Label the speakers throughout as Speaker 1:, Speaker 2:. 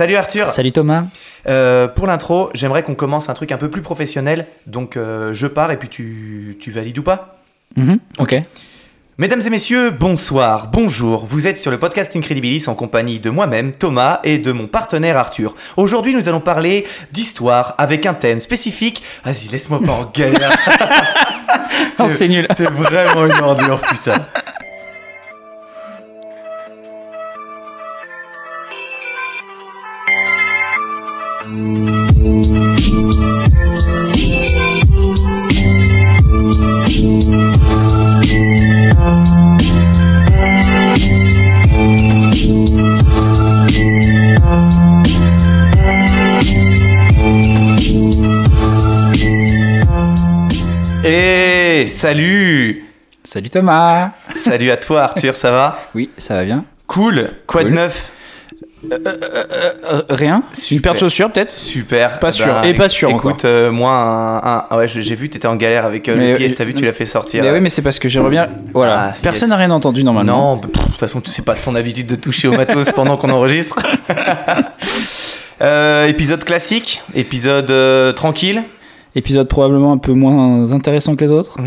Speaker 1: Salut Arthur.
Speaker 2: Salut Thomas.
Speaker 1: Euh, pour l'intro, j'aimerais qu'on commence un truc un peu plus professionnel. Donc euh, je pars et puis tu, tu valides ou pas
Speaker 2: Mhm, ok.
Speaker 1: Mesdames et messieurs, bonsoir, bonjour. Vous êtes sur le podcast Incredibilis en compagnie de moi-même, Thomas, et de mon partenaire Arthur. Aujourd'hui, nous allons parler d'histoire avec un thème spécifique. Vas-y, laisse-moi pas en galère.
Speaker 2: Non, c'est nul.
Speaker 1: T'es vraiment une ordure, putain. Et salut.
Speaker 2: Salut Thomas.
Speaker 1: Salut à toi Arthur, ça va?
Speaker 2: Oui, ça va bien.
Speaker 1: Cool, quoi de neuf?
Speaker 2: Euh, rien
Speaker 1: Super.
Speaker 2: Une paire de chaussures peut-être
Speaker 1: Super.
Speaker 2: Pas sûr. Et pas sûr
Speaker 1: Écoute, euh, moi, un, un- ouais, j'ai j'ai vu, t'étais en galère avec euh, le pied.
Speaker 2: euh,
Speaker 1: T'as vu, tu l'as fait sortir.
Speaker 2: Mais oui, mais c'est parce que j'aimerais bien. Voilà.
Speaker 1: Ah,
Speaker 2: Personne
Speaker 1: yes.
Speaker 2: n'a rien entendu normalement.
Speaker 1: Non, bah, de toute façon, c'est pas ton habitude de toucher au matos pendant qu'on enregistre. Euh, épisode classique, épisode euh, tranquille.
Speaker 2: Épisode probablement un peu moins intéressant que les autres.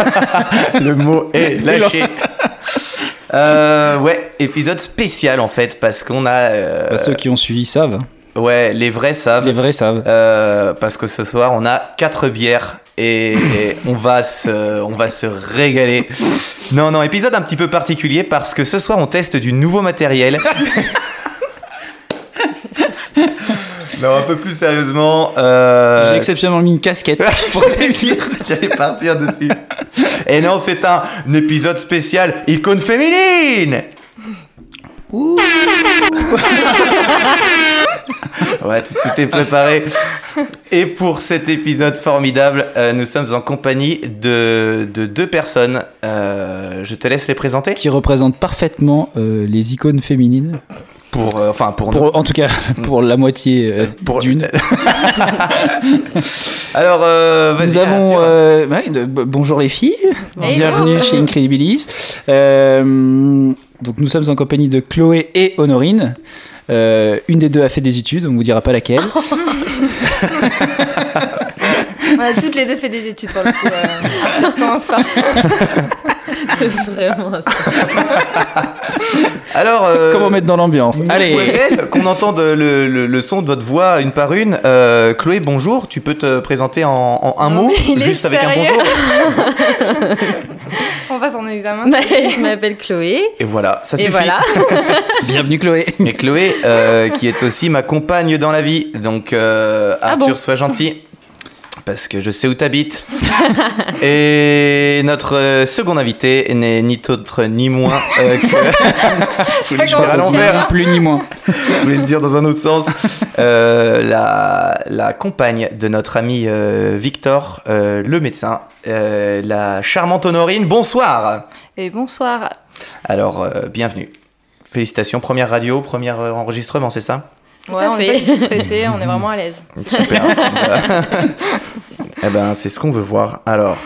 Speaker 1: Le mot est lâché. Euh, ouais, épisode spécial en fait, parce qu'on a. euh,
Speaker 2: Bah, ceux qui ont suivi savent.
Speaker 1: Ouais, les vrais savent.
Speaker 2: Les vrais savent.
Speaker 1: Euh, parce que ce soir on a quatre bières et, et on va se on va se régaler. Non non épisode un petit peu particulier parce que ce soir on teste du nouveau matériel. non un peu plus sérieusement. euh,
Speaker 2: J'ai exceptionnellement mis une casquette.
Speaker 1: pour dire j'allais partir dessus. Et non c'est un, épisode spécial icône féminine.
Speaker 2: Ouh.
Speaker 1: Ouais, tout, tout est préparé. Et pour cet épisode formidable, euh, nous sommes en compagnie de, de deux personnes. Euh, je te laisse les présenter.
Speaker 2: Qui représente parfaitement euh, les icônes féminines.
Speaker 1: Pour, euh, enfin, pour,
Speaker 2: en tout cas, pour la moitié euh,
Speaker 1: Pour-
Speaker 2: d'une.
Speaker 1: Alors, euh.
Speaker 2: Nous avons. Euh, ouais, de- bonjour les filles,
Speaker 3: Hello.
Speaker 2: bienvenue chez Incredibilis. Euh, donc nous sommes en compagnie de Chloé et Honorine. Euh, une des deux a fait des études, on ne vous dira pas laquelle.
Speaker 3: On a toutes les deux fait des études pour le coup. Euh, Arthur commence par. Vraiment ça.
Speaker 1: Alors, euh,
Speaker 2: Comment mettre dans l'ambiance Allez
Speaker 1: qu'on entende le, le- le son de votre voix une par une. Euh, Chloé, bonjour. Tu peux te présenter en, en un
Speaker 3: Non,
Speaker 1: mot, juste avec un bonjour.
Speaker 4: On passe en examen.
Speaker 3: Bah, je m'appelle Chloé.
Speaker 1: Et voilà, ça
Speaker 3: Et
Speaker 1: suffit.
Speaker 3: voilà.
Speaker 2: Bienvenue Chloé
Speaker 1: Et Chloé, euh, qui est aussi ma compagne dans la vie. Donc, euh,
Speaker 3: Ah
Speaker 1: Arthur,
Speaker 3: bon
Speaker 1: sois gentil. Parce que je sais où t'habites. Et notre euh, second invité n'est ni autre ni moins euh, que. je voulais le dire à l'envers.
Speaker 2: Plus ni moins.
Speaker 1: je voulais le dire dans un autre sens. Euh, la, la compagne de notre ami euh, Victor, euh, le médecin, euh, la charmante Honorine. Bonsoir.
Speaker 4: Et bonsoir.
Speaker 1: Alors, euh, bienvenue. Félicitations, première radio, premier enregistrement, c'est ça?
Speaker 4: Ouais, on est pas stressés, on est vraiment à l'aise.
Speaker 1: Super. eh ben, c'est ce qu'on veut voir. Alors,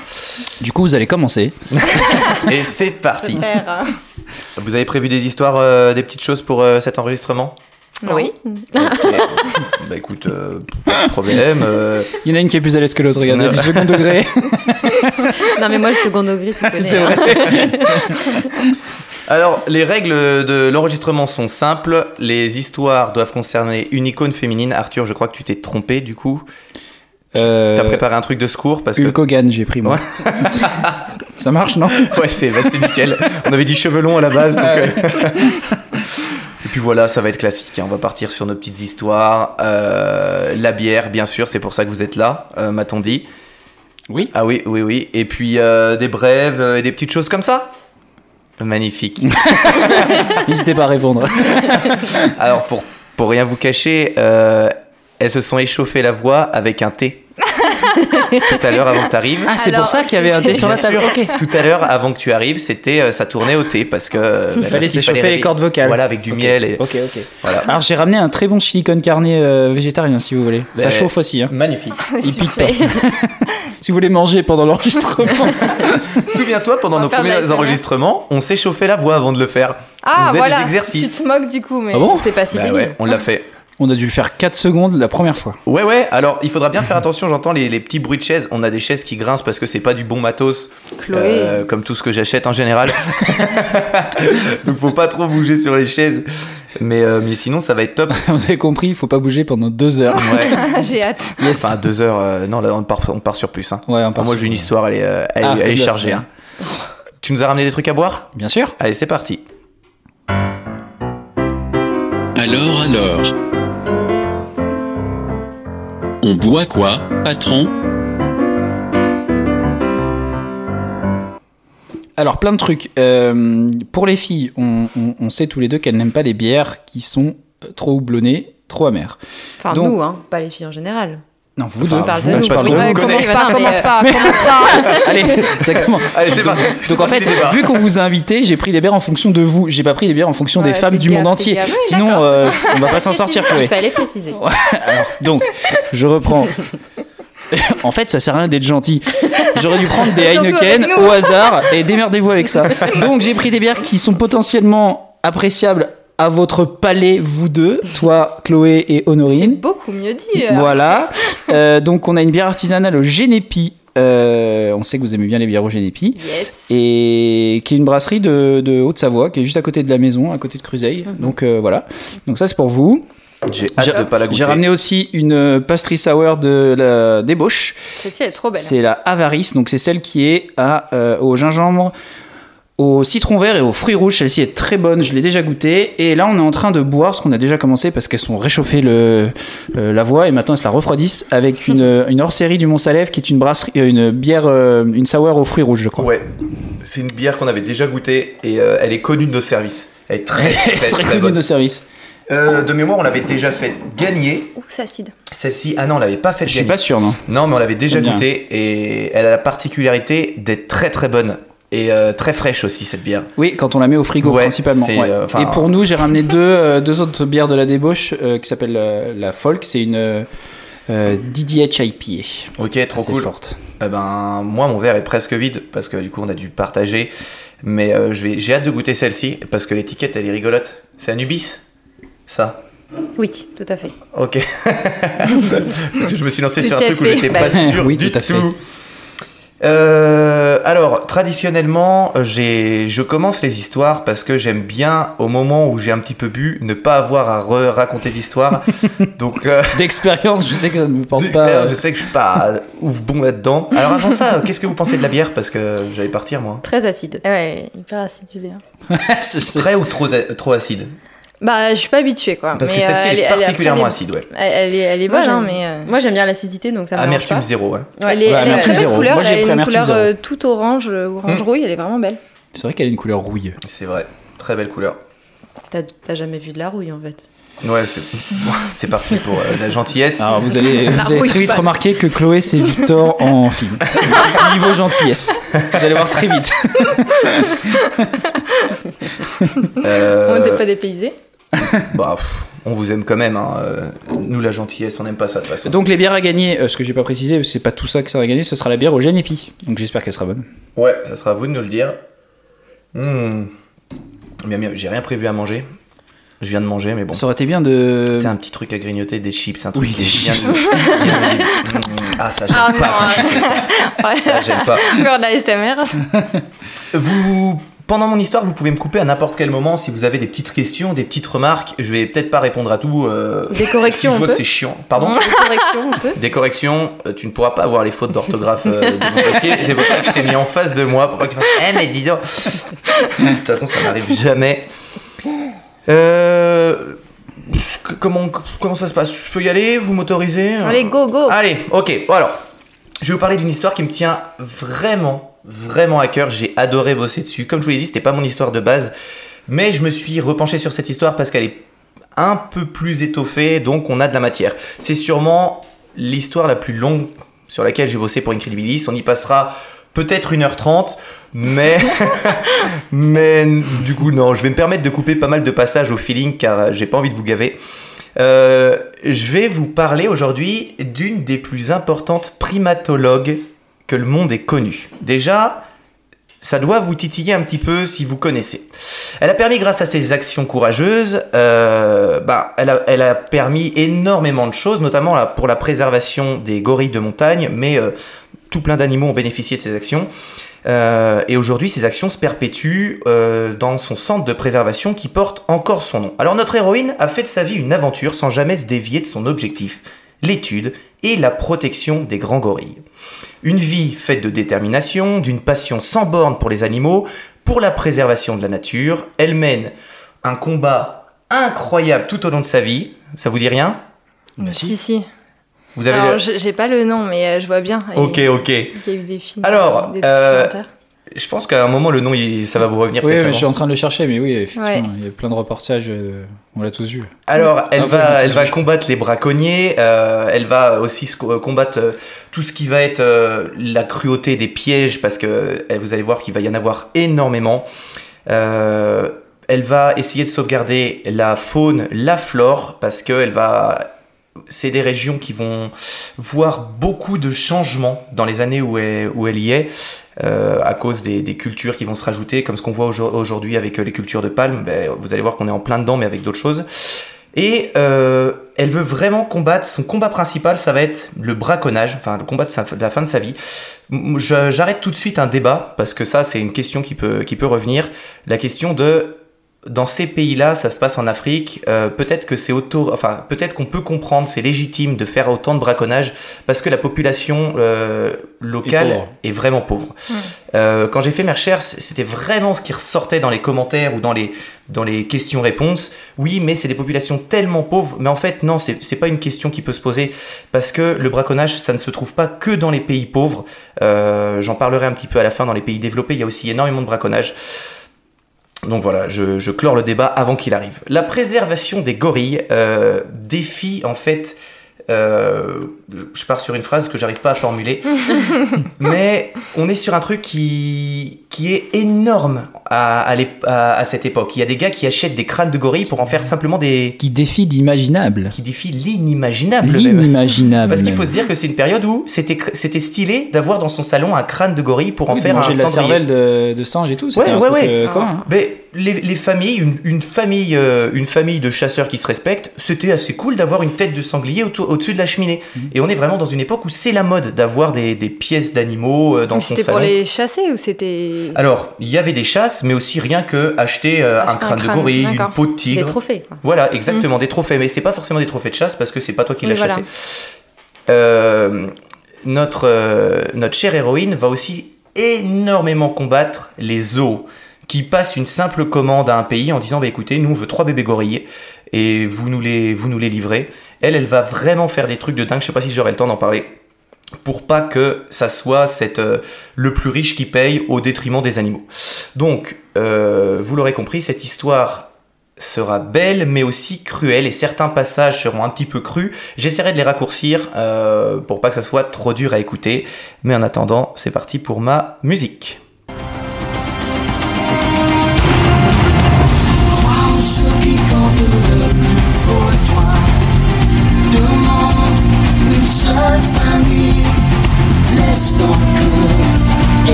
Speaker 2: Du coup, vous allez commencer.
Speaker 1: et c'est parti.
Speaker 4: Super.
Speaker 1: Vous avez prévu des histoires, euh, des petites choses pour euh, cet enregistrement?
Speaker 4: Non.
Speaker 3: Oui.
Speaker 1: Bah écoute, euh, pas de problème. euh,
Speaker 2: Il y en a une qui est plus à l'aise que l'autre, regardez, du second degré.
Speaker 3: Non, mais moi, le second degré, tu connais.
Speaker 2: C'est
Speaker 3: hein.
Speaker 1: Alors, les règles de l'enregistrement sont simples. Les histoires doivent concerner une icône féminine. Arthur, je crois que tu t'es trompé du coup.
Speaker 2: Euh,
Speaker 1: T'as préparé un truc de secours parce que.
Speaker 2: Hulk Hogan, j'ai pris moi. Ça marche, non?
Speaker 1: Ouais, c'est bah, c'est nickel. On avait dit cheveux longs à la base. donc,
Speaker 2: Ah
Speaker 1: euh, Et puis voilà, ça va être classique. hein. On va partir sur nos petites histoires. Euh, la bière, bien sûr, c'est pour ça que vous êtes là, euh, m'a-t-on dit?
Speaker 2: Oui.
Speaker 1: Ah oui, oui, oui. Et puis euh, des brèves et des petites choses comme ça? Magnifique.
Speaker 2: N'hésitez pas à répondre.
Speaker 1: Alors, pour, pour rien vous cacher, euh, elles se sont échauffées la voix avec un thé. Tout à l'heure, avant que tu arrives.
Speaker 2: Ah, c'est pour ça qu'il y avait un thé sur la table.
Speaker 1: Tout à l'heure, avant que tu arrives, c'était euh, ça tournait au thé parce que euh, bah,
Speaker 2: Fallait s'échauffer les cordes vocales.
Speaker 1: Voilà, avec du miel et
Speaker 2: Ok, ok.
Speaker 1: voilà.
Speaker 2: Alors j'ai ramené un très bon chili con carne euh, végétarien si vous voulez. Ça
Speaker 1: Ben,
Speaker 2: chauffe aussi. Hein.
Speaker 1: Magnifique.
Speaker 2: Il pique pas. Si vous voulez manger pendant l'enregistrement.
Speaker 1: Souviens-toi, pendant nos premiers enregistrements, on s'est chauffé la voix avant de le faire.
Speaker 4: Ah,
Speaker 1: On faisait
Speaker 4: voilà.
Speaker 1: des exercices.
Speaker 4: Tu te moques du coup, mais.
Speaker 2: Ah bon
Speaker 3: C'est pas si
Speaker 1: Bah
Speaker 3: débile.
Speaker 1: ouais, on l'a fait.
Speaker 2: On a dû le faire 4 secondes la première fois.
Speaker 1: Ouais, ouais, alors il faudra bien faire attention, j'entends les, les petits bruits de chaises. On a des chaises qui grincent parce que c'est pas du bon matos,
Speaker 3: Chloé.
Speaker 1: euh, comme tout ce que j'achète en général. Donc faut pas trop bouger sur les chaises. Mais, euh, mais sinon, ça va être top.
Speaker 2: Vous avez compris, il faut pas bouger pendant 2 heures.
Speaker 1: Ouais.
Speaker 4: J'ai hâte.
Speaker 2: Yes.
Speaker 1: Enfin, deux heures, euh, non, là on part, on part sur plus. Hein.
Speaker 2: Ouais, on part
Speaker 1: moi
Speaker 2: sur-
Speaker 1: j'ai une histoire, elle est, euh, elle,
Speaker 2: Ah,
Speaker 1: elle est chargée. hein. Tu nous as ramené des trucs à boire?
Speaker 2: Bien sûr.
Speaker 1: Allez, c'est parti.
Speaker 5: Alors alors On boit quoi, patron?
Speaker 2: Alors, plein de trucs. Euh, pour les filles, on, on- on sait tous les deux qu'elles n'aiment pas les bières qui sont euh, trop houblonnées, trop amères.
Speaker 3: Enfin,
Speaker 2: donc-
Speaker 3: nous, hein, pas les filles en général.
Speaker 2: Non, vous
Speaker 1: Enfin,
Speaker 2: deux.
Speaker 3: On parle
Speaker 1: vous,
Speaker 3: de nous.
Speaker 1: parce
Speaker 2: parle
Speaker 1: qu'on
Speaker 2: de
Speaker 1: vous.
Speaker 3: Ouais,
Speaker 1: connaît.
Speaker 3: commence
Speaker 4: Mais
Speaker 3: pas, commence pas, commence pas.
Speaker 2: Allez, exactement.
Speaker 1: Allez, c'est parti.
Speaker 2: Donc en fait, vu qu'on vous a invité, j'ai pris les bières en fonction de vous. J'ai pas pris les bières en fonction
Speaker 3: Ouais,
Speaker 2: des femmes du monde entier.
Speaker 3: Oui,
Speaker 2: Sinon, euh, on va pas s'en sortir,
Speaker 3: Il
Speaker 2: Chloé.
Speaker 3: fallait préciser.
Speaker 2: Alors, donc, je reprends. En fait, ça sert à rien d'être gentil. J'aurais dû prendre des Heineken au hasard et démerdez-vous avec ça. Donc, j'ai pris des bières qui sont potentiellement appréciables à votre palais, vous deux, toi, Chloé et
Speaker 4: C'est
Speaker 2: Honorine.
Speaker 4: beaucoup mieux dit. euh.
Speaker 2: Voilà. Euh, donc, on a une bière artisanale au Génépi. Euh, on sait que vous aimez bien les bières au Génépi.
Speaker 3: Yes.
Speaker 2: Et qui est une brasserie de, de Haute-Savoie, qui est juste à côté de la maison, à côté de Cruzeil.
Speaker 3: Mhm.
Speaker 2: Donc, euh, voilà. Donc, ça, c'est pour vous.
Speaker 1: J'ai hâte de pas la goûter.
Speaker 2: J'ai ramené aussi une euh, pastry sour de la débauche.
Speaker 4: Celle-ci, elle est trop belle.
Speaker 2: C'est la Avarice, donc c'est celle qui est à, euh, au gingembre, au citron vert et aux fruits rouges. Celle-ci est très bonne, je l'ai déjà goûtée. Et là, on est en train de boire ce qu'on a déjà commencé parce qu'elles sont réchauffées le, euh, la voie et maintenant elles se la refroidissent avec une, une hors-série du Mont-Salève qui est une, brasserie, une bière, euh, une sour aux fruits rouges, je crois.
Speaker 1: Ouais, c'est une bière qu'on avait déjà goûtée et euh, elle est connue de nos services. Elle est très très
Speaker 2: très,
Speaker 1: très,
Speaker 2: connue
Speaker 1: bonne.
Speaker 2: de service.
Speaker 1: Euh, de mémoire, on l'avait déjà fait gagner.
Speaker 4: Ouh, c'est acide.
Speaker 1: Celle-ci, ah non, on l'avait pas fait
Speaker 2: Je suis pas sûr, non.
Speaker 1: Non, mais on l'avait déjà
Speaker 2: bien.
Speaker 1: goûtée et elle a la particularité d'être très très bonne et euh, très fraîche aussi cette bière.
Speaker 2: Oui, quand on la met au frigo
Speaker 1: Ouais,
Speaker 2: principalement.
Speaker 1: c'est,
Speaker 2: ouais.
Speaker 1: euh, enfin-
Speaker 2: Et pour nous, j'ai ramené deux, euh, deux autres bières de la débauche euh, qui s'appellent euh, la Folk. C'est une euh, euh, DDH IPA.
Speaker 1: Ok, trop
Speaker 2: Assez
Speaker 1: cool.
Speaker 2: forte.
Speaker 1: Eh ben, moi, mon verre est presque vide parce que du coup, on a dû partager. Mais euh, je vais, j'ai hâte de goûter celle-ci parce que l'étiquette, elle est rigolote. C'est Anubis, ça.
Speaker 3: Oui, tout à fait.
Speaker 1: Ok. parce que je me suis lancé
Speaker 3: Tout
Speaker 1: sur un truc où j'étais
Speaker 3: Bah,
Speaker 1: pas sûr
Speaker 2: oui,
Speaker 1: du
Speaker 2: tout à fait.
Speaker 1: tout. Euh, alors, traditionnellement, j'ai, je commence les histoires parce que j'aime bien, au moment où j'ai un petit peu bu, ne pas avoir à re- raconter d'histoire. Donc, euh,
Speaker 2: D'expérience, je sais que ça ne me porte pas.
Speaker 1: je sais que je suis pas ouf bon là-dedans. Alors, avant ça, qu'est-ce que vous pensez de la bière? Parce que j'allais partir, moi.
Speaker 3: Très acide.
Speaker 4: Eh Ouais, hyper acidulé. hein.
Speaker 1: Très ou trop, trop acide?
Speaker 4: Bah, je suis pas habituée, quoi.
Speaker 1: Parce
Speaker 4: mais,
Speaker 1: que
Speaker 4: euh,
Speaker 1: celle-ci
Speaker 4: elle
Speaker 1: est
Speaker 4: elle
Speaker 1: particulièrement acide, ouais.
Speaker 4: Elle, elle est, elle est
Speaker 3: Moi,
Speaker 4: bonne, hein, mais. euh,
Speaker 3: Moi, j'aime bien l'acidité, donc ça me
Speaker 1: Amertume
Speaker 3: pas.
Speaker 1: zéro, ouais.
Speaker 3: Ouais.
Speaker 4: Elle est,
Speaker 2: Ouais,
Speaker 4: elle est
Speaker 2: amertume
Speaker 4: très belle couleur.
Speaker 2: Moi, j'ai
Speaker 4: elle a
Speaker 2: pris
Speaker 4: une couleur
Speaker 2: zéro.
Speaker 4: euh, tout orange, euh, orange rouille. Elle est vraiment belle.
Speaker 2: C'est vrai qu'elle a une couleur rouille.
Speaker 1: C'est vrai. Très belle couleur.
Speaker 3: T'as jamais vu de la rouille, en fait.
Speaker 1: Ouais, c'est, parti pour euh, la gentillesse.
Speaker 2: Alors vous allez, vous allez très vite
Speaker 4: pas.
Speaker 2: remarquer que Chloé c'est Victor en film. Niveau gentillesse. Vous allez voir très vite.
Speaker 1: Euh,
Speaker 4: On n'était pas dépaysés.
Speaker 1: bah, pff, on vous aime quand même. hein. Euh, Nous, la gentillesse, on n'aime pas ça de toute façon.
Speaker 2: Donc les bières à gagner, euh, ce que j'ai pas précisé, c'est pas tout ça que ça va gagner, ce sera la bière au Genepi. Donc j'espère qu'elle sera bonne.
Speaker 1: Ouais, ça sera à vous de nous le dire. Hmm. Bien, bien, j'ai rien prévu à manger. Je viens de manger, mais bon.
Speaker 2: Ça aurait été bien de.
Speaker 1: C'est un petit truc à grignoter, des chips, un truc.
Speaker 2: Oui, des chips.
Speaker 1: de- Hmm. Ah, ça, j'aime
Speaker 4: Ah,
Speaker 1: pas.
Speaker 4: non,
Speaker 1: fais ça.
Speaker 4: Ouais.
Speaker 1: Ça, j'aime pas.
Speaker 4: Encore de la SMR.
Speaker 1: Vous, pendant mon histoire, vous pouvez me couper à n'importe quel moment si vous avez des petites questions, des petites remarques. Je vais peut-être pas répondre à tout. euh,
Speaker 3: Des corrections,
Speaker 1: je
Speaker 3: on
Speaker 1: vois
Speaker 3: peut
Speaker 1: que c'est chiant. Pardon
Speaker 3: Des corrections, on peut
Speaker 1: Des corrections, euh, tu ne pourras pas avoir les fautes d'orthographe euh, de mon papier. C'est pour ça que je t'ai mis en face de moi pour pas que tu fasses Eh, mais dis donc De toute façon, ça n'arrive jamais. Euh, comment, comment ça se passe? Je peux y aller? Vous m'autorisez?
Speaker 4: Allez, go, go.
Speaker 1: Allez, ok. Bon, alors, je vais vous parler d'une histoire qui me tient vraiment, vraiment à cœur. J'ai adoré bosser dessus. Comme je vous l'ai dit, c'était pas mon histoire de base. Mais je me suis repenché sur cette histoire parce qu'elle est un peu plus étoffée, donc on a de la matière. C'est sûrement l'histoire la plus longue sur laquelle j'ai bossé pour Incredibilis. On y passera peut-être 1h30, mais, mais du coup, non, je vais me permettre de couper pas mal de passages au feeling car j'ai pas envie de vous gaver. Euh, je vais vous parler aujourd'hui d'une des plus importantes primatologues que le monde ait connues. Déjà, ça doit vous titiller un petit peu si vous connaissez. Elle a permis, grâce à ses actions courageuses, euh, bah, elle, a, permis énormément de choses, notamment pour la préservation des gorilles de montagne, mais euh, tout plein d'animaux ont bénéficié de ces actions. Euh, et aujourd'hui, ces actions se perpétuent dans son centre de préservation qui porte encore son nom. Alors notre héroïne a fait de sa vie une aventure sans jamais se dévier de son objectif, l'étude et la protection des grands gorilles. Une vie faite de détermination, d'une passion sans borne pour les animaux, pour la préservation de la nature. Elle mène un combat incroyable tout au long de sa vie. Ça vous dit rien?
Speaker 4: Si, si.
Speaker 1: Vous avez
Speaker 4: Alors, je- j'ai pas le nom, mais euh, je vois bien.
Speaker 1: Ok, ok.
Speaker 4: Il y a eu des films.
Speaker 1: Alors,
Speaker 4: des
Speaker 1: euh. Je pense qu'à un moment le nom, il- ça va vous revenir
Speaker 2: Oui,
Speaker 1: avant.
Speaker 2: je suis en train de le chercher, mais oui, effectivement,
Speaker 4: Ouais.
Speaker 2: il y a plein de reportages, euh, on l'a tous vu.
Speaker 1: Alors, elle
Speaker 2: Enfin,
Speaker 1: va, elle va combattre les braconniers. euh, elle va aussi euh, combattre euh, tout ce qui va être euh, la cruauté des pièges, parce que vous allez voir qu'il va y en avoir énormément. Euh, elle va essayer de sauvegarder la faune, la flore, parce que elle va. C'est des régions qui vont voir beaucoup de changements dans les années où elle, où elle y est, euh, à cause des, des cultures qui vont se rajouter, comme ce qu'on voit aujourd- aujourd'hui avec euh, les cultures de palme. Ben, vous allez voir qu'on est en plein dedans, mais avec d'autres choses. Et euh, elle veut vraiment combattre. Son combat principal, ça va être le braconnage, enfin le combat de, sa- de la fin de sa vie. J'arrête tout de suite un débat parce que ça, c'est une question qui peut, qui peut revenir. La question de dans ces pays-là, ça se passe en Afrique. euh, peut-être que c'est auto, enfin peut-être qu'on peut comprendre, c'est légitime de faire autant de braconnage parce que la population euh, locale est vraiment pauvre. Euh, quand j'ai fait mes recherches, c'était vraiment ce qui ressortait dans les commentaires ou dans les dans les questions-réponses. Oui, mais c'est des populations tellement pauvres. Mais en fait, non, c'est c'est pas une question qui peut se poser parce que le braconnage, ça ne se trouve pas que dans les pays pauvres. Euh, J'en parlerai un petit peu à la fin. Dans les pays développés, il y a aussi énormément de braconnage. Donc voilà, je, clore le débat avant qu'il arrive. La préservation des gorilles euh, défie en fait. Euh, je pars sur une phrase que j'arrive pas à formuler, mais on est sur un truc qui, qui est énorme à, à, l'ép- à- à cette époque. Il y a des gars qui achètent des crânes de gorilles pour en faire simplement des.
Speaker 2: Qui défie l'imaginable.
Speaker 1: qui défient l'inimaginable.
Speaker 2: L'inimaginable.
Speaker 1: Parce qu'il faut se dire que c'est une période où c'était c'était stylé d'avoir dans son salon un crâne de gorille pour en
Speaker 2: Oui,
Speaker 1: faire un
Speaker 2: de la cervelle de, de singe et tout. c'était
Speaker 1: Ouais,
Speaker 2: un
Speaker 1: ouais,
Speaker 2: truc,
Speaker 1: ouais.
Speaker 2: euh,
Speaker 4: Ah.
Speaker 2: hein.
Speaker 1: Mais les, les familles, une, une famille, euh, une famille de chasseurs qui se respectent, c'était assez cool d'avoir une tête de sanglier au-dessus de la cheminée.
Speaker 2: Mhm.
Speaker 1: Et on est vraiment dans une époque où c'est la mode d'avoir des, des pièces d'animaux euh, dans son
Speaker 4: C'était
Speaker 1: salon.
Speaker 4: pour les chasser ou c'était.
Speaker 1: Alors, il y avait des chasses, mais aussi rien que acheter euh, un crâne de gorille, une peau de
Speaker 3: Des
Speaker 1: tigre.
Speaker 3: trophées, quoi.
Speaker 1: Voilà, exactement, des trophées. Mais c'est pas forcément des trophées de chasse parce que c'est pas toi qui
Speaker 4: Oui,
Speaker 1: l'as
Speaker 4: voilà.
Speaker 1: chassé. Euh, notre, euh, notre chère héroïne va aussi énormément combattre les zoos qui passent une simple commande à un pays en disant bah écoutez nous on veut trois bébés gorilles et vous nous les vous nous les livrez elle elle va vraiment faire des trucs de dingue je sais pas si j'aurai le temps d'en parler pour pas que ça soit cette, euh, le plus riche qui paye au détriment des animaux. Donc, euh, vous l'aurez compris, cette histoire sera belle mais aussi cruelle et certains passages seront un petit peu crus. J'essaierai de les raccourcir euh, pour pas que ça soit trop dur à écouter. Mais en attendant, c'est parti pour ma musique.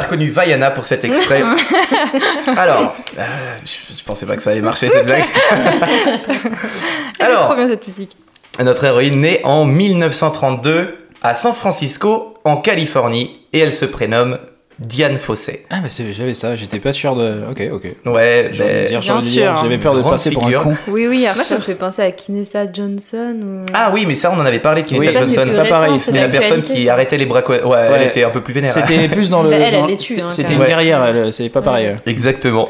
Speaker 1: Reconnu Vaiana pour cet extrait. Alors, euh, je, je pensais pas que ça allait marcher cette blague.
Speaker 4: Elle est
Speaker 1: Alors,
Speaker 4: trop bien cette musique.
Speaker 1: Notre héroïne naît en 1932 à San Francisco, en Californie, et elle se prénomme Diane Fossey.
Speaker 2: Ah, bah c'est- j'avais ça, j'étais pas sûr de. Ok, ok.
Speaker 1: Ouais, ben-
Speaker 2: dire, dire,
Speaker 4: sûr,
Speaker 2: J'avais peur de passer pour un con.
Speaker 4: Oui, oui,
Speaker 3: Moi, ça me fait penser à Kinessa Johnson. Ou...
Speaker 1: Ah oui, mais ça, on en avait parlé de
Speaker 2: Oui,
Speaker 3: c'est
Speaker 1: Johnson.
Speaker 3: plus
Speaker 2: pas pareil,
Speaker 1: C'était
Speaker 3: c'est
Speaker 1: la personne qui arrêtait les braco... Ouais, elle
Speaker 2: Ouais.
Speaker 1: était un peu plus vénère.
Speaker 2: C'était plus dans le.
Speaker 3: Bah, elle, elle
Speaker 2: dans-
Speaker 3: les tue, hein,
Speaker 2: C'était une guerrière, elle, c'est pas pareil.
Speaker 1: Exactement.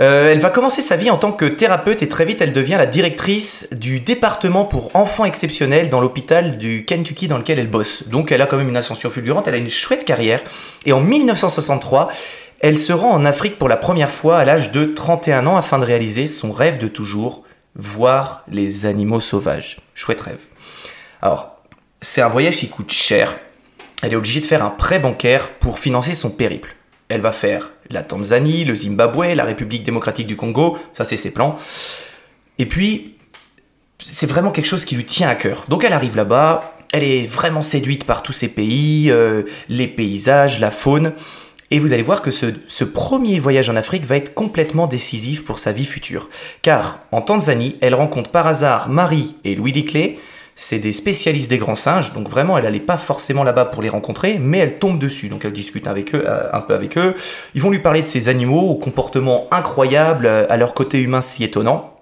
Speaker 1: Euh, elle va commencer sa vie en tant que thérapeute et très vite elle devient la directrice du département pour enfants exceptionnels dans l'hôpital du Kentucky dans lequel elle bosse. Donc elle a quand même une ascension fulgurante, elle a une chouette carrière. Et en 1963, elle se rend en Afrique pour la première fois à l'âge de 31 ans afin de réaliser son rêve de toujours, voir les animaux sauvages. Chouette rêve. Alors, c'est un voyage qui coûte cher. Elle est obligée de faire un prêt bancaire pour financer son périple. Elle va faire la Tanzanie, le Zimbabwe, la République démocratique du Congo, ça c'est ses plans. Et puis, c'est vraiment quelque chose qui lui tient à cœur. Donc elle arrive là-bas, elle est vraiment séduite par tous ces pays, euh, les paysages, la faune. Et vous allez voir que ce, ce premier voyage en Afrique va être complètement décisif pour sa vie future. Car en Tanzanie, elle rencontre par hasard Marie et Louis Liclé. C'est des spécialistes des grands singes, donc vraiment elle n'allait pas forcément là-bas pour les rencontrer, mais elle tombe dessus, donc elle discute avec eux, euh, un peu avec eux. Ils vont lui parler de ces animaux au comportement incroyable, euh, à leur côté humain si étonnant.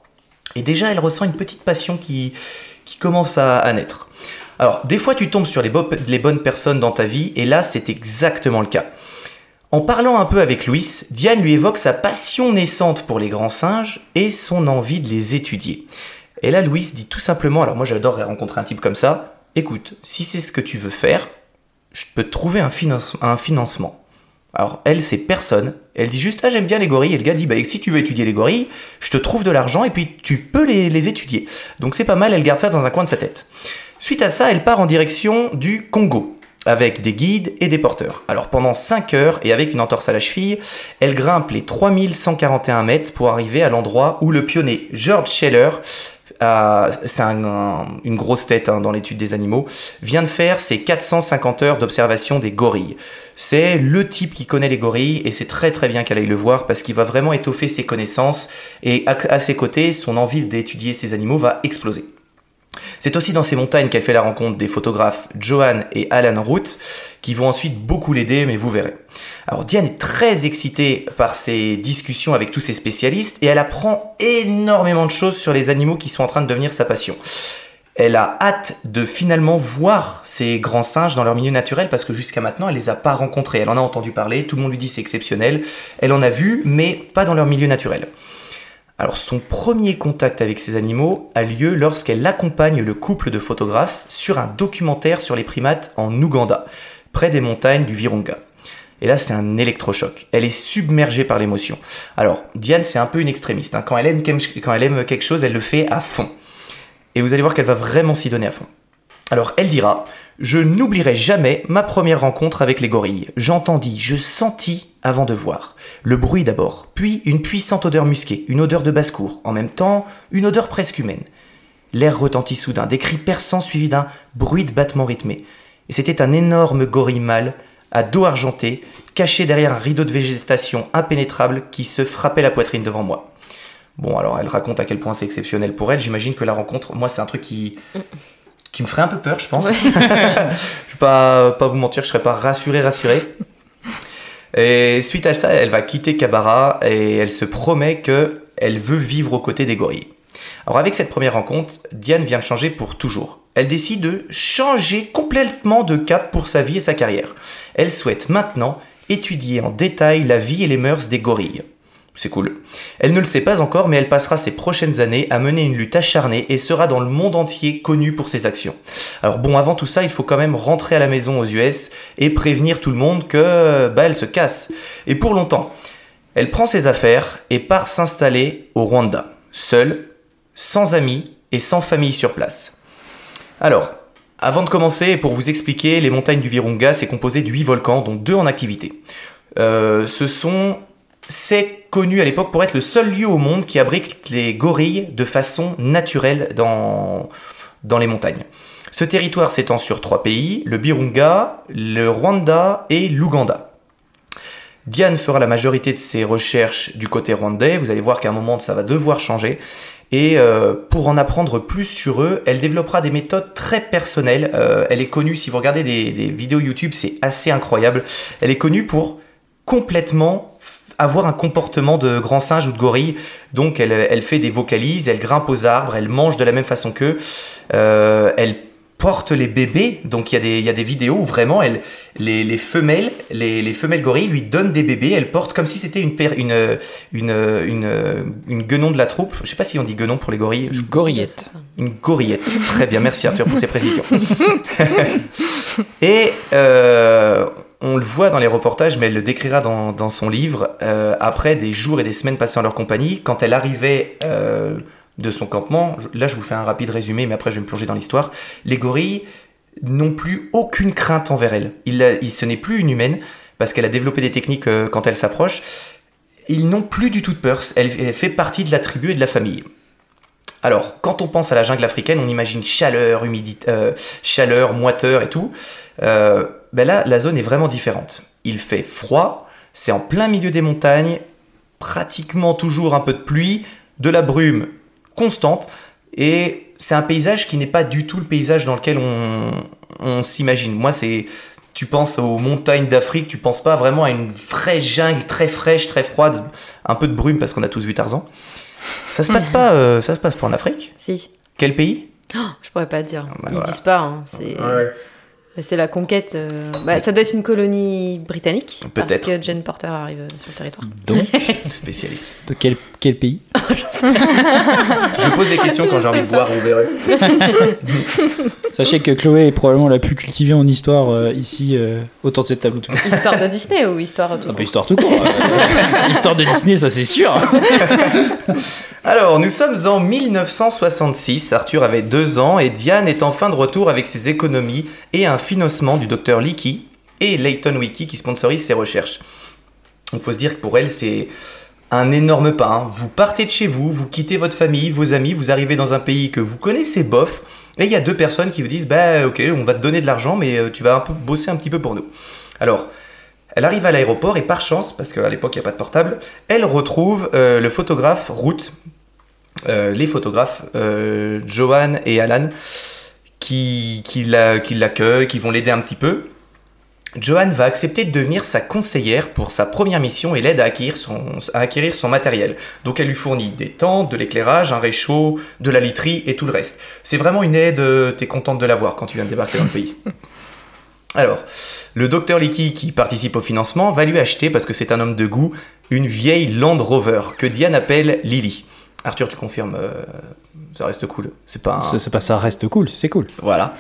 Speaker 1: Et déjà elle ressent une petite passion qui, commence à, naître. Alors, des fois, tu tombes sur les bonnes personnes dans ta vie, et là, c'est exactement le cas. En parlant un peu avec Louis, Diane lui évoque sa passion naissante pour les grands singes et son envie de les étudier. Et là, Louis dit tout simplement, alors moi j'adorerais rencontrer un type comme ça, écoute, si c'est ce que tu veux faire, je peux te trouver un financement. Alors elle, c'est personne. Elle dit juste, ah j'aime bien les gorilles. Et le gars dit, bah si tu veux étudier les gorilles, je te trouve de l'argent et puis tu peux les, les étudier. Donc c'est pas mal, elle garde ça dans un coin de sa tête. Suite à ça, elle part en direction du Congo, avec des guides et des porteurs. Alors pendant 5 heures, et avec une entorse à la cheville, elle grimpe les 3141 mètres pour arriver à l'endroit où le pionnier George Scheller, euh, c'est un- un- une grosse tête hein, dans l'étude des animaux, vient de faire ses 450 heures d'observation des gorilles. C'est le type qui connaît les gorilles et c'est très très bien qu'elle aille le voir parce qu'il va vraiment étoffer ses connaissances et à, à ses côtés, son envie d'étudier ces animaux va exploser. C'est aussi dans ces montagnes qu'elle fait la rencontre des photographes Johan et Alan Root, qui vont ensuite beaucoup l'aider, mais vous verrez. Alors Diane est très excitée par ces discussions avec tous ces spécialistes, et elle apprend énormément de choses sur les animaux qui sont en train de devenir sa passion. Elle a hâte de finalement voir ces grands singes dans leur milieu naturel parce que jusqu'à maintenant elle les a pas rencontrés. Elle en a entendu parler, tout le monde lui dit c'est exceptionnel. Elle en a vu, mais pas dans leur milieu naturel. Alors son premier contact avec ces animaux a lieu lorsqu'elle accompagne le couple de photographes sur un documentaire sur les primates en Ouganda, près des montagnes du Virunga. Et là, c'est un électrochoc. Elle est submergée par l'émotion. Alors, Diane, c'est un peu une extrémiste. hein. Quand, elle aime, quand elle aime quelque chose, elle le fait à fond. Et vous allez voir qu'elle va vraiment s'y donner à fond. Alors, elle dira Je n'oublierai jamais ma première rencontre avec les gorilles. J'entendis, je sentis avant de voir. Le bruit d'abord, puis une puissante odeur musquée, une odeur de basse-cour, en même temps, une odeur presque humaine. L'air retentit soudain, des cris perçants suivis d'un bruit de battement rythmé. Et c'était un énorme gorille mâle, à dos argenté, caché derrière un rideau de végétation impénétrable qui se frappait la poitrine devant moi. Bon, alors elle raconte à quel point c'est exceptionnel pour elle. J'imagine que la rencontre, moi, c'est un truc qui, qui me ferait un peu peur, je pense. je vais pas, pas vous mentir, je serais pas rassuré, rassuré. Et suite à ça, elle va quitter Kabara et elle se promet que elle veut vivre aux côtés des gorilles. Alors avec cette première rencontre, Diane vient de changer pour toujours. Elle décide de changer complètement de cap pour sa vie et sa carrière. Elle souhaite maintenant étudier en détail la vie et les mœurs des gorilles. C'est cool. Elle ne le sait pas encore, mais elle passera ses prochaines années à mener une lutte acharnée et sera dans le monde entier connue pour ses actions. Alors bon, avant tout ça, il faut quand même rentrer à la maison aux US et prévenir tout le monde que bah elle se casse. Et pour longtemps. Elle prend ses affaires et part s'installer au Rwanda, seule, sans amis et sans famille sur place. Alors, avant de commencer, pour vous expliquer, les montagnes du Virunga, c'est composé de 8 volcans, dont 2 en activité. Euh, ce sont c'est connu à l'époque pour être le seul lieu au monde qui abrite les gorilles de façon naturelle dans, dans les montagnes. Ce territoire s'étend sur trois pays, le Birunga, le Rwanda et l'Ouganda. Diane fera la majorité de ses recherches du côté rwandais, vous allez voir qu'à un moment ça va devoir changer. Et euh, pour en apprendre plus sur eux, elle développera des méthodes très personnelles. Euh, elle est connue, si vous regardez des, vidéos YouTube, c'est assez incroyable. Elle est connue pour complètement avoir un comportement de grand singe ou de gorille. Donc elle, elle fait des vocalises, elle grimpe aux arbres, elle mange de la même façon qu'eux. Euh, elle porte les bébés, donc il y, a des- il y a des vidéos où vraiment elle, les, les femelles, les, les femelles gorilles lui donnent des bébés, elle porte comme si c'était une, une, une, une, une guenon de la troupe. Je sais pas si on dit guenon pour les gorilles. Je-
Speaker 2: Gorillette.
Speaker 1: une gorillette. Très bien, merci Arthur pour ces précisions. Et euh, on le voit dans les reportages, mais elle le décrira dans, dans son livre, euh, après des jours et des semaines passées en leur compagnie, quand elle arrivait euh, de son campement, là je vous fais un rapide résumé, mais après je vais me plonger dans l'histoire, les gorilles n'ont plus aucune crainte envers elle. Il, ce n'est plus une humaine, parce qu'elle a développé des techniques euh, quand elle s'approche. Ils n'ont plus du tout de peur, elle, elle fait partie de la tribu et de la famille. Alors, quand on pense à la jungle africaine, on imagine chaleur, humidité, euh, chaleur, moiteur et tout. Euh, ben là, la zone est vraiment différente. Il fait froid, c'est en plein milieu des montagnes, pratiquement toujours un peu de pluie, de la brume constante, et c'est un paysage qui n'est pas du tout le paysage dans lequel on, on s'imagine. Moi, c'est tu penses aux montagnes d'Afrique, tu penses pas vraiment à une vraie jungle très fraîche, très froide, un peu de brume parce qu'on a tous vu Tarzan. Ça se passe pas, euh, ça se passe pas en Afrique.
Speaker 3: Si.
Speaker 1: Quel pays
Speaker 3: Oh, je pourrais pas dire.
Speaker 1: bah
Speaker 3: Ils
Speaker 1: voilà.
Speaker 3: disent pas. hein, C'est c'est la conquête. euh, bah, ça doit être une colonie britannique. Parce
Speaker 1: Peut-être.
Speaker 3: que Jane Porter arrive sur le territoire.
Speaker 2: Donc,
Speaker 1: Spécialiste.
Speaker 2: de quel, quel pays
Speaker 1: Je pose des questions quand j'ai envie de boire, vous verrez.
Speaker 2: Sachez que Chloé est probablement la plus cultivée en histoire euh, ici, euh, autour de cette table.
Speaker 3: Histoire de Disney ou histoire
Speaker 2: Ah bah, histoire tout court. euh, histoire de Disney, ça c'est sûr.
Speaker 1: Alors, nous sommes en 1966. Arthur avait deux ans et Diane est enfin de retour avec ses économies et un financement du docteur Leakey et Leighton Wiki qui sponsorise ses recherches. Il faut se dire que pour elle, c'est un énorme pas. hein. Vous partez de chez vous, vous quittez votre famille, vos amis, vous arrivez dans un pays que vous connaissez bof, et il y a deux personnes qui vous disent Bah, ok, on va te donner de l'argent, mais euh, tu vas un peu bosser un petit peu pour nous. Alors, elle arrive à l'aéroport et par chance, parce qu'à l'époque il n'y a pas de portable, elle retrouve euh, le photographe Ruth, euh, les photographes euh, Johan et Alan, qui, qui la- qui l'accueillent, qui vont l'aider un petit peu. Johan va accepter de devenir sa conseillère pour sa première mission et l'aide à acquérir, son, à acquérir son matériel. Donc elle lui fournit des tentes, de l'éclairage, un réchaud, de la literie et tout le reste. C'est vraiment une aide, euh, t'es contente de l'avoir quand tu viens de débarquer dans le pays. Alors, le docteur Leakey qui participe au financement va lui acheter, parce que c'est un homme de goût, une vieille Land Rover que Diane appelle Lily. Arthur, tu confirmes, euh, ça reste cool. C'est pas un...
Speaker 2: C'est pas ça reste cool, c'est cool.
Speaker 1: Voilà.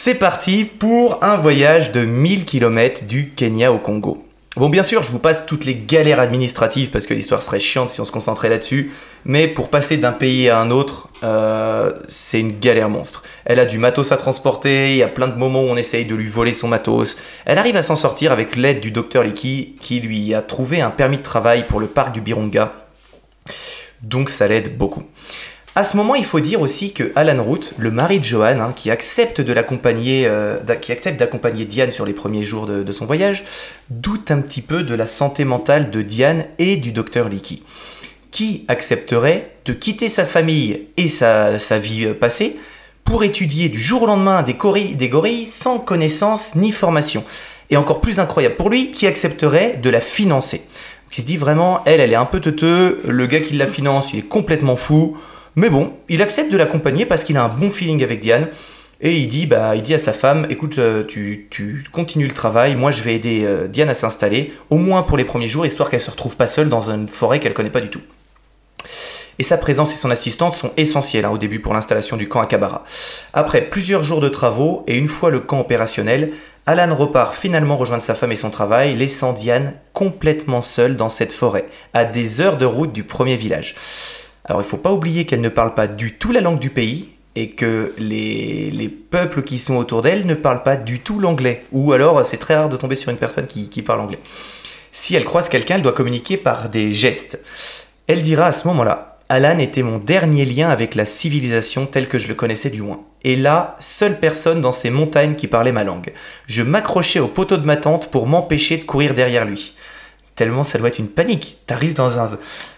Speaker 1: C'est parti pour un voyage de 1000 km du Kenya au Congo. Bon, bien sûr, je vous passe toutes les galères administratives parce que l'histoire serait chiante si on se concentrait là-dessus. Mais pour passer d'un pays à un autre, euh, c'est une galère monstre. Elle a du matos à transporter, il y a plein de moments où on essaye de lui voler son matos. Elle arrive à s'en sortir avec l'aide du docteur Liki qui lui a trouvé un permis de travail pour le parc du Birunga. Donc ça l'aide beaucoup. À ce moment, il faut dire aussi que Alan Root, le mari de Johan, hein, qui accepte de l'accompagner, euh, qui accepte d'accompagner Diane sur les premiers jours de, son voyage, doute un petit peu de la santé mentale de Diane et du docteur Leakey, qui accepterait de quitter sa famille et sa, vie euh, passée pour étudier du jour au lendemain des, gorilles- des gorilles sans connaissance ni formation? Et encore plus incroyable pour lui, qui accepterait de la financer? Qui se dit vraiment, elle, elle est un peu teuteux, le gars qui la finance, il est complètement fou. Mais bon, il accepte de l'accompagner parce qu'il a un bon feeling avec Diane. Et il dit, bah, il dit à sa femme, écoute, euh, tu, continues le travail, moi je vais aider euh, Diane à s'installer, au moins pour les premiers jours, histoire qu'elle se retrouve pas seule dans une forêt qu'elle connaît pas du tout. Et sa présence et son assistante sont essentielles hein, au début pour l'installation du camp à Kabara. Après plusieurs jours de travaux et une fois le camp opérationnel, Alan repart finalement rejoindre sa femme et son travail, laissant Diane complètement seule dans cette forêt, à des heures de route du premier village. Alors il faut pas oublier qu'elle ne parle pas du tout la langue du pays et que les, les peuples qui sont autour d'elle ne parlent pas du tout l'anglais. Ou alors c'est très rare de tomber sur une personne qui, qui parle anglais. Si elle croise quelqu'un, elle doit communiquer par des gestes. Elle dira à ce moment-là Alan était mon dernier lien avec la civilisation telle que je le connaissais du moins. Et là, seule personne dans ces montagnes qui parlait ma langue. Je m'accrochais au poteau de ma tente pour m'empêcher de courir derrière lui. Tellement ça doit être une panique. T'arrives dans un...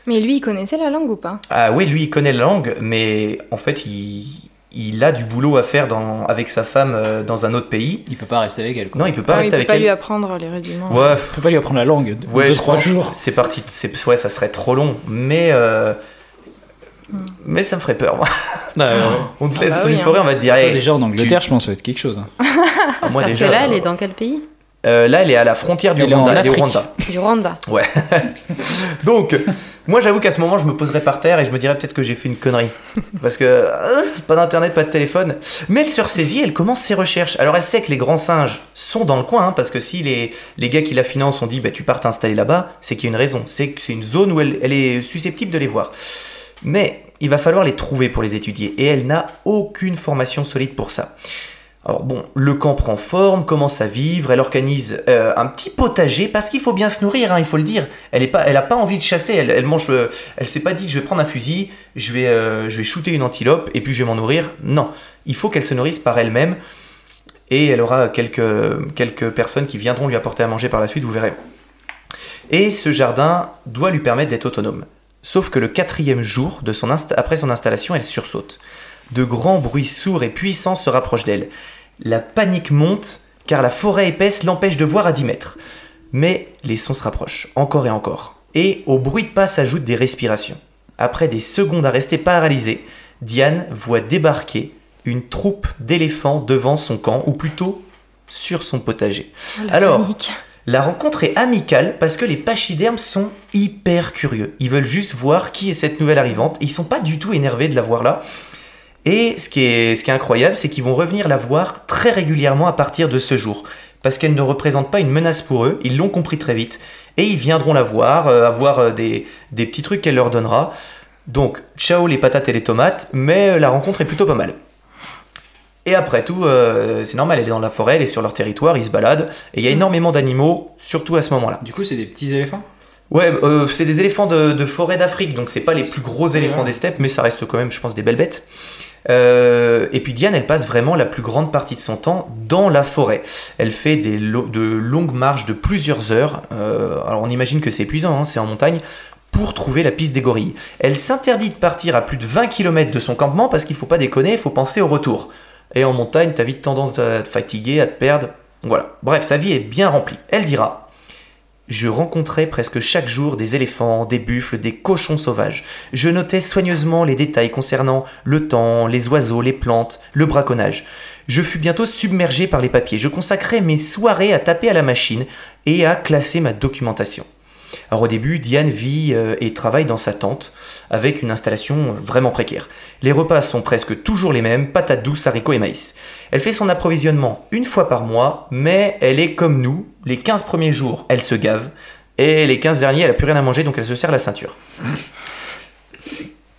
Speaker 4: Mais lui, il connaissait la langue ou pas?
Speaker 1: Ah oui, lui, il connaît la langue, mais en fait, il, il a du boulot à faire dans, avec sa femme euh, dans un autre pays.
Speaker 2: Il peut pas rester avec elle. Quoi.
Speaker 1: Non, il peut pas
Speaker 4: Ah, Il
Speaker 1: rester
Speaker 4: peut
Speaker 1: avec
Speaker 4: pas
Speaker 1: elle.
Speaker 4: lui apprendre les rudiments.
Speaker 1: Ouais,
Speaker 2: Il peut pas lui apprendre la langue. de-
Speaker 1: Ouais,
Speaker 2: deux,
Speaker 1: je
Speaker 2: trois
Speaker 1: pense
Speaker 2: jours.
Speaker 1: C'est parti. C'est ouais, ça serait trop long, mais euh, mais ça me ferait peur. Moi.
Speaker 2: Euh,
Speaker 1: On te
Speaker 4: Ah
Speaker 1: laisse
Speaker 4: bah
Speaker 1: dans
Speaker 4: oui,
Speaker 1: une
Speaker 4: hein.
Speaker 1: forêt, on va te dire. hey,
Speaker 2: déjà en Angleterre, je pense que ça va être quelque chose. hein.
Speaker 1: ah, moi
Speaker 3: Parce
Speaker 1: déjà.
Speaker 3: que là, elle
Speaker 1: euh,
Speaker 3: est dans quel pays?
Speaker 1: Euh, là, elle est à la frontière du
Speaker 2: Elle
Speaker 1: Rwanda. elle est au
Speaker 2: Afrique.
Speaker 1: Rwanda.
Speaker 3: Du Rwanda.
Speaker 1: Ouais. Donc, moi, j'avoue qu'à ce moment, je me poserais par terre et je me dirais peut-être que j'ai fait une connerie, parce que euh, pas d'internet, pas de téléphone. Mais elle se ressaisit, elle commence ses recherches. Alors, elle sait que les grands singes sont dans le coin, hein, parce que si les, les gars qui la financent ont dit, bah, tu pars t'installer là-bas, c'est qu'il y a une raison. C'est que c'est une zone où elle, elle est susceptible de les voir. Mais il va falloir les trouver pour les étudier, et elle n'a aucune formation solide pour ça. Alors bon, le camp prend forme, commence à vivre, elle organise euh, un petit potager parce qu'il faut bien se nourrir, hein, il faut le dire. Elle est pas, a pas envie de chasser, elle, mange, euh, elle s'est pas dit je vais prendre un fusil, je vais, euh, je vais shooter une antilope et puis je vais m'en nourrir. Non, il faut qu'elle se nourrisse par elle-même et elle aura quelques, personnes qui viendront lui apporter à manger par la suite, vous verrez. Et ce jardin doit lui permettre d'être autonome. Sauf que le quatrième jour après son installation, elle sursaute. De grands bruits sourds et puissants se rapprochent d'elle. La panique monte car la forêt épaisse l'empêche de voir à 10 mètres. Mais les sons se rapprochent, encore et encore. Et au bruit de pas s'ajoutent des respirations. Après des secondes à rester paralysée, Diane voit débarquer une troupe d'éléphants devant son camp, ou plutôt sur son potager. Alors,
Speaker 4: Panique.
Speaker 1: la rencontre est amicale parce que les pachydermes sont hyper curieux. Ils veulent juste voir qui est cette nouvelle arrivante. Ils sont pas du tout énervés de la voir là. Et ce qui est, ce qui est incroyable, c'est qu'ils vont revenir la voir très régulièrement à partir de ce jour. Parce qu'elle ne représente pas une menace pour eux, ils l'ont compris très vite. Et ils viendront la voir, euh, avoir euh, des, des petits trucs qu'elle leur donnera. Donc, ciao les patates et les tomates, mais euh, la rencontre est plutôt pas mal. Et après tout, euh, c'est normal, elle est dans la forêt, elle est sur leur territoire, ils se baladent, et il y a énormément d'animaux, surtout à ce moment-là.
Speaker 2: Du coup, c'est des petits éléphants?
Speaker 1: Ouais, euh, c'est des éléphants de, de forêt d'Afrique, donc c'est pas les plus gros éléphants des steppes, mais ça reste quand même, je pense, des belles bêtes. Euh, et puis Diane, elle passe vraiment la plus grande partie de son temps dans la forêt. Elle fait des de longues marches de plusieurs heures. Euh, alors on imagine que c'est épuisant, hein, c'est en montagne pour trouver la piste des gorilles. Elle s'interdit de partir à plus de 20 km de son campement parce qu'il faut pas déconner, il faut penser au retour. Et en montagne, t'as vite tendance à te fatiguer, à te perdre. Voilà. Bref, sa vie est bien remplie. Elle dira je rencontrais presque chaque jour des éléphants, des buffles, des cochons sauvages. Je notais soigneusement les détails concernant le temps, les oiseaux, les plantes, le braconnage. Je fus bientôt submergé par les papiers. Je consacrais mes soirées à taper à la machine et à classer ma documentation. Alors au début, Diane vit euh, et travaille dans sa tente avec une installation vraiment précaire. Les repas sont presque toujours les mêmes, patates douces, haricots et maïs. Elle fait son approvisionnement une fois par mois, mais elle est comme nous. Les 15 premiers jours, elle se gave, et les 15 derniers, elle a plus rien à manger, donc elle se serre la ceinture.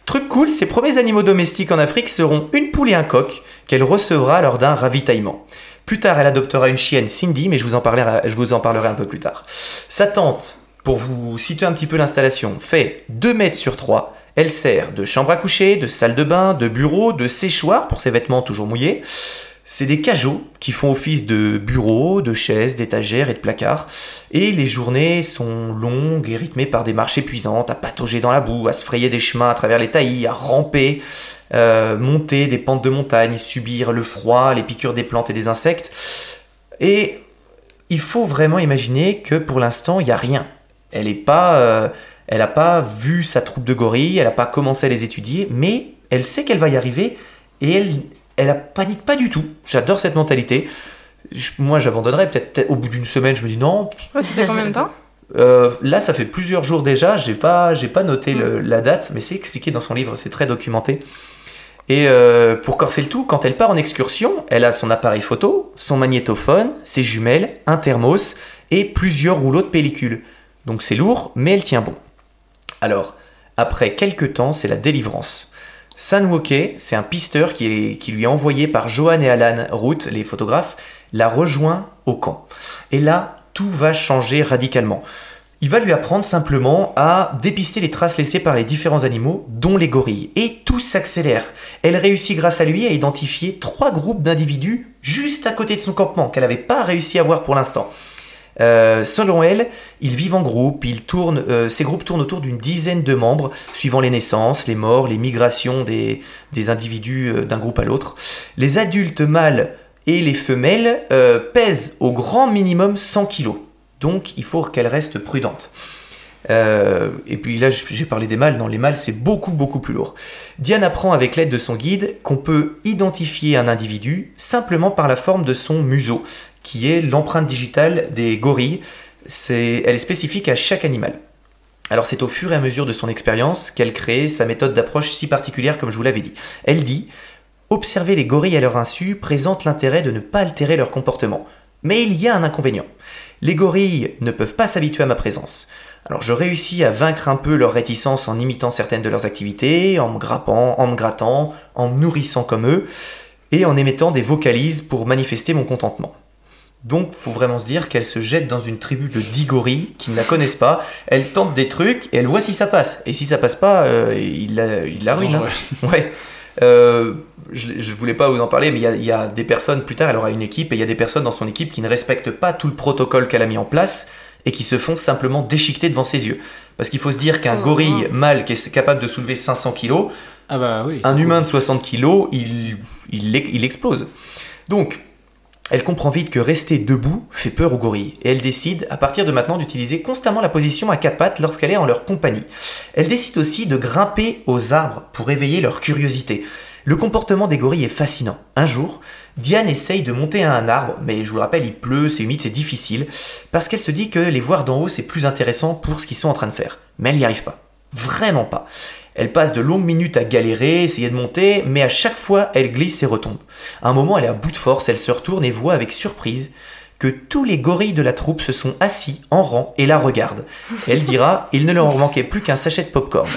Speaker 1: Truc cool, ses premiers animaux domestiques en Afrique seront une poule et un coq qu'elle recevra lors d'un ravitaillement. Plus tard, elle adoptera une chienne, Cindy, mais je vous en parlerai, je vous en parlerai un peu plus tard. Sa tante, pour vous situer un petit peu l'installation, fait 2 mètres sur 3. Elle sert de chambre à coucher, de salle de bain, de bureau, de séchoir pour ses vêtements toujours mouillés. C'est des cajots qui font office de bureaux, de chaises, d'étagères et de placards. Et les journées sont longues et rythmées par des marches épuisantes, à patauger dans la boue, à se frayer des chemins à travers les taillis, à ramper, euh, monter des pentes de montagne, subir le froid, les piqûres des plantes et des insectes. Et il faut vraiment imaginer que pour l'instant, il n'y a rien. Elle est pas, euh, elle n'a pas vu sa troupe de gorilles, elle n'a pas commencé à les étudier, mais elle sait qu'elle va y arriver et elle, elle a panique pas du tout. J'adore cette mentalité. Je- moi, j'abandonnerais peut-être au bout d'une semaine. Je me dis non.
Speaker 4: Ouais, ça fait combien de temps?
Speaker 1: Euh, là, ça fait plusieurs jours déjà. J'ai pas, j'ai pas noté le- la date, mais c'est expliqué dans son livre. C'est très documenté. Et euh, pour corser le tout, quand elle part en excursion, elle a son appareil photo, son magnétophone, ses jumelles, un thermos et plusieurs rouleaux de pellicule. Donc c'est lourd, mais elle tient bon. Alors, après quelques temps, c'est la délivrance. Sanwoke, c'est un pisteur qui, lui est envoyé par Johan et Alan Root, les photographes, la rejoint au camp. Et là, tout va changer radicalement. Il va lui apprendre simplement à dépister les traces laissées par les différents animaux, dont les gorilles. Et tout s'accélère. Elle réussit grâce à lui à identifier trois groupes d'individus juste à côté de son campement, qu'elle n'avait pas réussi à voir pour l'instant. Euh, selon elle, ils vivent en groupe, ils tournent, euh, ces groupes tournent autour d'une dizaine de membres, suivant les naissances, les morts, les migrations des, des individus euh, d'un groupe à l'autre. Les adultes mâles et les femelles pèsent au grand minimum 100 kilos, donc il faut qu'elles restent prudentes. Et puis là, j'ai parlé des mâles. Non, les mâles, c'est beaucoup, beaucoup plus lourd. Diane apprend avec l'aide de son guide qu'on peut identifier un individu simplement par la forme de son museau, qui est l'empreinte digitale des gorilles. Elle est spécifique à chaque animal. Alors c'est au fur et à mesure de son expérience qu'elle crée sa méthode d'approche si particulière comme je vous l'avais dit. Elle dit Observer les gorilles à leur insu présente l'intérêt de ne pas altérer leur comportement. Mais il y a un inconvénient. Les gorilles ne peuvent pas s'habituer à ma présence. Alors je réussis à vaincre un peu leur réticence en imitant certaines de leurs activités, en me grappant, en me grattant, en me nourrissant comme eux. et en émettant des vocalises pour manifester mon contentement. Donc, faut vraiment se dire qu'elle se jette dans une tribu de 10 gorilles qui ne la connaissent pas. Elle tente des trucs et elle voit si ça passe. Et si ça passe pas, euh, il la, il la ruine. hein. Ouais. Euh, je, je voulais pas vous en parler, mais il y a- il y, a des personnes, plus tard, elle aura une équipe, et il y a des personnes dans son équipe qui ne respectent pas tout le protocole qu'elle a mis en place et qui se font simplement déchiqueter devant ses yeux. Parce qu'il faut se dire qu'un
Speaker 3: Oh,
Speaker 1: gorille mâle qui est capable de soulever 500 kilos,
Speaker 2: Ah bah oui.
Speaker 1: un humain de 60 kilos, il, il, il explose. Donc, elle comprend vite que rester debout fait peur aux gorilles, et elle décide à partir de maintenant d'utiliser constamment la position à quatre pattes lorsqu'elle est en leur compagnie. Elle décide aussi de grimper aux arbres pour éveiller leur curiosité. Le comportement des gorilles est fascinant. Un jour, Diane essaye de monter à un arbre, mais je vous le rappelle, il pleut, c'est humide, c'est difficile, parce qu'elle se dit que les voir d'en haut c'est plus intéressant pour ce qu'ils sont en train de faire. Mais elle n'y arrive pas. Vraiment pas. Elle passe de longues minutes à galérer, essayer de monter, mais à chaque fois, elle glisse et retombe. À un moment, elle est à bout de force, elle se retourne et voit avec surprise que tous les gorilles de la troupe se sont assis en rang et la regardent. Elle dira, il ne leur manquait plus qu'un sachet de popcorn.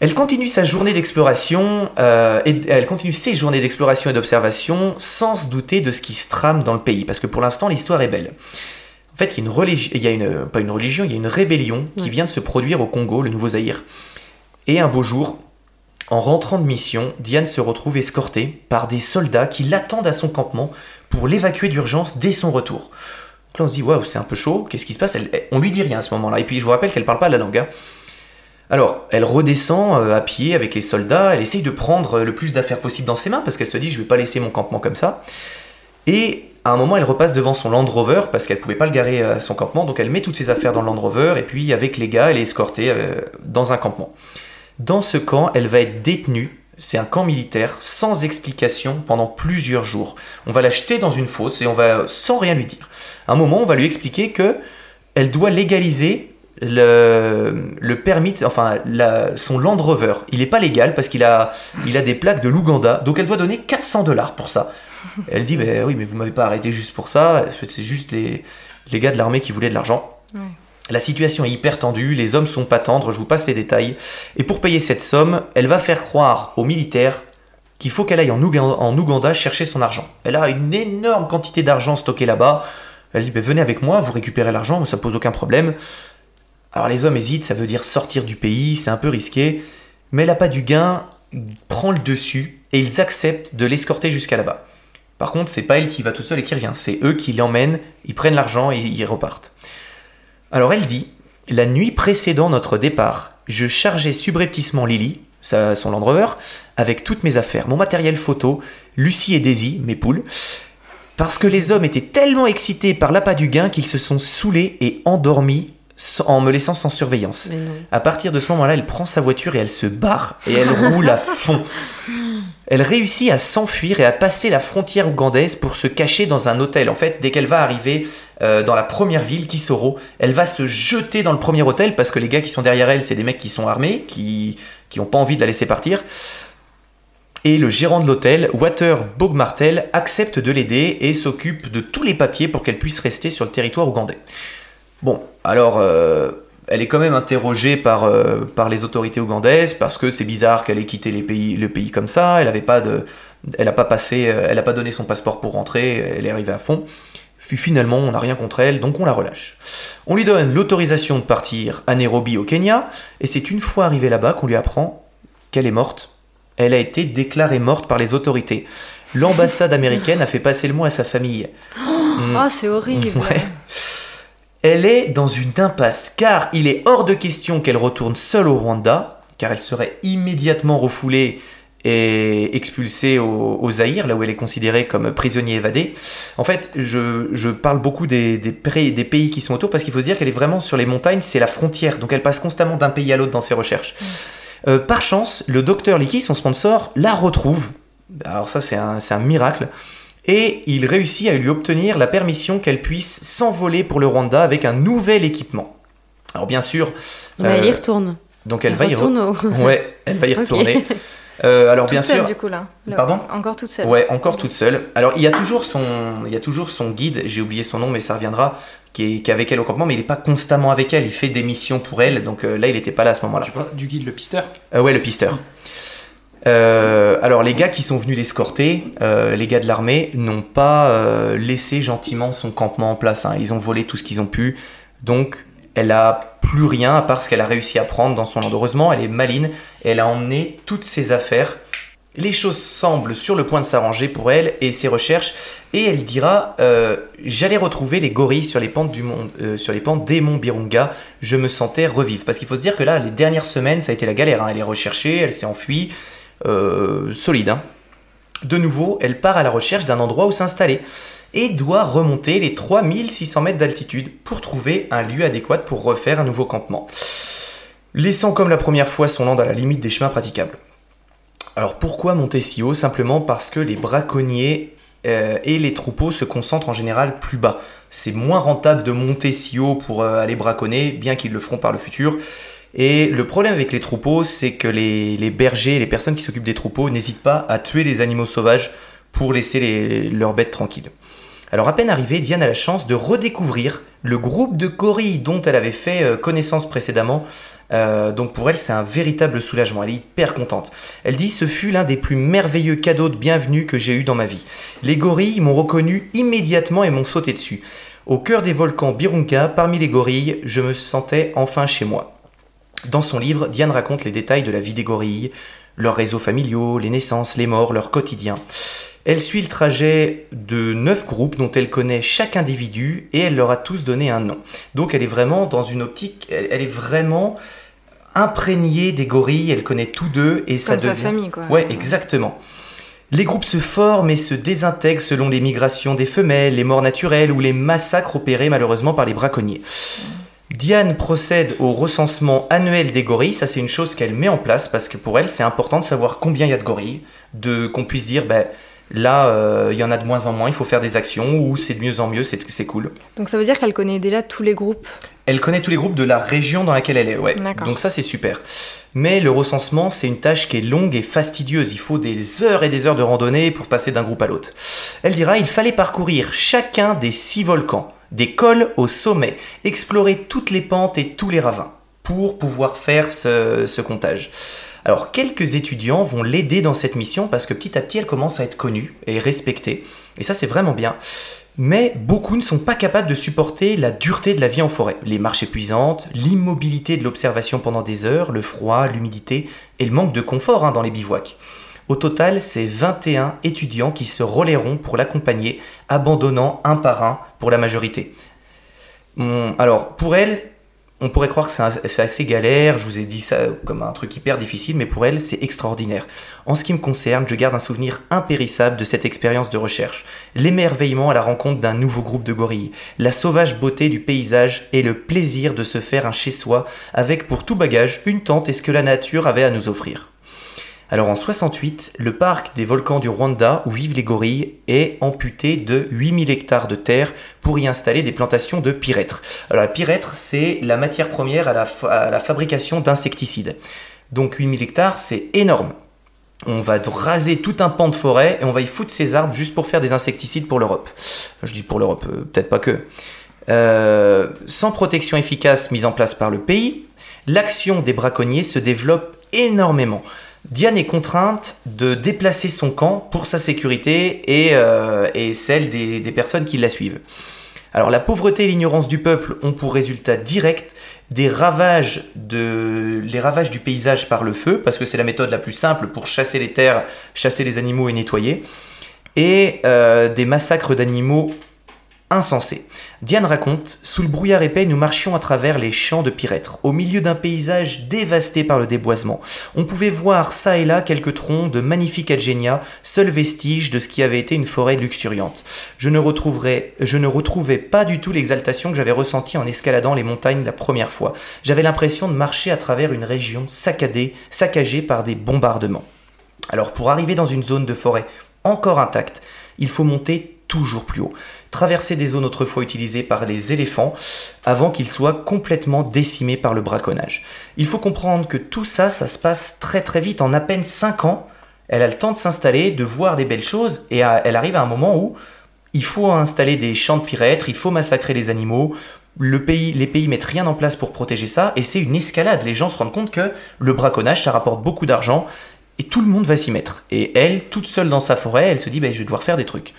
Speaker 1: Elle continue sa journée d'exploration, euh, et elle continue ses journées d'exploration et d'observation sans se douter de ce qui se trame dans le pays, parce que pour l'instant l'histoire est belle. En fait, il y a une religion, il y a une, pas une religion, il y a une rébellion qui vient de se produire au Congo, le Nouveau Zaïre. Et un beau jour, en rentrant de mission, Diane se retrouve escortée par des soldats qui l'attendent à son campement pour l'évacuer d'urgence dès son retour. Donc là, on se dit, waouh, c'est un peu chaud, qu'est-ce qui se passe? On lui dit rien à ce moment-là. Et puis, je vous rappelle qu'elle parle pas la langue. hein. Alors, elle redescend euh, à pied avec les soldats, elle essaye de prendre euh, le plus d'affaires possible dans ses mains parce qu'elle se dit, je vais pas laisser mon campement comme ça. Et à un moment, elle repasse devant son Land Rover parce qu'elle pouvait pas le garer à son campement, donc elle met toutes ses affaires dans le Land Rover et puis avec les gars, elle est escortée euh, dans un campement. Dans ce camp, elle va être détenue. C'est un camp militaire sans explication pendant plusieurs jours. On va la jeter dans une fosse et on va sans rien lui dire. À un moment, on va lui expliquer que elle doit légaliser le, permis, enfin son Land Rover. Il n'est pas légal parce qu'il a, il a des plaques de l'Ouganda, donc elle doit donner 400 dollars pour ça. Elle dit, mais oui, mais vous m'avez pas arrêté juste pour ça, c'est juste les, les gars de l'armée qui voulaient de l'argent. La situation est hyper tendue, les hommes sont pas tendres, je vous passe les détails. Et pour payer cette somme, elle va faire croire aux militaires qu'il faut qu'elle aille en Ouganda, chercher son argent. Elle a une énorme quantité d'argent stocké là-bas. Elle dit, Ben, venez avec moi, vous récupérez l'argent, ça pose aucun problème. Alors les hommes hésitent, ça veut dire sortir du pays, c'est un peu risqué. Mais l'appât du gain prend le dessus et ils acceptent de l'escorter jusqu'à là-bas. Par contre, c'est pas elle qui va toute seule et qui revient, c'est eux qui l'emmènent, ils prennent l'argent et ils repartent. Alors elle dit, la nuit précédant notre départ, je chargeais subrepticement Lily, sa- son Land Rover, avec toutes mes affaires, mon matériel photo, Lucie et Daisy, mes poules, parce que les hommes étaient tellement excités par l'appât du gain qu'ils se sont saoulés et endormis en me laissant sans surveillance. À partir de ce moment-là, elle prend sa voiture et elle se barre et elle roule à fond. Elle réussit à s'enfuir et à passer la frontière ougandaise pour se cacher dans un hôtel. En fait, dès qu'elle va arriver euh, dans la première ville, Kisoro, elle va se jeter dans le premier hôtel parce que les gars qui sont derrière elle, c'est des mecs qui sont armés, qui qui pas envie de la laisser partir. Et le gérant de l'hôtel, Water Bogmartel, accepte de l'aider et s'occupe de tous les papiers pour qu'elle puisse rester sur le territoire ougandais. Bon, alors, euh, elle est quand même interrogée par, euh, par les autorités ougandaises parce que c'est bizarre qu'elle ait quitté les pays, le pays comme ça. Elle avait pas de, elle a pas passé, euh, elle a pas donné son passeport pour rentrer. Elle est arrivée à fond. Puis finalement, on n'a rien contre elle, donc on la relâche. On lui donne l'autorisation de partir à Nairobi au Kenya, et c'est une fois arrivée là-bas qu'on lui apprend qu'elle est morte. Elle a été déclarée morte par les autorités. L'ambassade américaine a fait passer le mot à sa famille. Mm.
Speaker 4: Ah, c'est horrible.
Speaker 1: Ouais. Elle est dans une impasse car il est hors de question qu'elle retourne seule au Rwanda, car elle serait immédiatement refoulée et expulsée au, au Zaïre, là où elle est considérée comme prisonnier évadé. En fait, je, je parle beaucoup des, des, pré- des pays qui sont autour parce qu'il faut se dire qu'elle est vraiment sur les montagnes, c'est la frontière, donc elle passe constamment d'un pays à l'autre dans ses recherches. Euh, par chance, le docteur Licky, son sponsor, la retrouve. Alors ça, c'est un, c'est un miracle et il réussit à lui obtenir la permission qu'elle puisse s'envoler pour le Rwanda avec un nouvel équipement. Alors bien sûr,
Speaker 3: Mais elle y retourne.
Speaker 1: donc elle,
Speaker 3: Elle
Speaker 1: va y
Speaker 3: retourne
Speaker 1: re-
Speaker 3: au-
Speaker 1: ouais, elle va y retourner. Euh, alors
Speaker 4: Toute
Speaker 1: bien
Speaker 4: seule,
Speaker 1: sûr,
Speaker 4: du coup, là. Là,
Speaker 1: Pardon
Speaker 4: Encore toute seule.
Speaker 1: ouais, encore toute seule. Alors il y a toujours son, il y a toujours son guide. J'ai oublié son nom, mais ça reviendra. Qui est, qui est avec elle au campement, mais il n'est pas constamment avec elle. Il fait des missions pour elle. Donc euh, là, il n'était pas là à ce moment-là.
Speaker 2: Tu parles du guide le pisteur?
Speaker 1: Euh, ouais, le pisteur. Euh, alors les gars qui sont venus l'escorter, euh, les gars de l'armée, n'ont pas euh, laissé gentiment son campement en place. hein. Ils ont volé tout ce qu'ils ont pu. Donc elle a plus rien à part ce qu'elle a réussi à prendre dans son land. Heureusement, elle est maline elle a emmené toutes ses affaires. Les choses semblent sur le point de s'arranger pour elle et ses recherches. Et elle dira J'allais retrouver les gorilles sur les pentes, du mont, euh, sur les pentes des monts Birunga. Je me sentais revivre. Parce qu'il faut se dire que là, les dernières semaines, ça a été la galère. hein. Elle est recherchée, elle s'est enfuie. Euh, solide. hein. De nouveau, elle part à la recherche d'un endroit où s'installer et doit remonter les 3600 mètres d'altitude pour trouver un lieu adéquat pour refaire un nouveau campement. Laissant comme la première fois son land à la limite des chemins praticables. Alors pourquoi monter si haut? Simplement parce que les braconniers euh, et les troupeaux se concentrent en général plus bas. C'est moins rentable de monter si haut pour euh, aller braconner, bien qu'ils le feront par le futur. Et le problème avec les troupeaux, c'est que les, bergers, les personnes qui s'occupent des troupeaux, n'hésitent pas à tuer les animaux sauvages pour laisser leurs bêtes tranquilles. Alors à peine arrivée, Diane a la chance de redécouvrir le groupe de gorilles dont elle avait fait euh, connaissance précédemment. Euh, donc pour elle, c'est un véritable soulagement. Elle est hyper contente. Elle dit ce fut l'un des plus merveilleux cadeaux de bienvenue que j'ai eu dans ma vie. Les gorilles m'ont reconnu immédiatement et m'ont sauté dessus. Au cœur des volcans Birunga, parmi les gorilles, je me sentais enfin chez moi. Dans son livre, Diane raconte les détails de la vie des gorilles, leurs réseaux familiaux, les naissances, les morts, leur quotidien. Elle suit le trajet de neuf groupes dont elle connaît chaque individu et elle leur a tous donné un nom. Donc elle est vraiment dans une optique, elle, elle est vraiment imprégnée des gorilles, elle connaît tous deux et ça
Speaker 4: Comme sa
Speaker 1: devient...
Speaker 4: famille, quoi.
Speaker 1: Ouais, exactement. Les groupes se forment et se désintègrent selon les migrations des femelles, les morts naturelles ou les massacres opérés malheureusement par les braconniers. Diane procède au recensement annuel des gorilles, ça c'est une chose qu'elle met en place parce que pour elle c'est important de savoir combien il y a de gorilles, de qu'on puisse dire ben là euh, il y en a de moins en moins, il faut faire des actions ou c'est de mieux en mieux, c'est c'est cool.
Speaker 4: Donc ça veut dire qu'elle connaît déjà tous les groupes?
Speaker 1: Elle connaît tous les groupes de la région dans laquelle elle est, ouais.
Speaker 4: D'accord.
Speaker 1: Donc ça c'est super. Mais le recensement c'est une tâche qui est longue et fastidieuse. Il faut des heures et des heures de randonnée pour passer d'un groupe à l'autre. Elle dira il fallait parcourir chacun des six volcans, des cols au sommet, explorer toutes les pentes et tous les ravins pour pouvoir faire ce, comptage. Alors quelques étudiants vont l'aider dans cette mission parce que petit à petit elle commence à être connue et respectée. Et ça c'est vraiment bien. Mais beaucoup ne sont pas capables de supporter la dureté de la vie en forêt. Les marches épuisantes, l'immobilité de l'observation pendant des heures, le froid, l'humidité et le manque de confort hein, dans les bivouacs. Au total, c'est 21 étudiants qui se relayeront pour l'accompagner, abandonnant un par un pour la majorité. Hum, alors, pour elle, on pourrait croire que c'est assez galère, je vous ai dit ça comme un truc hyper difficile, mais pour elle, c'est extraordinaire. En ce qui me concerne, je garde un souvenir impérissable de cette expérience de recherche. L'émerveillement à la rencontre d'un nouveau groupe de gorilles, la sauvage beauté du paysage et le plaisir de se faire un chez-soi avec pour tout bagage une tente et ce que la nature avait à nous offrir. Alors en 68, le parc des volcans du Rwanda où vivent les gorilles est amputé de 8000 hectares de terre pour y installer des plantations de pyrètre. Alors la pyrètre, c'est la matière première à la, fabrication d'insecticides. Donc 8000 hectares, c'est énorme. On va raser tout un pan de forêt et on va y foutre ces arbres juste pour faire des insecticides pour l'Europe. Je dis pour l'Europe, euh, peut-être pas que. Euh, sans protection efficace mise en place par le pays, l'action des braconniers se développe énormément. Diane est contrainte de déplacer son camp pour sa sécurité et, euh, celle des, des personnes qui la suivent. Alors la pauvreté et l'ignorance du peuple ont pour résultat direct des ravages de les ravages du paysage par le feu parce que c'est la méthode la plus simple pour chasser les terres, chasser les animaux et nettoyer et euh, des massacres d'animaux insensés. Diane raconte Sous le brouillard épais, nous marchions à travers les champs de Pyrètre, au milieu d'un paysage dévasté par le déboisement. On pouvait voir ça et là quelques troncs de magnifiques adgénias, seul vestige de ce qui avait été une forêt luxuriante. Je ne, je ne retrouvais pas du tout l'exaltation que j'avais ressentie en escaladant les montagnes la première fois. J'avais l'impression de marcher à travers une région saccadée, saccagée par des bombardements. Alors pour arriver dans une zone de forêt encore intacte, il faut monter toujours plus haut, traverser des zones autrefois utilisées par les éléphants avant qu'ils soient complètement décimés par le braconnage. Il faut comprendre que tout ça, ça se passe très très vite, en à peine 5 ans, elle a le temps de s'installer, de voir des belles choses, et elle arrive à un moment où il faut installer des champs de pyrètre, il faut massacrer les animaux, les pays mettent rien en place pour protéger ça, et c'est une escalade. Les gens se rendent compte que le braconnage, ça rapporte beaucoup d'argent, et tout le monde va s'y mettre. Et elle, toute seule dans sa forêt, elle se dit bah, je vais devoir faire des trucs.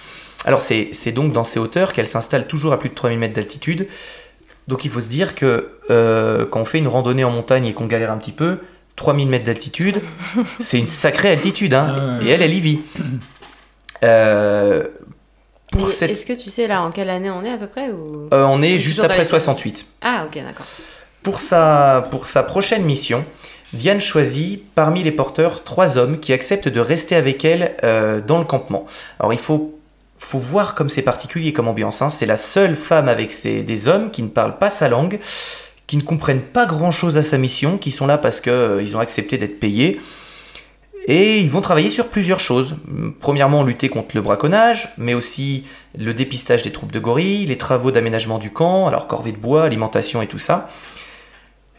Speaker 1: Alors c'est c'est donc dans ces hauteurs qu'elle s'installe toujours à plus de 3000 mètres d'altitude. Donc il faut se dire que euh, quand on fait une randonnée en montagne et qu'on galère un petit peu, 3000 mètres d'altitude, c'est une sacrée altitude. Hein,
Speaker 2: Ah.
Speaker 1: Et elle, elle y vit. Euh, cette-
Speaker 3: Est-ce que tu sais là en quelle année on est à peu près ou...
Speaker 1: euh, on est juste après
Speaker 3: les-
Speaker 1: 68.
Speaker 3: Ah ok d'accord.
Speaker 1: Pour sa, pour sa prochaine mission, Diane choisit parmi les porteurs trois hommes qui acceptent de rester avec elle euh, dans le campement. Alors il faut, faut voir comme c'est particulier comme ambiance. hein. C'est la seule femme avec des hommes qui ne parlent pas sa langue, qui ne comprennent pas grand-chose à sa mission, qui sont là parce qu'ils ont accepté d'être payés. Et ils vont travailler sur plusieurs choses. Premièrement, lutter contre le braconnage, mais aussi le dépistage des troupes de gorilles, les travaux d'aménagement du camp, alors corvée de bois, alimentation et tout ça.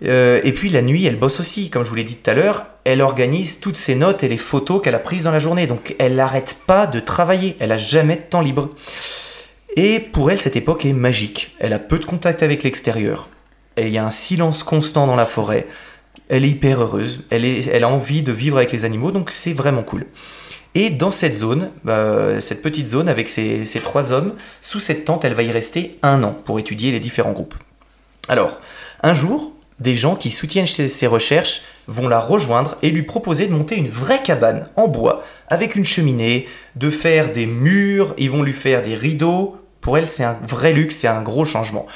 Speaker 1: Euh, et puis la nuit, elle bosse aussi, comme je vous l'ai dit tout à l'heure, elle organise toutes ses notes et les photos qu'elle a prises dans la journée. Donc elle n'arrête pas de travailler, elle a jamais de temps libre. Et pour elle, cette époque est magique. Elle a peu de contact avec l'extérieur. Il y a un silence constant dans la forêt. Elle est hyper heureuse. Elle, a envie de vivre avec les animaux, donc c'est vraiment cool. Et dans cette zone, euh, cette petite zone avec ces trois hommes, sous cette tente, elle va y rester un an pour étudier les différents groupes. Alors, un jour, des gens qui soutiennent ses, recherches vont la rejoindre et lui proposer de monter une vraie cabane en bois, avec une cheminée, de faire des murs, ils vont lui faire des rideaux. Pour elle, c'est un vrai luxe, c'est un gros changement.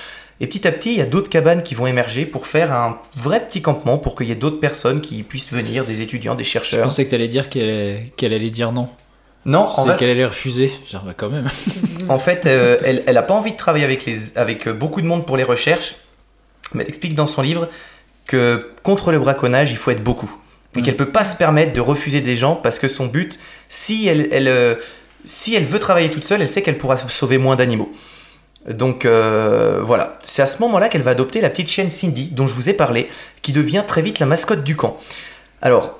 Speaker 1: Et petit à petit, il y a d'autres cabanes qui vont émerger pour faire un vrai petit campement, pour qu'il y ait d'autres personnes qui puissent venir, des étudiants, des
Speaker 2: Je
Speaker 1: chercheurs.
Speaker 2: pensais que t'allais dire qu'elle allait dire non.
Speaker 1: Non, en
Speaker 2: C'est
Speaker 1: vrai-
Speaker 2: qu'elle allait refuser. Genre, bah quand même.
Speaker 1: En fait, euh, elle, elle a pas envie de travailler avec, les, avec beaucoup de monde pour les recherches, mais elle explique dans son livre que contre le braconnage, il faut être beaucoup. Et
Speaker 2: Mm.
Speaker 1: qu'elle peut pas se permettre de refuser des gens parce que son but, si elle, elle, euh, si elle veut travailler toute seule, elle sait qu'elle pourra sauver moins d'animaux. Donc euh, voilà, c'est à ce moment-là qu'elle va adopter la petite chienne Cindy, dont je vous ai parlé, qui devient très vite la mascotte du camp. Alors,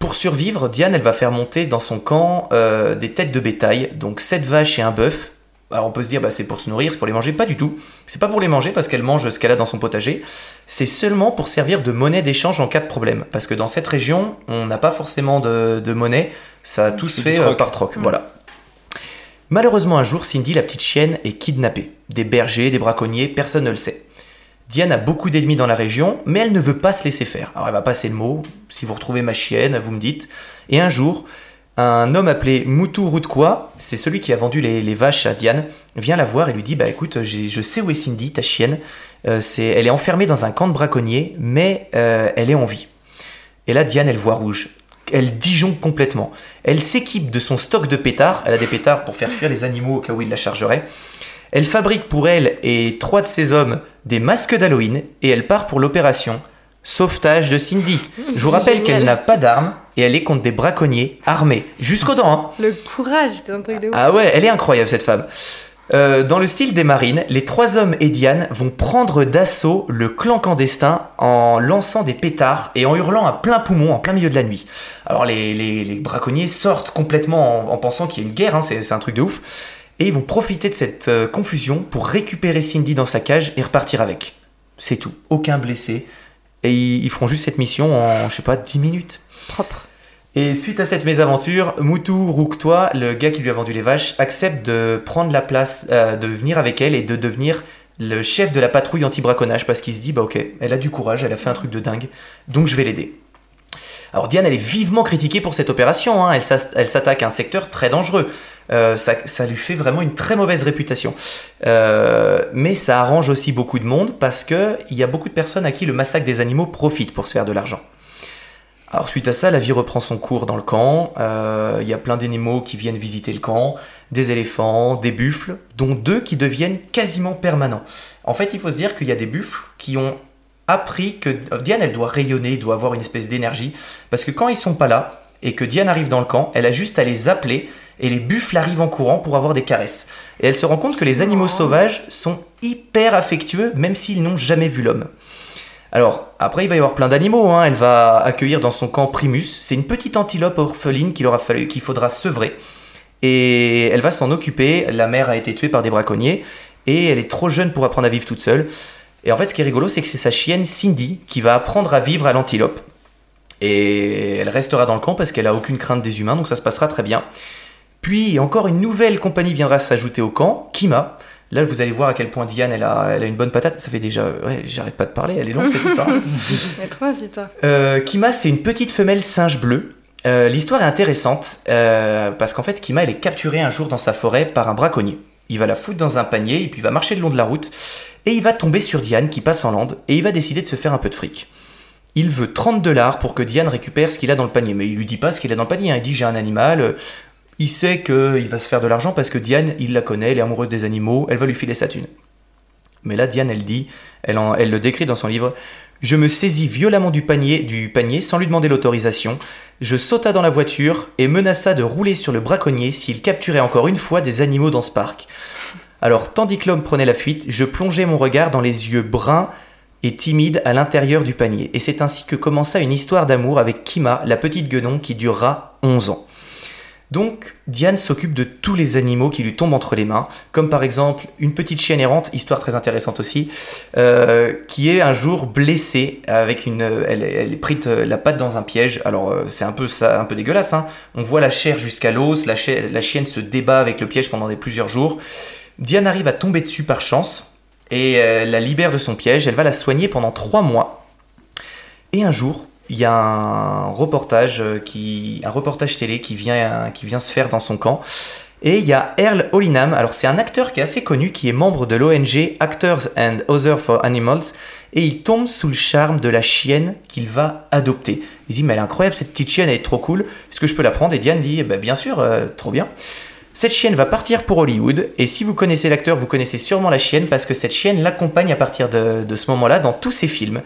Speaker 1: pour survivre, Diane, elle va faire monter dans son camp euh, des têtes de bétail, donc 7 vaches et un bœuf. Alors on peut se dire, bah, c'est pour se nourrir, c'est pour les manger. Pas du tout. C'est pas pour les manger parce qu'elle mange ce qu'elle a dans son potager. C'est seulement pour servir de monnaie d'échange en cas de problème. Parce que dans cette région, on n'a pas forcément de, de monnaie. Ça tout se fait euh,
Speaker 2: troc.
Speaker 1: par troc. Voilà. Malheureusement, un jour, Cindy, la petite chienne, est kidnappée. Des bergers, des braconniers, personne ne le sait. Diane a beaucoup d'ennemis dans la région, mais elle ne veut pas se laisser faire. Alors elle va passer le mot, si vous retrouvez ma chienne, vous me dites. Et un jour, un homme appelé Moutou Routkoua, c'est celui qui a vendu les, les vaches à Diane, vient la voir et lui dit Bah écoute, je sais où est Cindy, ta chienne. Euh, c'est, elle est enfermée dans un camp de braconniers, mais euh, elle est en vie. Et là, Diane, elle voit rouge. Elle disjonque complètement. Elle s'équipe de son stock de pétards. Elle a des pétards pour faire fuir les animaux au cas où ils la chargeraient. Elle fabrique pour elle et trois de ses hommes des masques d'Halloween et elle part pour l'opération sauvetage de Cindy. Je vous rappelle qu'elle n'a pas d'armes et elle est contre des braconniers armés jusqu'aux dents. hein.
Speaker 4: Le courage, c'est un truc de ouf.
Speaker 1: Ah ouais, elle est incroyable cette femme. Euh, dans le style des marines, les trois hommes et Diane vont prendre d'assaut le clan clandestin en lançant des pétards et en hurlant à plein poumon en plein milieu de la nuit. Alors les, les- les braconniers sortent complètement en, en pensant qu'il y a une guerre, hein, c'est c'est un truc de ouf, et ils vont profiter de cette euh, confusion pour récupérer Cindy dans sa cage et repartir avec. C'est tout, aucun blessé, et ils, ils feront juste cette mission en, je sais pas, 10 minutes.
Speaker 3: Propre.
Speaker 1: Et suite à cette mésaventure, Moutou Rouktoa, le gars qui lui a vendu les vaches, accepte de prendre la place, euh, de venir avec elle et de devenir le chef de la patrouille anti-braconnage parce qu'il se dit bah ok, elle a du courage, elle a fait un truc de dingue, donc je vais l'aider. Alors Diane, elle est vivement critiquée pour cette opération, hein. elle s'attaque à un secteur très dangereux. Euh, ça, ça lui fait vraiment une très mauvaise réputation. Euh, mais ça arrange aussi beaucoup de monde parce qu'il y a beaucoup de personnes à qui le massacre des animaux profite pour se faire de l'argent. Alors suite à ça, la vie reprend son cours dans le camp. Euh, Il y a plein d'animaux qui viennent visiter le camp, des éléphants, des buffles, dont deux qui deviennent quasiment permanents. En fait, il faut se dire qu'il y a des buffles qui ont appris que Diane, elle doit rayonner, doit avoir une espèce d'énergie, parce que quand ils sont pas là et que Diane arrive dans le camp, elle a juste à les appeler et les buffles arrivent en courant pour avoir des caresses. Et elle se rend compte que les animaux sauvages sont hyper affectueux, même s'ils n'ont jamais vu l'homme. Alors, après, il va y avoir plein d'animaux. hein. Elle va accueillir dans son camp Primus. C'est une petite antilope orpheline qu'il aura fallu, qu'il faudra sevrer. Et elle va s'en occuper. La mère a été tuée par des braconniers. Et elle est trop jeune pour apprendre à vivre toute seule. Et en fait, ce qui est rigolo, c'est que c'est sa chienne Cindy qui va apprendre à vivre à l'antilope. Et elle restera dans le camp parce qu'elle a aucune crainte des humains, donc ça se passera très bien. Puis encore une nouvelle compagnie viendra s'ajouter au camp, Kima. Là, vous allez voir à quel point Diane, elle a, elle a une bonne patate. Ça fait déjà... Ouais, j'arrête pas de parler, elle est longue cette histoire.
Speaker 4: Mais trop bien, c'est ça.
Speaker 1: Euh, Kima, c'est une petite femelle singe bleu. Euh, L'histoire est intéressante euh, parce qu'en fait, Kima, elle est capturée un jour dans sa forêt par un braconnier. Il va la foutre dans un panier et puis il va marcher le long de la route et il va tomber sur Diane qui passe en lande et il va décider de se faire un peu de fric. Il veut 30 dollars pour que Diane récupère ce qu'il a dans le panier, mais il lui dit pas ce qu'il a dans le panier. hein. Il dit j'ai un animal. Il sait qu'il va se faire de l'argent parce que Diane, il la connaît, elle est amoureuse des animaux, elle va lui filer sa thune. Mais là, Diane, elle dit, elle, le décrit dans son livre, je me saisis violemment du panier, du panier sans lui demander l'autorisation. Je sauta dans la voiture et menaça de rouler sur le braconnier s'il capturait encore une fois des animaux dans ce parc. Alors, tandis que l'homme prenait la fuite, je plongeai mon regard dans les yeux bruns et timides à l'intérieur du panier. Et c'est ainsi que commença une histoire d'amour avec Kima, la petite guenon, qui durera 11 ans. Donc, Diane s'occupe de tous les animaux qui lui tombent entre les mains, comme par exemple une petite chienne errante, histoire très intéressante aussi, euh, qui est un jour blessée avec une, elle, est prise euh, la patte dans un piège. Alors euh, c'est un peu un peu dégueulasse. Hein. On voit la chair jusqu'à l'os, la, chi- la chienne se débat avec le piège pendant plusieurs jours. Diane arrive à tomber dessus par chance et la libère de son piège. Elle va la soigner pendant trois mois. Et un jour, il y a un reportage euh, qui, un reportage télé qui vient, qui vient se faire dans son camp. Et il y a Earl Olinam, alors c'est un acteur qui est assez connu, qui est membre de l'ONG Actors and Other for Animals, et il tombe sous le charme de la chienne qu'il va adopter. Il dit, mais elle est incroyable, cette petite chienne, elle est trop cool, est-ce que je peux la prendre? Et Diane dit, ben, bien sûr, euh, trop bien. Cette chienne va partir pour Hollywood, et si vous connaissez l'acteur, vous connaissez sûrement la chienne, parce que cette chienne l'accompagne à partir de ce moment-là dans tous ses films.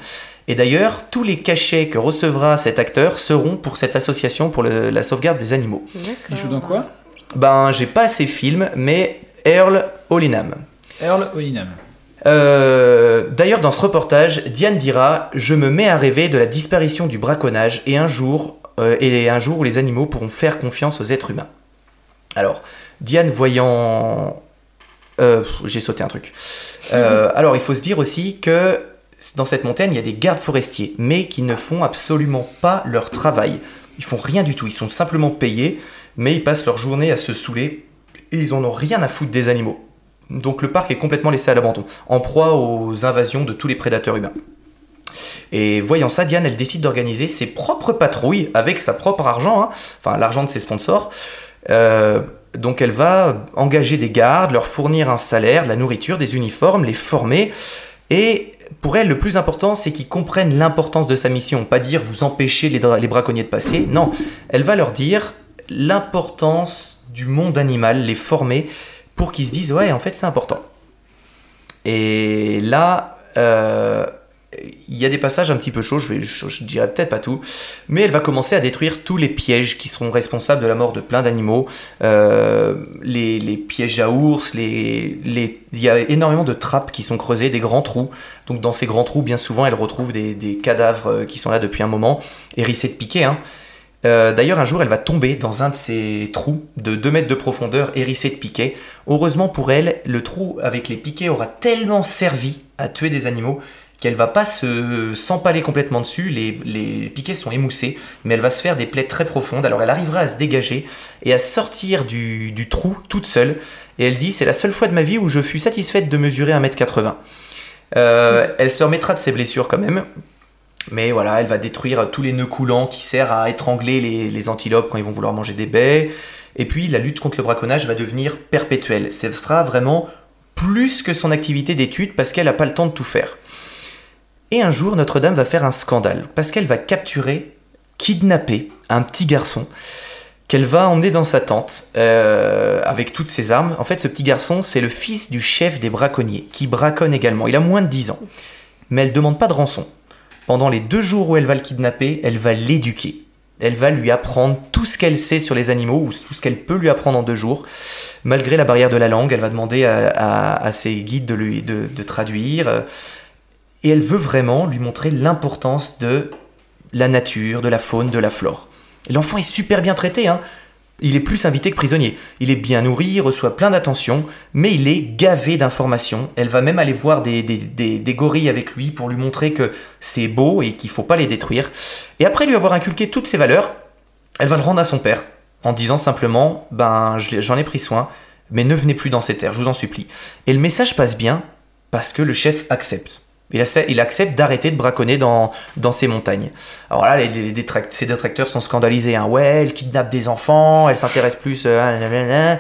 Speaker 1: Et d'ailleurs, tous les cachets que recevra cet acteur seront pour cette association pour le- la sauvegarde des animaux.
Speaker 2: Il joue dans quoi?
Speaker 1: Ben, j'ai pas ces films, mais Earl Olinam.
Speaker 2: Earl Olinam.
Speaker 1: Euh, D'ailleurs, dans ce reportage, Diane dira Je me mets à rêver de la disparition du braconnage et un jour, euh, et un jour où les animaux pourront faire confiance aux êtres humains. Alors, Diane voyant. Euh, J'ai sauté un truc. Euh, alors, il faut se dire aussi que dans cette montagne, il y a des gardes forestiers, mais qui ne font absolument pas leur travail. Ils font rien du tout, ils sont simplement payés, mais ils passent leur journée à se saouler et ils en ont rien à foutre des animaux. Donc le parc est complètement laissé à l'abandon, en proie aux invasions de tous les prédateurs humains. Et voyant ça, Diane, elle décide d'organiser ses propres patrouilles avec sa propre argent, hein, enfin l'argent de ses sponsors. Euh, donc elle va engager des gardes, leur fournir un salaire, de la nourriture, des uniformes, les former. Et pour elle, le plus important, c'est qu'ils comprennent l'importance de sa mission. Pas dire vous empêchez les, braconniers de passer. Non, elle va leur dire l'importance du monde animal, les former pour qu'ils se disent ouais, en fait, c'est important. Et là, euh, il y a des passages un petit peu chauds, je, vais, dirais peut-être pas tout, mais elle va commencer à détruire tous les pièges qui seront responsables de la mort de plein d'animaux, euh, les, pièges à ours, il y a énormément de trappes qui sont creusées, des grands trous. Donc dans ces grands trous, bien souvent, elle retrouve des, des cadavres euh, qui sont là depuis un moment, hérissés de piquets. Hein. Euh, D'ailleurs, un jour, elle va tomber dans un de ces trous de 2 mètres de profondeur, hérissés de piquets. Heureusement pour elle, le trou avec les piquets aura tellement servi à tuer des animaux qu'elle va pas se s'empaler complètement dessus. Les, piquets sont émoussés, mais elle va se faire des plaies très profondes. Alors elle arrivera à se dégager et à sortir du, du trou toute seule. Et elle dit c'est la seule fois de ma vie où je fus satisfaite de mesurer 1m80. Euh, elle se remettra de ses blessures quand même. Mais voilà, elle va détruire tous les nœuds coulants qui servent à étrangler les, les antilopes quand ils vont vouloir manger des baies. Et puis la lutte contre le braconnage va devenir perpétuelle. Ce sera vraiment plus que son activité d'étude parce qu'elle n'a pas le temps de tout faire. Et un jour, Notre-Dame va faire un scandale parce qu'elle va capturer, kidnapper un petit garçon qu'elle va emmener dans sa tente euh, avec toutes ses armes. En fait, ce petit garçon, c'est le fils du chef des braconniers qui braconne également. Il a moins de 10 ans. Mais elle demande pas de rançon. Pendant les deux jours où elle va le kidnapper, elle va l'éduquer. Elle va lui apprendre tout ce qu'elle sait sur les animaux, ou tout ce qu'elle peut lui apprendre en deux jours. Malgré la barrière de la langue, elle va demander à, ses guides de, lui, de, de traduire. Et elle veut vraiment lui montrer l'importance de la nature, de la faune, de la flore. L'enfant est super bien traité, hein. il est plus invité que prisonnier. Il est bien nourri, il reçoit plein d'attention, mais il est gavé d'informations. Elle va même aller voir des, gorilles avec lui pour lui montrer que c'est beau et qu'il faut pas les détruire. Et après lui avoir inculqué toutes ces valeurs, elle va le rendre à son père en disant simplement Ben, j'en ai pris soin, mais ne venez plus dans ces terres, je vous en supplie. Et le message passe bien parce que le chef accepte. Il, accepte- d'arrêter de braconner dans, ces montagnes. Alors là, ces détracteurs sont scandalisés. Hein. Ouais, elle kidnappe des enfants, elle s'intéresse plus. euh.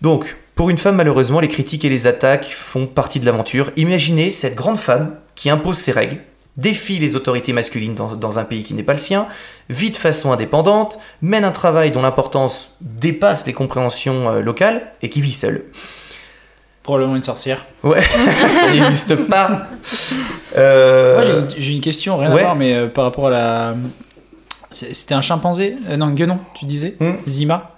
Speaker 1: Donc, pour une femme, malheureusement, les critiques et les attaques font partie de l'aventure. Imaginez cette grande femme qui impose ses règles, défie les autorités masculines dans, dans un pays qui n'est pas le sien, vit de façon indépendante, mène un travail dont l'importance dépasse les compréhensions euh, locales et qui vit seule.
Speaker 2: Probablement une sorcière.
Speaker 1: Ouais, ça n'existe pas. Euh,
Speaker 2: Moi, j'ai une- question, rien
Speaker 1: ouais.
Speaker 2: à voir, mais euh, par rapport à la. C'était un chimpanzé? Euh, Non, guenon, tu disais?
Speaker 1: Hmm.
Speaker 2: Zima?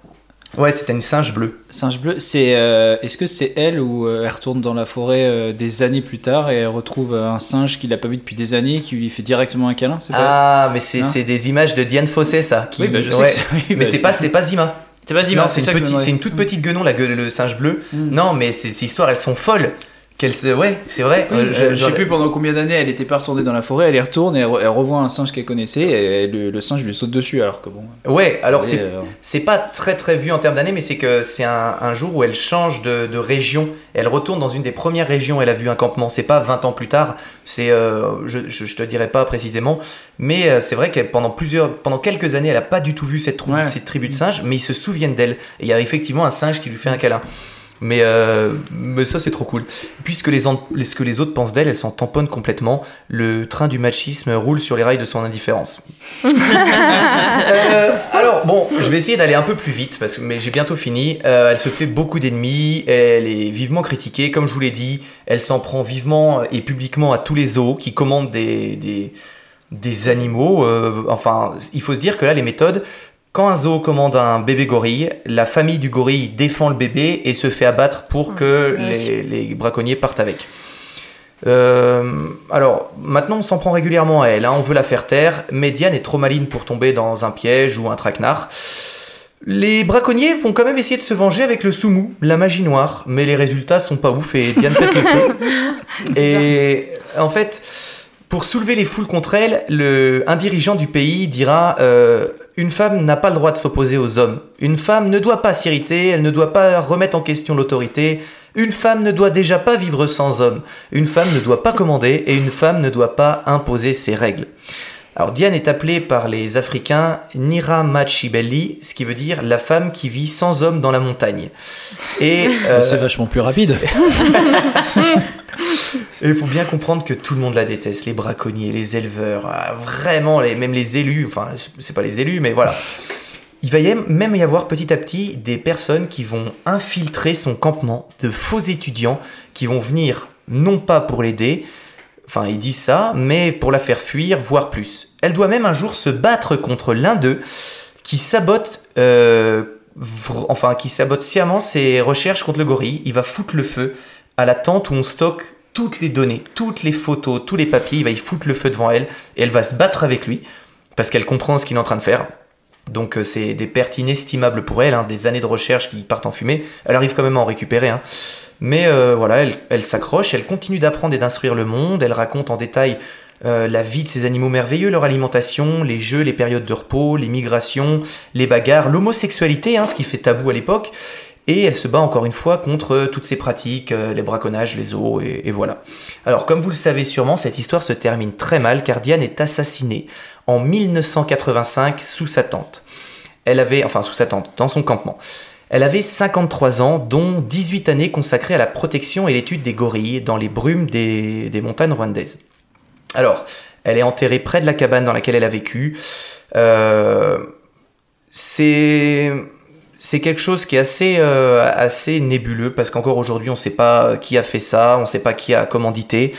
Speaker 1: Ouais, c'était une singe bleue.
Speaker 2: Singe bleu. C'est. euh, Est-ce que c'est elle ou elle retourne dans la forêt des années plus tard et elle retrouve un singe qu'il n'a pas vu depuis des années qui lui fait directement un câlin pas
Speaker 1: Ah, mais c'est des images de Diane Fossé, ça. Qui...
Speaker 2: Oui, bah, je sais
Speaker 1: ouais.
Speaker 2: que
Speaker 1: Mais
Speaker 2: bah,
Speaker 1: c'est pas, c'est pas Zima.
Speaker 2: C'est pas c'est
Speaker 1: une, petite- toute petite guenon, la gueule, le singe bleu.
Speaker 2: Hmm.
Speaker 1: Non, mais ces histoires, elles sont folles. Qu'elles se... Ouais, c'est vrai.
Speaker 2: Oui,
Speaker 1: Euh,
Speaker 2: je, je
Speaker 1: j'aurais-
Speaker 2: sais plus pendant combien d'années elle était pas retournée dans la forêt, elle y retourne et elle, re- elle revoit un singe qu'elle connaissait et le, le singe lui saute dessus alors que bon.
Speaker 1: Ouais, alors c'est
Speaker 2: euh,
Speaker 1: c'est pas très très vu en termes d'années, mais c'est que c'est un, un jour où elle change de, de région. Elle retourne dans une des premières régions où elle a vu un campement. C'est pas 20 ans plus tard, c'est, euh, je, je, je te dirais pas précisément, mais euh, c'est vrai qu'elle pendant plusieurs, pendant quelques années, elle a pas du tout vu cette, trou-
Speaker 2: Ouais.
Speaker 1: cette tribu de singes, mais ils se souviennent d'elle. Et il y a effectivement un singe qui lui fait un câlin. Mais, euh, mais ça c'est trop cool. Puisque les, ce que les autres pensent d'elle, elle s'en tamponne complètement. Le train du machisme roule sur les rails de son indifférence. Euh, alors bon, je vais essayer d'aller un peu plus vite parce que mais j'ai bientôt fini. Euh, elle se fait beaucoup d'ennemis, elle est vivement critiquée, comme je vous l'ai dit. Elle s'en prend vivement et publiquement à tous les zoos qui commandent des des, des animaux. Euh, enfin, il faut se dire que là les méthodes. Quand un zoo commande un bébé gorille, la famille du gorille défend le bébé et se fait abattre pour que les, les braconniers partent avec. Euh, alors, maintenant, on s'en prend régulièrement à elle. hein, on veut la faire taire, mais Diane est trop maligne pour tomber dans un piège ou un traquenard. Les braconniers vont quand même essayer de se venger avec le soumou, la magie noire, mais les résultats sont pas ouf et Diane pète le feu. Et en fait, pour soulever les foules contre elle, le, un dirigeant du pays dira euh, Une femme n'a pas le droit de s'opposer aux hommes. Une femme ne doit pas s'irriter, elle ne doit pas remettre en question l'autorité. Une femme ne doit déjà pas vivre sans homme. Une femme ne doit pas commander et une femme ne doit pas imposer ses règles. Alors Diane est appelée par les Africains Nira Machibelli, ce qui veut dire la femme qui vit sans homme dans la montagne. Et euh,
Speaker 2: c'est vachement plus rapide.
Speaker 1: et il faut bien comprendre que tout le monde la déteste, les braconniers, les éleveurs, ah, vraiment, les, même les élus, enfin, c'est pas les élus, mais voilà. Il va y même y avoir petit à petit des personnes qui vont infiltrer son campement, de faux étudiants qui vont venir non pas pour l'aider, enfin ils disent ça, mais pour la faire fuir, voire plus. Elle doit même un jour se battre contre l'un d'eux qui sabote, euh, enfin qui sabote sciemment ses recherches contre le gorille. Il va foutre le feu à la tente où on stocke toutes les données, toutes les photos, tous les papiers. Il va y foutre le feu devant elle et elle va se battre avec lui parce qu'elle comprend ce qu'il est en train de faire. Donc euh, c'est des pertes inestimables pour elle, hein, des années de recherche qui partent en fumée. Elle arrive quand même à en récupérer. hein. Mais euh, voilà, elle, s'accroche, elle continue d'apprendre et d'instruire le monde. Elle raconte en détail euh, la vie de ces animaux merveilleux, leur alimentation, les jeux, les périodes de repos, les migrations, les bagarres, l'homosexualité, hein, ce qui fait tabou à l'époque. Et elle se bat encore une fois contre euh, toutes ces pratiques, les braconnages, les zoos, et, et voilà. Alors, comme vous le savez sûrement, cette histoire se termine très mal car Diane est assassinée en 1985 sous sa tente. Elle avait, enfin sous sa tente, dans son campement. Elle avait 53 ans, dont 18 années consacrées à la protection et l'étude des gorilles dans les brumes des, montagnes rwandaises. Alors, elle est enterrée près de la cabane dans laquelle elle a vécu. Euh, c'est quelque chose qui est assez, euh, nébuleux parce qu'encore aujourd'hui on ne sait pas qui a fait ça, on ne sait pas qui a commandité.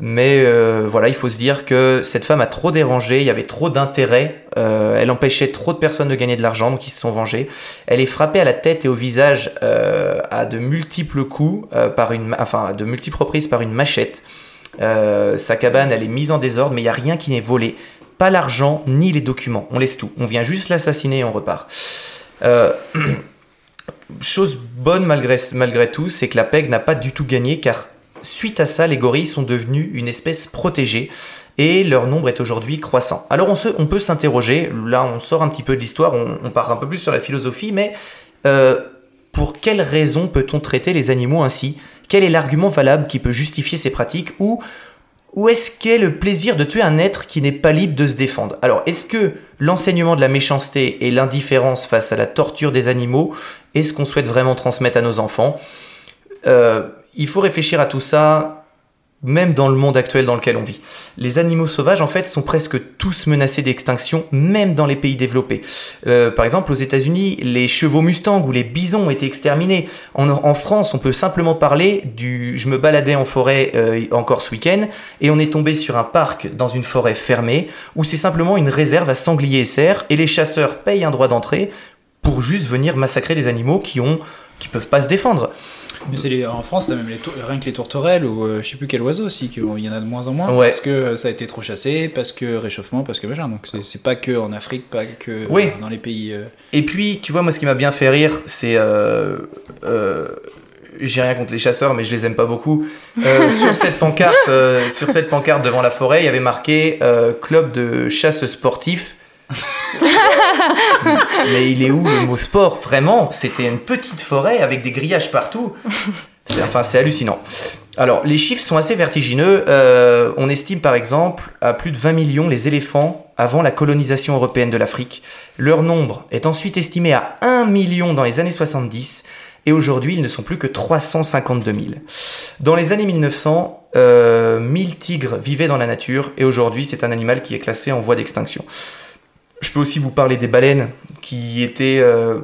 Speaker 1: Mais euh, voilà, il faut se dire que cette femme a trop dérangé, il y avait trop d'intérêt, euh, elle empêchait trop de personnes de gagner de l'argent, donc ils se sont vengés. Elle est frappée à la tête et au visage euh, à de multiples coups, euh, enfin de multiples reprises par une machette. Sa cabane, elle est mise en désordre, mais il n'y a rien qui n'est volé. Pas l'argent, ni les documents. On laisse tout. On vient juste l'assassiner et on repart. Chose bonne malgré, malgré tout, c'est que la PEG n'a pas du tout gagné car suite à ça, les gorilles sont devenus une espèce protégée et leur nombre est aujourd'hui croissant. Alors on, se- on peut s'interroger, là on sort un petit peu de l'histoire, on, on part un peu plus sur la philosophie, mais euh, pour quelle raison peut-on traiter les animaux ainsi? Quel est l'argument valable qui peut justifier ces pratiques? Ou où est-ce qu'est le plaisir de tuer un être qui n'est pas libre de se défendre? Alors, est-ce que l'enseignement de la méchanceté et l'indifférence face à la torture des animaux est ce qu'on souhaite vraiment transmettre à nos enfants? Euh, Il faut réfléchir à tout ça, même dans le monde actuel dans lequel on vit. Les animaux sauvages, en fait, sont presque tous menacés d'extinction, même dans les pays développés. Euh, par exemple, aux États-Unis, les chevaux mustangs ou les bisons ont été exterminés. En, France, on peut simplement parler du. Je me baladais en forêt euh, encore ce week-end et on est tombé sur un parc dans une forêt fermée où c'est simplement une réserve à sangliers et cerfs et les chasseurs payent un droit d'entrée pour juste venir massacrer des animaux qui ont qui peuvent pas se défendre.
Speaker 2: Mais c'est les- en France, t'as même les rien que les tourterelles ou euh, je sais plus quel oiseau aussi, qu'il y en a de moins en moins
Speaker 1: Ouais.
Speaker 2: parce que ça a été trop chassé, parce que réchauffement, parce que machin. Donc c'est- pas que en Afrique, pas que euh,
Speaker 1: Oui.
Speaker 2: dans les pays. euh,
Speaker 1: Et puis, tu vois, moi, ce qui m'a bien fait rire, c'est. Euh, J'ai rien contre les chasseurs, mais je les aime pas beaucoup. Sur cette pancarte, sur cette pancarte devant la forêt, il y avait marqué club de chasse sportif. mais il est où le mot sport Vraiment, c'était une petite forêt avec des grillages partout. Enfin, c'est hallucinant. Alors, les chiffres sont assez vertigineux. Euh, on estime par exemple à plus de 20 millions les éléphants avant la colonisation européenne de l'Afrique. Leur nombre est ensuite estimé à 1 million dans les années 70 et aujourd'hui ils ne sont plus que 352 000. Dans les années 1900, euh, 1000 tigres vivaient dans la nature et aujourd'hui c'est un animal qui est classé en voie d'extinction. Je peux aussi vous parler des baleines qui étaient euh,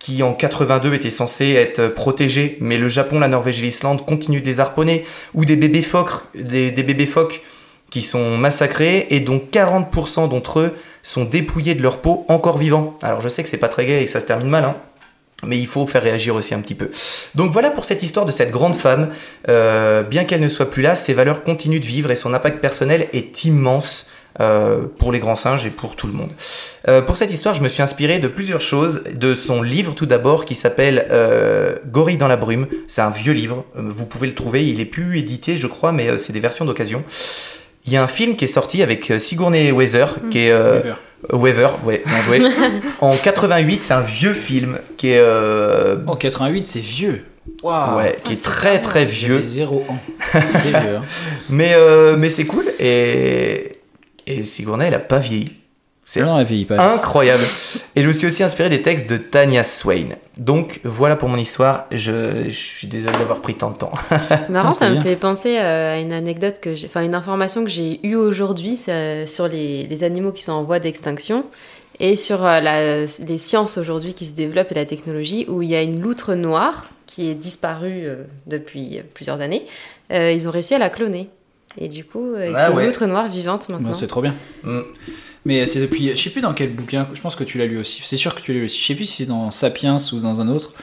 Speaker 1: qui en 82 étaient censés être protégés, mais le Japon, la Norvège et l'Islande continuent de les harponner, ou des bébés phoques, des, des bébés phoques qui sont massacrés et dont 40% d'entre eux sont dépouillés de leur peau encore vivants. Alors je sais que c'est pas très gai et que ça se termine mal, hein, mais il faut faire réagir aussi un petit peu. Donc voilà pour cette histoire de cette grande femme. Euh, bien qu'elle ne soit plus là, ses valeurs continuent de vivre et son impact personnel est immense. Euh, pour les grands singes et pour tout le monde. Euh, pour cette histoire, je me suis inspiré de plusieurs choses. De son livre tout d'abord qui s'appelle euh, Gorille dans la brume. C'est un vieux livre. Vous pouvez le trouver. Il est plus édité, je crois, mais euh, c'est des versions d'occasion. Il y a un film qui est sorti avec Sigourney Weaver, qui est euh,
Speaker 2: Weaver.
Speaker 1: Weaver, ouais, bien joué. en 88, c'est un vieux film qui est euh,
Speaker 2: Oh, 88, c'est vieux. Waouh.
Speaker 1: ouais, qui est très très vieux.
Speaker 2: J'avais zéro an. C'est vieux. hein.
Speaker 1: Mais euh, mais c'est cool et et Sigourney, elle a pas vieilli. C'est
Speaker 2: Non, elle vieillit pas.
Speaker 1: incroyable. Et je me suis aussi inspiré des textes de Tanya Swain. Donc voilà pour mon histoire. Je, je suis désolé d'avoir pris tant de temps.
Speaker 3: C'est marrant,
Speaker 2: Non,
Speaker 3: ça me
Speaker 2: bien.
Speaker 3: fait penser euh, à une anecdote que j'ai, enfin une information que j'ai eue aujourd'hui c'est, sur les, les animaux qui sont en voie d'extinction et sur euh, la- les sciences aujourd'hui qui se développent et la technologie où il y a une loutre noire qui est disparue euh, depuis plusieurs années. Euh, ils ont réussi à la cloner. Et du coup, euh,
Speaker 1: Ah
Speaker 3: c'est
Speaker 1: ouais.
Speaker 3: une loutre noire vivante maintenant.
Speaker 2: Non, c'est trop bien.
Speaker 1: Mm.
Speaker 2: Mais c'est depuis, je sais plus dans quel bouquin, je pense que tu l'as lu aussi. C'est sûr que tu l'as lu aussi. Je sais plus si c'est dans Sapiens ou dans un autre.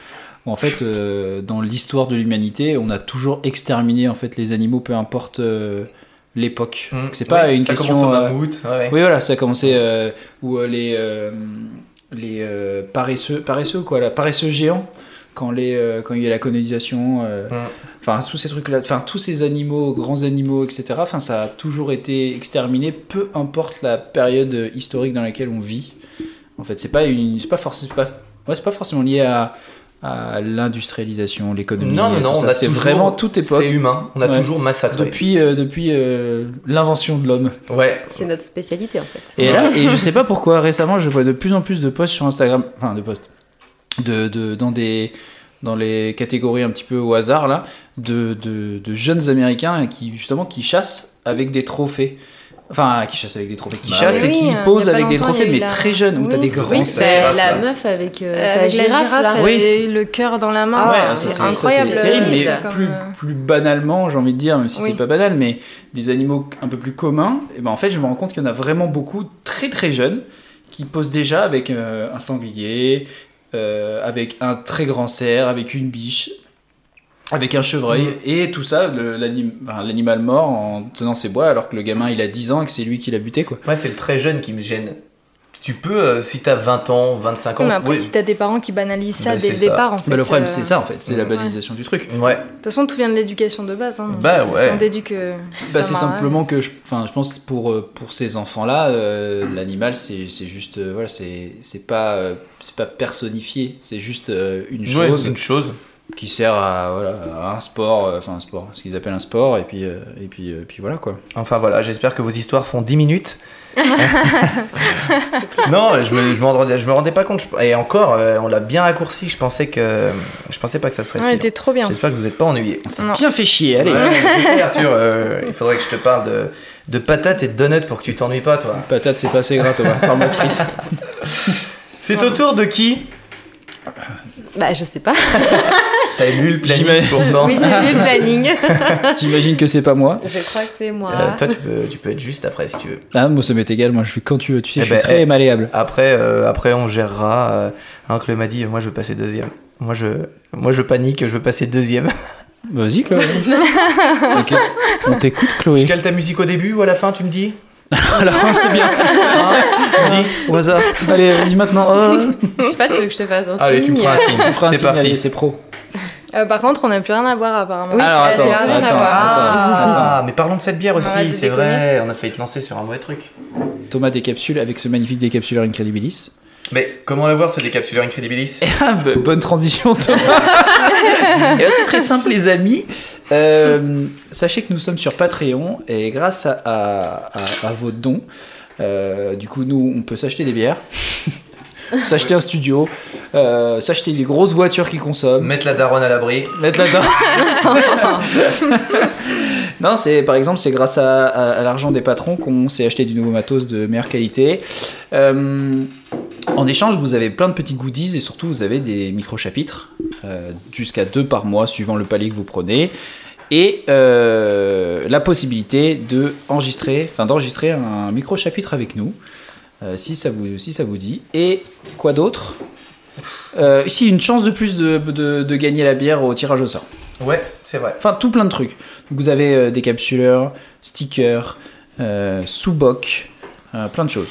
Speaker 2: Où en fait, euh, dans l'histoire de l'humanité, on a toujours exterminé en fait les animaux, peu importe euh, l'époque. Donc C'est pas
Speaker 1: Oui,
Speaker 2: une
Speaker 1: ça
Speaker 2: question.
Speaker 1: commence
Speaker 2: euh,
Speaker 1: mammouth, ouais, ouais.
Speaker 2: Oui, voilà, ça a commencé euh, où euh, les euh, les euh, paresseux, paresseux quoi, là, paresseux géants. Quand, les, euh, quand il y a la colonisation, euh,
Speaker 1: Mm.
Speaker 2: Enfin tous ces trucs là, enfin tous ces animaux, grands animaux, etc. Enfin ça a toujours été exterminé, peu importe la période historique dans laquelle on vit. En fait, c'est pas une, c'est pas forcément, pas, ouais, c'est pas forcément lié à, à l'industrialisation, l'économie.
Speaker 1: Non, non, non, on a
Speaker 2: c'est
Speaker 1: toujours-
Speaker 2: vraiment toute époque.
Speaker 1: C'est humain. On a
Speaker 2: Ouais.
Speaker 1: toujours massacré.
Speaker 2: Depuis, euh, depuis euh, l'invention de l'homme.
Speaker 1: Ouais.
Speaker 3: C'est notre spécialité en fait.
Speaker 2: Et là, et je sais pas pourquoi, récemment, je vois de plus en plus de posts sur Instagram, enfin de posts, de, de, dans des dans les catégories un petit peu au hasard là, de, de, de jeunes américains qui justement qui chassent avec des trophées. Enfin, qui chassent avec des trophées, qui
Speaker 1: Bah
Speaker 2: chassent
Speaker 4: oui.
Speaker 2: et qui
Speaker 4: euh, pas
Speaker 2: avec des trophées, mais
Speaker 4: la-
Speaker 2: très jeunes, où t'as
Speaker 4: Oui.
Speaker 2: des grands
Speaker 3: Oui,
Speaker 1: c'est
Speaker 3: la meuf avec, euh,
Speaker 4: Euh, avec la
Speaker 3: girafe,
Speaker 4: girafe,
Speaker 3: là.
Speaker 4: elle
Speaker 2: Oui.
Speaker 4: le cœur dans la main.
Speaker 3: Ah,
Speaker 2: Ouais,
Speaker 4: c'est incroyable.
Speaker 2: c'est terrible, mais
Speaker 3: ça,
Speaker 4: comme,
Speaker 2: plus,
Speaker 4: euh,
Speaker 2: plus banalement, j'ai envie de dire, même si
Speaker 4: Oui.
Speaker 2: c'est pas banal, mais des animaux un peu plus communs, et ben en fait, je me rends compte qu'il y en a vraiment beaucoup très très jeunes qui posent déjà avec euh, un sanglier, euh, avec un très grand cerf, avec une biche, avec un chevreuil,
Speaker 1: Mm.
Speaker 2: et tout ça, l'animal mort en tenant ses bois, alors que le gamin il a 10 ans et que c'est lui qui l'a buté, quoi.
Speaker 1: Moi, c'est le très jeune qui me gêne. Tu peux, euh, si t'as 20 ans, 25 ans.
Speaker 4: Mais après,
Speaker 1: oui.
Speaker 4: si t'as des parents qui banalisent ça
Speaker 1: Bah,
Speaker 4: dès le
Speaker 1: ça.
Speaker 4: départ, en fait.
Speaker 2: Bah, le problème,
Speaker 4: euh,
Speaker 2: c'est ça en fait, c'est la banalisation du truc.
Speaker 1: Ouais.
Speaker 4: De toute façon, tout vient de l'éducation de base. Hein.
Speaker 1: Bah, ouais.
Speaker 4: Si on déduit que.
Speaker 2: Bah, c'est simplement que je, enfin, je pense que pour, euh, pour ces enfants-là, euh, l'animal c'est c'est juste, euh, voilà, c'est c'est pas, euh, c'est pas personnifié, c'est juste euh, une
Speaker 1: Ouais,
Speaker 2: chose
Speaker 1: une chose.
Speaker 2: qui sert à, voilà, à un sport, euh, enfin un sport, ce qu'ils appellent un sport, et puis, euh, et puis, euh, puis voilà quoi.
Speaker 1: Enfin voilà, j'espère que vos histoires font 10 minutes. non, je me, je, rendais, je me rendais pas compte. Je- Et encore, euh, on l'a bien raccourci. Je pensais que. Je pensais pas que ça serait
Speaker 4: Ouais,
Speaker 1: si.
Speaker 4: était trop bien.
Speaker 1: J'espère que vous êtes pas ennuyés.
Speaker 4: Non.
Speaker 2: Bien fait chier, allez.
Speaker 1: Ouais, Arthur, euh, il faudrait que je te parle de, de patates et de donuts pour que tu t'ennuies pas, toi.
Speaker 2: Patate, c'est pas assez gras, Thomas. Parle-moi de frites.
Speaker 1: C'est au tour de qui?
Speaker 3: Bah, je sais pas.
Speaker 1: T'as lu le planning pourtant.
Speaker 3: Oui, j'ai lu le planning.
Speaker 2: J'imagine que c'est pas moi.
Speaker 3: Je crois que c'est moi.
Speaker 1: Euh, toi, tu peux, tu peux être juste après si tu veux.
Speaker 2: Ah, moi ça m'est égal, moi je suis quand tu veux, tu sais,
Speaker 1: Eh
Speaker 2: je suis
Speaker 1: ben,
Speaker 2: très
Speaker 1: eh.
Speaker 2: malléable.
Speaker 1: Après, euh, après on gérera. Euh, Chloé m'a dit, moi je veux passer deuxième. Moi je, moi je panique, je veux passer deuxième.
Speaker 2: Vas-y, Chloé. Ok. On t'écoute,
Speaker 1: Je
Speaker 2: Chloé.
Speaker 1: cale ta musique au début ou à la fin, tu me dis?
Speaker 2: À la fin, c'est bien.
Speaker 1: Hein dis
Speaker 2: Au hasard. Allez, vas-y maintenant. Oh.
Speaker 3: Je sais pas, tu veux que je te fasse un
Speaker 1: Allez, tu me feras un signe.
Speaker 2: On fera un
Speaker 1: C'est parti.
Speaker 2: c'est pro.
Speaker 4: Euh, par contre, on n'a plus rien à boire apparemment.
Speaker 3: Oui,
Speaker 2: Alors,
Speaker 3: euh,
Speaker 2: attends,
Speaker 3: j'ai rien à
Speaker 2: attends,
Speaker 3: voir.
Speaker 1: Ah, mais parlons de cette bière aussi, c'est vrai, on a failli te lancer sur un mauvais truc.
Speaker 2: Thomas décapsule avec ce magnifique décapsuleur Incredibilis.
Speaker 1: Mais comment l'avoir ce décapsuleur Incredibilis?
Speaker 2: Ah, bah, bonne transition, Thomas. et là, c'est très simple, les amis. Euh, sachez que nous sommes sur Patreon et grâce à, à- à- à vos dons, euh, du coup, nous, on peut s'acheter des bières, s'acheter un studio, euh, s'acheter des grosses voitures qui consomment.
Speaker 1: Mettre la daronne à l'abri.
Speaker 2: Mettre là-dedans. non, c'est par exemple, c'est grâce à, à- à l'argent des patrons qu'on s'est acheté du nouveau matos de meilleure qualité. Euh, en échange, vous avez plein de petits goodies et surtout, vous avez des micro-chapitres, euh, jusqu'à deux par mois, suivant le palier que vous prenez. Et euh, la possibilité de enregistrer, enfin d'enregistrer un micro-chapitre avec nous, euh, si, ça vous, si ça vous dit. Et quoi d'autre? Ici, une chance de plus de, de- de gagner la bière au tirage au sort.
Speaker 1: Ouais, c'est vrai.
Speaker 2: Enfin, tout plein de trucs. Donc, vous avez des capsuleurs, stickers, sous-boc, euh, plein de choses.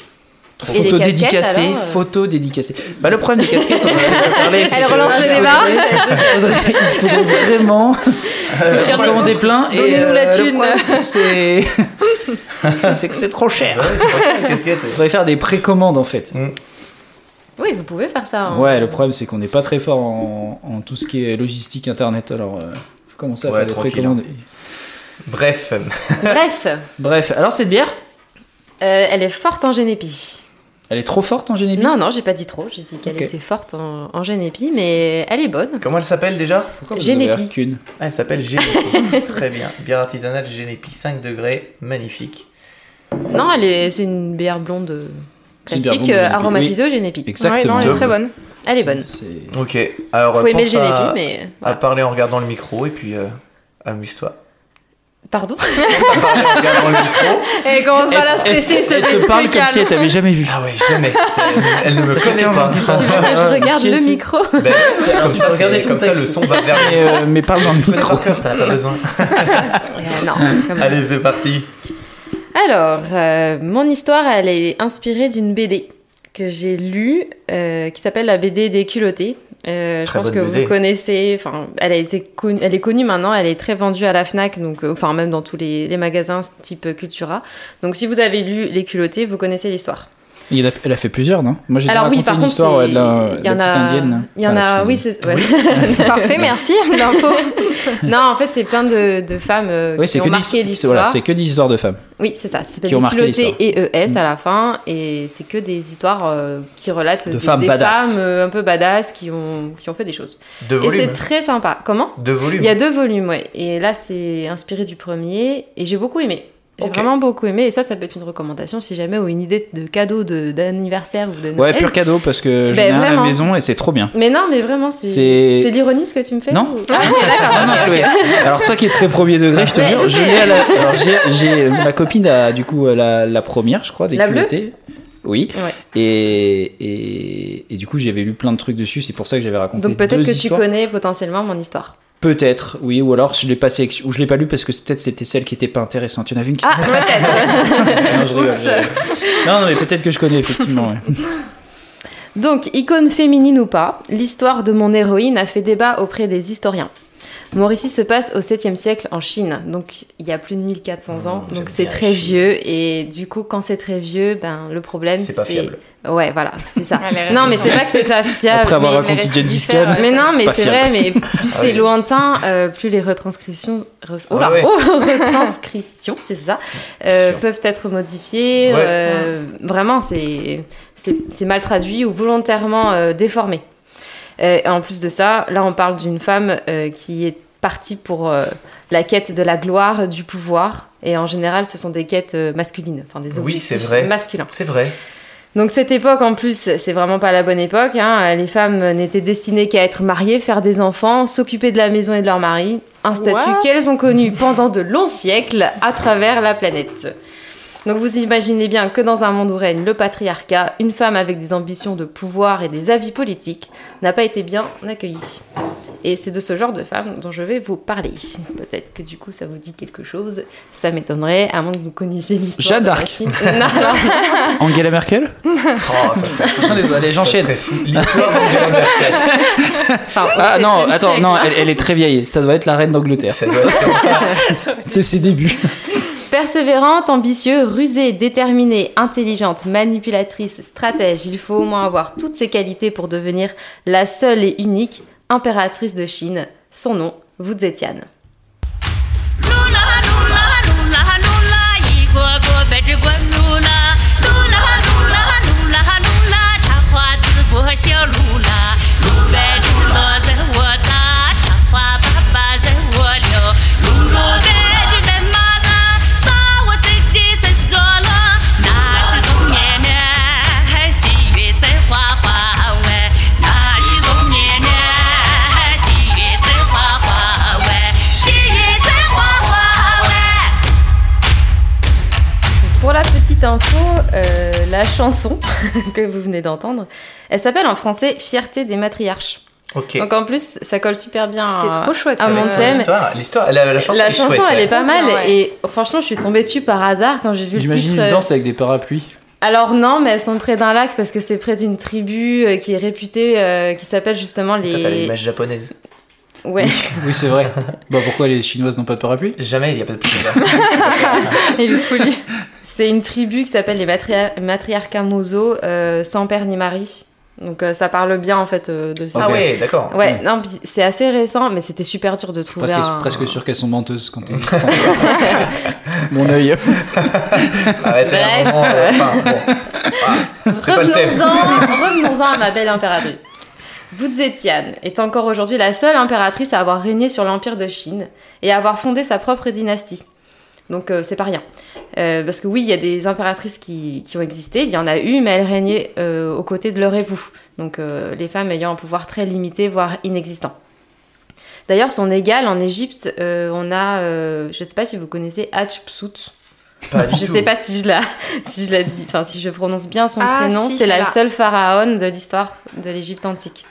Speaker 2: Dédicacées,
Speaker 3: alors, euh
Speaker 2: photos dédicacées. Bah, le problème des casquettes, on en a déjà parlé. c'est
Speaker 3: Elle relance le
Speaker 2: il
Speaker 3: débat.
Speaker 2: faudrait- Il faudrait vraiment
Speaker 3: a
Speaker 2: commander plein. Et
Speaker 3: Donnez-nous la
Speaker 2: euh, le
Speaker 3: thune.
Speaker 2: c'est que c'est- trop cher.
Speaker 1: La.
Speaker 2: Il faudrait faire des précommandes en fait.
Speaker 3: Oui, vous pouvez faire ça. hein.
Speaker 2: Ouais, le problème c'est qu'on n'est pas très fort en, en tout ce qui est logistique internet. Alors, euh, faut commencer à
Speaker 1: Ouais,
Speaker 2: faire des précommandes.
Speaker 1: Bref,
Speaker 3: Bref,
Speaker 2: Bref, alors cette bière,
Speaker 3: euh, elle est forte en génépi.
Speaker 2: Elle est trop forte en génétique.
Speaker 3: Non, non, j'ai pas dit trop. J'ai dit qu'elle était forte en, en génépi, mais elle est bonne.
Speaker 1: comment elle s'appelle déjà?
Speaker 3: Génépi.
Speaker 1: Ah, Elle s'appelle Génépi. Très bien. Bière artisanale Génépi 5 degrés, magnifique.
Speaker 3: Non, elle est, c'est une bière blonde euh, classique,
Speaker 2: blonde
Speaker 3: euh,
Speaker 2: Génépi,
Speaker 3: aromatisée au génépi.
Speaker 2: Exactement.
Speaker 4: Ouais, non, elle est très bonne.
Speaker 3: Elle est bonne.
Speaker 2: C'est-
Speaker 1: Ok, alors
Speaker 3: Faut aimer le
Speaker 1: pense à,
Speaker 3: génépi, mais
Speaker 1: à parler en regardant le micro et puis euh, amuse-toi.
Speaker 3: Pardon
Speaker 1: À parler en regardant le micro.
Speaker 4: Et commence pas à la stresser,
Speaker 2: Elle te
Speaker 4: tu
Speaker 2: parle comme si elle t'avait jamais vu.
Speaker 1: Ah ouais, jamais. Elle ne me connaît
Speaker 2: 15
Speaker 1: pas.
Speaker 3: je regarde le micro
Speaker 1: Ben, comme ça, comme ça, le son va vers
Speaker 2: Mais, euh, parle dans le
Speaker 1: Tu connais
Speaker 2: micro.
Speaker 1: cœur, t'en as pas besoin.
Speaker 3: Non, même.
Speaker 1: Allez, c'est parti.
Speaker 3: Alors, euh, mon histoire, elle est inspirée d'une BD que j'ai lue, euh, qui s'appelle la BD des culottés. Euh, je pense que
Speaker 1: BD.
Speaker 3: vous connaissez. Enfin, elle a été connue, elle est connue maintenant. Elle est très vendue à la Fnac, donc euh, enfin même dans tous les, les magasins type Cultura. Donc, si vous avez lu les culottés, vous connaissez l'histoire.
Speaker 2: Il a- elle a fait plusieurs, non? Moi j'ai
Speaker 3: Alors oui, par
Speaker 2: une
Speaker 3: contre,
Speaker 2: histoire ouais,
Speaker 3: c'est-
Speaker 2: de la,
Speaker 3: il y en a,
Speaker 2: petite indienne. là.
Speaker 3: il y en a, oui, c'est ouais.
Speaker 4: Parfait, merci, l'info.
Speaker 3: non, en fait, c'est plein de, de femmes euh,
Speaker 2: Oui,
Speaker 3: qui
Speaker 2: c'est
Speaker 3: ont
Speaker 2: que,
Speaker 3: marqué l'histoire.
Speaker 2: voilà, c'est que des histoires de femmes.
Speaker 3: Oui, c'est ça. S'appelle
Speaker 2: Qui ont
Speaker 3: des
Speaker 2: marqué l'histoire.
Speaker 3: et ES
Speaker 2: Mm.
Speaker 3: à la fin. Et c'est que des histoires euh, qui relatent
Speaker 2: De
Speaker 3: des,
Speaker 2: femmes
Speaker 3: des
Speaker 2: badass.
Speaker 3: femmes euh, un peu badass qui ont, qui ont fait des choses.
Speaker 1: Deux
Speaker 3: Et c'est très sympa. Comment?
Speaker 1: Deux volumes.
Speaker 3: Il y a deux volumes, ouais. Et là, c'est inspiré du premier. Et j'ai beaucoup aimé. J'ai vraiment beaucoup aimé. Et ça, ça peut être une recommandation si jamais, ou une idée de cadeau de- d'anniversaire ou de
Speaker 2: Ouais, pur cadeau parce que j'en ai un à la maison et c'est trop bien.
Speaker 3: Mais non, mais vraiment, c'est
Speaker 2: C'est-
Speaker 3: l'ironie ce que tu me fais
Speaker 2: Non.
Speaker 3: ou- Ah.
Speaker 2: Non, non,
Speaker 3: ok.
Speaker 2: Alors toi qui es très premier degré, je te jure,
Speaker 3: je
Speaker 2: je
Speaker 3: sais.
Speaker 2: l'ai à la... Alors j'ai, j'ai- ma copine a du coup la, la première, je crois, des
Speaker 3: La bleue
Speaker 2: culottés. Oui.
Speaker 3: Ouais.
Speaker 2: Et, et, et du coup j'avais lu plein de trucs dessus, c'est pour ça que j'avais raconté
Speaker 3: Donc peut-être que tu connais potentiellement mon histoire.
Speaker 2: Peut-être, oui, ou alors je l'ai pas sélection- ou je l'ai pas lu parce que peut-être c'était celle qui était pas intéressante. Il y en avait une qui.
Speaker 3: Ah, peut-être.
Speaker 2: non, je rigole,
Speaker 3: Oups.
Speaker 2: je rigole. non, non, mais peut-être que je connais effectivement. ouais.
Speaker 3: Donc, icône féminine ou pas, l'histoire de mon héroïne a fait débat auprès des historiens. Mon récit se passe au 7e siècle en Chine, donc il y a plus de 1400 ans, donc c'est très vieux, et du coup, quand c'est très vieux, ben, le problème
Speaker 1: C'est.
Speaker 3: Ouais, voilà, c'est ça.
Speaker 4: Ah,
Speaker 3: non, mais c'est pas que c'est pas fiable.
Speaker 2: Après avoir
Speaker 3: mais-
Speaker 2: raconté Khan.
Speaker 4: ouais.
Speaker 3: Mais non, mais c'est vrai, mais plus
Speaker 1: Ah
Speaker 3: c'est
Speaker 1: oui.
Speaker 3: lointain, euh, plus les retranscriptions, re- Oula,
Speaker 1: Ouais, ouais.
Speaker 3: oh, retranscriptions, c'est ça, euh, peuvent être modifiées.
Speaker 1: Ouais.
Speaker 3: euh, vraiment, c'est c'est c'est mal traduit ou volontairement euh, déformé. Et en plus de ça, là, on parle d'une femme qui est partie pour la quête de la gloire, du pouvoir, et en général, ce sont des quêtes masculines, enfin des
Speaker 1: Oui,
Speaker 3: objectifs
Speaker 1: c'est vrai.
Speaker 3: masculins.
Speaker 1: C'est vrai.
Speaker 3: Donc cette époque en plus, c'est vraiment pas la bonne époque. hein. Les femmes n'étaient destinées qu'à être mariées, faire des enfants, s'occuper de la maison et de leur mari. Un statut qu'elles ont connu pendant de longs siècles à travers la planète. Donc vous imaginez bien que dans un monde où règne le patriarcat, une femme avec des ambitions de pouvoir et des avis politiques n'a pas été bien accueillie. Et c'est de ce genre de femme dont je vais vous parler. Peut-être que du coup ça vous dit quelque chose. Ça m'étonnerait, à moins que vous connaissiez l'histoire.
Speaker 2: Jeanne d'Arc. Angela Merkel?
Speaker 1: Oh, ça serait,
Speaker 2: Allez, j'enchaîne.
Speaker 1: L'histoire d'Angela Merkel.
Speaker 3: enfin, au
Speaker 2: Ah non,
Speaker 3: 7e
Speaker 2: attends, non, elle, elle est très vieille. Ça doit être la reine d'Angleterre. C'est ses débuts.
Speaker 3: Persévérante, ambitieuse, rusée, déterminée, intelligente, manipulatrice, stratège, il faut au moins avoir toutes ces qualités pour devenir la seule et unique impératrice de Chine. Son nom, Wu Zetian. Info, euh, la chanson que vous venez d'entendre, elle s'appelle en français Fierté des matriarches.
Speaker 1: Ok.
Speaker 3: Donc en plus, ça colle super bien
Speaker 4: C'était
Speaker 3: à,
Speaker 4: trop chouette.
Speaker 3: à mon thème.
Speaker 1: L'histoire, l'histoire, la, la chanson,
Speaker 3: La
Speaker 1: est
Speaker 3: chanson,
Speaker 1: chouette,
Speaker 3: elle
Speaker 1: ouais.
Speaker 3: est pas mal
Speaker 4: ouais.
Speaker 3: et franchement, je suis tombée dessus par hasard quand j'ai vu le
Speaker 2: J'imagine
Speaker 3: titre.
Speaker 2: une
Speaker 3: euh,
Speaker 2: danse avec des parapluies.
Speaker 3: Alors non, mais elles sont près d'un lac parce que c'est près d'une tribu euh, qui est réputée, euh, qui s'appelle justement
Speaker 1: Toi, t'as
Speaker 3: les.
Speaker 1: l'image japonaise.
Speaker 3: Ouais.
Speaker 2: Oui, c'est vrai. bah pourquoi les Chinoises n'ont pas de parapluie?
Speaker 1: Jamais, il n'y a pas de plus
Speaker 3: Et le folie. C'est une tribu qui s'appelle les matria- matriarcats Mozo, euh, sans père ni mari. Donc euh, ça parle bien en fait euh, de ça.
Speaker 1: Ah ouais, d'accord.
Speaker 3: Ouais,
Speaker 2: Ouais.
Speaker 3: non, c'est assez récent, mais c'était super dur de trouver
Speaker 2: Presque,
Speaker 3: un...
Speaker 2: presque sûr qu'elles sont menteuses quand elles y sont. Mon œil.
Speaker 1: Arrêtez un
Speaker 3: Bref.
Speaker 1: moment, euh, enfin, bon. Ah.
Speaker 3: Revenons-en revenons-en à ma belle impératrice. Wu Zetian est encore aujourd'hui la seule impératrice à avoir régné sur l'empire de Chine et à avoir fondé sa propre dynastie. Donc euh, c'est pas rien. Euh, parce que oui, il y a des impératrices qui, qui ont existé, il y en a eu, mais elles régnaient euh, aux côtés de leur époux. Donc euh, les femmes ayant un pouvoir très limité, voire inexistant. D'ailleurs, son égal en Égypte, euh, on a, euh, je sais pas si vous connaissez Hatshepsut.
Speaker 1: Pas du
Speaker 3: Je
Speaker 1: tout.
Speaker 3: sais pas si je la, si je la dis, enfin si je prononce bien son
Speaker 4: Ah,
Speaker 3: prénom.
Speaker 4: si,
Speaker 3: c'est la
Speaker 4: là.
Speaker 3: seule pharaon de l'histoire de l'Égypte antique.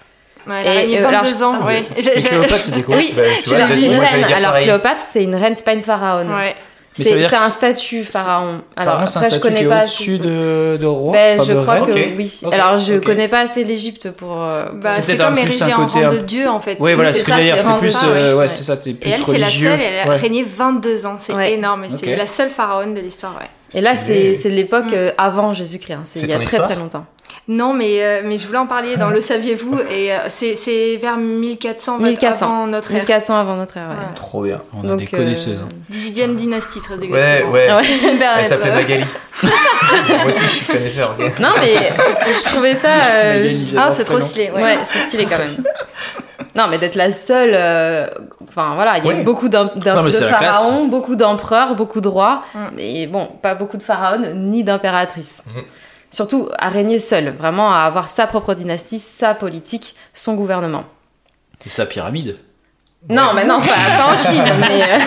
Speaker 4: Ouais, elle a
Speaker 3: Et,
Speaker 4: régné
Speaker 3: euh, alors,
Speaker 4: 22 ans,
Speaker 1: ah,
Speaker 4: ouais.
Speaker 2: Cléopâtre, c'était quoi
Speaker 3: oui,
Speaker 1: Bah, tu
Speaker 3: je
Speaker 1: vois,
Speaker 3: dit reine. Alors
Speaker 1: pareil.
Speaker 3: Cléopâtre, c'est une reine, c'est pas une pharaon.
Speaker 4: Ouais.
Speaker 3: C'est un statut pharaon. Alors
Speaker 2: Pharaon, c'est un
Speaker 3: après, je connais pas.
Speaker 2: au-dessus de, de roi.
Speaker 3: Ben,
Speaker 2: enfin,
Speaker 3: je
Speaker 2: de
Speaker 3: crois
Speaker 2: reine.
Speaker 3: que
Speaker 1: Ok.
Speaker 3: oui.
Speaker 2: Ok,
Speaker 3: Alors je
Speaker 2: ok.
Speaker 3: connais pas assez l'Égypte pour. euh,
Speaker 4: Bah,
Speaker 2: C'est
Speaker 4: comme érigé
Speaker 2: un
Speaker 4: en
Speaker 2: côté
Speaker 4: rang de dieu en fait.
Speaker 2: Oui, voilà,
Speaker 3: c'est
Speaker 2: ce que j'allais dire.
Speaker 3: c'est
Speaker 2: plus. euh,
Speaker 4: ouais.
Speaker 2: c'est ça, t'es plus
Speaker 4: Et elle, c'est la
Speaker 2: religieux.
Speaker 4: seule, elle a régné 22 ans. C'est énorme. Et c'est la seule pharaon de l'histoire, ouais.
Speaker 3: Et là, c'est c'est l'époque
Speaker 4: Mm.
Speaker 3: euh, avant Jésus-Christ. hein. C'est il y a très très longtemps.
Speaker 4: Non, mais, euh, mais je voulais en parler dans Le Saviez-vous Et euh, c'est vers 1400,
Speaker 3: 1400.
Speaker 4: avant notre ère.
Speaker 3: 1400 avant notre ère. ouais.
Speaker 4: Ouais.
Speaker 1: Trop bien.
Speaker 2: On a
Speaker 3: Donc,
Speaker 2: des
Speaker 3: euh,
Speaker 2: connaisseuses. hein.
Speaker 4: 18e dynastie, très exactement.
Speaker 1: Ouais, ouais.
Speaker 3: Ah ouais.
Speaker 1: Elle s'appelait. Magali. Moi aussi, je suis connaisseur.
Speaker 3: Non, mais je trouvais ça. euh,
Speaker 2: Magali,
Speaker 4: Ah,
Speaker 2: ce
Speaker 4: c'est trop stylé,
Speaker 3: Ouais,
Speaker 4: ouais.
Speaker 3: c'est stylé quand même. Non, mais d'être la seule. euh, Enfin voilà, il y a eu beaucoup
Speaker 2: Non,
Speaker 3: de pharaons, beaucoup d'empereurs, beaucoup de rois,
Speaker 4: Mm.
Speaker 3: mais bon, pas beaucoup de pharaons ni d'impératrices.
Speaker 1: Mhm.
Speaker 3: Surtout à régner seule, vraiment à avoir sa propre dynastie, sa politique, son gouvernement.
Speaker 2: Et sa pyramide.
Speaker 3: Non, mais non, pas, pas en Chine. mais, euh,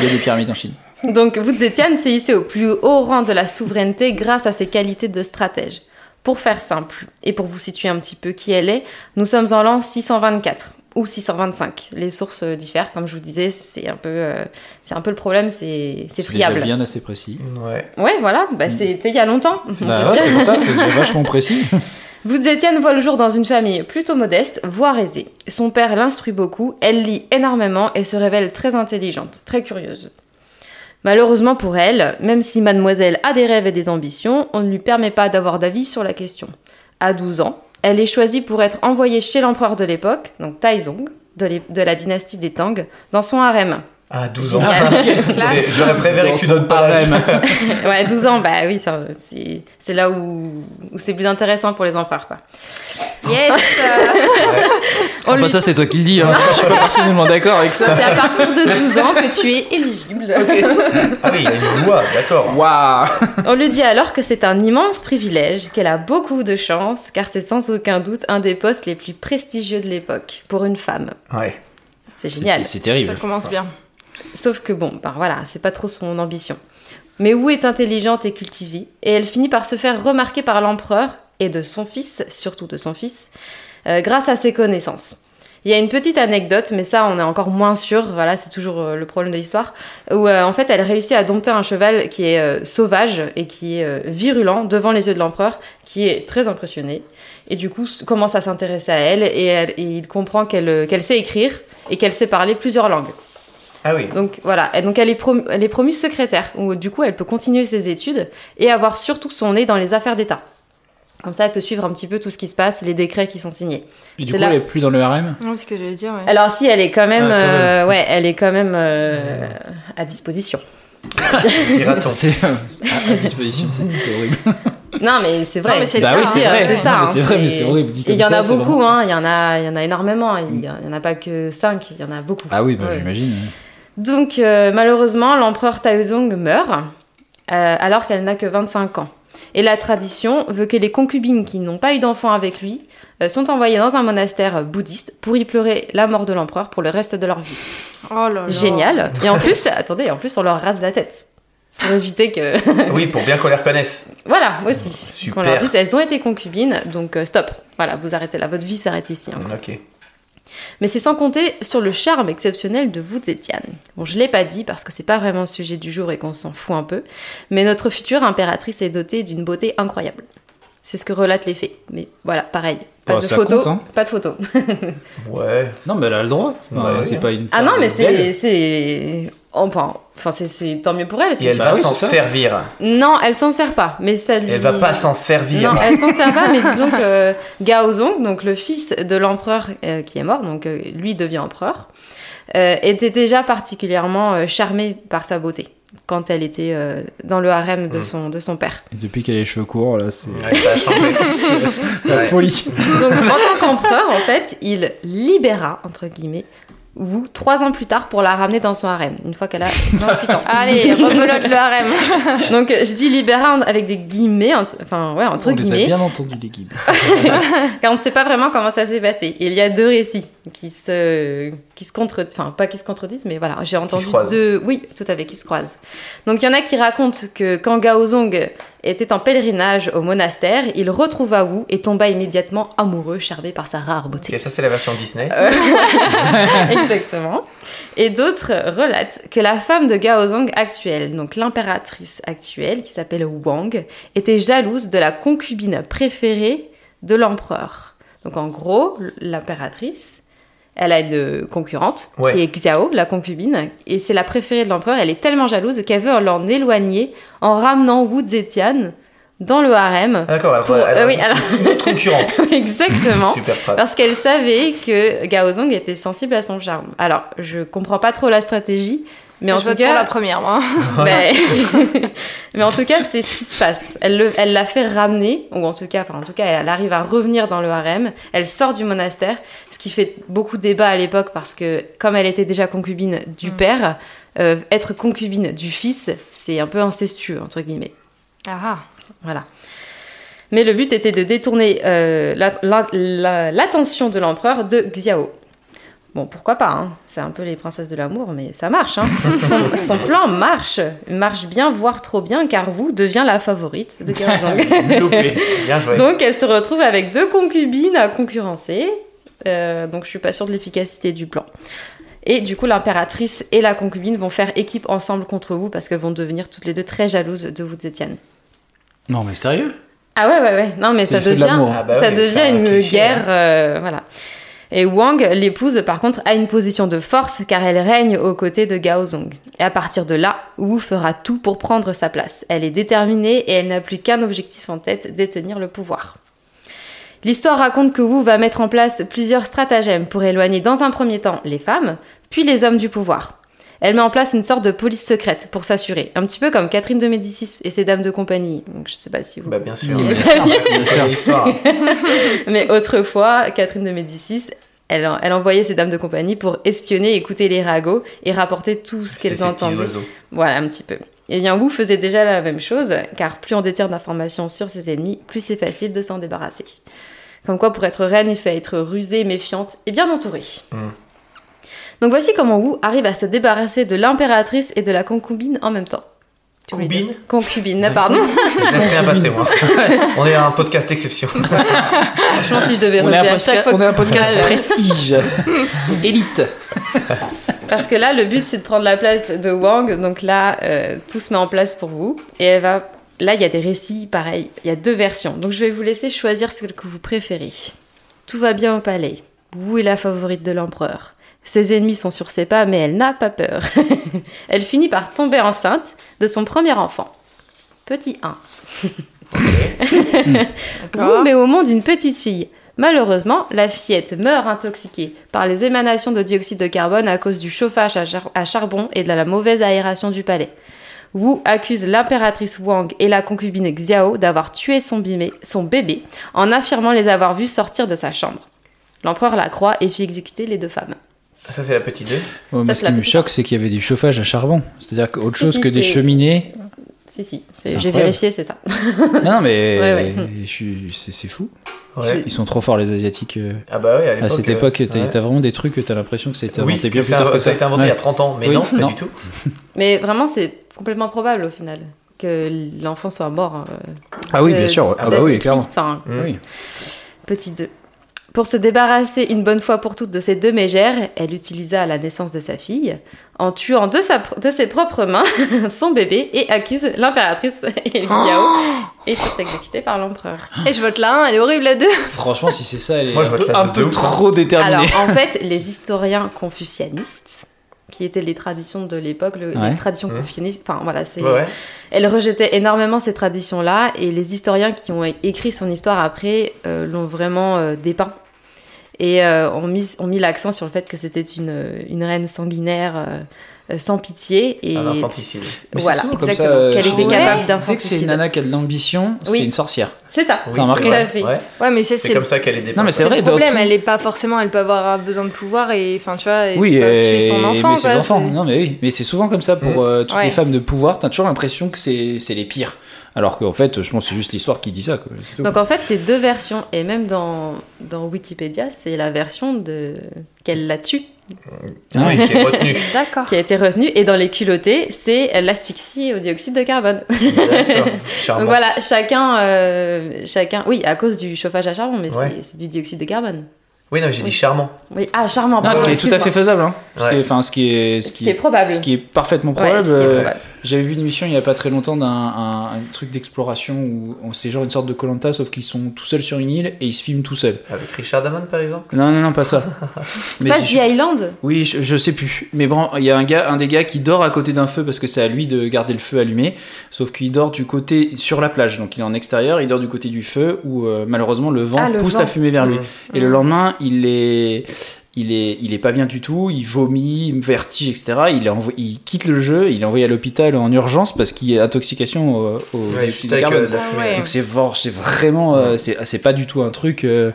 Speaker 2: Il y a des pyramides en Chine.
Speaker 3: Donc Wu Zetian s'est hissé au plus haut rang de la souveraineté grâce à ses qualités de stratège. Pour faire simple, et pour vous situer un petit peu qui elle est, nous sommes en l'an 624. Ou 625. Les sources euh, diffèrent, comme je vous disais, c'est un peu, euh, c'est un peu le problème, c'est c'est friable.
Speaker 2: bien assez précis.
Speaker 1: Ouais.
Speaker 3: Ouais, voilà, bah, c'était il y a longtemps.
Speaker 2: Bah ouais, c'est pour ça, c'est vachement précis.
Speaker 3: Woods-Étienne voit le jour dans une famille plutôt modeste, voire aisée. Son père l'instruit beaucoup, elle lit énormément et se révèle très intelligente, très curieuse. Malheureusement pour elle, même si mademoiselle a des rêves et des ambitions, on ne lui permet pas d'avoir d'avis sur la question. À 12 ans, elle est choisie pour être envoyée chez l'empereur de l'époque, donc Taizong, de, la dynastie des Tang, dans son harem.
Speaker 1: Ah, 12 ans. J'aurais préféré que tu donnes pas
Speaker 2: harem.
Speaker 3: ouais, 12 ans, bah oui, ça, c'est là où, où c'est plus intéressant pour les empereurs, quoi.
Speaker 4: Yes
Speaker 3: On
Speaker 2: Enfin,
Speaker 3: lui-
Speaker 2: ça, c'est toi qui le dis. Hein. Je suis pas personnellement d'accord avec ça.
Speaker 3: C'est à partir de 12 ans que tu es éligible.
Speaker 1: Ah oui, il y a une loi, d'accord.
Speaker 2: Waouh
Speaker 3: On lui dit alors que c'est un immense privilège, qu'elle a beaucoup de chance, car c'est sans aucun doute un des postes les plus prestigieux de l'époque pour une femme.
Speaker 1: Ouais.
Speaker 3: C'est génial.
Speaker 2: C'est
Speaker 4: Ça
Speaker 2: terrible.
Speaker 4: commence bien.
Speaker 3: Sauf que bon, ben voilà, c'est pas trop son ambition. Mais Wu est intelligente et cultivée, et elle finit par se faire remarquer par l'empereur et de son fils, surtout de son fils, euh, grâce à ses connaissances. Il y a une petite anecdote, mais ça on est encore moins sûr, voilà, c'est toujours euh, le problème de l'histoire, où euh, en fait elle réussit à dompter un cheval qui est sauvage et qui est virulent devant les yeux de l'empereur, qui est très impressionné, et du coup commence à s'intéresser à elle, et, il comprend qu'elle sait écrire et qu'elle sait parler plusieurs langues.
Speaker 1: Ah oui.
Speaker 3: Donc voilà, et donc elle est, prom- elle est promue secrétaire, où du coup elle peut continuer ses études et avoir surtout son nez dans les affaires d'État. Comme ça, elle peut suivre un petit peu tout ce qui se passe, les décrets qui sont signés.
Speaker 2: Et du coup,
Speaker 3: là-
Speaker 2: elle est plus dans le harem
Speaker 4: C'est ce que j'allais dire, ouais.
Speaker 3: Alors si, elle est quand même,
Speaker 2: Ah, quand même.
Speaker 3: euh, ouais, elle est quand même euh, à disposition.
Speaker 2: C'est euh, à, à disposition, c'est horrible.
Speaker 3: Non, mais c'est vrai.
Speaker 4: Non, mais c'est
Speaker 2: Bah oui, c'est
Speaker 4: hein.
Speaker 2: vrai.
Speaker 3: C'est ça.
Speaker 2: Non,
Speaker 3: hein,
Speaker 2: c'est vrai, mais c'est horrible,
Speaker 3: il y en a
Speaker 2: ça,
Speaker 3: beaucoup,
Speaker 2: vraiment-
Speaker 3: hein. Il y en a, il y en a énormément. Il y, en a pas que 5, il y en a beaucoup.
Speaker 2: Ah oui, bah,
Speaker 3: Ouais.
Speaker 2: j'imagine.
Speaker 3: Donc, euh, malheureusement, l'empereur Taozong meurt euh, alors qu'elle n'a que 25 ans. Et la tradition veut que les concubines qui n'ont pas eu d'enfants avec lui euh, sont envoyées dans un monastère bouddhiste pour y pleurer la mort de l'empereur pour le reste de leur vie.
Speaker 4: Oh là là.
Speaker 3: Génial. Et en plus, attendez, en plus on leur rase la tête pour éviter que
Speaker 1: Oui, pour bien qu'on les reconnaisse.
Speaker 3: voilà aussi
Speaker 1: Super.
Speaker 3: qu'on leur dise elles ont été concubines donc euh, stop. Voilà, vous arrêtez là, votre vie s'arrête ici. hein.
Speaker 1: Ok.
Speaker 3: Mais c'est sans compter sur le charme exceptionnel de Wu Zetian. Bon, je l'ai pas dit parce que c'est pas vraiment le sujet du jour et qu'on s'en fout un peu, mais notre future impératrice est dotée d'une beauté incroyable. C'est ce que relatent les faits. Mais voilà, pareil. Pas
Speaker 2: Bah,
Speaker 3: de
Speaker 2: compte, hein.
Speaker 3: Pas de photos.
Speaker 1: Ouais.
Speaker 2: Non, mais elle a le droit. Enfin,
Speaker 1: Ouais.
Speaker 2: c'est pas une.
Speaker 3: ah non, mais c'est... Enfin, enfin c'est, c'est tant mieux pour elle.
Speaker 1: Et elle va s'en
Speaker 2: ça.
Speaker 1: servir.
Speaker 3: Non, elle s'en sert pas, mais ça lui.
Speaker 1: Elle va pas s'en servir.
Speaker 3: Non, elle s'en sert pas, mais disons que Gaozong, donc le fils de l'empereur euh, qui est mort, donc euh, lui devient empereur, euh, était déjà particulièrement euh, charmé par sa beauté quand elle était euh, dans le harem de
Speaker 1: Mm.
Speaker 3: son, de son père.
Speaker 2: Et Depuis qu'elle a les cheveux courts, là, c'est
Speaker 1: Ouais,
Speaker 2: la folie.
Speaker 3: Donc en tant qu'empereur, en fait, il libéra, entre guillemets, Wu trois ans plus tard pour la ramener dans son harem, une fois qu'elle a 28 ans.
Speaker 4: Allez, rebelote le harem.
Speaker 3: Donc euh, je dis libéra avec des guillemets, enfin ouais, entre
Speaker 2: On
Speaker 3: guillemets.
Speaker 2: bien entendu, les guides.
Speaker 3: car on ne sait pas vraiment comment ça s'est passé. Et il y a deux récits qui se, qui se contre, enfin pas qui se contredisent, mais voilà, j'ai entendu deux, oui, tout à fait, qui se croisent. Donc il y en a qui racontent que quand Gaozong était en pèlerinage au monastère, il retrouva Wu et tomba immédiatement amoureux, charmé par sa rare beauté.
Speaker 1: Ok, ça c'est la version Disney.
Speaker 3: Exactement. Et d'autres relatent que la femme de Gaozong actuelle, donc l'impératrice actuelle, qui s'appelle Wang, était jalouse de la concubine préférée de l'empereur. Donc en gros, l'impératrice, elle a une concurrente
Speaker 1: Ouais.
Speaker 3: qui est Xiao, la concubine, et c'est la préférée de l'empereur. Elle est tellement jalouse qu'elle veut l'en éloigner en ramenant Wu Zetian dans le harem.
Speaker 1: Ah, D'accord, elle,
Speaker 3: Pour-
Speaker 1: elle,
Speaker 3: euh, oui, alors-
Speaker 1: une autre concurrente.
Speaker 3: Exactement.
Speaker 1: Super.
Speaker 3: Parce qu'elle savait que Gaozong était sensible à son charme. Alors, je comprends pas trop la stratégie, mais en
Speaker 4: je
Speaker 3: tout
Speaker 4: pour la
Speaker 3: cas,
Speaker 4: première, moi.
Speaker 3: mais, mais en tout cas, c'est ce qui se passe. Elle le- elle l'a fait ramener, ou en tout cas, enfin, en tout cas, elle arrive à revenir dans le harem. Elle sort du monastère, ce qui fait beaucoup débat à l'époque parce que comme elle était déjà concubine du
Speaker 4: Mm.
Speaker 3: père, euh, être concubine du fils, c'est un peu incestueux entre guillemets.
Speaker 4: Ah,
Speaker 3: Voilà. Mais le but était de détourner euh, la- la- la- l'attention de l'empereur de Xiao. Bon, pourquoi pas, hein. c'est un peu les princesses de l'amour, mais ça marche. hein. Son, son plan marche, marche bien, voire trop bien, car Wu devient la favorite de. Donc elle se retrouve avec deux concubines à concurrencer. Euh, donc je suis pas sûre de l'efficacité du plan. Et du coup, l'impératrice et la concubine vont faire équipe ensemble contre vous parce qu'elles vont devenir toutes les deux très jalouses de vous, Étienne.
Speaker 2: Non, mais sérieux?
Speaker 3: Ah ouais, ouais, ouais. Non, mais ça
Speaker 2: de.
Speaker 1: Ah bah
Speaker 3: ça
Speaker 1: oui,
Speaker 3: devient
Speaker 1: un
Speaker 3: une
Speaker 1: cliché,
Speaker 3: guerre,
Speaker 1: hein.
Speaker 3: euh, voilà. Et Wang, l'épouse, par contre, a une position de force car elle règne aux côtés de Gaozong. Et à partir de là, Wu fera tout pour prendre sa place. Elle est déterminée et elle n'a plus qu'un objectif en tête, détenir le pouvoir. L'histoire raconte que Wu va mettre en place plusieurs stratagèmes pour éloigner dans un premier temps les femmes, puis les hommes du pouvoir. Elle met en place une sorte de police secrète pour s'assurer, un petit peu comme Catherine de Médicis et ses dames de compagnie. Donc, je sais pas si vous
Speaker 1: Bah bien sûr.
Speaker 3: Si vous saviez. Mais autrefois, Catherine de Médicis, elle, elle envoyait ses dames de compagnie pour espionner, écouter les ragots et rapporter tout ce qu'elles entendaient.
Speaker 1: oiseaux.
Speaker 3: Voilà, un petit peu. Eh bien, Wu faisait déjà la même chose, car plus on détient d'informations sur ses ennemis, plus c'est facile de s'en débarrasser. Comme quoi, pour être reine, il faut être rusée, méfiante et bien entourée.
Speaker 1: Mm.
Speaker 3: Donc voici comment Wu arrive à se débarrasser de l'impératrice et de la concubine en même temps. Tu
Speaker 1: Concubine
Speaker 3: Concubine, pardon.
Speaker 1: Je laisse rien passer, moi. On est un podcast exception.
Speaker 3: Franchement, si je devais
Speaker 2: On est
Speaker 3: relever
Speaker 2: un
Speaker 3: à chaque
Speaker 2: podcast,
Speaker 3: fois que
Speaker 2: on est un podcast
Speaker 3: parles-
Speaker 2: prestige. Élite.
Speaker 3: Parce que là, le but, c'est de prendre la place de Wang. Donc là, euh, tout se met en place pour vous. Et elle va... Là, il y a des récits, pareil. Il y a deux versions. Donc je vais vous laisser choisir ce que vous préférez. Tout va bien au palais. Wu est la favorite de l'empereur. Ses ennemis sont sur ses pas, mais elle n'a pas peur. elle finit par tomber enceinte de son premier enfant. Petit 1. Wu met au monde une petite fille. Malheureusement, la fillette meurt intoxiquée par les émanations de dioxyde de carbone à cause du chauffage à, char- à charbon et de la mauvaise aération du palais. Wu accuse l'impératrice Wang et la concubine Xiao d'avoir tué son, bimé- son bébé en affirmant les avoir vus sortir de sa chambre. L'empereur la croit et fit exécuter les deux femmes.
Speaker 1: Ça, c'est la petite 2.
Speaker 2: Ouais, ce qui me choque, c'est qu'il y avait du chauffage à charbon. C'est-à-dire qu'autre
Speaker 3: Si,
Speaker 2: chose
Speaker 3: si,
Speaker 2: que des cheminées.
Speaker 3: Si, si, j'ai vérifié, c'est ça.
Speaker 2: non, mais
Speaker 3: Ouais, ouais.
Speaker 2: je suis- c'est c'est fou.
Speaker 1: Ouais.
Speaker 2: Ils sont trop forts, les Asiatiques. euh.
Speaker 1: Ah bah oui, à l'époque.
Speaker 2: À cette
Speaker 1: euh,
Speaker 2: époque, t'as
Speaker 1: ouais.
Speaker 2: t'as vraiment des trucs que t'as l'impression que ça a été
Speaker 1: Oui,
Speaker 2: inventé bien plus tard que
Speaker 1: ça a été inventé
Speaker 2: Ouais.
Speaker 1: il y a 30 ans, mais
Speaker 2: Oui,
Speaker 1: non, pas
Speaker 2: non.
Speaker 1: du tout.
Speaker 3: Mais vraiment, c'est complètement probable au final que l'enfant soit mort. euh,
Speaker 2: Ah oui, bien sûr. Ah bah oui, clairement.
Speaker 3: Enfin. Petit 2. Pour se débarrasser une bonne fois pour toutes de ces deux mégères, elle utilisa à la naissance de sa fille, en tuant de, sa, de ses propres mains son bébé et accuse l'impératrice et le Xiao et furent exécutés par l'empereur.
Speaker 4: Et je vote la 1, elle est horrible la 2.
Speaker 2: Franchement, si c'est ça, elle est
Speaker 1: Moi, je
Speaker 2: un
Speaker 1: vote
Speaker 2: un peu trop déterminée.
Speaker 3: Alors en fait, les historiens confucianistes, qui étaient les traditions de l'époque, le-
Speaker 2: Ouais.
Speaker 3: les traditions confucianistes, enfin voilà, c'est
Speaker 1: Ouais, ouais.
Speaker 3: Elle rejetait énormément ces traditions-là et les historiens qui ont écrit son histoire après euh, l'ont vraiment euh, dépeint et euh, ont mis, ont mis l'accent sur le fait que c'était une, une reine sanguinaire euh, sans pitié et
Speaker 1: Un infanticide.
Speaker 2: Mais
Speaker 3: voilà
Speaker 2: souvent
Speaker 3: exactement
Speaker 2: ça, euh,
Speaker 3: qu'elle était capable
Speaker 2: Tu sais que c'est une
Speaker 3: d'infanticide.
Speaker 2: nana qui a de l'ambition,
Speaker 3: Oui.
Speaker 2: c'est une sorcière.
Speaker 3: C'est ça.
Speaker 1: Oui,
Speaker 2: T'as remarqué
Speaker 1: vrai.
Speaker 3: Fait.
Speaker 1: Ouais.
Speaker 4: Ouais, mais c'est
Speaker 1: C'est
Speaker 4: c'est
Speaker 1: comme ça qu'elle est dépeinte.
Speaker 2: Non, mais c'est
Speaker 4: c'est
Speaker 2: vrai,
Speaker 4: le problème,
Speaker 2: tout-
Speaker 4: elle est pas forcément, elle peut avoir besoin de pouvoir et enfin tu vois,
Speaker 2: Oui,
Speaker 4: tuer
Speaker 2: et-
Speaker 4: son enfant.
Speaker 2: mais ses enfants.
Speaker 4: c'est-
Speaker 2: Non, mais oui, mais c'est souvent comme ça pour
Speaker 1: Mm.
Speaker 2: toutes les femmes de pouvoir. T'as toujours l'impression que c'est c'est les pires. Alors qu'en fait, je pense que c'est juste l'histoire qui dit ça. Quoi. c'est tout.
Speaker 3: Donc en fait, c'est deux versions et même dans, dans Wikipédia, c'est la version de qu'elle la tue
Speaker 1: Ah oui, qui est retenu.
Speaker 4: D'accord.
Speaker 3: qui a été retenue et dans les culottés, c'est l'asphyxie au dioxyde de carbone.
Speaker 1: D'accord. Charmant.
Speaker 3: Donc voilà, chacun, euh, chacun, oui, à cause du chauffage à charbon, mais
Speaker 1: Ouais.
Speaker 3: c'est- du dioxyde de carbone.
Speaker 1: Oui, non, j'ai
Speaker 3: Oui.
Speaker 1: dit charmant.
Speaker 3: Oui, ah, charmant.
Speaker 2: Non,
Speaker 3: pardon,
Speaker 2: ce qui est tout à fait faisable. Hein. Ce qui est- ce qui est,
Speaker 3: Ce qui est probable.
Speaker 2: ce qui est parfaitement
Speaker 3: Ouais,
Speaker 2: probable.
Speaker 3: ce qui est
Speaker 2: euh,
Speaker 3: probable.
Speaker 2: J'avais vu une émission il y a pas très longtemps d'un un, un truc d'exploration où on- c'est genre une sorte de Colanta sauf qu'ils sont tout seuls sur une île et ils se filment tout seuls.
Speaker 1: Avec Richard Damon, par exemple?
Speaker 2: Non non non pas ça.
Speaker 3: C'est pas
Speaker 2: je-
Speaker 3: The Island?
Speaker 2: Oui, je, je sais plus. Mais bon, il y a un gars, un des gars qui dort à côté d'un feu parce que c'est à lui de garder le feu allumé. Sauf qu'il dort du côté sur la plage, donc il est en extérieur. Il dort du côté du feu où euh, malheureusement le vent
Speaker 3: Ah, le
Speaker 2: pousse
Speaker 3: vent.
Speaker 2: la fumée vers lui.
Speaker 1: Mhm.
Speaker 2: Et le lendemain, il est, il est, il est pas bien du tout. Il vomit, vertige, etc. Il, envo- il quitte le jeu. Il est envoyé à l'hôpital en urgence parce qu'il y a intoxication au, au
Speaker 1: Ouais,
Speaker 2: dioxyde de carbone.
Speaker 1: euh, de
Speaker 4: Ah ouais.
Speaker 2: Donc c'est fort, c'est vraiment, euh, c'est pas du tout un truc euh,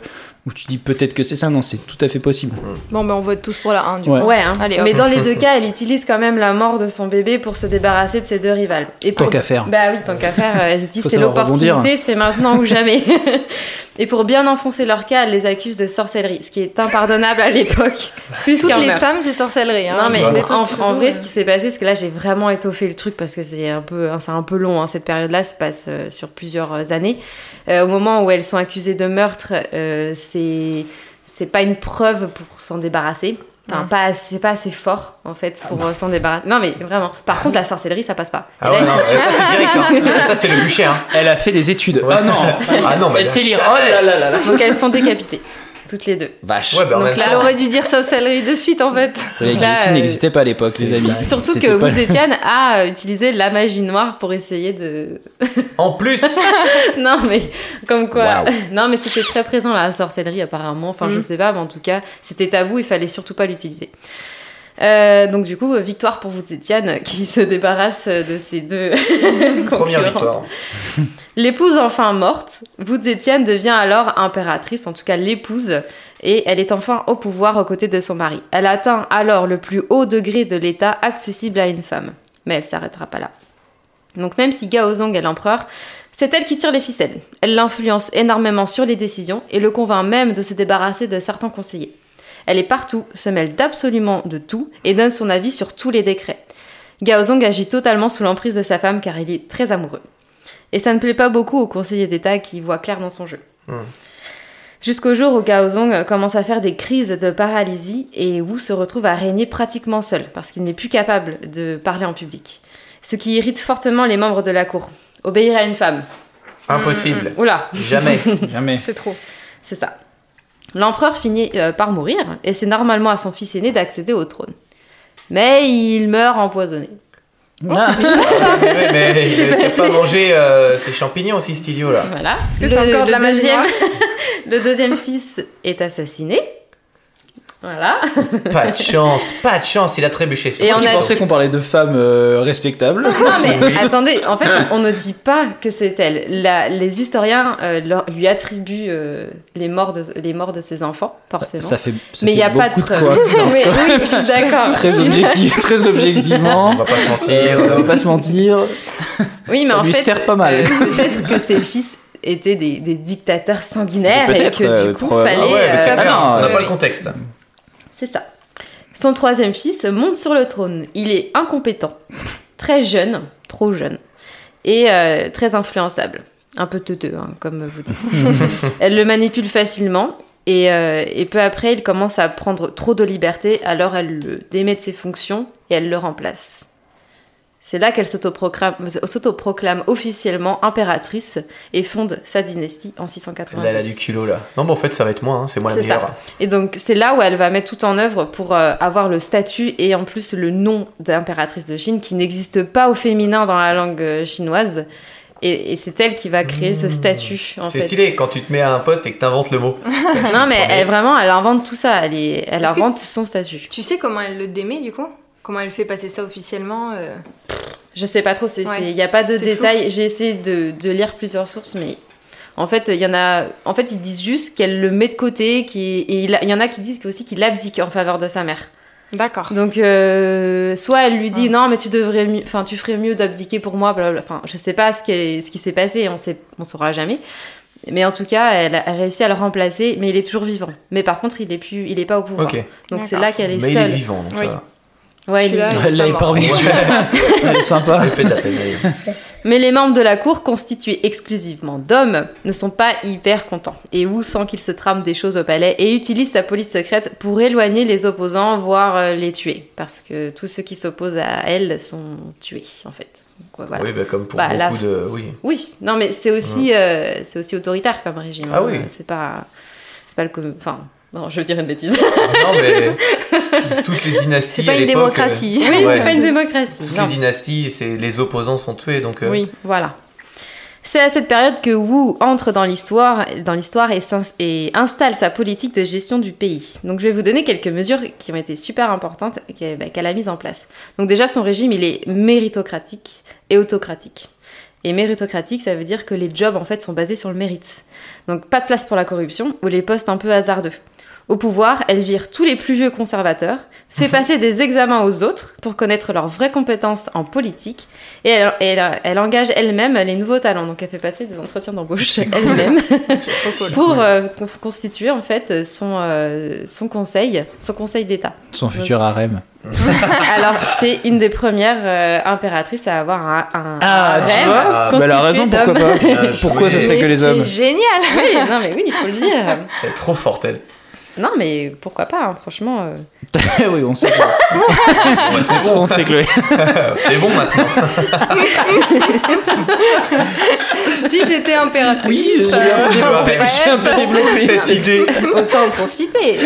Speaker 2: où tu dis peut-être que c'est ça. Non, c'est tout à fait possible.
Speaker 4: Bon, ben on vote tous pour la 1 du
Speaker 2: Ouais.
Speaker 4: coup.
Speaker 3: Ouais, hein.
Speaker 4: Allez,
Speaker 3: mais dans les deux cas, elle utilise quand même la mort de son bébé pour se débarrasser de ses deux rivales. Et
Speaker 2: Tant qu'à faire.
Speaker 3: Bah oui, tant qu'à faire, elle se dit c'est
Speaker 2: savoir
Speaker 3: l'opportunité, c'est maintenant ou jamais. Et pour bien enfoncer leur cas, elle les accuse de sorcellerie, ce qui est impardonnable à l'époque. Plus
Speaker 4: Toutes les
Speaker 3: meurtre.
Speaker 4: femmes, c'est sorcellerie. Hein.
Speaker 3: Non mais en, vrai, ce qui s'est passé, c'est que là j'ai vraiment étoffé le truc parce que c'est un peu, hein, c'est un peu long. hein, cette période-là se passe euh, sur plusieurs euh, années. Euh, au moment où elles sont accusées de meurtre, euh, c'est c'est pas une preuve pour s'en débarrasser. Enfin, pas c'est pas assez fort en fait pour euh, s'en débarrasser. Non mais vraiment. Par contre, la sorcellerie, ça passe pas.
Speaker 1: Ah ouais, non, ça c'est direct. hein. Ça c'est le bûcher. Hein.
Speaker 2: Elle a fait des études.
Speaker 1: Ouais.
Speaker 2: Ah non
Speaker 1: Ah non, bah,
Speaker 2: Elle sait lire.
Speaker 1: jamais.
Speaker 2: Oh là là là là.
Speaker 3: Donc elles sont décapitées, toutes les deux.
Speaker 2: Vache.
Speaker 1: Ouais, bah,
Speaker 3: Donc là.
Speaker 4: Elle aurait dû dire sorcellerie de suite en fait.
Speaker 3: Là,
Speaker 2: guillotines
Speaker 3: euh,
Speaker 2: n'existaient pas à l'époque, les amis.
Speaker 3: Surtout que Wu Zetian a euh, utilisé la magie noire pour essayer de.
Speaker 1: En plus,
Speaker 3: non mais comme quoi. Non mais c'était très présent la sorcellerie apparemment. Enfin je
Speaker 4: Mhm.
Speaker 3: sais pas, mais en tout cas c'était tabou. Il fallait surtout pas l'utiliser. Euh, donc du coup victoire pour Wu Zetian qui se débarrasse de ces deux
Speaker 1: première victoire.
Speaker 3: L'épouse enfin morte, Wu Zetian devient alors impératrice, en tout cas l'épouse, et elle est enfin au pouvoir aux côtés de son mari. Elle atteint alors le plus haut degré de l'État accessible à une femme. Mais elle s'arrêtera pas là. Donc même si Gaozong est l'empereur, c'est elle qui tire les ficelles. Elle l'influence énormément sur les décisions et le convainc même de se débarrasser de certains conseillers. Elle est partout, se mêle d'absolument de tout et donne son avis sur tous les décrets. Gaozong agit totalement sous l'emprise de sa femme car il est très amoureux. Et ça ne plaît pas beaucoup au conseiller d'État qui voit clair dans son jeu.
Speaker 1: Hmm.
Speaker 3: Jusqu'au jour où Gaozong commence à faire des crises de paralysie et Wu se retrouve à régner pratiquement seul parce qu'il n'est plus capable de parler en public. Ce qui irrite fortement les membres de la cour. Obéir à une femme.
Speaker 1: Impossible.
Speaker 3: Oula,
Speaker 1: Jamais.
Speaker 2: Jamais.
Speaker 4: C'est trop.
Speaker 3: c'est ça. L'empereur finit euh, par mourir et c'est normalement à son fils aîné d'accéder au trône. Mais il meurt empoisonné.
Speaker 2: Ah.
Speaker 1: Ouais, mais il pas mangé euh, ses champignons aussi, cet idiot là.
Speaker 3: Voilà.
Speaker 4: Est-ce que c'est encore de la magie
Speaker 3: deuxième, le deuxième fils est assassiné. Voilà.
Speaker 1: Pas de chance, pas de chance, il a trébuché sur
Speaker 3: Et on
Speaker 2: On
Speaker 3: a-
Speaker 2: pensait qu'on parlait de femmes euh, respectables.
Speaker 3: Non mais attendez, en fait, on ne dit pas que c'est elle. La- les historiens euh, leur- lui attribuent euh, les, morts de, les morts de ses enfants, forcément.
Speaker 2: Ça fait, ça
Speaker 3: mais il n'y a pas de
Speaker 2: beaucoup de,
Speaker 3: preuves. oui,
Speaker 2: quoi.
Speaker 3: oui, je suis d'accord.
Speaker 2: Très objectif, très
Speaker 1: On
Speaker 2: objectivement.
Speaker 1: va pas se mentir.
Speaker 2: On va pas se mentir.
Speaker 3: Oui, mais
Speaker 2: Ça
Speaker 3: en
Speaker 2: lui
Speaker 3: fait,
Speaker 2: sert pas mal.
Speaker 3: euh, peut-être que ses fils étaient des, des dictateurs sanguinaires et
Speaker 2: Peut-être,
Speaker 3: que du coup,
Speaker 2: probablement.
Speaker 3: fallait.
Speaker 1: Ah
Speaker 3: euh,
Speaker 1: ah on n'a pas le contexte.
Speaker 3: C'est ça. Son troisième fils monte sur le trône. Il est incompétent, très jeune, trop jeune, et euh, très influençable. Un peu teuteux, hein, comme vous dites. Elle le manipule facilement, et, euh, et peu après, il commence à prendre trop de liberté, alors elle le démet de ses fonctions et elle le remplace. C'est là qu'elle s'autoproclame officiellement impératrice et fonde sa dynastie en 690.
Speaker 1: Là, elle a du culot là. Non, mais en fait, ça va être moi, hein, c'est moi la
Speaker 3: C'est ça.
Speaker 1: meilleure.
Speaker 3: Et donc c'est là où elle va mettre tout en œuvre pour euh, avoir le statut et en plus le nom d'impératrice de Chine qui n'existe pas au féminin dans la langue euh, chinoise. Et, et c'est elle qui va créer ce statut en
Speaker 1: Mmh. C'est
Speaker 3: fait.
Speaker 1: stylé quand tu te mets à un poste et que t'inventes le mot.
Speaker 3: Non mais elle vraiment elle invente tout ça, elle, est- elle
Speaker 4: Est-ce que-
Speaker 3: invente son statut.
Speaker 4: Tu sais comment elle le démet du coup? Comment elle fait passer ça officiellement euh,
Speaker 3: Je sais pas trop, il
Speaker 4: Ouais.
Speaker 3: n'y a pas de détails. J'ai essayé de, de lire plusieurs sources mais en fait il y en a en fait ils disent juste qu'elle le met de côté et il, y en a qui disent aussi qu'il abdique en faveur de sa mère.
Speaker 4: D'accord.
Speaker 3: Donc, euh, soit elle lui dit
Speaker 4: Ouais.
Speaker 3: non, mais tu devrais, enfin, tu ferais mieux d'abdiquer pour moi, blablabla. Enfin, je sais pas ce qui, est- ce qui s'est passé, on sait, on saura jamais. Mais en tout cas, elle a réussi à le remplacer, mais il est toujours vivant. Mais par contre, il est plus, il est pas au pouvoir. Donc c'est là qu'elle est
Speaker 1: Mais il est
Speaker 3: seule.
Speaker 1: vivant, donc
Speaker 4: Oui.
Speaker 1: ça va.
Speaker 3: Ouais, il est.
Speaker 2: Elle l'a épargné. Elle est sympa.
Speaker 1: Elle fait de la peine.
Speaker 3: Mais les membres de la cour, constitués exclusivement d'hommes, ne sont pas hyper contents. Et Wu sent qu'il se trame des choses au palais et utilise sa police secrète pour éloigner les opposants, voire euh, les tuer. Parce que tous ceux qui s'opposent à elle sont tués, en fait. Donc, voilà.
Speaker 1: Oui, bah, comme pour
Speaker 3: Bah,
Speaker 1: beaucoup
Speaker 3: la-
Speaker 1: de. Oui.
Speaker 3: Oui, non, mais c'est aussi, euh, c'est aussi autoritaire comme régime.
Speaker 1: Ah
Speaker 3: hein.
Speaker 1: oui.
Speaker 3: C'est pas, c'est pas le, com- enfin, non, je veux dire une bêtise.
Speaker 1: non, mais toutes- toutes les dynasties.
Speaker 4: C'est pas
Speaker 1: à
Speaker 4: une démocratie.
Speaker 3: oui,
Speaker 1: Ouais.
Speaker 3: c'est pas une démocratie.
Speaker 1: Toutes
Speaker 3: non.
Speaker 1: les dynasties, c'est les opposants sont tués, donc. euh,
Speaker 3: Oui, voilà. C'est à cette période que Wu entre dans l'histoire, dans l'histoire et, et installe sa politique de gestion du pays. Donc je vais vous donner quelques mesures qui ont été super importantes qu'elle bah, qu'elle a mises en place. Donc déjà son régime il est méritocratique et autocratique. Et méritocratique, ça veut dire que les jobs en fait sont basés sur le mérite. Donc pas de place pour la corruption ou les postes un peu hasardeux. Au pouvoir, elle vire tous les plus vieux conservateurs, fait passer des examens aux autres pour connaître leurs vraies compétences en politique, et elle, elle- elle engage elle-même les nouveaux talents. Donc elle fait passer des entretiens d'embauche elle-même pour euh, con- constituer en fait son, euh, son conseil, son conseil d'État.
Speaker 2: Son futur harem.
Speaker 3: Alors c'est une des premières euh, impératrices à avoir un, un,
Speaker 2: Ah,
Speaker 3: un
Speaker 2: tu vois Bah, elle a raison,
Speaker 3: constitué
Speaker 2: pourquoi
Speaker 3: d'hommes.
Speaker 2: pas
Speaker 1: Bien
Speaker 2: Pourquoi ce serait que les hommes
Speaker 3: C'est génial Oui, non mais oui, il faut le dire.
Speaker 1: Elle est trop forte, elle.
Speaker 3: Non, mais pourquoi pas, hein, franchement. euh.
Speaker 2: oui, on sait. que-
Speaker 1: c'est
Speaker 2: on sait que
Speaker 1: c'est bon maintenant.
Speaker 4: Si j'étais impératrice.
Speaker 2: Oui, j'ai un peu développé.
Speaker 1: Ouais.
Speaker 2: J'ai un peu développé.
Speaker 1: cette idée.
Speaker 3: Autant en profiter.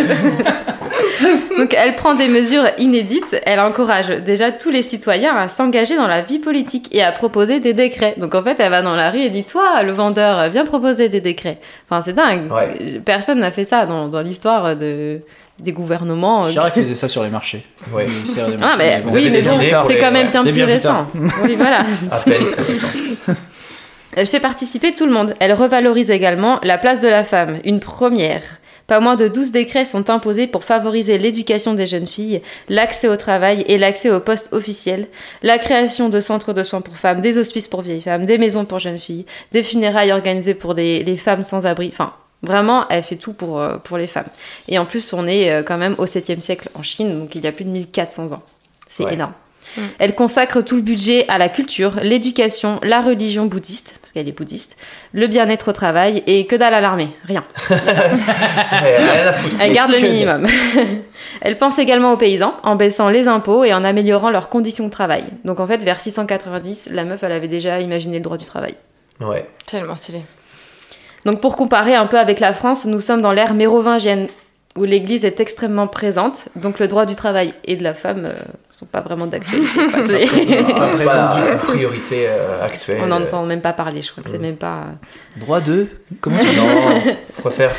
Speaker 3: Donc elle prend des mesures inédites, elle encourage déjà tous les citoyens à s'engager dans la vie politique et à proposer des décrets. Donc en fait elle va dans la rue et dit toi le vendeur viens proposer des décrets. Enfin c'est dingue.
Speaker 1: Ouais.
Speaker 3: Personne n'a fait ça dans, dans l'histoire de, des gouvernements.
Speaker 2: Chirac faisait ça sur les marchés.
Speaker 1: Ouais.
Speaker 2: Des
Speaker 3: Ah mais oui bon c'est quand même
Speaker 1: ouais.
Speaker 3: bien plus
Speaker 2: bien
Speaker 3: récent. Oui voilà.
Speaker 1: À peine plus récent.
Speaker 3: Elle fait participer tout le monde. Elle revalorise également la place de la femme, une première. Pas moins de 12 décrets sont imposés pour favoriser l'éducation des jeunes filles, l'accès au travail et l'accès aux postes officiels, la création de centres de soins pour femmes, des hospices pour vieilles femmes, des maisons pour jeunes filles, des funérailles organisées pour des, les femmes sans abri. Enfin, vraiment, elle fait tout pour, euh, pour les femmes. Et en plus, on est euh, quand même au 7e siècle en Chine, donc il y a plus de 1400 ans. C'est
Speaker 1: Ouais.
Speaker 3: énorme. Elle consacre tout le budget à la culture, l'éducation, la religion bouddhiste, parce qu'elle est bouddhiste, le bien-être au travail et que dalle à l'armée, rien. Elle garde le minimum. Elle pense également aux paysans en baissant les impôts et en améliorant leurs conditions de travail. Donc en fait, vers 690, la meuf, elle avait déjà imaginé le droit du travail.
Speaker 1: Ouais.
Speaker 4: Tellement stylé.
Speaker 3: Donc pour comparer un peu avec la France, nous sommes dans l'ère mérovingienne, où l'Église est extrêmement présente, donc le droit du travail et de la femme ne sont pas vraiment d'actualité.
Speaker 1: Pas présent du tout. Priorité euh, actuelle.
Speaker 3: On n'en entend même pas parler, je crois que c'est même pas...
Speaker 2: Droit de. Comment
Speaker 1: Non, quoi faire?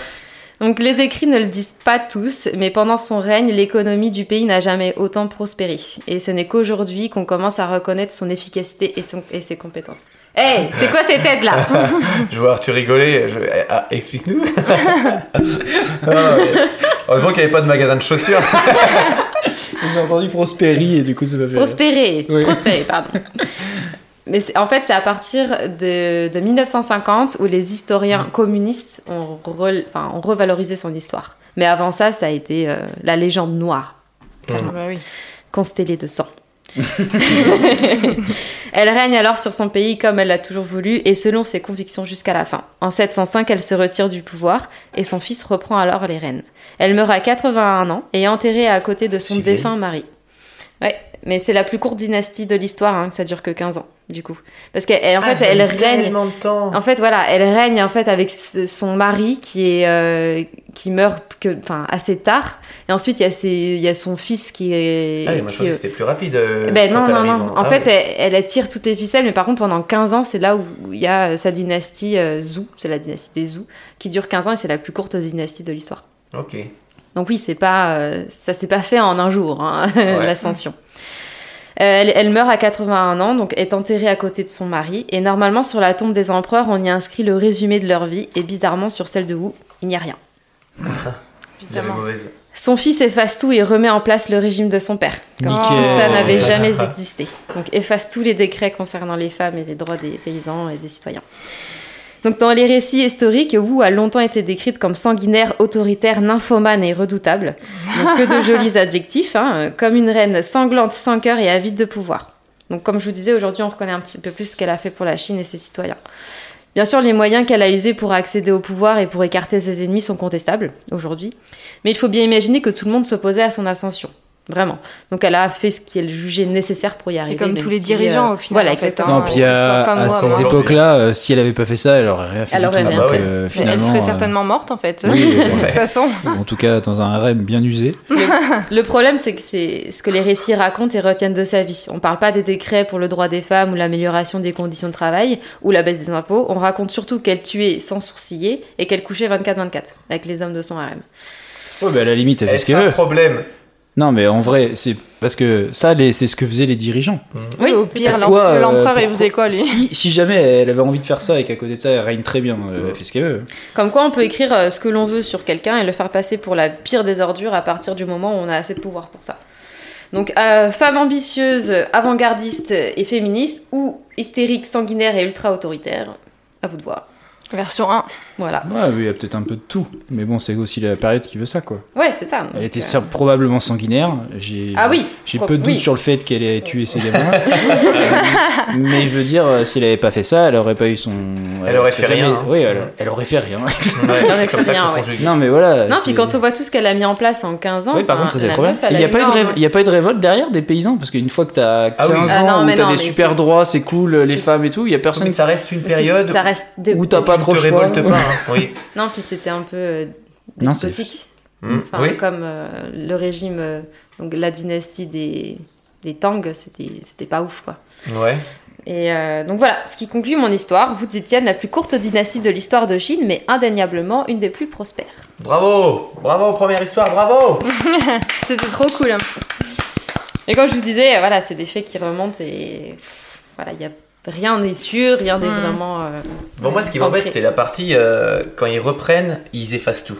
Speaker 3: Donc les écrits ne le disent pas tous, mais pendant son règne, l'économie du pays n'a jamais autant prospéré. Et ce n'est qu'aujourd'hui qu'on commence à reconnaître son efficacité et, son- et ses compétences. Hey, c'est quoi ces têtes là?
Speaker 1: Je vois Arthur rigoler. Je... Ah, explique-nous. Ah. Heureusement qu'il n'y avait pas de magasin de chaussures.
Speaker 2: J'ai entendu Prospéry et du coup ça m'a fait.
Speaker 3: Prospérer,
Speaker 2: Oui.
Speaker 3: prospérer, pardon. Mais en fait, c'est à partir de, de 1950 où les historiens communistes ont, re- enfin, ont revalorisé son histoire. Mais avant ça, ça a été euh, la légende noire.
Speaker 4: Ah bah oui.
Speaker 3: constellée de sang. Elle règne alors sur son pays comme elle l'a toujours voulu et selon ses convictions jusqu'à la fin. En 705, elle se retire du pouvoir et son fils reprend alors les rênes. Elle meurt à 81 ans et est enterrée à côté de son défunt mari. Ouais, mais c'est la plus courte dynastie de l'histoire, hein, ça dure que 15 ans, du coup. Parce qu'elle en
Speaker 1: Ah,
Speaker 3: fait, elle règne.
Speaker 1: de temps.
Speaker 3: En fait, voilà, elle règne en fait avec son mari qui est euh, qui meurt que, enfin, assez tard. Et ensuite, il y a ses, il y a son fils qui est.
Speaker 1: Ah, oui, moi je
Speaker 3: qui
Speaker 1: pensais
Speaker 3: est-
Speaker 1: que c'était plus rapide. euh,
Speaker 3: ben non,
Speaker 1: elle
Speaker 3: non, non. En
Speaker 1: Ah,
Speaker 3: fait,
Speaker 1: ouais.
Speaker 3: elle, elle attire toutes les ficelles, mais par contre, pendant 15 ans, c'est là où il y a sa dynastie euh, Zhou, c'est la dynastie des Zhou, qui dure 15 ans et c'est la plus courte dynastie de l'histoire.
Speaker 1: Ok.
Speaker 3: Donc oui, c'est pas, euh, ça s'est pas fait en un jour, hein,
Speaker 1: Ouais.
Speaker 3: l'ascension. Euh, elle, elle meurt à 81 ans, donc est enterrée à côté de son mari. Et normalement, sur la tombe des empereurs, on y inscrit le résumé de leur vie. Et bizarrement, sur celle de Wu, il n'y a rien.
Speaker 1: Il y avait
Speaker 4: Évidemment.
Speaker 1: mauvaise.
Speaker 3: Son fils efface tout et remet en place le régime de son père. Comme si tout ça n'avait jamais existé. Donc efface tous les décrets concernant les femmes et les droits des paysans et des citoyens. Donc dans les récits historiques, Wu a longtemps été décrite comme sanguinaire, autoritaire, nymphomane et redoutable. Donc que de jolis adjectifs, hein, comme une reine sanglante, sans cœur et avide de pouvoir. Donc comme je vous disais, aujourd'hui on reconnaît un petit peu plus ce qu'elle a fait pour la Chine et ses citoyens. Bien sûr, les moyens qu'elle a usés pour accéder au pouvoir et pour écarter ses ennemis sont contestables aujourd'hui. Mais il faut bien imaginer que tout le monde s'opposait à son ascension. Vraiment. Donc elle a fait ce qu'elle jugeait nécessaire pour y arriver.
Speaker 4: Et comme tous les
Speaker 3: si,
Speaker 4: dirigeants,
Speaker 3: euh,
Speaker 4: au final.
Speaker 3: Voilà, exactement.
Speaker 4: hein,
Speaker 2: Non, puis
Speaker 4: que ce soit
Speaker 2: à, ces
Speaker 4: homme.
Speaker 2: époques-là, euh, si elle avait pas fait ça, elle aurait rien fait
Speaker 3: Elle aurait
Speaker 2: tout.
Speaker 3: rien
Speaker 1: fait.
Speaker 2: euh,
Speaker 4: elle serait
Speaker 2: euh,
Speaker 4: certainement morte en fait.
Speaker 2: oui,
Speaker 4: de toute
Speaker 1: ouais.
Speaker 4: façon.
Speaker 2: en tout cas dans un rêve bien usé.
Speaker 3: Le problème, c'est que c'est ce que les récits racontent et retiennent de sa vie. On parle pas des décrets pour le droit des femmes ou l'amélioration des conditions de travail ou la baisse des impôts. On raconte surtout qu'elle tuait sans sourciller et qu'elle couchait 24-24 avec les hommes de son harem.
Speaker 2: Ouais, bah, à la limite, elle fait ce qu'elle
Speaker 1: un
Speaker 2: veut.
Speaker 1: problème
Speaker 2: Non, mais en vrai, c'est parce que ça, c'est ce que faisaient les dirigeants.
Speaker 4: Oui, au pire,
Speaker 2: euh,
Speaker 4: l'empereur, il faisait quoi lui
Speaker 2: si, si jamais elle avait envie de faire ça et qu'à côté de ça, elle règne très bien, euh, elle fait ce qu'elle veut.
Speaker 3: Comme quoi, on peut écrire euh, ce que l'on veut sur quelqu'un et le faire passer pour la pire des ordures à partir du moment où on a assez de pouvoir pour ça. Donc, euh, femme ambitieuse, avant-gardiste et féministe, ou hystérique, sanguinaire et ultra-autoritaire, à vous de voir.
Speaker 4: Version 1.
Speaker 3: Voilà.
Speaker 2: Ouais, oui, il y a peut-être un peu de tout. Mais bon, c'est aussi la période qui veut ça, quoi.
Speaker 3: Ouais, c'est ça.
Speaker 2: Elle était
Speaker 3: euh,
Speaker 2: probablement sanguinaire. J'ai,
Speaker 3: Ah oui.
Speaker 2: J'ai peu de doutes
Speaker 3: oui.
Speaker 2: sur le fait qu'elle ait tué ses gamins. mais je veux dire, euh, si elle avait pas fait ça, elle aurait pas eu son.
Speaker 1: Elle aurait fait rien, hein.
Speaker 2: Oui, elle, elle aurait fait rien.
Speaker 1: Ouais,
Speaker 3: Elle aurait fait rien, ouais.
Speaker 2: non, mais voilà.
Speaker 3: Non, puis quand on voit tout ce qu'elle a mis en place en 15 ans.
Speaker 2: Oui, par contre, ça c'est le problème. Il n'y a, pas eu de
Speaker 3: énorme-
Speaker 2: révo- il y a pas eu de révolte derrière des paysans Parce qu'une fois que t'as 15
Speaker 1: Ah oui.
Speaker 3: Ah
Speaker 2: ans, t'as
Speaker 3: non,
Speaker 2: des super droits, c'est cool, les femmes et tout, il y a personne
Speaker 1: Mais
Speaker 2: qui.
Speaker 1: ça reste une période
Speaker 2: où t'as
Speaker 1: où
Speaker 2: pas
Speaker 1: tu
Speaker 2: trop le choix.
Speaker 1: Hein. Oui.
Speaker 3: Non, puis c'était un peu euh, despotique.
Speaker 1: Mm.
Speaker 3: Enfin,
Speaker 1: Oui.
Speaker 3: comme euh, le régime, euh, donc la dynastie des, des Tang, c'était c'était pas ouf, quoi.
Speaker 1: Ouais.
Speaker 3: Et euh, donc voilà, ce qui conclut mon histoire. Vous Zetian, la plus courte dynastie de l'histoire de Chine, mais indéniablement une des plus prospères.
Speaker 1: Bravo Bravo, première histoire, bravo
Speaker 4: C'était trop cool. hein.
Speaker 3: Et comme je vous disais, voilà, c'est des faits qui remontent et pff, voilà, il y a rien n'est sûr, rien n'est
Speaker 4: Mm.
Speaker 3: vraiment. euh,
Speaker 1: Bon, moi, ce qui m'embête, c'est la partie euh, quand ils reprennent, ils effacent tout.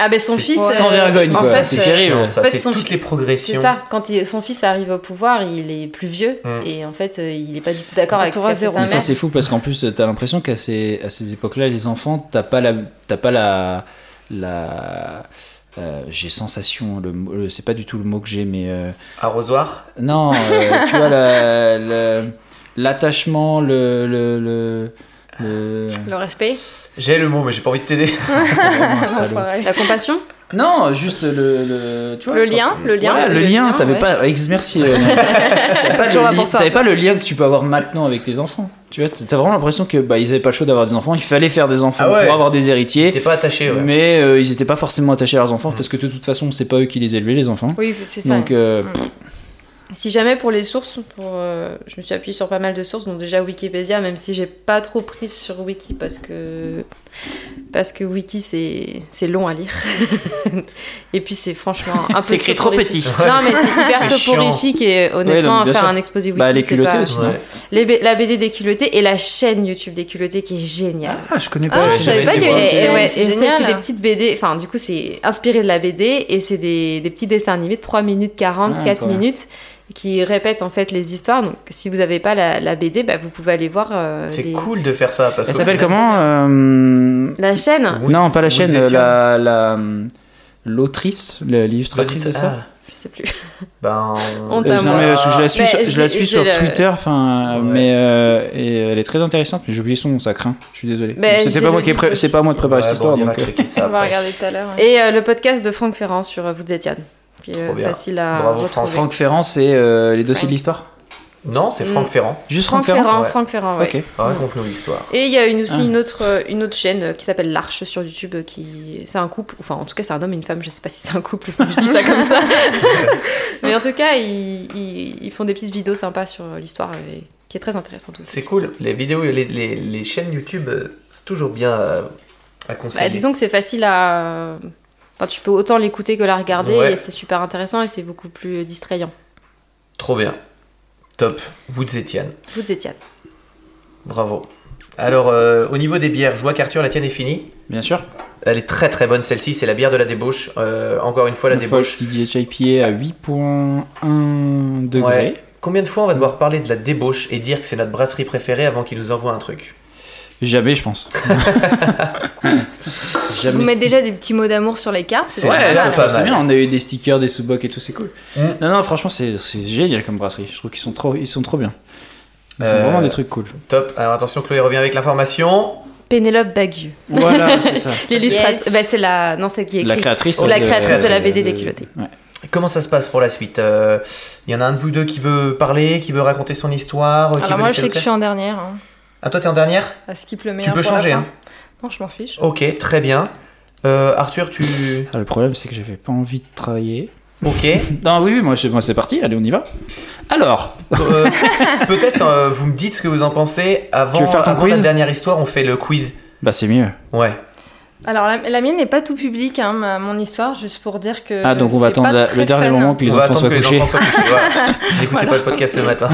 Speaker 3: Ah ben son
Speaker 1: C'est
Speaker 3: fils.
Speaker 2: Sans
Speaker 3: euh,
Speaker 2: vergogne,
Speaker 3: en
Speaker 2: quoi.
Speaker 3: fait,
Speaker 2: C'est
Speaker 3: euh,
Speaker 2: terrible.
Speaker 1: Non, ça,
Speaker 3: En fait,
Speaker 1: c'est toutes
Speaker 3: fi-
Speaker 1: les
Speaker 3: C'est
Speaker 1: progressions.
Speaker 3: ça, quand il- son fils arrive au pouvoir, il est plus vieux
Speaker 1: Mm.
Speaker 3: et en fait, euh, il est pas du tout d'accord avec ce qu'a fait sa
Speaker 2: Mais ça c'est fou parce qu'en plus t'as l'impression qu'à ces, à ces époques-là les enfants t'as pas la t'as pas la la euh, j'ai sensation le, mot- le- c'est pas du tout le mot que j'ai mais euh,
Speaker 1: Arrosoir?
Speaker 2: Non euh, tu vois la- la- l'attachement le le, le, le-
Speaker 4: Le respect.
Speaker 1: J'ai le mot, mais j'ai pas envie de t'aider.
Speaker 3: La compassion
Speaker 2: non juste le, le tu vois
Speaker 4: Le lien, le lien.
Speaker 2: Voilà, le,
Speaker 4: Le
Speaker 2: lien,
Speaker 4: lien,
Speaker 2: t'avais
Speaker 4: ouais.
Speaker 2: pas ex merci euh, t'avais pas,
Speaker 4: toujours
Speaker 2: le li-
Speaker 4: toi,
Speaker 2: pas lien que tu peux avoir maintenant avec tes enfants tu vois t'as vraiment l'impression que bah ils avaient pas le choix d'avoir des enfants il fallait faire des enfants
Speaker 1: Ah ouais.
Speaker 2: pour avoir des héritiers
Speaker 1: T'es pas attaché, ouais.
Speaker 2: mais euh, ils étaient pas forcément attachés à leurs enfants parce que de toute façon c'est pas eux qui les élevaient les enfants
Speaker 4: Oui, c'est ça.
Speaker 2: donc euh,
Speaker 4: Mm.
Speaker 3: Si jamais pour les sources, pour, euh, je me suis appuyée sur pas mal de sources, donc déjà Wikipédia, même si j'ai pas trop pris sur Wiki parce que parce que Wiki c'est c'est long à lire. et puis c'est franchement un peu
Speaker 2: C'est écrit trop petit.
Speaker 3: Non mais c'est hyper soporifique et honnêtement
Speaker 2: non, bien
Speaker 3: faire
Speaker 2: sûr.
Speaker 3: un exposé Wiki
Speaker 2: Bah, les
Speaker 3: c'est
Speaker 2: culottés
Speaker 3: pas...
Speaker 2: aussi.
Speaker 1: Ouais.
Speaker 3: Les B- la BD des culottés et la chaîne YouTube des culottés qui est géniale.
Speaker 2: ah je connais
Speaker 4: Ah,
Speaker 1: J'avais
Speaker 4: je savais pas qu'il y avait
Speaker 3: ouais,
Speaker 4: c'est
Speaker 3: des petites BD, enfin du coup c'est inspiré de la BD et c'est des, des petits dessins animés de 3 minutes 40,
Speaker 2: Ah,
Speaker 3: 4
Speaker 2: ouais.
Speaker 3: minutes qui répètent en fait les histoires. Donc si vous n'avez pas la, la BD, bah, vous pouvez aller voir euh,
Speaker 1: C'est
Speaker 3: les-
Speaker 1: cool de faire ça. Parce
Speaker 2: elle s'appelle comment euh,
Speaker 3: la chaîne.
Speaker 1: Oui,
Speaker 2: non pas la chaîne
Speaker 1: étiez-
Speaker 2: la la l'autrice l'illustratrice de ça
Speaker 1: Ah,
Speaker 3: Je sais plus.
Speaker 1: ben.
Speaker 2: Euh, non, mais je la suis,
Speaker 3: Mais
Speaker 2: sur- je la suis sur
Speaker 3: le-
Speaker 2: Twitter, enfin,
Speaker 1: Ouais.
Speaker 2: mais euh, et elle est très intéressante. Mais j'ai oublié son nom, ça craint. Je suis désolé.
Speaker 3: Ben,
Speaker 2: C'était pas moi qui c'est pas moi de préparer cette histoire.
Speaker 1: on
Speaker 2: euh,
Speaker 4: va regarder tout à l'heure.
Speaker 3: Et euh, le podcast de Franck Ferrand sur euh, Vous Étienne, qui est
Speaker 1: Trop
Speaker 3: euh, facile à
Speaker 1: Bravo,
Speaker 3: retrouver.
Speaker 2: Franck Ferrand, c'est euh, les dossiers
Speaker 3: Ouais.
Speaker 2: de l'histoire?
Speaker 1: Non, c'est Franck
Speaker 3: Mm.
Speaker 1: Ferrand.
Speaker 2: Juste
Speaker 3: Franck
Speaker 2: Franck, Ferrand.
Speaker 3: Ferrand,
Speaker 1: ouais.
Speaker 3: Franck Ferrand, ouais.
Speaker 2: Ok.
Speaker 1: Raconte-nous l'histoire.
Speaker 3: Et il y a une, aussi
Speaker 2: Ah.
Speaker 3: une, autre, euh, une autre chaîne euh, qui s'appelle L'Arche sur YouTube, euh, qui c'est un couple, enfin en tout cas c'est un homme et une femme, je sais pas si c'est un couple, je dis ça comme ça. Mais en tout cas, ils, ils- ils font des petites vidéos sympas sur euh, l'histoire, et- qui est très intéressante aussi.
Speaker 1: C'est cool. Les vidéos, les, les, les chaînes YouTube, euh, c'est toujours bien euh, à conseiller.
Speaker 3: Bah, disons que c'est facile à... Enfin, tu peux autant l'écouter que la regarder,
Speaker 1: Ouais.
Speaker 3: et c'est super intéressant, et c'est beaucoup plus distrayant.
Speaker 1: Trop bien. Top. Woods Etienne. Bravo. Alors, euh, au niveau des bières, je vois qu'Arthur, la tienne est finie.
Speaker 2: Bien sûr.
Speaker 1: Elle est très très bonne celle-ci, c'est la bière de la débauche. Euh, encore une fois, la
Speaker 2: Une fois,
Speaker 1: débauche.
Speaker 2: Didier IPA à 8.1 degrés.
Speaker 1: Ouais. Combien de fois on va devoir parler de la débauche et dire que c'est notre brasserie préférée avant qu'il nous envoie un truc?
Speaker 2: Jamais, je pense.
Speaker 4: Vous
Speaker 2: Jamais.
Speaker 4: mettez déjà des petits mots d'amour sur les cartes.
Speaker 1: C'est
Speaker 2: Ouais, c'est bien, on a eu des stickers, des sous-bocs et tout, c'est cool.
Speaker 1: Mm.
Speaker 2: Non, non, franchement, c'est génial comme brasserie. Je trouve qu'ils sont trop, ils sont trop bien. Ils font
Speaker 1: Euh,
Speaker 2: vraiment des trucs cool.
Speaker 1: Top. Alors attention, Chloé revient avec l'information.
Speaker 3: Pénélope Bagieux.
Speaker 2: Voilà, c'est ça.
Speaker 3: L'illustratrice.
Speaker 4: Yes.
Speaker 3: Bah, c'est la. Non, c'est qui écrit.
Speaker 2: La créatrice.
Speaker 3: La
Speaker 2: de-
Speaker 3: créatrice de la BD des
Speaker 2: de-
Speaker 3: culottés.
Speaker 2: Ouais.
Speaker 1: Comment ça se passe pour la suite Euh, Il y en a un de vous deux qui veut parler, qui veut raconter son histoire qui
Speaker 4: Alors
Speaker 1: veut
Speaker 4: moi, je sais que je suis en dernière. hein.
Speaker 1: Ah, toi, t'es en dernière
Speaker 4: À skip le
Speaker 1: Tu
Speaker 4: meilleur
Speaker 1: peux
Speaker 4: pour la
Speaker 1: changer,
Speaker 4: fin.
Speaker 1: hein.
Speaker 4: Non, je m'en fiche.
Speaker 1: Ok, très bien. Euh, Arthur, tu.
Speaker 2: Ah, le problème, c'est que j'avais pas envie de travailler.
Speaker 1: Ok.
Speaker 2: Non, oui, oui, moi, c'est moi, c'est parti. Allez, on y va. Alors,
Speaker 1: Euh, Peut-être euh, vous me dites ce que vous en pensez avant,
Speaker 2: Tu veux faire ton
Speaker 1: avant
Speaker 2: quiz?
Speaker 1: la dernière histoire. On fait le quiz.
Speaker 2: bah, c'est mieux.
Speaker 1: Ouais.
Speaker 4: Alors la, la mienne n'est pas tout public, hein, ma- mon histoire, juste pour dire que.
Speaker 2: Ah, donc on va attendre la- le dernier moment que les enfants soient
Speaker 1: que les
Speaker 2: couchés.
Speaker 1: enfants soient couchés. Voilà. N'écoutez pas le podcast le matin.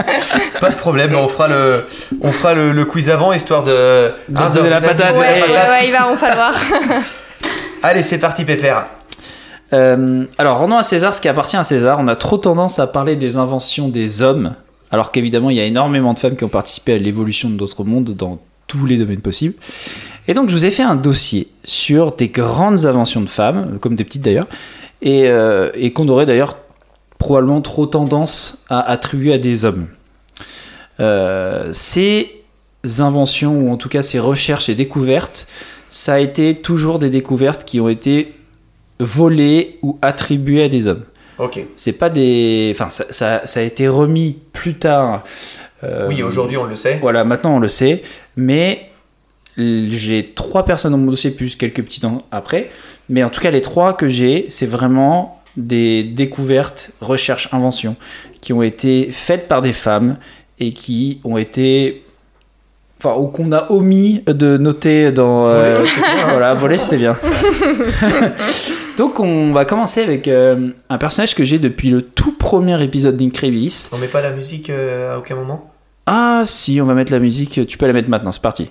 Speaker 1: pas de problème, on fera le, on fera le, le quiz avant histoire de.
Speaker 2: De
Speaker 1: hein,
Speaker 2: se donner la patate.
Speaker 1: de-
Speaker 4: Ouais,
Speaker 1: la
Speaker 4: ouais,
Speaker 1: patate.
Speaker 4: ouais, il va, on va le voir.
Speaker 1: Allez, c'est parti, Pépère.
Speaker 2: Euh, alors, rendons à César ce qui appartient à César. On a trop tendance à parler des inventions des hommes, alors qu'évidemment, il y a énormément de femmes qui ont participé à l'évolution de notre monde dans tous les domaines possibles. Et donc, je vous ai fait un dossier sur des grandes inventions de femmes, comme des petites d'ailleurs, et, euh, et qu'on aurait d'ailleurs probablement trop tendance à attribuer à des hommes. Euh, ces inventions, ou en tout cas ces recherches et découvertes, ça a été toujours des découvertes qui ont été volées ou attribuées à des hommes.
Speaker 1: Ok.
Speaker 2: C'est pas des. Enfin, ça, ça- ça a été remis plus tard. euh,
Speaker 1: Oui, aujourd'hui on le sait.
Speaker 2: Voilà, maintenant on le sait, mais j'ai trois personnes dans mon dossier, plus quelques petits temps après. Mais en tout cas, les trois que j'ai, c'est vraiment des découvertes, recherches, inventions qui ont été faites par des femmes et qui ont été. Enfin, ou qu'on a omis de noter dans. euh,
Speaker 1: Volé, c'était bien,
Speaker 2: voilà, voler, c'était bien. Donc, on va commencer avec euh, un personnage que j'ai depuis le tout premier épisode d'Incredibilis.
Speaker 1: On met pas la musique euh, à aucun moment?
Speaker 2: Ah si, on va mettre la musique, tu peux la mettre maintenant, c'est parti.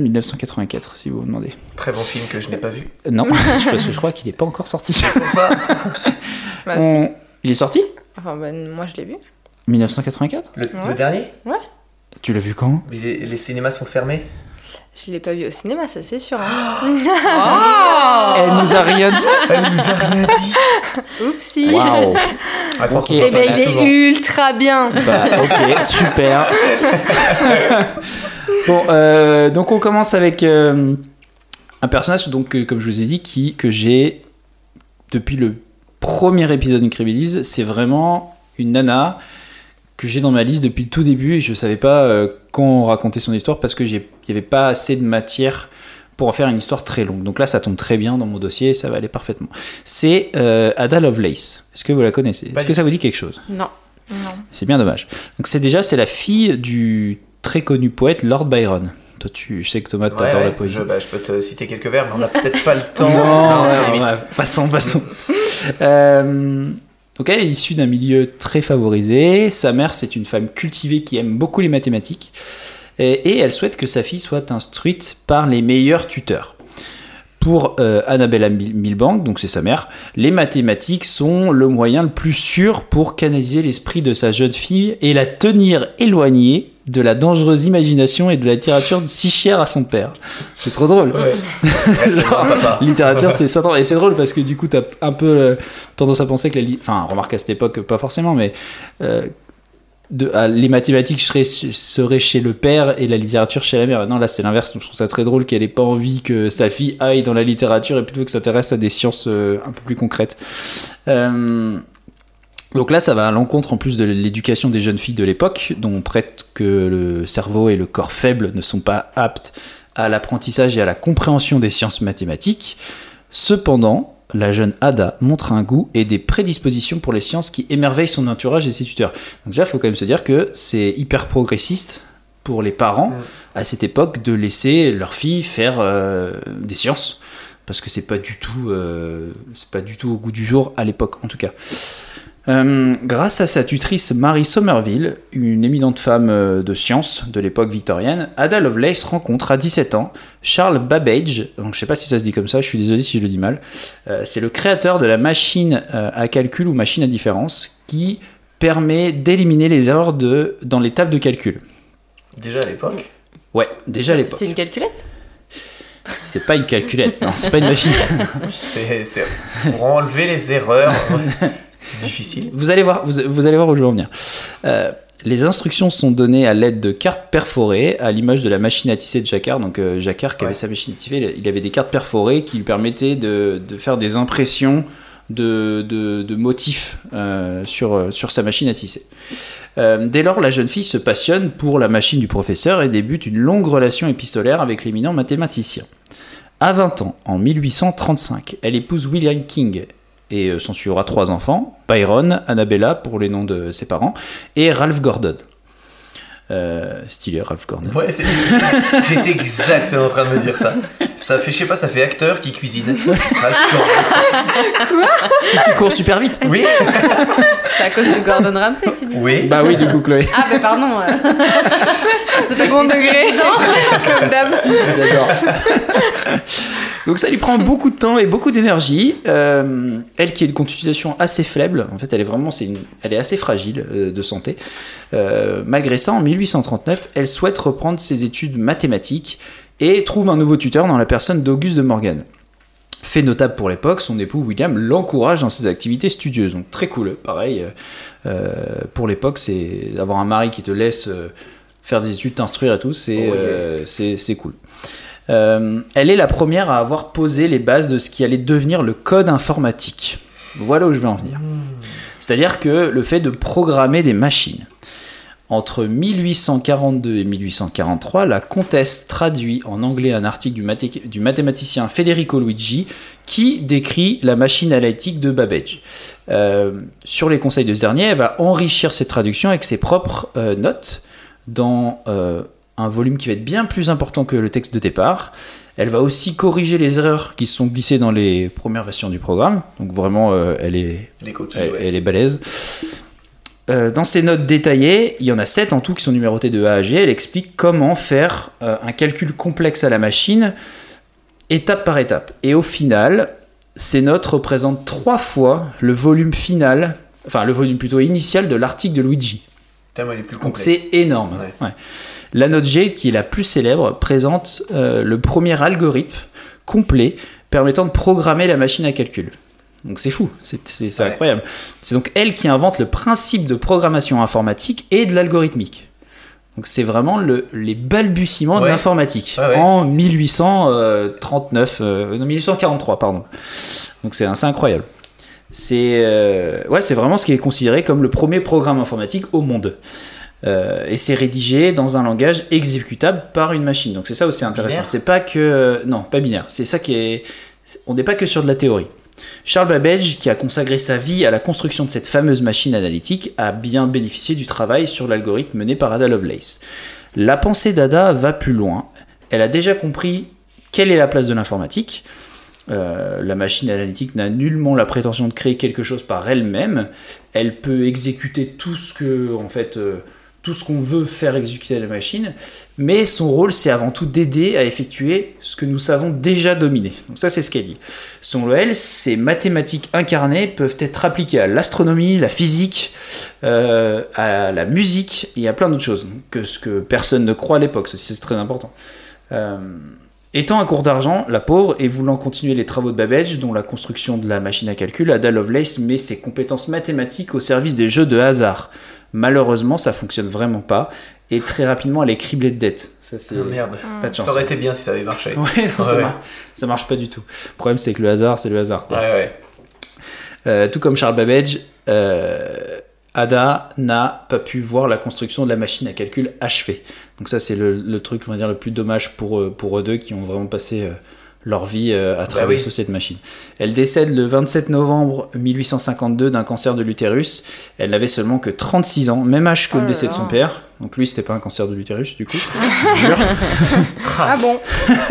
Speaker 2: De Wonder Woman 1984, si vous vous demandez.
Speaker 1: Très bon film que je n'ai pas vu.
Speaker 2: Euh, Non, parce que je crois qu'il n'est pas encore sorti.
Speaker 1: Pour ça,
Speaker 4: Bah, si.
Speaker 2: Il est sorti?
Speaker 4: Enfin, bah, moi, je l'ai vu.
Speaker 2: 1984
Speaker 1: le,
Speaker 4: Ouais.
Speaker 1: le dernier
Speaker 2: Tu l'as vu quand?
Speaker 1: Mais les, les cinémas sont fermés.
Speaker 4: Je l'ai pas vu au cinéma, ça c'est sûr. hein.
Speaker 2: Elle nous a rien dit
Speaker 1: Elle nous a rien dit.
Speaker 4: Oupsie.
Speaker 1: S'en
Speaker 4: Eh ben, il
Speaker 1: souvent.
Speaker 4: est ultra bien.
Speaker 2: Bah ok, super Bon, euh, donc on commence avec euh, un personnage, donc, euh, comme je vous ai dit, qui, que j'ai depuis le premier épisode d'Incredibilis, c'est vraiment une nana que j'ai dans ma liste depuis le tout début et je savais pas euh, quand raconter son histoire parce que il n'y avait pas assez de matière pour en faire une histoire très longue. Donc là, ça tombe très bien dans mon dossier et ça va aller parfaitement. C'est euh, Ada Lovelace. Est-ce que vous la connaissez? Est-ce que ça vous dit quelque chose?
Speaker 4: Non. Non.
Speaker 2: c'est bien dommage. Donc c'est déjà c'est la fille du très connu poète Lord Byron. Toi tu je sais que Thomas
Speaker 1: Ouais,
Speaker 2: t'adores
Speaker 1: ouais,
Speaker 2: la poésie.
Speaker 1: je, bah, je peux te citer quelques vers, mais on n'a peut-être pas le temps.
Speaker 2: Non,
Speaker 1: limite.
Speaker 2: ouais, passons, passons. Euh, donc elle est issue d'un milieu très favorisé. Sa mère c'est une femme cultivée qui aime beaucoup les mathématiques et, et elle souhaite que sa fille soit instruite par les meilleurs tuteurs. Pour euh, Annabella Mil- Milbank, donc c'est sa mère, les mathématiques sont le moyen le plus sûr pour canaliser l'esprit de sa jeune fille et la tenir éloignée de la dangereuse imagination et de la littérature si chère à son père. C'est trop drôle.
Speaker 1: Ouais.
Speaker 2: Littérature, c'est ça. Et c'est drôle parce que du coup, t'as un peu euh, tendance à penser que la. li- Enfin, remarque à cette époque, pas forcément, mais. euh, de, ah, les mathématiques seraient, seraient chez le père et la littérature chez la mère. Non, là, c'est l'inverse. Je trouve ça très drôle qu'elle ait pas envie que sa fille aille dans la littérature et plutôt que s'intéresse à des sciences euh, un peu plus concrètes. Euh, donc là, ça va à l'encontre en plus de l'éducation des jeunes filles de l'époque, dont on prête que le cerveau et le corps faible ne sont pas aptes à l'apprentissage et à la compréhension des sciences mathématiques. Cependant, la jeune Ada montre un goût et des prédispositions pour les sciences qui émerveillent son entourage et ses tuteurs. Donc déjà, il faut quand même se dire que c'est hyper progressiste pour les parents à cette époque de laisser leur fille faire euh, des sciences parce que c'est pas du tout euh, c'est pas du tout au goût du jour à l'époque en tout cas. Euh, grâce à sa tutrice Marie Somerville, une éminente femme euh, de science de l'époque victorienne, Ada Lovelace rencontre à 17 ans Charles Babbage, donc je sais pas si ça se dit comme ça, je suis désolé si je le dis mal, Euh, c'est le créateur de la machine euh, à calcul ou machine à différence qui permet d'éliminer les erreurs de, dans les tables de calcul.
Speaker 1: Déjà à l'époque?
Speaker 2: Ouais, déjà à l'époque.
Speaker 3: C'est une calculette?
Speaker 2: C'est pas une calculette, non, c'est pas une machine.
Speaker 1: C'est pour enlever les erreurs. Difficile.
Speaker 2: Vous allez voir, vous, vous allez voir où je veux en venir. Euh, les instructions sont données à l'aide de cartes perforées, à l'image de la machine à tisser de Jacquard. Donc euh, Jacquard, qui
Speaker 1: Ouais.
Speaker 2: avait sa machine à tisser, il avait des cartes perforées qui lui permettaient de, de faire des impressions de, de- de motifs euh, sur, sur sa machine à tisser. Euh, dès lors, la jeune fille se passionne pour la machine du professeur et débute une longue relation épistolaire avec l'éminent mathématicien. À 20 ans, en 1835, elle épouse William King et euh, s'en suivra trois enfants, Byron, Annabella pour les noms de ses parents, et Ralph Gordon. Euh, stylé, Ralph Corner.
Speaker 1: Ouais, c'est- j'étais exactement en train de me dire ça. Ça fait, je sais pas, ça fait acteur qui cuisine.
Speaker 2: Qui court super vite.
Speaker 1: Oui,
Speaker 3: C'est à cause de Gordon Ramsay, tu dis ça?
Speaker 1: Oui.
Speaker 2: Bah oui, du coup, Chloé.
Speaker 4: Ah, bah pardon. euh, Second degré. Comme d'hab.
Speaker 2: J'adore. Donc ça lui prend beaucoup de temps et beaucoup d'énergie. Euh, elle qui est de constitution assez faible, en fait elle est vraiment, c'est une, elle est assez fragile euh, de santé. Euh, malgré ça, en 1839, elle souhaite reprendre ses études mathématiques et trouve un nouveau tuteur dans la personne d'Auguste de Morgan. Fait notable pour l'époque, son époux William l'encourage dans ses activités studieuses. Donc très cool, pareil. pour l'époque, c'est d'avoir un mari qui te laisse faire des études, t'instruire et tout, c'est
Speaker 1: Oh, yeah.
Speaker 2: cool. Euh, elle est la première à avoir posé les bases de ce qui allait devenir le code informatique. Voilà où je veux en venir. C'est-à-dire que le fait de programmer des machines. Entre 1842 et 1843, la comtesse traduit en anglais un article du, mathé- du mathématicien Federico Luigi qui décrit la machine analytique de Babbage. Euh, sur les conseils de ce dernier, elle va enrichir cette traduction avec ses propres euh, notes dans un volume qui va être bien plus important que le texte de départ. Elle va aussi corriger les erreurs qui se sont glissées dans les premières versions du programme. Donc vraiment, euh, elle est
Speaker 1: Les coquilles,
Speaker 2: elle,
Speaker 1: ouais.
Speaker 2: elle est balèze. Euh, dans ses notes détaillées, il y en a 7 en tout qui sont numérotées de A à G. Elle explique comment faire euh, un calcul complexe à la machine, étape par étape. Et au final, ces notes représentent trois fois le volume final, enfin le volume plutôt initial de l'article de Luigi.
Speaker 1: Putain, moi, elle est plus
Speaker 2: Donc c'est énorme.
Speaker 1: Ouais.
Speaker 2: Ouais. La note G, qui est la plus célèbre, présente euh, le premier algorithme complet permettant de programmer la machine à calcul. Donc c'est fou, c'est
Speaker 1: Ouais.
Speaker 2: incroyable. C'est donc elle qui invente le principe de programmation informatique et de l'algorithmique. Donc c'est vraiment le- les balbutiements de l'informatique
Speaker 1: Ouais,
Speaker 2: en 1839, euh, non 1843 pardon. Donc c'est c'est incroyable. C'est euh, ouais, c'est vraiment ce qui est considéré comme le premier programme informatique au monde. Euh, et c'est rédigé dans un langage exécutable par une machine. Donc c'est ça aussi intéressant. C'est pas que non, pas binaire. C'est ça qui est. On n'est pas que sur de la théorie. Charles Babbage, qui a consacré sa vie à la construction de cette fameuse machine analytique, a bien bénéficié du travail sur l'algorithme mené par Ada Lovelace. La pensée d'Ada va plus loin. Elle a déjà compris quelle est la place de l'informatique. Euh, la machine analytique n'a nullement la prétention de créer quelque chose par elle-même. Elle peut exécuter tout ce que, en fait, euh, tout ce qu'on veut faire exécuter à la machine, mais son rôle c'est avant tout d'aider à effectuer ce que nous savons déjà dominer. Donc ça c'est ce qu'elle dit. Selon elle, ces mathématiques incarnées peuvent être appliquées à l'astronomie, la physique, euh, à la musique et à plein d'autres choses que ce que personne ne croit à l'époque. C'est très important. Euh, Étant à court d'argent, la pauvre, et voulant continuer les travaux de Babbage, dont la construction de la machine à calcul, Ada Lovelace met ses compétences mathématiques au service des jeux de hasard. Malheureusement, ça fonctionne vraiment pas, et très rapidement, elle est criblée de dettes. Ça, c'est
Speaker 1: Ah, merde.
Speaker 2: pas de chance.
Speaker 1: Ça aurait été bien si ça avait marché.
Speaker 2: Ouais, non, ça,
Speaker 1: Ouais.
Speaker 2: marche, ça marche pas du tout. Le problème, c'est que le hasard, c'est le hasard. Quoi.
Speaker 1: Ouais, ouais.
Speaker 2: Euh, tout comme Charles Babbage, euh, Ada n'a pas pu voir la construction de la machine à calcul achevée. Donc ça, c'est le, le truc, on va dire, le plus dommage pour, eux- pour eux deux qui ont vraiment passé euh, leur vie euh, à travailler
Speaker 1: Bah oui.
Speaker 2: sur cette machine. Elle décède le 27 novembre 1852 d'un cancer de l'utérus. Elle n'avait seulement que 36 ans, même âge que
Speaker 4: Oh
Speaker 2: le
Speaker 4: là
Speaker 2: décès de son père. Donc lui, c'était pas un cancer de l'utérus, du coup. Jure.
Speaker 4: Ah bon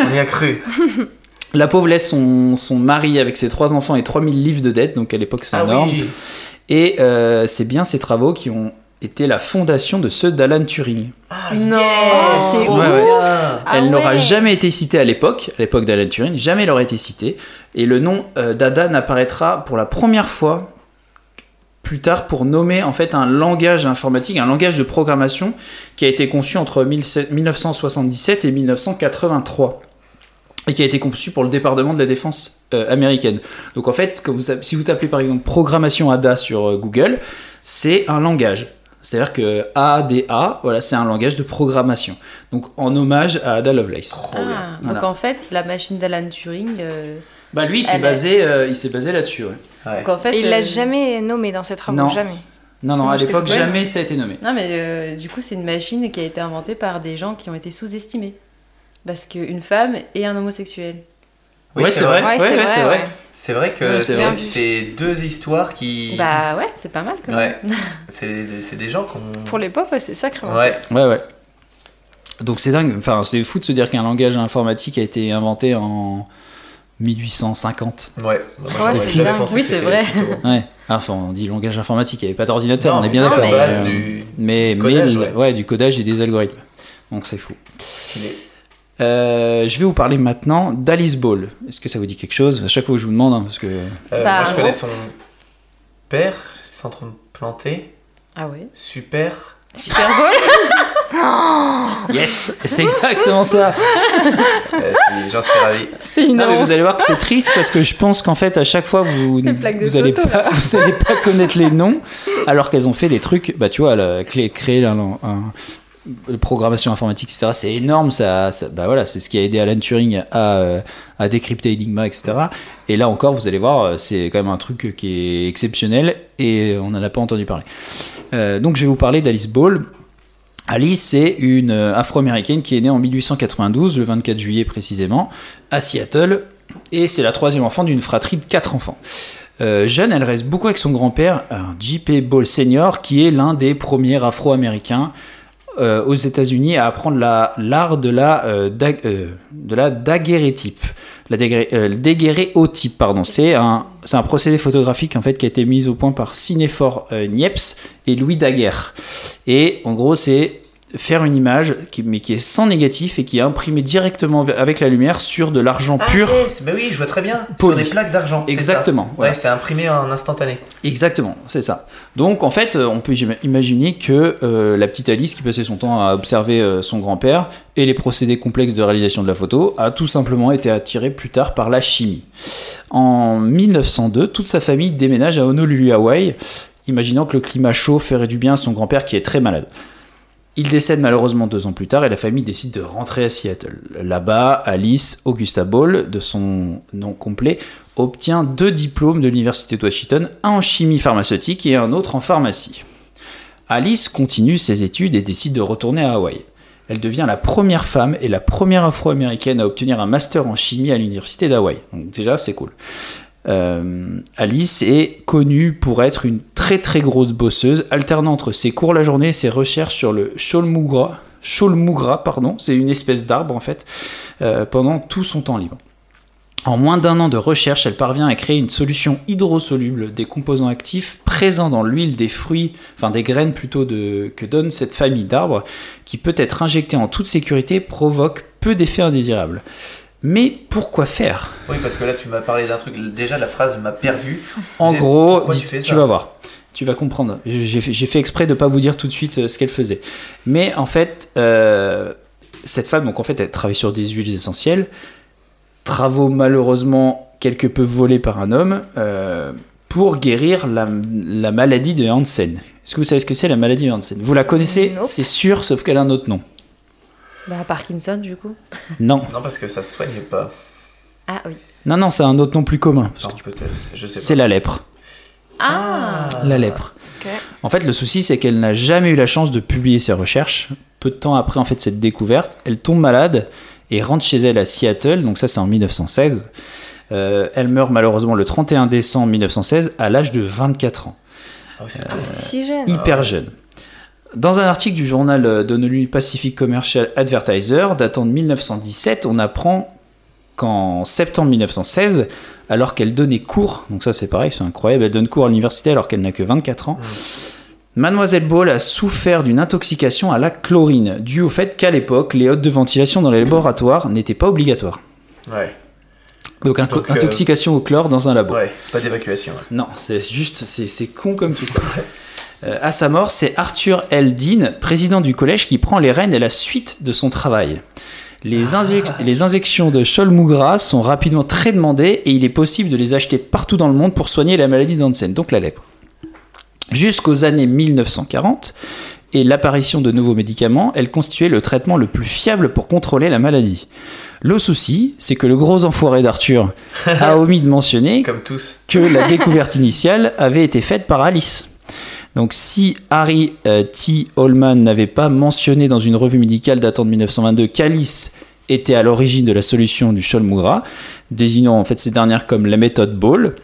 Speaker 1: On y a cru.
Speaker 2: La pauvre laisse son, son mari avec ses trois enfants et 3000 livres de dettes, donc à l'époque c'est
Speaker 1: Ah
Speaker 2: énorme.
Speaker 1: oui.
Speaker 2: Et euh, c'est bien ces travaux qui ont été la fondation de ceux d'Alan Turing.
Speaker 1: Ah,
Speaker 4: Non,
Speaker 1: yes,
Speaker 4: c'est
Speaker 1: trop
Speaker 2: ouf. Ouais, ouais.
Speaker 1: bien.
Speaker 4: Ah
Speaker 2: Elle n'aura jamais été citée à l'époque, à l'époque d'Alan Turing, jamais elle n'aurait été citée. Et le nom euh, d'Ada n'apparaîtra pour la première fois plus tard pour nommer en fait un langage informatique, un langage de programmation qui a été conçu entre 17 1977 et 1983 et qui a été conçu pour le département de la défense euh, américaine. Donc en fait, quand vous, tap- si vous tapez par exemple programmation ADA sur euh, Google, c'est un langage. C'est-à-dire que ADA, voilà, c'est un langage de programmation. Donc en hommage à Ada Lovelace.
Speaker 1: Trop bien.
Speaker 3: Ah, donc
Speaker 2: Voilà.
Speaker 3: en fait, la machine d'Alan Turing. euh,
Speaker 2: Bah lui, il s'est basé, euh, il s'est basé là-dessus. ouais.
Speaker 1: Ouais.
Speaker 3: Donc en fait.
Speaker 4: Et il l'a
Speaker 3: euh,
Speaker 4: jamais nommé dans ses travaux,
Speaker 2: Non.
Speaker 4: jamais.
Speaker 2: Non, non, à l'époque, jamais ça a été nommé.
Speaker 3: Non, mais euh, du coup, c'est une machine qui a été inventée par des gens qui ont été sous-estimés. Parce qu'une femme et un homosexuel.
Speaker 1: Oui,
Speaker 2: ouais, c'est vrai.
Speaker 4: Ouais,
Speaker 2: Ouais,
Speaker 4: c'est
Speaker 2: ouais,
Speaker 4: vrai,
Speaker 2: c'est vrai.
Speaker 1: que
Speaker 2: c'est
Speaker 1: deux histoires qui.
Speaker 4: Bah ouais, c'est pas mal quand même.
Speaker 1: ouais. C'est des gens qu'on.
Speaker 4: Pour l'époque, ouais, c'est sacré.
Speaker 1: Ouais.
Speaker 2: Ouais, ouais. Donc c'est dingue, enfin c'est fou de se dire qu'un langage informatique a été inventé en 1850.
Speaker 1: Ouais.
Speaker 4: Ouais, c'est dingue. Oui, c'est vrai.
Speaker 2: Ouais. Enfin, on dit langage informatique, il n'y avait pas d'ordinateur, on est bien d'accord.
Speaker 1: la
Speaker 2: mais, euh,
Speaker 1: du-
Speaker 2: mais,
Speaker 1: du codage,
Speaker 2: le-
Speaker 1: ouais.
Speaker 2: ouais, du codage et des algorithmes. Donc c'est fou.
Speaker 1: Stylé.
Speaker 2: Euh, je vais vous parler maintenant d'Alice Ball. Est-ce que ça vous dit quelque chose? À chaque fois que je vous demande, hein, parce que
Speaker 1: Euh,
Speaker 4: Bah,
Speaker 1: moi, je connais
Speaker 4: ouais.
Speaker 1: son père, Centre planté.
Speaker 3: Ah ouais
Speaker 1: Super.
Speaker 4: Super Bowl
Speaker 2: yes, c'est exactement ça.
Speaker 1: Euh, J'en suis ravi.
Speaker 4: C'est une
Speaker 2: Non, mais vous allez voir que c'est triste parce que je pense qu'en fait à chaque fois vous
Speaker 4: de
Speaker 2: vous allez pas vous allez pas connaître les noms alors qu'elles ont fait des trucs bah tu vois la, clé- créer un, un- la programmation informatique etc c'est énorme ça, ça- bah voilà c'est ce qui a aidé Alan Turing à, euh, décrypter Enigma etc et là encore vous allez voir euh, c'est quand même un truc qui est exceptionnel et on n'en a pas entendu parler Euh, donc je vais vous parler d'Alice Ball Alice, c'est une afro-américaine qui est née en 1892, le 24 juillet précisément, à Seattle, et c'est la troisième enfant d'une fratrie de quatre enfants. Jeune, elle reste beaucoup avec son grand-père, J.P. Ball Senior, qui est l'un des premiers afro-américains euh, aux États-Unis à apprendre la- l'art de la euh, euh, la daguerréotype. La pardon. C'est un, un procédé photographique en fait qui a été mis au point par Cinéphore Niepce et Louis Daguerre. Et en gros, c'est faire une image qui, mais qui est sans négatif et qui est imprimée directement avec la lumière sur de l'argent pur.
Speaker 1: Ah, yes, bah oui, je vois très bien.
Speaker 2: Poli.
Speaker 1: Sur des plaques d'argent.
Speaker 2: Exactement, voilà.
Speaker 1: Ouais, c'est imprimé en instantané.
Speaker 2: Exactement, c'est ça. Donc en fait, euh, on peut ima- imaginer que euh, la petite Alice qui passait son temps à observer euh, son grand-père et les procédés complexes de réalisation de la photo a tout simplement été attirée plus tard par la chimie. En 1902, toute sa famille déménage à Honolulu, Hawaï, imaginant que le climat chaud ferait du bien à son grand-père qui est très malade. Il décède malheureusement deux ans plus tard et la famille décide de rentrer à Seattle. Là-bas, Alice Augusta Ball, de son nom complet, obtient deux diplômes de l'Université de Washington, un en chimie pharmaceutique et un autre en pharmacie. Alice continue ses études et décide de retourner à Hawaï. Elle devient la première femme et la première afro-américaine à obtenir un master en chimie à l'Université d'Hawaï. Donc déjà, c'est cool. Euh, Alice est connue pour être une très très grosse bosseuse, alternant entre ses cours la journée et ses recherches sur le Cholmugra, pardon, c'est une espèce d'arbre en fait, euh, pendant tout son temps libre. En moins d'un an de recherche, elle parvient à créer une solution hydrosoluble des composants actifs présents dans l'huile des fruits, enfin des graines plutôt que donne cette famille d'arbres, qui peut être injectée en toute sécurité, provoque peu d'effets indésirables. Mais pourquoi faire?
Speaker 1: Oui, parce que là, tu m'as parlé d'un truc. Déjà, la phrase m'a perdu.
Speaker 2: En gros,
Speaker 1: tu
Speaker 2: vas voir. Tu vas comprendre. J'ai fait, exprès de pas vous dire tout de suite euh, ce qu'elle faisait. Mais en fait, euh, cette femme, donc en fait, elle travaille sur des huiles essentielles. Travaux malheureusement quelque peu volés par un homme euh, pour guérir la, la maladie de Hansen. Est-ce que vous savez ce que c'est la maladie de Hansen? Vous la connaissez?
Speaker 4: Nope.
Speaker 2: C'est sûr, sauf qu'elle a un autre nom.
Speaker 3: Bah Parkinson du coup.
Speaker 2: Non,
Speaker 1: Non, parce que ça se soigne pas.
Speaker 3: Ah oui.
Speaker 2: non, non, c'est un autre nom plus commun. parce
Speaker 1: Non,
Speaker 2: que
Speaker 1: peut-être. Je sais
Speaker 2: C'est la lèpre.
Speaker 3: Ah,
Speaker 2: La lèpre.
Speaker 4: Ok.
Speaker 2: En fait, le souci, c'est qu'elle n'a jamais eu la chance de publier ses recherches. Peu de temps après en fait cette découverte, elle tombe malade et rentre chez elle à Seattle. Donc ça, c'est en 1916. Euh, elle meurt malheureusement le 31 décembre 1916 à l'âge de 24 ans,
Speaker 1: Ah oui, c'est
Speaker 4: Ah,
Speaker 1: tout.
Speaker 4: c'est si jeune.
Speaker 2: hyper
Speaker 1: ouais.
Speaker 2: jeune. Dans un article du journal euh, d'Honolulu Pacific Commercial Advertiser datant de 1917, on apprend qu'en septembre 1916, alors qu'elle donnait cours, donc ça c'est pareil, c'est incroyable, elle donne cours à l'université alors qu'elle n'a que 24 ans, Mademoiselle Ball a souffert d'une intoxication à la chlorine, due au fait qu'à l'époque, les hottes de ventilation dans les laboratoires n'étaient pas obligatoires.
Speaker 1: Ouais.
Speaker 2: Donc,
Speaker 1: euh,
Speaker 2: intoxication au chlore dans un labo.
Speaker 1: Ouais, pas d'évacuation.
Speaker 2: Non, c'est juste, c'est con comme tout. Euh, à sa mort, c'est Arthur L. Dean, président du collège, qui prend les rênes et la suite de son travail. Les, injec- les injections de Cholmugra sont rapidement très demandées et il est possible de les acheter partout dans le monde pour soigner la maladie d'Hansen, donc la lèpre. Jusqu'aux années 1940 et l'apparition de nouveaux médicaments, elle constituait le traitement le plus fiable pour contrôler la maladie. Le souci, c'est que le gros enfoiré d'Arthur a omis de mentionner
Speaker 1: Comme tous.
Speaker 2: que la découverte initiale avait été faite par Alice. Donc si Harry euh, T. Holman n'avait pas mentionné dans une revue médicale datant de 1922 qu'Alice étaient à l'origine de la solution du Cholmugra, désignant en fait ces dernières comme la méthode Ball,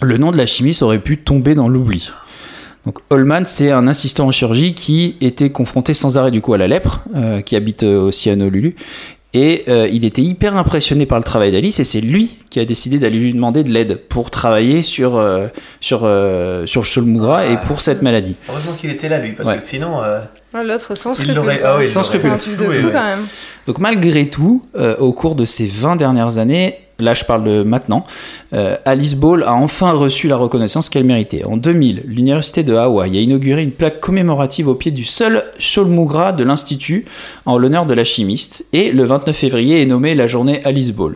Speaker 2: le nom de la chimiste aurait pu tomber dans l'oubli. Donc Holman, c'est un assistant en chirurgie qui était confronté sans arrêt du coup à la lèpre, euh, qui habite euh, aussi à Honolulu. Et euh, il était hyper impressionné par le travail d'Alice et c'est lui qui a décidé d'aller lui demander de l'aide pour travailler sur, euh, sur, euh, sur le Cholmugra et pour cette maladie.
Speaker 1: Heureusement qu'il était là, lui, parce
Speaker 2: Ouais.
Speaker 1: que sinon. euh,
Speaker 4: Ah, L'autre sans
Speaker 1: il
Speaker 4: scrupule.
Speaker 1: Ah oui,
Speaker 2: Sans scrupule.
Speaker 1: Ouais.
Speaker 4: quand même.
Speaker 2: Donc malgré tout, euh, au cours de ces 20 dernières années, là je parle de maintenant, euh, Alice Ball a enfin reçu la reconnaissance qu'elle méritait. En 2000, l'université de Hawaï a inauguré une plaque commémorative au pied du seul Cholmugra de l'institut en l'honneur de la chimiste et le 29 février est nommée la journée Alice Ball.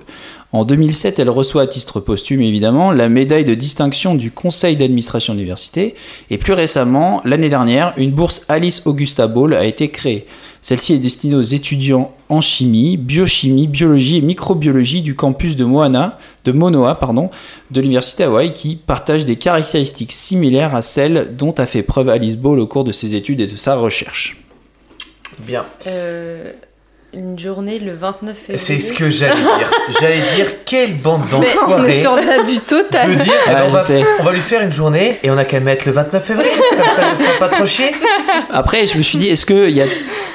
Speaker 2: En 2007, elle reçoit à titre posthume évidemment la médaille de distinction du conseil d'administration de l'université et plus récemment, l'année dernière, une bourse Alice Augusta Ball a été créée. Celle-ci est destinée aux étudiants en chimie, biochimie, biologie et microbiologie du campus de Moana, de Monoa, pardon, de l'université Hawaï qui partagent des caractéristiques similaires à celles dont a fait preuve Alice Ball au cours de ses études et de sa recherche.
Speaker 1: Bien.
Speaker 3: Euh, une journée le 29 février.
Speaker 1: C'est ce que j'allais dire. J'allais dire, quelle bande
Speaker 4: Mais on est
Speaker 1: d'enfoirés
Speaker 4: sur l'abus total.
Speaker 1: de dire, eh ben,
Speaker 2: Ouais,
Speaker 1: on, va, on va lui faire une journée et on a qu'à mettre le 29 février, comme ça ne fait pas trop chier.
Speaker 2: Après, je me suis dit, est-ce qu'il y a,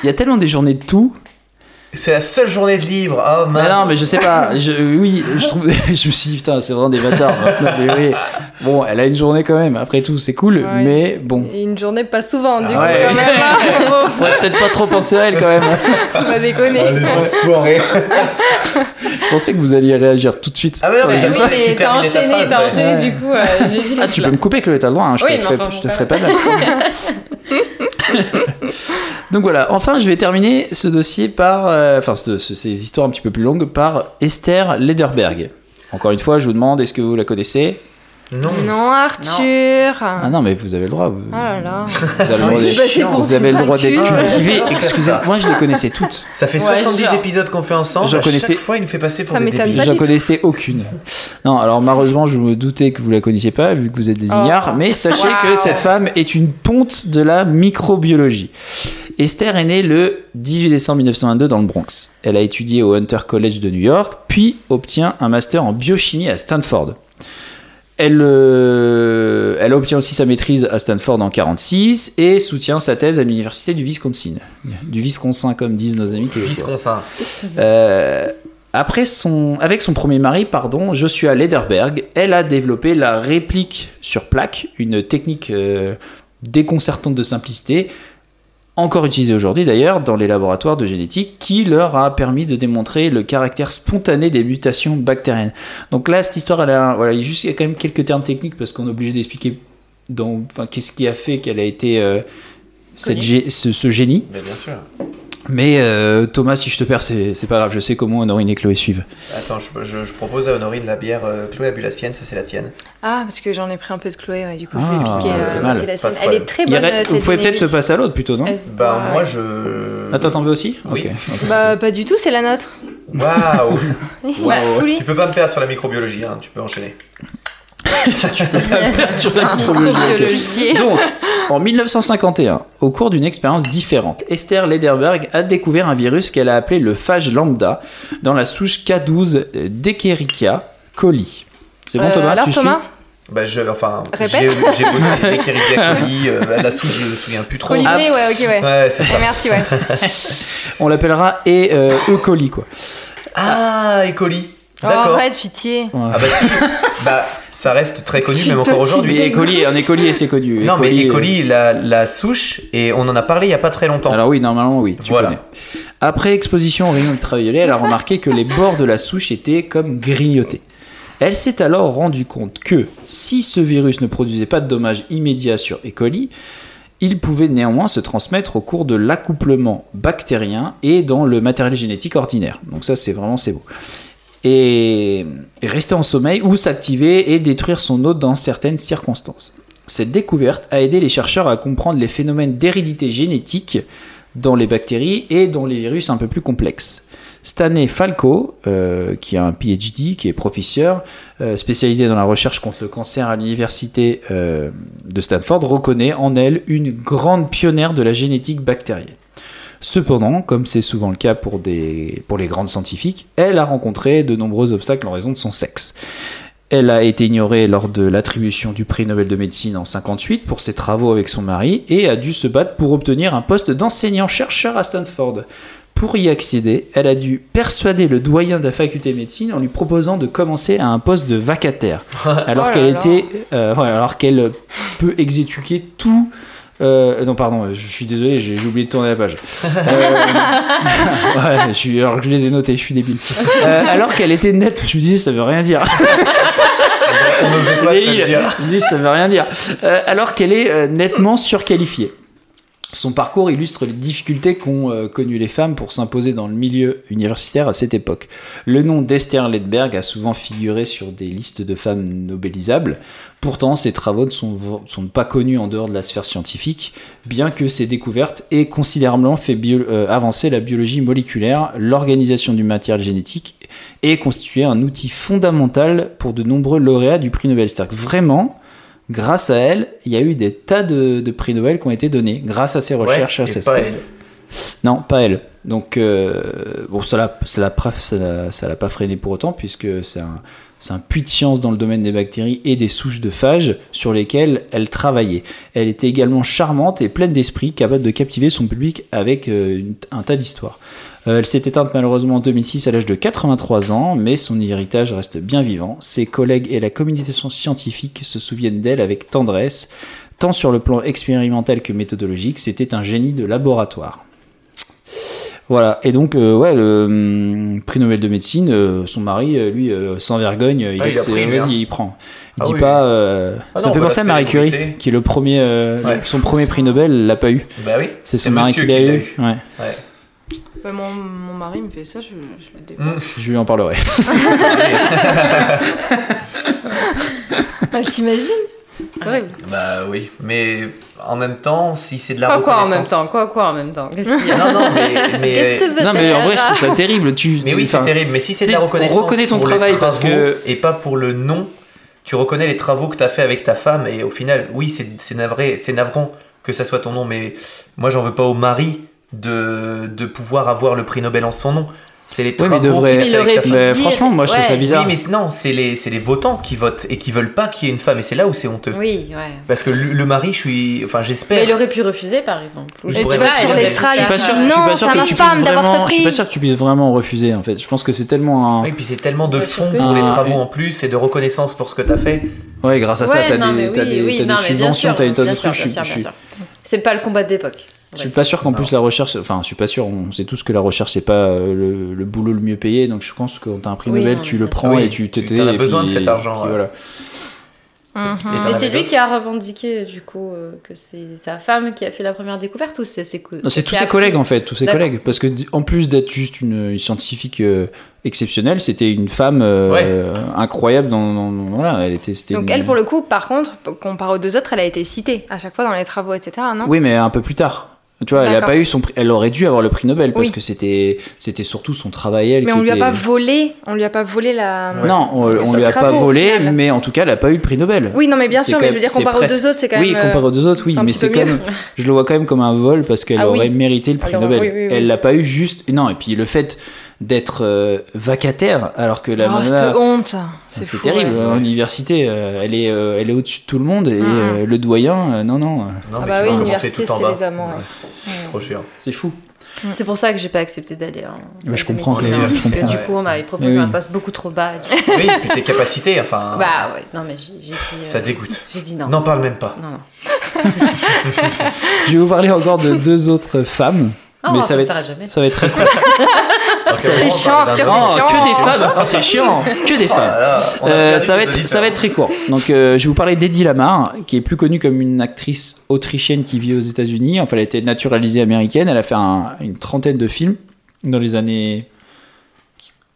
Speaker 2: il y a tellement des journées de tout
Speaker 1: C'est la seule journée de libre. Oh
Speaker 2: Mais
Speaker 1: mince.
Speaker 2: non, mais je sais pas. Je, oui, je, trouve, je me suis dit, putain, c'est vraiment des bâtards. Non, mais oui. Bon, elle a une journée quand même. Après tout, c'est cool.
Speaker 4: Ouais.
Speaker 2: Mais bon,
Speaker 4: Et une journée pas souvent, du
Speaker 1: Ah
Speaker 4: coup,
Speaker 1: ouais.
Speaker 4: quand même. hein.
Speaker 2: Faudrait peut-être pas trop penser à elle quand même.
Speaker 4: on va déconner.
Speaker 1: Ah.
Speaker 2: Je pensais que vous alliez réagir tout de suite.
Speaker 1: Ah, mais non, mais
Speaker 4: Oui,
Speaker 1: ça,
Speaker 4: mais t'as enchaîné, t'as enchaîné,
Speaker 2: Ouais.
Speaker 4: du coup, euh, j'ai dit.
Speaker 2: Ah, tu peux me couper, Chloé, t'as le droit. Hein, je,
Speaker 4: Oui,
Speaker 2: te
Speaker 4: mais
Speaker 2: ferai,
Speaker 4: enfin,
Speaker 2: je te ferai pas mal. Donc voilà, enfin je vais terminer ce dossier par, euh, enfin ce- ce- ces histoires un petit peu plus longues par Esther Lederberg. Encore une fois, je vous demande, est-ce que vous la connaissez?
Speaker 1: Non.
Speaker 4: Non, Arthur.
Speaker 2: Ah non, mais vous avez le droit. Vous,
Speaker 4: Oh là là.
Speaker 2: vous avez le droit
Speaker 1: oui,
Speaker 2: d'être,
Speaker 4: bah, c'est bon,
Speaker 2: vous avez le droit d'être
Speaker 4: convaincu.
Speaker 2: cultivé. Excusez-moi, moi je les connaissais toutes.
Speaker 1: Ça fait
Speaker 4: Ouais,
Speaker 1: 70
Speaker 4: genre.
Speaker 1: épisodes qu'on fait ensemble.
Speaker 2: J'en
Speaker 1: à
Speaker 2: connaissais-
Speaker 1: Chaque fois, il nous fait passer pour
Speaker 4: Ça
Speaker 1: des débiles.
Speaker 2: J'en connaissais aucune. Non, alors malheureusement, je me doutais que vous la connaissiez pas, vu que vous êtes des
Speaker 4: Oh.
Speaker 2: ignares, mais sachez que cette femme est une ponte de la microbiologie. Esther est née le 18 décembre 1922 dans le Bronx. Elle a étudié au Hunter College de New York, puis obtient un master en biochimie à Stanford. Elle, euh, elle obtient aussi sa maîtrise à Stanford en 46 et soutient sa thèse à l'université du Wisconsin. Du Wisconsin, comme disent nos amis.
Speaker 1: Wisconsin.
Speaker 2: Euh, après son, avec son premier mari, pardon, Joshua Lederberg, elle a développé la réplique sur plaque, une technique euh, déconcertante de simplicité, encore utilisée aujourd'hui d'ailleurs dans les laboratoires de génétique, qui leur a permis de démontrer le caractère spontané des mutations bactériennes. Donc là, cette histoire, elle a, voilà, il y a quand même quelques termes techniques parce qu'on est obligé d'expliquer dans, enfin, qu'est-ce qui a fait qu'elle a été euh, cette ce- ce génie.
Speaker 1: Mais bien sûr.
Speaker 2: Mais euh, Thomas, si je te perds, c'est c'est pas grave, je sais comment Honorine et Chloé suivent.
Speaker 1: Attends, je, je- je propose à Honorine la bière. euh, Chloé a bu la sienne, ça c'est la tienne.
Speaker 4: Ah, parce que j'en ai pris un peu de Chloé, ouais, du coup,
Speaker 2: Ah,
Speaker 4: je vais piquer
Speaker 2: c'est
Speaker 4: euh,
Speaker 2: mal.
Speaker 4: la
Speaker 1: Pas
Speaker 4: sienne. Elle est très bonne,
Speaker 2: reste- vous pouvez peut-être se passer à l'autre plutôt, non
Speaker 1: Bah,
Speaker 4: boit,
Speaker 1: moi je.
Speaker 2: Attends, t'en veux aussi?
Speaker 1: Oui.
Speaker 4: Bah, pas du tout, c'est la nôtre.
Speaker 1: Waouh
Speaker 4: Bah.
Speaker 1: Tu peux pas me perdre sur la microbiologie, hein, tu peux enchaîner.
Speaker 2: Sur la microbiologie, ok.
Speaker 4: Microbiologie.
Speaker 2: Donc, en 1951, au cours d'une expérience différente, Esther Lederberg a découvert un virus qu'elle a appelé le phage lambda dans la souche K12 d'Echerichia coli. C'est bon
Speaker 4: Euh,
Speaker 2: Thomas
Speaker 4: alors,
Speaker 2: tu
Speaker 4: Thomas
Speaker 1: Bah, je. Enfin.
Speaker 4: Répète.
Speaker 1: J'ai bossé avec Escherichia coli. euh, la souche, je me souviens plus trop.
Speaker 4: Olivier, ouais, ok, ouais.
Speaker 1: Ouais, c'est ça.
Speaker 4: merci, ouais.
Speaker 2: On l'appellera et euh, E. coli quoi.
Speaker 1: Ah, E. coli.
Speaker 4: Oh,
Speaker 1: D'accord.
Speaker 4: arrête, pitié.
Speaker 1: Ah bah si. bah, ça reste très connu, même encore aujourd'hui.
Speaker 2: Oui, coli, un coli, c'est connu.
Speaker 1: Non, mais
Speaker 2: E.
Speaker 1: E. coli, la, la souche, et on en a parlé il y a pas très longtemps.
Speaker 2: Alors oui, normalement oui, tu
Speaker 1: Voilà.
Speaker 2: connais. Après exposition au rayon ultraviolet, elle a remarqué que les bords de la souche étaient comme grignotés. Elle s'est alors rendue compte que si ce virus ne produisait pas de dommages immédiats sur E. coli, il pouvait néanmoins se transmettre au cours de l'accouplement bactérien et dans le matériel génétique ordinaire. Donc ça c'est vraiment c'est beau. Et rester en sommeil ou s'activer et détruire son hôte dans certaines circonstances. Cette découverte a aidé les chercheurs à comprendre les phénomènes d'hérédité génétique dans les bactéries et dans les virus un peu plus complexes. Stanley Falco, euh, qui a un PhD, qui est professeur euh, spécialisé dans la recherche contre le cancer à l'université euh, de Stanford, reconnaît en elle une grande pionnière de la génétique bactérienne. Cependant, comme c'est souvent le cas pour, des, pour les grandes scientifiques, elle a rencontré de nombreux obstacles en raison de son sexe. Elle a été ignorée lors de l'attribution du prix Nobel de médecine en 58 pour ses travaux avec son mari et a dû se battre pour obtenir un poste d'enseignant-chercheur à Stanford. Pour y accéder, elle a dû persuader le doyen de la faculté de médecine en lui proposant de commencer à un poste de vacataire, alors
Speaker 4: Oh là
Speaker 2: qu'elle était, euh, alors qu'elle peut exécuter tout. Euh, non, pardon, je suis désolé, j'ai oublié de tourner la page. Euh, ouais, je suis, alors que je les ai notés, je suis débile. Euh, alors qu'elle était nette, je me disais, ça veut rien dire.
Speaker 1: On pas dire.
Speaker 2: Je me dis, ça veut rien dire. Euh, alors qu'elle est euh, nettement surqualifiée. Son parcours illustre les difficultés qu'ont euh, connues les femmes pour s'imposer dans le milieu universitaire à cette époque. Le nom d'Esther Ledberg a souvent figuré sur des listes de femmes nobelisables. Pourtant, ses travaux ne sont, pas connus en dehors de la sphère scientifique, bien que ses découvertes aient considérablement fait euh, avancer la biologie moléculaire, l'organisation du matériel génétique et constitué un outil fondamental pour de nombreux lauréats du prix Nobel. Vraiment, grâce à elle, il y a eu des tas de, de prix Nobel qui ont été donnés grâce à ses recherches.
Speaker 1: Ouais,
Speaker 2: à
Speaker 1: pas elle.
Speaker 2: Non, pas elle. Donc, euh, bon, ça l'a, ça l'a, pas- ça l'a- ça l'a pas freiné pour autant, puisque c'est un, c'est un puits de science dans le domaine des bactéries et des souches de phages sur lesquelles elle travaillait. Elle était également charmante et pleine d'esprit, capable de captiver son public avec euh, un tas d'histoires. Euh, elle s'est éteinte malheureusement en 2006 à l'âge de 83 ans, mais son héritage reste bien vivant. Ses collègues et la communauté scientifique se souviennent d'elle avec tendresse, tant sur le plan expérimental que méthodologique. C'était un génie de laboratoire. Voilà, et donc, euh, ouais, le hum, prix Nobel de médecine, euh, son mari, euh, lui, sans vergogne, il,
Speaker 1: Ah, il pris, hein.
Speaker 2: vas-y, il prend. Il
Speaker 1: Ah
Speaker 2: dit
Speaker 1: oui.
Speaker 2: pas.
Speaker 1: Ah
Speaker 2: ça
Speaker 1: non,
Speaker 2: me fait
Speaker 1: bah,
Speaker 2: penser à Marie Curie, qui est le premier,
Speaker 1: Ouais.
Speaker 2: son premier prix Nobel, l'a pas eu.
Speaker 1: Bah oui.
Speaker 2: C'est son mari qui l'a eu. Ouais.
Speaker 4: Bah, mon, mon mari me fait ça, je, je le défends.
Speaker 1: Mm.
Speaker 2: Je lui en parlerai.
Speaker 4: Ah, T'imagines? C'est horrible.
Speaker 1: Bah oui, mais en même temps, si c'est de la
Speaker 3: Quoi, quoi en même
Speaker 1: reconnaissance.
Speaker 3: temps? Quoi, quoi en même temps? Qu'est-ce qu'il y a?
Speaker 1: Non, non, mais. mais
Speaker 4: Qu'est-ce que tu veux
Speaker 2: non, mais en vrai, je trouve ça terrible. Tu,
Speaker 1: Mais oui, c'est terrible. Mais si c'est de la reconnaissance,
Speaker 2: on reconnaît ton
Speaker 1: pour les
Speaker 2: travail parce
Speaker 1: travaux
Speaker 2: que-
Speaker 1: et pas pour le nom, tu reconnais les travaux que tu as fait avec ta femme et au final, oui, c'est c'est navré, c'est navrant que ça soit ton nom, mais moi, j'en veux pas au mari de, de pouvoir avoir le prix Nobel en son nom. C'est les
Speaker 2: Ouais,
Speaker 1: travaux
Speaker 2: mais devrait-
Speaker 3: Il aurait pu
Speaker 1: femme.
Speaker 2: Mais
Speaker 3: dire-
Speaker 2: franchement, moi, je trouve
Speaker 3: ouais.
Speaker 2: ça bizarre.
Speaker 1: Oui, mais non, c'est les, c'est les votants qui votent et qui veulent pas qu'il y ait une femme et c'est là où c'est honteux.
Speaker 3: Oui, ouais.
Speaker 1: Parce que le, le mari, je suis, enfin, j'espère.
Speaker 3: Mais il aurait pu refuser, par exemple. Ou
Speaker 4: Et tu
Speaker 3: il
Speaker 4: sur l'estrade,
Speaker 2: Je suis pas sûr, je suis
Speaker 4: non,
Speaker 2: pas sûr que tu
Speaker 4: femme ce
Speaker 2: Je suis pas sûr que tu puisses vraiment refuser en fait. Je pense que c'est tellement un.
Speaker 1: Oui, puis c'est tellement de
Speaker 3: Ouais,
Speaker 1: fonds pour les travaux en plus et de reconnaissance pour ce que tu as fait.
Speaker 2: Ouais, grâce à ça,
Speaker 3: Ouais,
Speaker 2: t'as des, t'as t'as subventions, t'as des tas de trucs.
Speaker 3: C'est pas le combat d'époque.
Speaker 2: Je suis pas sûr qu'en plus la recherche, enfin, je suis pas sûr. On sait tous que la recherche c'est pas euh, le, le boulot le mieux payé, donc je pense que quand t'as un prix
Speaker 3: Oui,
Speaker 2: Nobel,
Speaker 3: non,
Speaker 2: tu le prends et
Speaker 1: Oui,
Speaker 2: tu
Speaker 1: t'en as besoin de cet argent,
Speaker 2: voilà.
Speaker 4: Mhm.
Speaker 1: Et as
Speaker 3: c'est lui qui a revendiqué, du coup, euh, que c'est sa femme qui a fait la première découverte ou c'est ses
Speaker 2: c'est tous
Speaker 3: ses appris
Speaker 2: collègues en fait, tous ses collègues, parce que en plus d'être juste une, une scientifique euh, exceptionnelle, c'était une femme euh,
Speaker 1: Ouais.
Speaker 2: euh, incroyable. Dans, dans- dans- voilà, elle était. c'était
Speaker 4: Donc
Speaker 2: une-
Speaker 4: elle, pour le coup, par contre, comparé aux deux autres, elle a été citée à chaque fois dans les travaux, etc. Non?
Speaker 2: Oui, mais un peu plus tard. Tu vois, elle a pas eu son prix. Elle aurait dû avoir le prix Nobel parce
Speaker 4: Oui.
Speaker 2: que c'était c'était surtout son travail elle
Speaker 4: Mais
Speaker 2: qui
Speaker 4: on lui a pas volé, on lui a pas volé la.
Speaker 1: Ouais.
Speaker 2: Non, on, on lui a pas volé, mais en tout cas, elle a pas eu le prix Nobel.
Speaker 4: Oui, non, mais bien sûr, mais je veux dire, comparé aux deux autres, c'est quand
Speaker 2: oui,
Speaker 4: même.
Speaker 2: comparé aux deux autres, oui,
Speaker 4: un
Speaker 2: mais c'est comme. Je le vois quand même comme un vol parce qu'elle
Speaker 4: Ah oui.
Speaker 2: aurait mérité le prix
Speaker 4: Alors,
Speaker 2: Nobel.
Speaker 4: oui, oui, oui.
Speaker 2: Elle l'a pas eu juste. Non, et puis le fait d'être euh, vacataire alors que la
Speaker 4: Oh,
Speaker 2: nana-
Speaker 4: honte
Speaker 2: C'est
Speaker 4: fou,
Speaker 2: terrible,
Speaker 4: ouais.
Speaker 2: l'université, euh, elle est, euh, elle est au-dessus de tout le monde et le doyen, euh, non, non,
Speaker 1: Non,
Speaker 4: Ah
Speaker 1: mais
Speaker 4: bah oui, l'université, c'était les amants, ouais.
Speaker 1: C'est Trop chiant.
Speaker 2: c'est fou.
Speaker 3: C'est pour ça que j'ai pas accepté d'aller en.
Speaker 2: Mais je
Speaker 3: en
Speaker 2: comprends,
Speaker 3: médecine, hein, parce que du coup, on m'avait proposé
Speaker 2: oui.
Speaker 3: un poste beaucoup trop bas. et du coup-
Speaker 1: Oui, puis tes capacités, enfin.
Speaker 3: Bah ouais, non, mais j'ai dit. euh,
Speaker 1: Ça dégoûte.
Speaker 3: J'ai dit non.
Speaker 1: N'en parle même pas.
Speaker 3: Non, non.
Speaker 2: Je vais vous parler encore de deux autres femmes,
Speaker 3: Oh,
Speaker 2: mais
Speaker 3: ça
Speaker 2: ça va,
Speaker 3: ne
Speaker 2: être,
Speaker 3: jamais.
Speaker 2: ça va être très court.
Speaker 1: Donc,
Speaker 4: C'est chiant,
Speaker 2: que des femmes, Ah, c'est chiant, que des femmes. Euh, ça, va être, ça va être très court. Donc, euh, je vais vous parler d'Eddie Lamar, qui est plus connue comme une actrice autrichienne qui vit aux États-Unis. Enfin, elle a été naturalisée américaine. Elle a fait un- une trentaine de films dans les années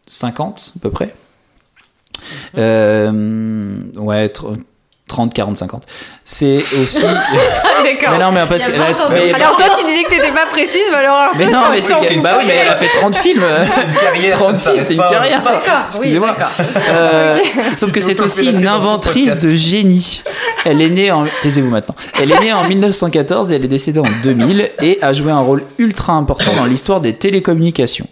Speaker 2: 50 à peu près. Euh, ouais, 30, 40, 50. C'est aussi. mais non, mais parce
Speaker 3: Il y a
Speaker 2: qu'elle a-
Speaker 3: 20 ans de
Speaker 2: mais-
Speaker 4: Alors toi, tu disais que t'étais pas précise, mais alors
Speaker 2: mais non,
Speaker 4: ça-
Speaker 2: mais c'est que- bah oui, mais elle a fait 30 films.
Speaker 1: une carrière,
Speaker 2: 30
Speaker 1: ça
Speaker 2: films, c'est une carrière.
Speaker 3: D'accord, oui,
Speaker 2: Excusez-moi.
Speaker 3: d'accord.
Speaker 2: Euh, sauf que c'est aussi une inventrice de génie. Elle est née en taisez-vous maintenant. Elle est née en 1914 et elle est décédée en 2000 et a joué un rôle ultra important dans l'histoire des télécommunications.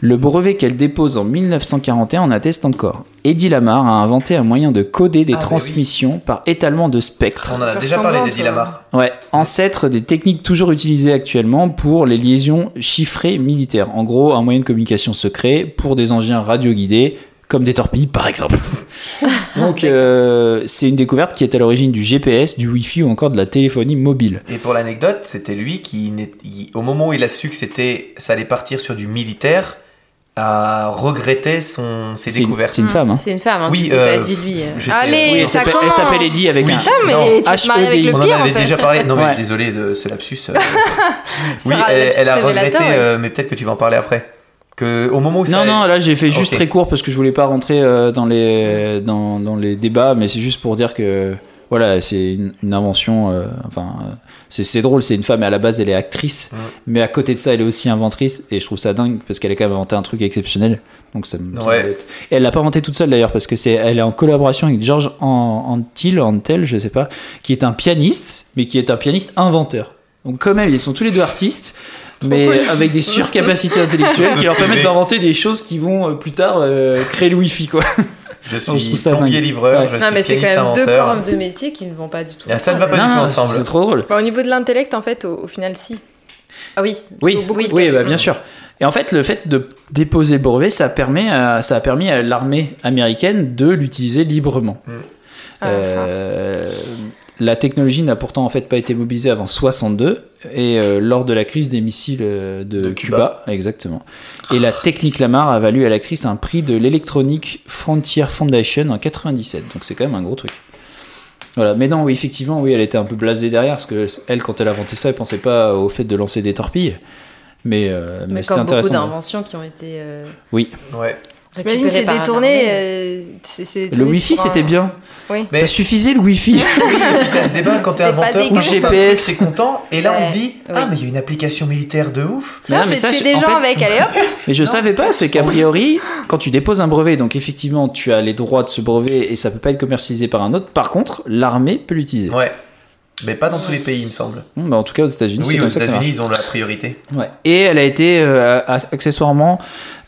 Speaker 2: Le brevet qu'elle dépose en 1941 en atteste encore. Eddie Lamar a inventé un moyen de coder des
Speaker 1: Ah, oui.
Speaker 2: transmissions par étalement de spectres.
Speaker 1: On en a
Speaker 4: Faire
Speaker 1: déjà parlé d'Eddie. Lamar.
Speaker 2: Ouais, ancêtre des techniques toujours utilisées actuellement pour les liaisons chiffrées militaires. En gros, un moyen de communication secret pour des engins radioguidés, comme des torpilles par exemple. Donc, euh, c'est une découverte qui est à l'origine du GPS, du Wi-Fi ou encore de la téléphonie mobile.
Speaker 1: Et pour l'anecdote, c'était lui qui, au moment où il a su que c'était, ça allait partir sur du militaire, a regretté son, ses découvertes.
Speaker 2: c'est une femme, hein.
Speaker 3: C'est une femme, hein,
Speaker 1: Oui, euh,
Speaker 3: dit lui. euh.
Speaker 4: Allez,
Speaker 2: Oui, elle
Speaker 4: ça
Speaker 2: s'appelle elle
Speaker 4: commence.
Speaker 2: s'appelle Eddie avec
Speaker 1: Oui.
Speaker 2: un.
Speaker 4: Putain, mais
Speaker 1: Non,
Speaker 4: tu te avec le
Speaker 1: On en avait
Speaker 4: fait.
Speaker 1: déjà parlé. Non, mais
Speaker 2: Ouais.
Speaker 1: désolé de ce lapsus. euh. oui, elle,
Speaker 3: le lapsus
Speaker 1: elle a regretté,
Speaker 3: ouais.
Speaker 1: euh, mais peut-être que tu vas en parler après. Que au moment où ça.
Speaker 2: Non, non, là j'ai fait juste très court parce que je voulais pas rentrer euh, dans, les, dans, dans les débats, mais c'est juste pour dire que voilà, c'est une, une invention. euh, enfin, euh, c'est drôle, c'est une femme et à la base elle est actrice,
Speaker 1: Ouais.
Speaker 2: mais à côté de ça elle est aussi inventrice et je trouve ça dingue parce qu'elle a quand même inventé un truc exceptionnel. Donc ça me.
Speaker 1: Ouais.
Speaker 2: Et elle l'a pas inventé toute seule d'ailleurs parce que c'est elle est en collaboration avec George An- Antil, Antel, je sais pas, qui est un pianiste, mais qui est un pianiste inventeur. Donc quand même ils sont tous les deux artistes. Mais
Speaker 4: cool.
Speaker 2: avec des surcapacités intellectuelles qui leur permettent d'inventer des choses qui vont euh, plus tard euh, créer le wifi quoi.
Speaker 1: Je suis
Speaker 2: trouve ça
Speaker 1: plombier
Speaker 2: dingue.
Speaker 1: livreur,
Speaker 2: Ouais.
Speaker 1: je
Speaker 3: Non,
Speaker 1: suis
Speaker 3: mais c'est quand même deux corps de métier qui ne vont pas du tout.
Speaker 1: Ah, ça ne va pas
Speaker 2: non,
Speaker 1: du tout ensemble.
Speaker 2: c'est trop drôle.
Speaker 4: Bah, au niveau de l'intellect, en fait, au, au final, si.
Speaker 3: Ah oui,
Speaker 2: Oui, oui, oui bah, bien sûr. Et en fait, le fait de déposer le brevet, ça, permet à- ça a permis à l'armée américaine de l'utiliser librement.
Speaker 4: Ah,
Speaker 2: Euh, la technologie n'a pourtant en fait pas été mobilisée avant 62 et euh, lors de la crise des missiles euh, de,
Speaker 1: De
Speaker 2: Cuba. exactement. Et la technique Lamar a valu à l'actrice un prix de l'Electronic Frontier Foundation en 97. Donc c'est quand même un gros truc. Voilà, mais non, oui, effectivement, oui, elle était un peu blasée derrière parce que elle, quand elle a inventé ça, elle pensait pas au fait de lancer des torpilles. Mais, euh, mais,
Speaker 3: mais
Speaker 2: c'était
Speaker 3: comme beaucoup
Speaker 2: intéressant.
Speaker 3: d'inventions qui ont été euh,
Speaker 2: Oui,
Speaker 1: Ouais.
Speaker 4: J'imagine c'est détourné. euh, c'est- c'est
Speaker 2: le
Speaker 4: détourné
Speaker 2: Wi-Fi
Speaker 4: un-
Speaker 2: c'était bien.
Speaker 4: Oui.
Speaker 1: Mais-
Speaker 2: Ça suffisait le Wi-Fi.
Speaker 1: Oui, ce débat quand t'es inventeur, ou
Speaker 2: GPS.
Speaker 1: c'est content, et là on
Speaker 3: Ouais,
Speaker 1: dit
Speaker 3: oui.
Speaker 1: Ah, mais il y a une application militaire de ouf.
Speaker 2: Mais non, mais
Speaker 4: fais
Speaker 2: ça,
Speaker 4: des
Speaker 2: en
Speaker 4: gens
Speaker 2: fait-
Speaker 4: avec, allez hop.
Speaker 2: Mais je savais pas, c'est qu'a priori, quand tu déposes un brevet, donc effectivement, tu as les droits de ce brevet et ça peut pas être commercialisé par un autre. Par contre, l'armée peut l'utiliser.
Speaker 1: Ouais. Mais pas dans tous les pays, il me semble.
Speaker 2: Bah, en tout cas, aux États-Unis,
Speaker 1: Oui,
Speaker 2: c'est
Speaker 1: aux États-Unis, ils ont la priorité.
Speaker 2: Ouais. Et elle a été euh, accessoirement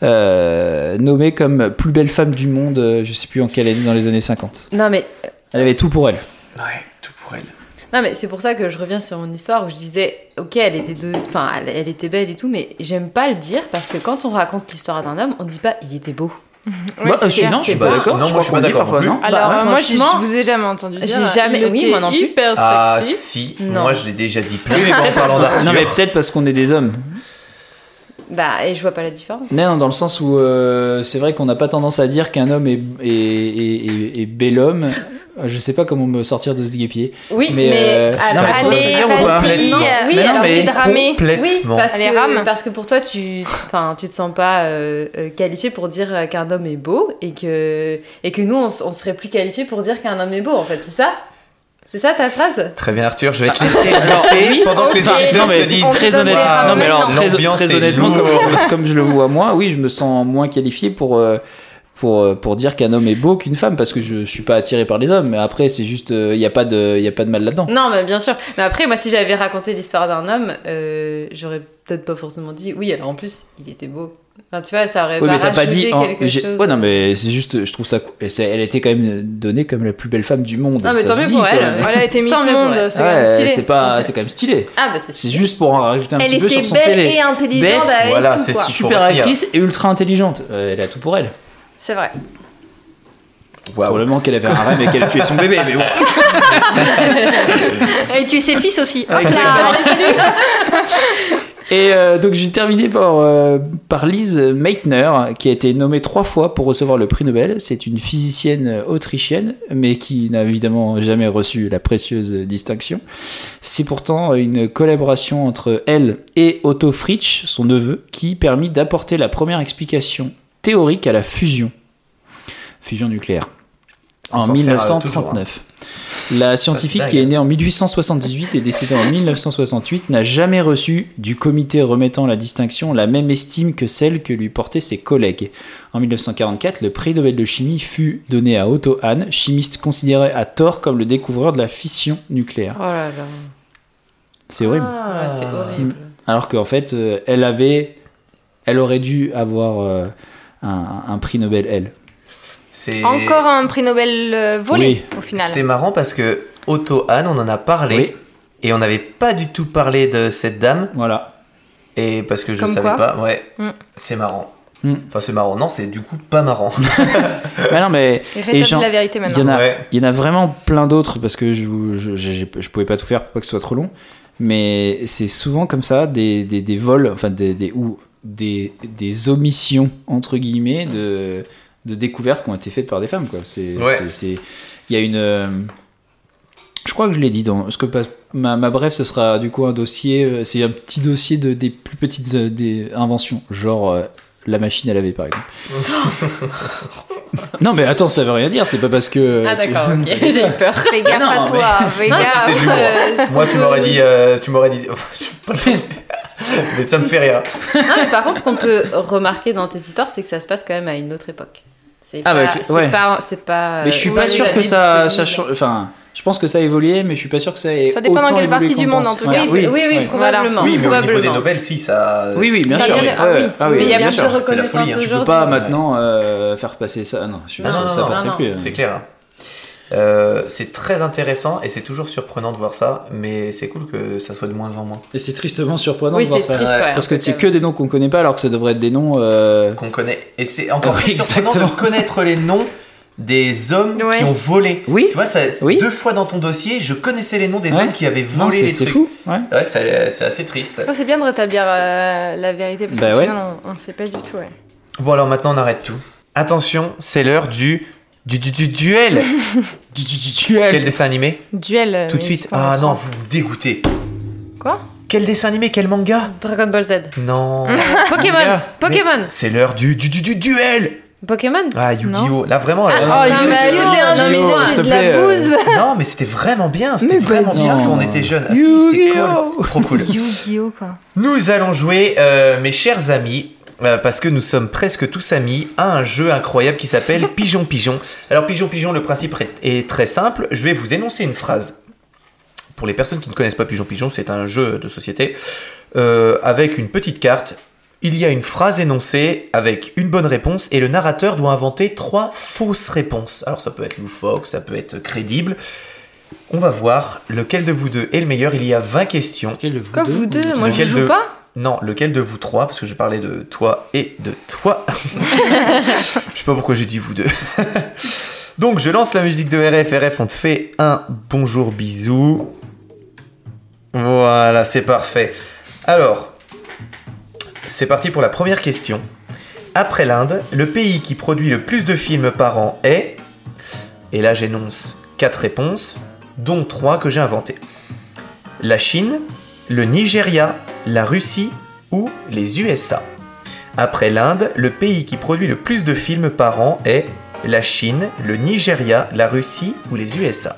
Speaker 2: euh, nommée comme plus belle femme du monde, euh, je sais plus en quelle année, dans les années 50.
Speaker 3: Non, mais
Speaker 2: Elle avait tout pour elle.
Speaker 1: Ouais, tout pour elle.
Speaker 3: Non, mais c'est pour ça que je reviens sur mon histoire où je disais, ok, elle était de, enfin, elle, elle était belle et tout, mais j'aime pas le dire parce que quand on raconte l'histoire d'un homme, on dit pas il était beau.
Speaker 4: Ouais,
Speaker 2: Bah, je non, je suis pas
Speaker 4: pas-
Speaker 2: d'accord.
Speaker 1: Non, moi,
Speaker 2: crois
Speaker 1: je suis pas d'accord
Speaker 2: parfois,
Speaker 1: non
Speaker 2: non
Speaker 4: Alors,
Speaker 3: Bah,
Speaker 4: moi, je, je vous ai jamais entendu dire.
Speaker 3: j'ai jamais- oui, moi non plus.
Speaker 4: hyper
Speaker 1: Ah,
Speaker 4: sexy.
Speaker 1: si.
Speaker 3: Non.
Speaker 1: Moi, je l'ai déjà dit
Speaker 2: Oui, mais
Speaker 1: en
Speaker 2: peut-être parce
Speaker 1: parlant
Speaker 2: qu'on- non, mais
Speaker 1: d'Arthur.
Speaker 2: peut-être parce qu'on est des hommes.
Speaker 3: Bah, et je vois pas la différence.
Speaker 2: Non, non, dans le sens où euh, c'est vrai qu'on n'a pas tendance à dire qu'un homme est, est, est, est- est bel homme. Euh, Je sais pas comment me sortir de ce guépier.
Speaker 3: Oui,
Speaker 2: Mais,
Speaker 3: mais,
Speaker 2: euh,
Speaker 4: Allez,
Speaker 2: dire ou pas
Speaker 4: vas-y.
Speaker 3: Non, oui, alors,
Speaker 4: de ramer.
Speaker 1: Complètement.
Speaker 3: Oui, parce
Speaker 4: Allez,
Speaker 3: que,
Speaker 4: rame.
Speaker 3: parce que pour toi, tu, enfin, tu te sens pas euh, euh, qualifié pour dire qu'un homme est beau et que, et que nous, on, on serait plus qualifié pour dire qu'un homme est beau, en fait, c'est ça? C'est ça ta phrase?
Speaker 1: Très bien, Arthur, je vais te laisser
Speaker 2: Alors,
Speaker 1: développer
Speaker 2: oui,
Speaker 1: pendant que les auditeurs se disent.
Speaker 2: très honnêtement, non, mais alors, très,
Speaker 1: L'ambiance
Speaker 2: très
Speaker 1: est
Speaker 2: honnêtement, comme, comme je le vois moi, oui, je me sens moins qualifié pour, euh, pour, euh, pour dire qu'un homme est beau qu'une femme parce que je suis pas attiré par les hommes. Mais après, c'est juste, il n'y a, pas de- y a pas de mal là-dedans.
Speaker 3: Non, mais bien sûr. Mais après, moi, si j'avais raconté l'histoire d'un homme, euh, j'aurais peut-être pas forcément dit oui, alors en plus, il était beau. Enfin, tu vois, ça aurait
Speaker 2: Oui,
Speaker 3: pas
Speaker 2: mais t'as pas dit. en-
Speaker 3: quelque
Speaker 2: j'ai-
Speaker 3: chose.
Speaker 2: Ouais, non, mais c'est juste, je trouve ça. Elle était quand même donnée comme la plus belle femme du monde.
Speaker 3: Non, mais tant mieux pour elle.
Speaker 4: Elle était Miss
Speaker 3: Tant mieux pour
Speaker 4: Monde,
Speaker 3: elle.
Speaker 4: c'est quand même stylé.
Speaker 2: c'est pas, c'est quand même stylé.
Speaker 3: Ah, bah, c'est
Speaker 2: juste pour en rajouter un
Speaker 4: Elle
Speaker 2: petit peu
Speaker 4: était
Speaker 2: sur son
Speaker 4: belle
Speaker 2: CV.
Speaker 4: et intelligente
Speaker 2: Bête,
Speaker 4: avec
Speaker 1: voilà,
Speaker 4: tout,
Speaker 1: c'est
Speaker 4: quoi.
Speaker 1: super.
Speaker 2: Actrice et ultra intelligente. Euh, elle a tout pour elle.
Speaker 4: C'est vrai.
Speaker 2: Probablement qu'elle avait un rêve et qu'elle tuait son bébé, mais bon.
Speaker 4: Et tu es ses fils aussi. Hop là.
Speaker 2: Et euh, donc j'ai terminé par, euh, par Lise Meitner, qui a été nommée trois fois pour recevoir le prix Nobel. C'est une physicienne autrichienne, mais qui n'a évidemment jamais reçu la précieuse distinction. C'est pourtant une collaboration entre elle et Otto Fritsch, son neveu, qui permit d'apporter la première explication théorique à la fusion. Fusion nucléaire.
Speaker 1: On
Speaker 2: En
Speaker 1: s'en sert, euh,
Speaker 2: 1939. La scientifique qui est née en 1878 et décédée en 1968 n'a jamais reçu du comité remettant la distinction la même estime que celle que lui portaient ses collègues. En 1944, le prix Nobel de chimie fut donné à Otto Hahn, chimiste considéré à tort comme le découvreur de la fission nucléaire.
Speaker 3: Oh là là.
Speaker 2: C'est horrible.
Speaker 1: Ah.
Speaker 3: Ouais, c'est horrible.
Speaker 2: Alors qu'en fait, euh, elle avait, elle aurait dû avoir euh, un, un prix Nobel elle.
Speaker 1: C'est
Speaker 4: Encore un prix Nobel euh, volé au final.
Speaker 1: C'est marrant parce que Otto Hahn, on en a parlé
Speaker 2: Oui.
Speaker 1: et on n'avait pas du tout parlé de cette dame
Speaker 2: Voilà.
Speaker 1: et parce que je
Speaker 4: Comme
Speaker 1: savais
Speaker 4: quoi
Speaker 1: pas. Ouais,
Speaker 4: Mm.
Speaker 1: c'est marrant.
Speaker 2: Mm.
Speaker 1: Enfin, c'est marrant. Non, c'est du coup pas marrant.
Speaker 2: Mais non, mais
Speaker 4: Et la vérité
Speaker 2: il y
Speaker 4: maintenant.
Speaker 2: en a,
Speaker 1: Ouais.
Speaker 2: il y en a vraiment plein d'autres parce que je, vous- je, je pouvais pas tout faire pour pas que ce soit trop long. Mais c'est souvent comme ça des, des, des vols, enfin des, des ou des, des omissions entre guillemets de, de découvertes qui ont été faites par des femmes quoi. C'est,
Speaker 1: Ouais.
Speaker 2: c'est- c'est- il y a une, euh, je crois que je l'ai dit dans ce que ma, ma bref ce sera du coup un dossier, euh, c'est un petit dossier de des plus petites euh, des inventions, genre euh, la machine à laver par exemple. non mais attends ça veut rien dire, c'est pas parce que
Speaker 3: Ah d'accord, ok, j'ai eu peur.
Speaker 4: Fais gaffe
Speaker 2: Non,
Speaker 4: à
Speaker 2: mais-
Speaker 4: toi, fais gaffe. Euh,
Speaker 1: Moi, tu m'aurais dit, euh, tu m'aurais dit. Mais ça me fait rire.
Speaker 3: Non, mais par contre, ce qu'on peut remarquer dans tes histoires, c'est que ça se passe quand même à une autre époque. C'est
Speaker 2: Ah,
Speaker 3: pas,
Speaker 2: bah,
Speaker 3: c'est
Speaker 2: ouais.
Speaker 3: pas, c'est pas.
Speaker 2: Mais je suis
Speaker 3: euh,
Speaker 2: pas sûr que ça,
Speaker 3: 2000.
Speaker 2: ça change. Enfin, je pense que ça a évolué, mais je suis pas sûr que ça ait.
Speaker 4: Ça dépend dans quelle partie du monde, en tout cas.
Speaker 3: Oui, oui, probablement.
Speaker 1: Oui, mais au niveau des. Nobel, si ça.
Speaker 2: Oui, oui, bien sûr. ouais,
Speaker 4: ah oui.
Speaker 3: il y a
Speaker 2: bien sûr.
Speaker 1: la
Speaker 3: reconnaissance
Speaker 1: hein. Tu peux
Speaker 3: aujourd'hui.
Speaker 2: pas maintenant euh, faire passer ça. Non, je suis
Speaker 1: Ah non, non,
Speaker 2: ça passerait
Speaker 3: non,
Speaker 2: plus. hein.
Speaker 1: C'est clair. Euh, c'est très intéressant et c'est toujours surprenant de voir ça, mais c'est cool que ça soit de moins en moins.
Speaker 2: Et c'est tristement surprenant
Speaker 3: Oui,
Speaker 2: de voir
Speaker 3: c'est
Speaker 2: ça.
Speaker 3: triste, ouais,
Speaker 2: Parce que c'est
Speaker 3: cas.
Speaker 2: que des noms qu'on connaît pas, alors que ça devrait être des noms. euh,
Speaker 1: Qu'on connaît. Et c'est encore
Speaker 2: Oui,
Speaker 1: plus surprenant de connaître les noms des hommes
Speaker 4: Ouais.
Speaker 1: qui ont volé.
Speaker 2: Oui.
Speaker 1: Tu vois, ça,
Speaker 2: Oui.
Speaker 1: deux fois dans ton dossier, je connaissais les noms des
Speaker 2: Ouais.
Speaker 1: hommes qui avaient volé
Speaker 2: c'est
Speaker 1: les
Speaker 2: c'est
Speaker 1: trucs.
Speaker 2: fou. Ouais.
Speaker 1: Ouais, c'est c'est assez triste.
Speaker 4: C'est bien de rétablir euh, la vérité parce
Speaker 2: Bah
Speaker 4: final, on, on sait pas du tout. Ouais.
Speaker 1: Bon, alors maintenant, on arrête tout. Attention, c'est l'heure du, du, du, du duel.
Speaker 2: Du- du- du duel.
Speaker 1: Quel dessin animé
Speaker 4: Duel. euh,
Speaker 1: Tout de suite. Ah non, vous me dégoûtez.
Speaker 4: Quoi?
Speaker 1: Quel dessin animé, quel manga?
Speaker 3: Dragon Ball Z.
Speaker 1: Non.
Speaker 3: Pokémon Pokémon
Speaker 1: C'est l'heure du, du, du, du duel.
Speaker 3: Pokémon?
Speaker 1: Ah, Yu-Gi-Oh! Là, vraiment.
Speaker 3: Ah,
Speaker 4: Oh,
Speaker 3: Yu-Gi-Oh,
Speaker 4: c'était un de la bouse.
Speaker 1: Non, mais c'était vraiment bien. C'était
Speaker 4: Mais
Speaker 1: vraiment
Speaker 4: pas
Speaker 1: bien quand on était jeunes. Ah, si, c'était
Speaker 2: Yu-Gi-Oh
Speaker 1: cool. Trop cool.
Speaker 4: Yu-Gi-Oh quoi.
Speaker 1: Nous allons jouer, euh, mes chers amis, euh, parce que nous sommes presque tous amis, à un jeu incroyable qui s'appelle Pigeon Pigeon. Alors Pigeon Pigeon, le principe est- très simple. Je vais vous énoncer une phrase. Pour les personnes qui ne connaissent pas Pigeon Pigeon, c'est un jeu de société euh, avec une petite carte. Il y a une phrase énoncée avec une bonne réponse et le narrateur doit inventer trois fausses réponses. Alors ça peut être loufoque, ça peut être crédible. On va voir lequel de vous deux est le meilleur. Il y a 20 questions.
Speaker 2: Lequel de vous
Speaker 4: Quoi, vous deux Moi, je
Speaker 1: Lequel
Speaker 4: joue
Speaker 1: de-
Speaker 4: pas
Speaker 1: Non, lequel de vous trois Parce que je parlais de toi et de toi. je sais pas pourquoi j'ai dit vous deux. Donc, je lance la musique de RF. RF, on te fait un bonjour bisou. Voilà, c'est parfait. Alors, c'est parti pour la première question. Après l'Inde, le pays qui produit le plus de films par an est. Et là, j'énonce quatre réponses, dont trois que j'ai inventées. La Chine, le Nigeria, la Russie ou les USA. Après l'Inde, le pays qui produit le plus de films par an est la Chine, le Nigeria, la Russie ou les USA.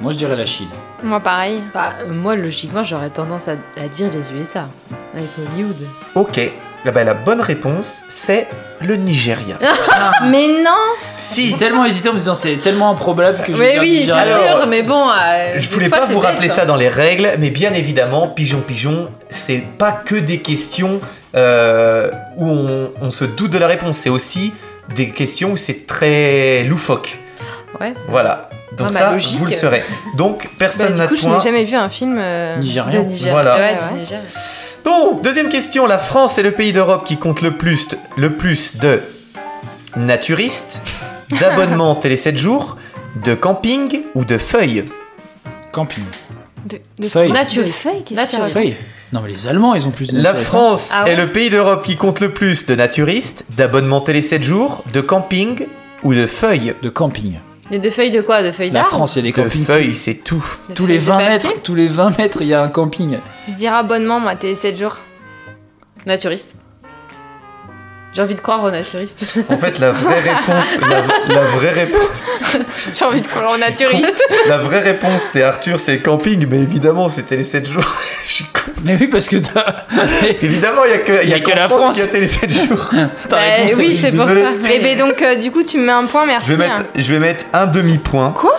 Speaker 2: Moi, je dirais la Chine.
Speaker 4: Moi, pareil.
Speaker 3: Bah, moi, logiquement, j'aurais tendance à, à dire les USA, avec Hollywood.
Speaker 1: Ok, eh ben, la bonne réponse c'est le Nigeria.
Speaker 4: Mais non
Speaker 1: si,
Speaker 2: tellement hésité en me disant c'est tellement improbable que je vais
Speaker 3: Mais
Speaker 2: dire
Speaker 3: oui, c'est
Speaker 2: Nigeria.
Speaker 1: Alors,
Speaker 3: sûr, mais bon. euh,
Speaker 1: je
Speaker 3: des
Speaker 1: voulais
Speaker 3: fois,
Speaker 1: pas
Speaker 3: c'est
Speaker 1: vous
Speaker 3: bête,
Speaker 1: rappeler
Speaker 3: hein.
Speaker 1: ça dans les règles, mais bien évidemment, pigeon pigeon, c'est pas que des questions euh, où on, on se doute de la réponse, c'est aussi des questions où c'est très loufoque.
Speaker 3: Ouais.
Speaker 1: Voilà. Donc
Speaker 3: Ah bah,
Speaker 1: ça,
Speaker 3: logique.
Speaker 1: vous le saurez. Donc
Speaker 4: Bah,
Speaker 1: personne
Speaker 4: Du
Speaker 1: n'a
Speaker 4: coup,
Speaker 1: de
Speaker 4: je
Speaker 1: point.
Speaker 4: n'ai jamais vu un film. euh,
Speaker 3: De. Niger.
Speaker 1: Voilà.
Speaker 3: Ouais,
Speaker 4: Ouais,
Speaker 3: du
Speaker 4: ouais.
Speaker 3: Niger.
Speaker 1: Deuxième question. La France est le pays d'Europe qui compte le plus, le plus de naturistes, d'abonnements télé 7 jours, de camping ou de feuilles.
Speaker 2: Camping.
Speaker 4: de- de-
Speaker 2: Feuille.
Speaker 3: Naturiste.
Speaker 4: De feuilles,
Speaker 3: Naturiste.
Speaker 2: Non, mais les Allemands, ils ont plus de
Speaker 1: La France
Speaker 4: Ah ouais
Speaker 1: est le pays d'Europe qui compte le plus de naturistes, d'abonnements télé 7 jours, de camping ou de feuilles.
Speaker 2: De camping.
Speaker 3: Mais de feuilles de quoi? De feuilles
Speaker 2: La
Speaker 3: d'arbre?
Speaker 2: France, il y a des
Speaker 1: De
Speaker 2: campings.
Speaker 1: feuilles, c'est tout.
Speaker 3: De
Speaker 2: Tous les
Speaker 3: feuilles de
Speaker 2: 20
Speaker 3: papier?
Speaker 2: mètres, tous les 20 mètres, il y a un camping.
Speaker 4: Je dirais abonnement, moi, t'es 7 jours.
Speaker 3: Naturiste. J'ai envie de croire aux naturistes.
Speaker 1: En fait, la vraie réponse, la, la vraie réponse,
Speaker 4: J'ai envie de croire en naturiste.
Speaker 1: la vraie réponse, c'est Arthur, c'est camping, mais évidemment, c'était les 7 jours. Je suis con.
Speaker 2: Mais oui, parce que t'as.
Speaker 1: Évidemment, il y a que, il y a
Speaker 2: Il y a
Speaker 1: que
Speaker 2: la
Speaker 1: France
Speaker 2: France.
Speaker 1: qui a été les 7 jours.
Speaker 4: Bah,
Speaker 2: réponse,
Speaker 4: oui,
Speaker 2: est-
Speaker 4: c'est pour ça. Et ben donc, euh, du coup, tu me mets un point, merci.
Speaker 1: Je vais mettre, je vais mettre un demi-point.
Speaker 4: Quoi?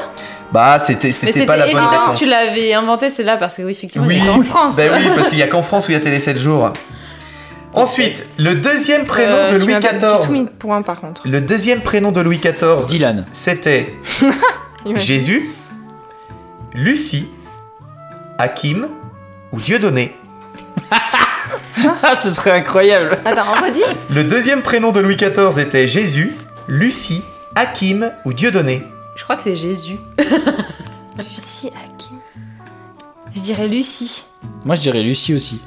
Speaker 1: Bah, c'était, pas la bonne
Speaker 3: évident
Speaker 1: réponse.
Speaker 3: que tu l'avais inventé, c'est là parce que oui, effectivement,
Speaker 1: Oui,
Speaker 3: il est en France.
Speaker 1: bah oui, parce qu'il y a qu'en France où il y a télé 7 jours. Ensuite, le deuxième prénom
Speaker 4: Euh,
Speaker 1: de Louis XIV.
Speaker 4: de point par contre.
Speaker 1: Le deuxième prénom de Louis XIV,
Speaker 2: Dylan.
Speaker 1: c'était. Jésus, Lucie, Hakim ou Dieudonné.
Speaker 2: Ah, ce serait incroyable.
Speaker 4: Attends, on redit
Speaker 1: Le deuxième prénom de Louis XIV était Jésus, Lucie, Hakim ou Dieudonné.
Speaker 3: Je crois que c'est Jésus.
Speaker 4: Lucie Hakim. Je dirais Lucie.
Speaker 2: Moi, je dirais Lucie aussi.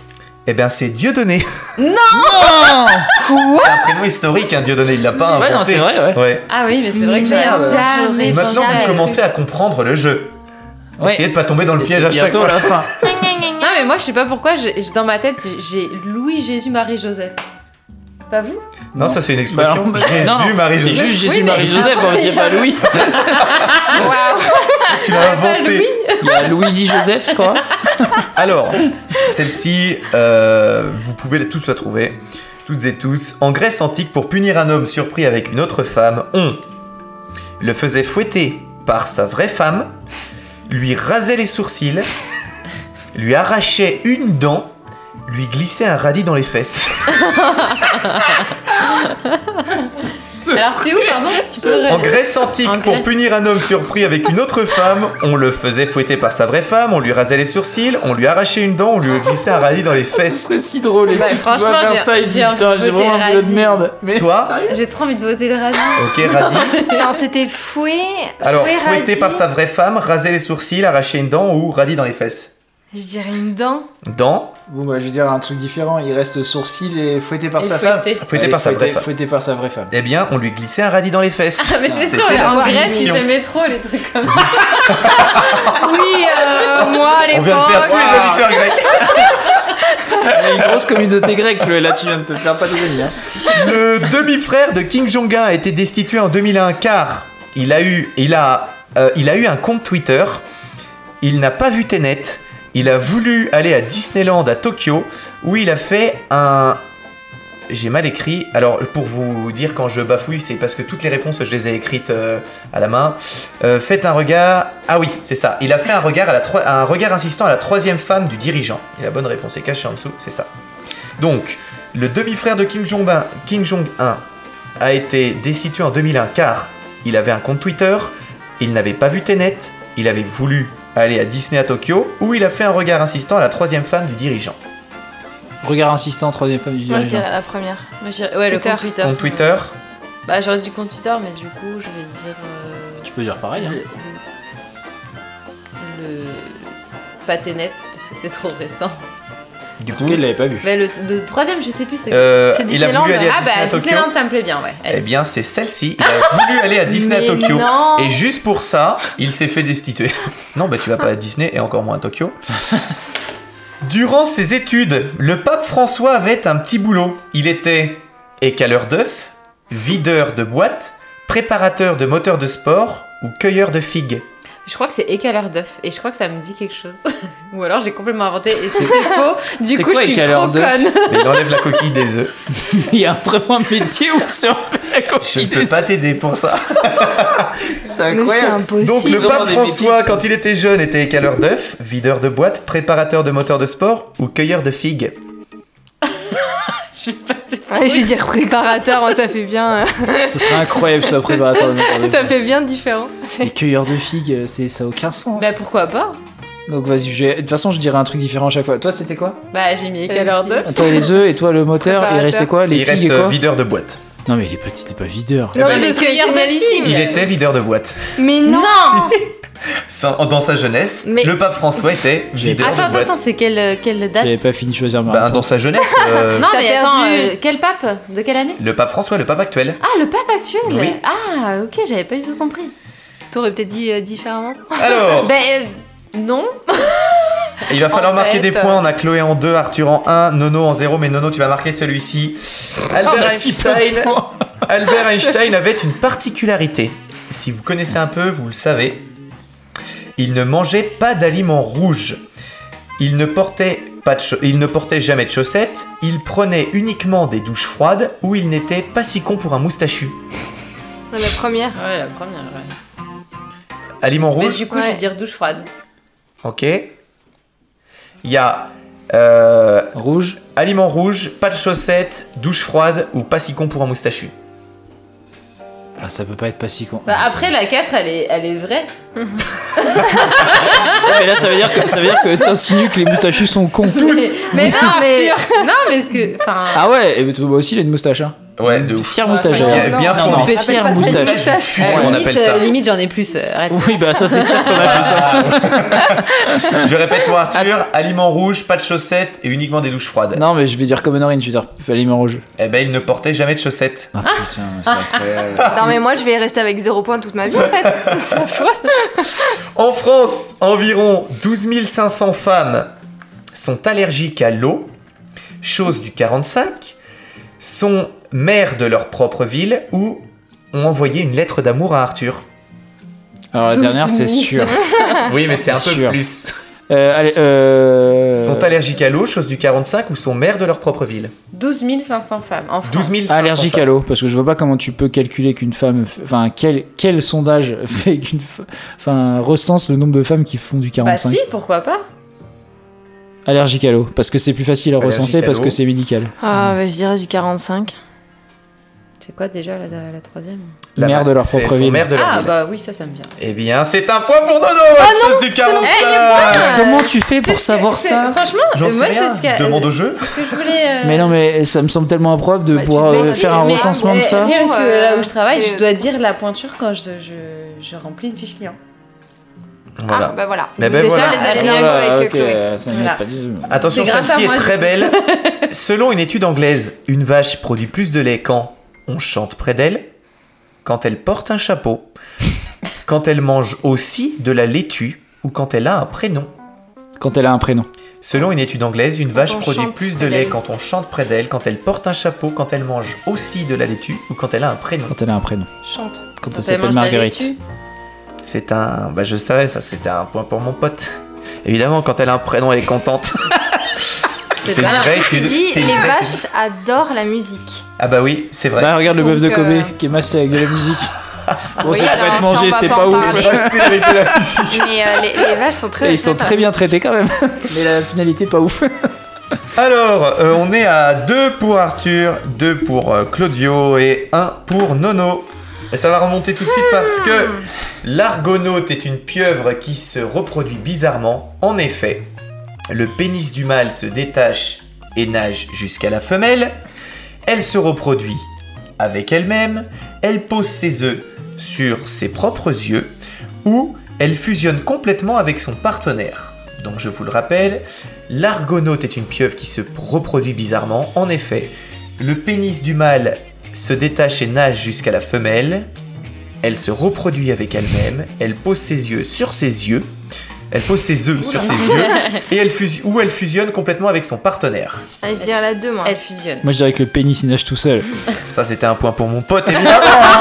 Speaker 1: Eh bien, c'est Dieudonné.
Speaker 2: Non
Speaker 1: C'est un prénom historique, hein, Dieudonné, il l'a pas
Speaker 2: Ouais,
Speaker 1: inventé.
Speaker 2: non, c'est vrai, ouais.
Speaker 1: Ouais.
Speaker 3: Ah oui, mais c'est vrai que
Speaker 4: Merde.
Speaker 3: jamais
Speaker 1: Et maintenant,
Speaker 3: jamais
Speaker 1: vous commencez à comprendre le jeu.
Speaker 2: Ouais.
Speaker 1: Essayez de pas tomber dans le
Speaker 2: Et
Speaker 1: piège
Speaker 2: c'est
Speaker 1: à chaque
Speaker 2: bientôt
Speaker 1: fois.
Speaker 2: la fin.
Speaker 3: Mais moi, je sais pas pourquoi, j'ai- dans ma tête, j'ai Louis, Jésus, Marie, Joseph. Pas vous?
Speaker 1: Non, ça c'est une expression.
Speaker 2: Bah,
Speaker 1: Jésus,
Speaker 2: non, non,
Speaker 1: Marie,
Speaker 2: C'est
Speaker 1: Joseph.
Speaker 2: juste Jésus,
Speaker 3: mais-
Speaker 2: Marie, Joseph, on dit pas Louis.
Speaker 4: Waouh
Speaker 1: Tu l'as
Speaker 3: pas
Speaker 1: inventé.
Speaker 3: Louis
Speaker 2: Il y a Louisie Joseph, je crois.
Speaker 1: Alors, celle-ci, euh, vous pouvez tous la trouver, toutes et tous. En Grèce antique, pour punir un homme surpris avec une autre femme, on le faisait fouetter par sa vraie femme, lui rasait les sourcils, lui arrachait une dent, lui glissait un radis dans les fesses.
Speaker 3: Alors, c'est où, pardon Tu peux
Speaker 1: En Grèce antique,
Speaker 3: En
Speaker 1: pour
Speaker 3: Grèce.
Speaker 1: punir un homme surpris avec une autre femme, on le faisait fouetter par sa vraie femme, on lui rasait les sourcils, on lui arrachait une dent, on lui glissait un radis dans les
Speaker 2: Ce
Speaker 1: fesses.
Speaker 2: serait si drôle. Et
Speaker 3: Bah,
Speaker 2: si tu
Speaker 3: franchement, j'ai-
Speaker 2: ça, et
Speaker 3: j'ai envie
Speaker 2: j'ai vraiment un boulot de merde. Mais
Speaker 1: Toi
Speaker 3: J'ai trop envie de voter le radis.
Speaker 1: Ok, radis.
Speaker 4: Non, c'était fouet.
Speaker 1: Alors,
Speaker 4: fouet
Speaker 1: fouetté
Speaker 4: radis.
Speaker 1: par sa vraie femme, raser les sourcils, arracher une dent ou radis dans les fesses.
Speaker 4: Je dirais une dent.
Speaker 1: Dent,
Speaker 2: Bon, bah, je vais dire un truc différent. Il reste sourcil et fouetté par
Speaker 3: Et
Speaker 2: sa
Speaker 3: fouetté.
Speaker 2: femme.
Speaker 1: fouetté
Speaker 2: Allez,
Speaker 1: par sa vraie
Speaker 2: fouetté-
Speaker 1: femme.
Speaker 2: Fouetté par sa vraie femme.
Speaker 1: Eh bien, on lui glissait un radis dans les fesses.
Speaker 3: Ah, mais c'est sûr,
Speaker 1: C'était la
Speaker 3: en Grèce, ils aimaient trop les trucs comme ça.
Speaker 4: Oui, euh, moi à
Speaker 1: On vient de perdre tous
Speaker 4: l'époque.
Speaker 1: les auditeurs grecs.
Speaker 2: Il y a une grosse communauté grecque, là, tu viens de te faire pas des amis. Hein.
Speaker 1: Le demi-frère de King Jong-un a été destitué en 2001 car il a eu, il a, euh, il a eu un compte Twitter. Il n'a pas vu Tenet. Il a voulu aller à Disneyland à Tokyo où il a fait un. J'ai mal écrit. Alors pour vous dire quand je bafouille, c'est parce que toutes les réponses je les ai écrites euh, à la main. Euh, faites un regard. Ah oui, c'est ça. Il a fait un regard à la troi- un regard insistant à la troisième femme du dirigeant. Et la bonne réponse est cachée en dessous. C'est ça. Donc le demi-frère de Kim Jong-un, Kim Jong-un a été destitué en 2001 car il avait un compte Twitter, il n'avait pas vu Tenet, il avait voulu aller à Disney à Tokyo, où il a fait un regard insistant à la troisième femme du dirigeant.
Speaker 2: Regard insistant, troisième femme du
Speaker 4: Moi je
Speaker 2: dirigeant.
Speaker 4: dirais la première.
Speaker 3: Moi, je dirais- ouais, le compte Twitter.
Speaker 1: Compte Twitter,
Speaker 3: Bah, j'aurais dit compte Twitter, mais du coup, je vais dire. euh,
Speaker 2: Tu peux dire pareil. Hein.
Speaker 3: le. le... Pas Tenet, parce que c'est trop récent.
Speaker 1: Du coup,
Speaker 2: il l'avait pas vu.
Speaker 3: Mais le, le troisième, je sais plus. C'est
Speaker 1: euh,
Speaker 4: C'est
Speaker 1: il a
Speaker 4: Disneyland,
Speaker 1: voulu aller à
Speaker 3: ah,
Speaker 1: Disney
Speaker 3: bah,
Speaker 1: à Tokyo.
Speaker 3: Disneyland, ça me plaît bien, ouais.
Speaker 1: Eh bien, c'est celle-ci. Il a voulu aller à Disney à Tokyo.
Speaker 4: non.
Speaker 1: Et juste pour ça, il s'est fait destituer. non, bah tu vas pas à Disney et encore moins à Tokyo. Durant ses études, le pape François avait un petit boulot. Il était écaleur d'œufs, videur de boîtes, préparateur de moteurs de sport ou cueilleur de figues.
Speaker 3: Je crois que c'est écaleur d'œuf, et je crois que ça me dit quelque chose. Ou alors j'ai complètement inventé, et si c'est faux, du coup,
Speaker 2: quoi,
Speaker 3: je suis trop conne.
Speaker 1: Mais il enlève la coquille des œufs.
Speaker 2: Il y a vraiment un métier où c'est en fait la
Speaker 1: Je
Speaker 2: coquille
Speaker 1: ne peux
Speaker 2: des
Speaker 1: pas t'aider pour ça.
Speaker 2: C'est incroyable.
Speaker 4: impossible.
Speaker 1: Donc le pape
Speaker 2: des
Speaker 1: François, quand il était jeune, était écaleur d'œufs, videur de boîtes, préparateur de moteurs de sport ou cueilleur de figues?
Speaker 3: Je suis passée
Speaker 4: Ouais, je vais dire préparateur, moi ça fait bien. euh,
Speaker 2: Ce serait incroyable ce préparateur de
Speaker 4: ça fait bien différent.
Speaker 2: Les cueilleurs de figues, c'est ça a aucun sens.
Speaker 3: Bah pourquoi pas
Speaker 2: Donc vas-y, je vais- de toute façon, je dirais un truc différent à chaque fois. Toi, c'était quoi?
Speaker 3: Bah j'ai mis écaleur
Speaker 4: petit.
Speaker 3: d'œuf.
Speaker 2: Toi, les œufs et toi, le moteur. Il
Speaker 4: Préparateur.
Speaker 2: restait quoi? Les
Speaker 1: il reste
Speaker 2: figues et
Speaker 1: euh,
Speaker 2: quoi
Speaker 1: videur de boîte.
Speaker 2: Non, mais il est petit, t'es pas videur.
Speaker 4: Non, mais
Speaker 3: il
Speaker 4: c'est.
Speaker 1: Il était videur de boîte.
Speaker 4: Mais non,
Speaker 1: Dans sa jeunesse,
Speaker 3: Mais-
Speaker 1: le pape François était videur
Speaker 3: Attends,
Speaker 1: de boîte.
Speaker 3: attends, c'est quelle, quelle date
Speaker 2: J'avais pas fini de choisir ma
Speaker 1: Ben,
Speaker 2: réponse.
Speaker 1: dans sa jeunesse, euh,
Speaker 3: Non
Speaker 4: T'as
Speaker 3: mais
Speaker 4: perdu.
Speaker 3: attends, euh, quel pape? De quelle année?
Speaker 1: Le pape François, le pape actuel.
Speaker 3: Ah, le pape actuel
Speaker 1: Oui.
Speaker 3: Ah, ok, j'avais pas du tout compris.
Speaker 4: T'aurais peut-être dit euh, différemment.
Speaker 1: Alors,
Speaker 3: Ben euh, non.
Speaker 1: Il va falloir
Speaker 3: En
Speaker 1: marquer
Speaker 3: fait,
Speaker 1: des points. On a Chloé en 2, Arthur en 1, Nono en 0. Mais Nono, tu vas marquer celui-ci. Albert
Speaker 2: Oh, peu de
Speaker 1: Einstein. Albert Einstein avait une particularité. Si vous connaissez un peu, vous le savez. Il ne mangeait pas d'aliments rouges. Il ne portait pas de cha- il ne portait jamais de chaussettes. Il prenait uniquement des douches froides où il n'était pas si con pour un moustachu.
Speaker 4: La première.
Speaker 3: Ouais, la première, ouais.
Speaker 1: Aliments
Speaker 3: Mais
Speaker 1: rouges.
Speaker 3: du coup, je vais dire douche froide.
Speaker 1: Ok. Il y a euh,
Speaker 2: Rouge.
Speaker 1: aliments rouges, pas de chaussettes, douche froide ou pas si con pour un moustachu.
Speaker 2: Ah, ça peut pas être pas si con.
Speaker 3: Bah, après, la 4, elle est, elle est vraie.
Speaker 2: Ouais, mais là, ça veut dire que ça veut dire que t'insinues que les moustachus sont cons.
Speaker 3: Mais non, mais. Non, mais ce que. Enfin.
Speaker 2: Ah ouais, et toi aussi, il a une moustache. Hein.
Speaker 1: Ouais, de ouf.
Speaker 2: Fière moustache.
Speaker 1: Bien,
Speaker 3: ça une
Speaker 2: moustache.
Speaker 1: on
Speaker 3: limite,
Speaker 1: appelle ça.
Speaker 3: euh, limite, j'en ai plus. euh, arrête.
Speaker 2: Oui, bah ça c'est sûr qu'on a plus ça.
Speaker 1: Je répète pour Arthur, aliments rouges, pas de chaussettes et uniquement des douches froides.
Speaker 2: Non, mais je vais dire comme Honorine, je vais dire aliment rouge.
Speaker 1: Eh ben, il ne portait jamais de chaussettes.
Speaker 2: Ah putain, c'est incroyable.
Speaker 4: Non mais moi je vais rester avec zéro point toute ma vie en fait.
Speaker 1: En France, environ 12 500 femmes sont allergiques à l'eau, chose du 45, sont mères de leur propre ville ou ont envoyé une lettre d'amour à Arthur.
Speaker 2: Alors la dernière, c'est sûr.
Speaker 1: Oui, mais c'est un peu
Speaker 2: Sûr.
Speaker 1: plus.
Speaker 2: Euh, allez, euh...
Speaker 1: Sont allergiques à l'eau, chose du 45, ou sont mères de leur propre ville?
Speaker 3: 12 500 femmes en France.
Speaker 1: 12 500
Speaker 2: allergiques à l'eau, parce que je vois pas comment tu peux calculer qu'une femme, enfin quel quel sondage fait qu'une, enfin recense le nombre de femmes qui font du
Speaker 3: Bah
Speaker 2: 45.
Speaker 3: si, pourquoi pas
Speaker 2: Allergique à l'eau, parce que c'est plus facile à recenser
Speaker 1: à
Speaker 2: parce que c'est médical.
Speaker 4: Ah bah je dirais du 45.
Speaker 3: C'est quoi déjà la, la troisième
Speaker 1: La
Speaker 2: Mère de leur propre ville.
Speaker 1: mères de leur
Speaker 3: Ah
Speaker 1: ville.
Speaker 3: bah oui, ça, ça me vient.
Speaker 1: Eh bien, c'est un point pour Dodo,
Speaker 3: Ah
Speaker 1: chose du 45.
Speaker 2: Comment tu fais pour savoir ça
Speaker 3: Franchement,
Speaker 1: J'en
Speaker 3: euh,
Speaker 1: sais
Speaker 3: moi,
Speaker 1: rien.
Speaker 3: c'est ce qu'a-
Speaker 1: Demande au jeu.
Speaker 3: C'est ce que je voulais. euh,
Speaker 2: Mais non, mais ça me semble tellement improbable de
Speaker 4: Bah,
Speaker 2: pouvoir euh, faire un
Speaker 4: mais-
Speaker 2: recensement de ça.
Speaker 3: Rien que là où je travaille, je dois dire la pointure quand je, je, je remplis une fiche client.
Speaker 1: Voilà.
Speaker 4: Ah bah voilà.
Speaker 1: Ben
Speaker 4: déjà
Speaker 1: voilà.
Speaker 4: les
Speaker 2: Ah,
Speaker 4: avec
Speaker 2: ok,
Speaker 4: Chloé.
Speaker 2: ça n'y a
Speaker 3: Voilà.
Speaker 2: pas dit.
Speaker 1: Attention, celle-ci est très belle. Selon une étude anglaise, une vache produit plus de lait quand? On chante près d'elle, quand elle porte un chapeau, quand elle mange aussi de la laitue ou quand elle a un prénom.
Speaker 2: Quand elle a un prénom.
Speaker 1: Selon une étude anglaise, une vache
Speaker 4: on
Speaker 1: produit plus de lait quand on chante près d'elle, quand elle porte un chapeau, quand elle mange aussi de la laitue ou quand elle a un prénom.
Speaker 2: Quand elle a un prénom.
Speaker 3: Chante.
Speaker 2: Quand elle
Speaker 3: elle
Speaker 2: s'appelle Marguerite.
Speaker 1: C'est un. Bah, je savais, ça, c'était un point pour mon pote. Évidemment, quand elle a un prénom, elle est contente. c'est
Speaker 4: Ceci
Speaker 1: étude.
Speaker 4: dit, les vaches adorent la musique.
Speaker 1: Ah, bah oui, c'est vrai.
Speaker 2: Bah regarde le bœuf de Kobe
Speaker 4: euh,
Speaker 2: qui est massé avec de la musique. Bon,
Speaker 4: Oui,
Speaker 2: ça
Speaker 4: alors,
Speaker 2: être mangé,
Speaker 4: on va
Speaker 2: c'est
Speaker 4: pas
Speaker 2: ouf.
Speaker 1: avec la.
Speaker 4: Mais euh, les, les vaches sont très.
Speaker 2: Et ils sont très bien traités quand même. Mais la finalité pas ouf.
Speaker 1: Alors, euh, on est à 2 pour Arthur, 2 pour euh, Claudio et 1 pour Nono. Et ça va remonter tout de suite parce que l'argonaute est une pieuvre qui se reproduit bizarrement. En effet, le pénis du mâle se détache et nage jusqu'à la femelle. Elle se reproduit avec elle-même. Elle pose ses œufs sur ses propres yeux ou elle fusionne complètement avec son partenaire. Donc je vous le rappelle, l'argonaute est une pieuvre qui se reproduit bizarrement. En effet, le pénis du mâle se détache et nage jusqu'à la femelle. Elle se reproduit avec elle-même. Elle pose ses yeux sur ses yeux. Elle pose ses œufs sur ses yeux. Et elle fusi- ou elle fusionne complètement avec son partenaire.
Speaker 4: Ah, je dirais la 2 moi.
Speaker 3: Elle fusionne.
Speaker 2: Moi je dirais que le pénis il nage tout seul.
Speaker 1: Ça, c'était un point pour mon pote, évidemment. hein.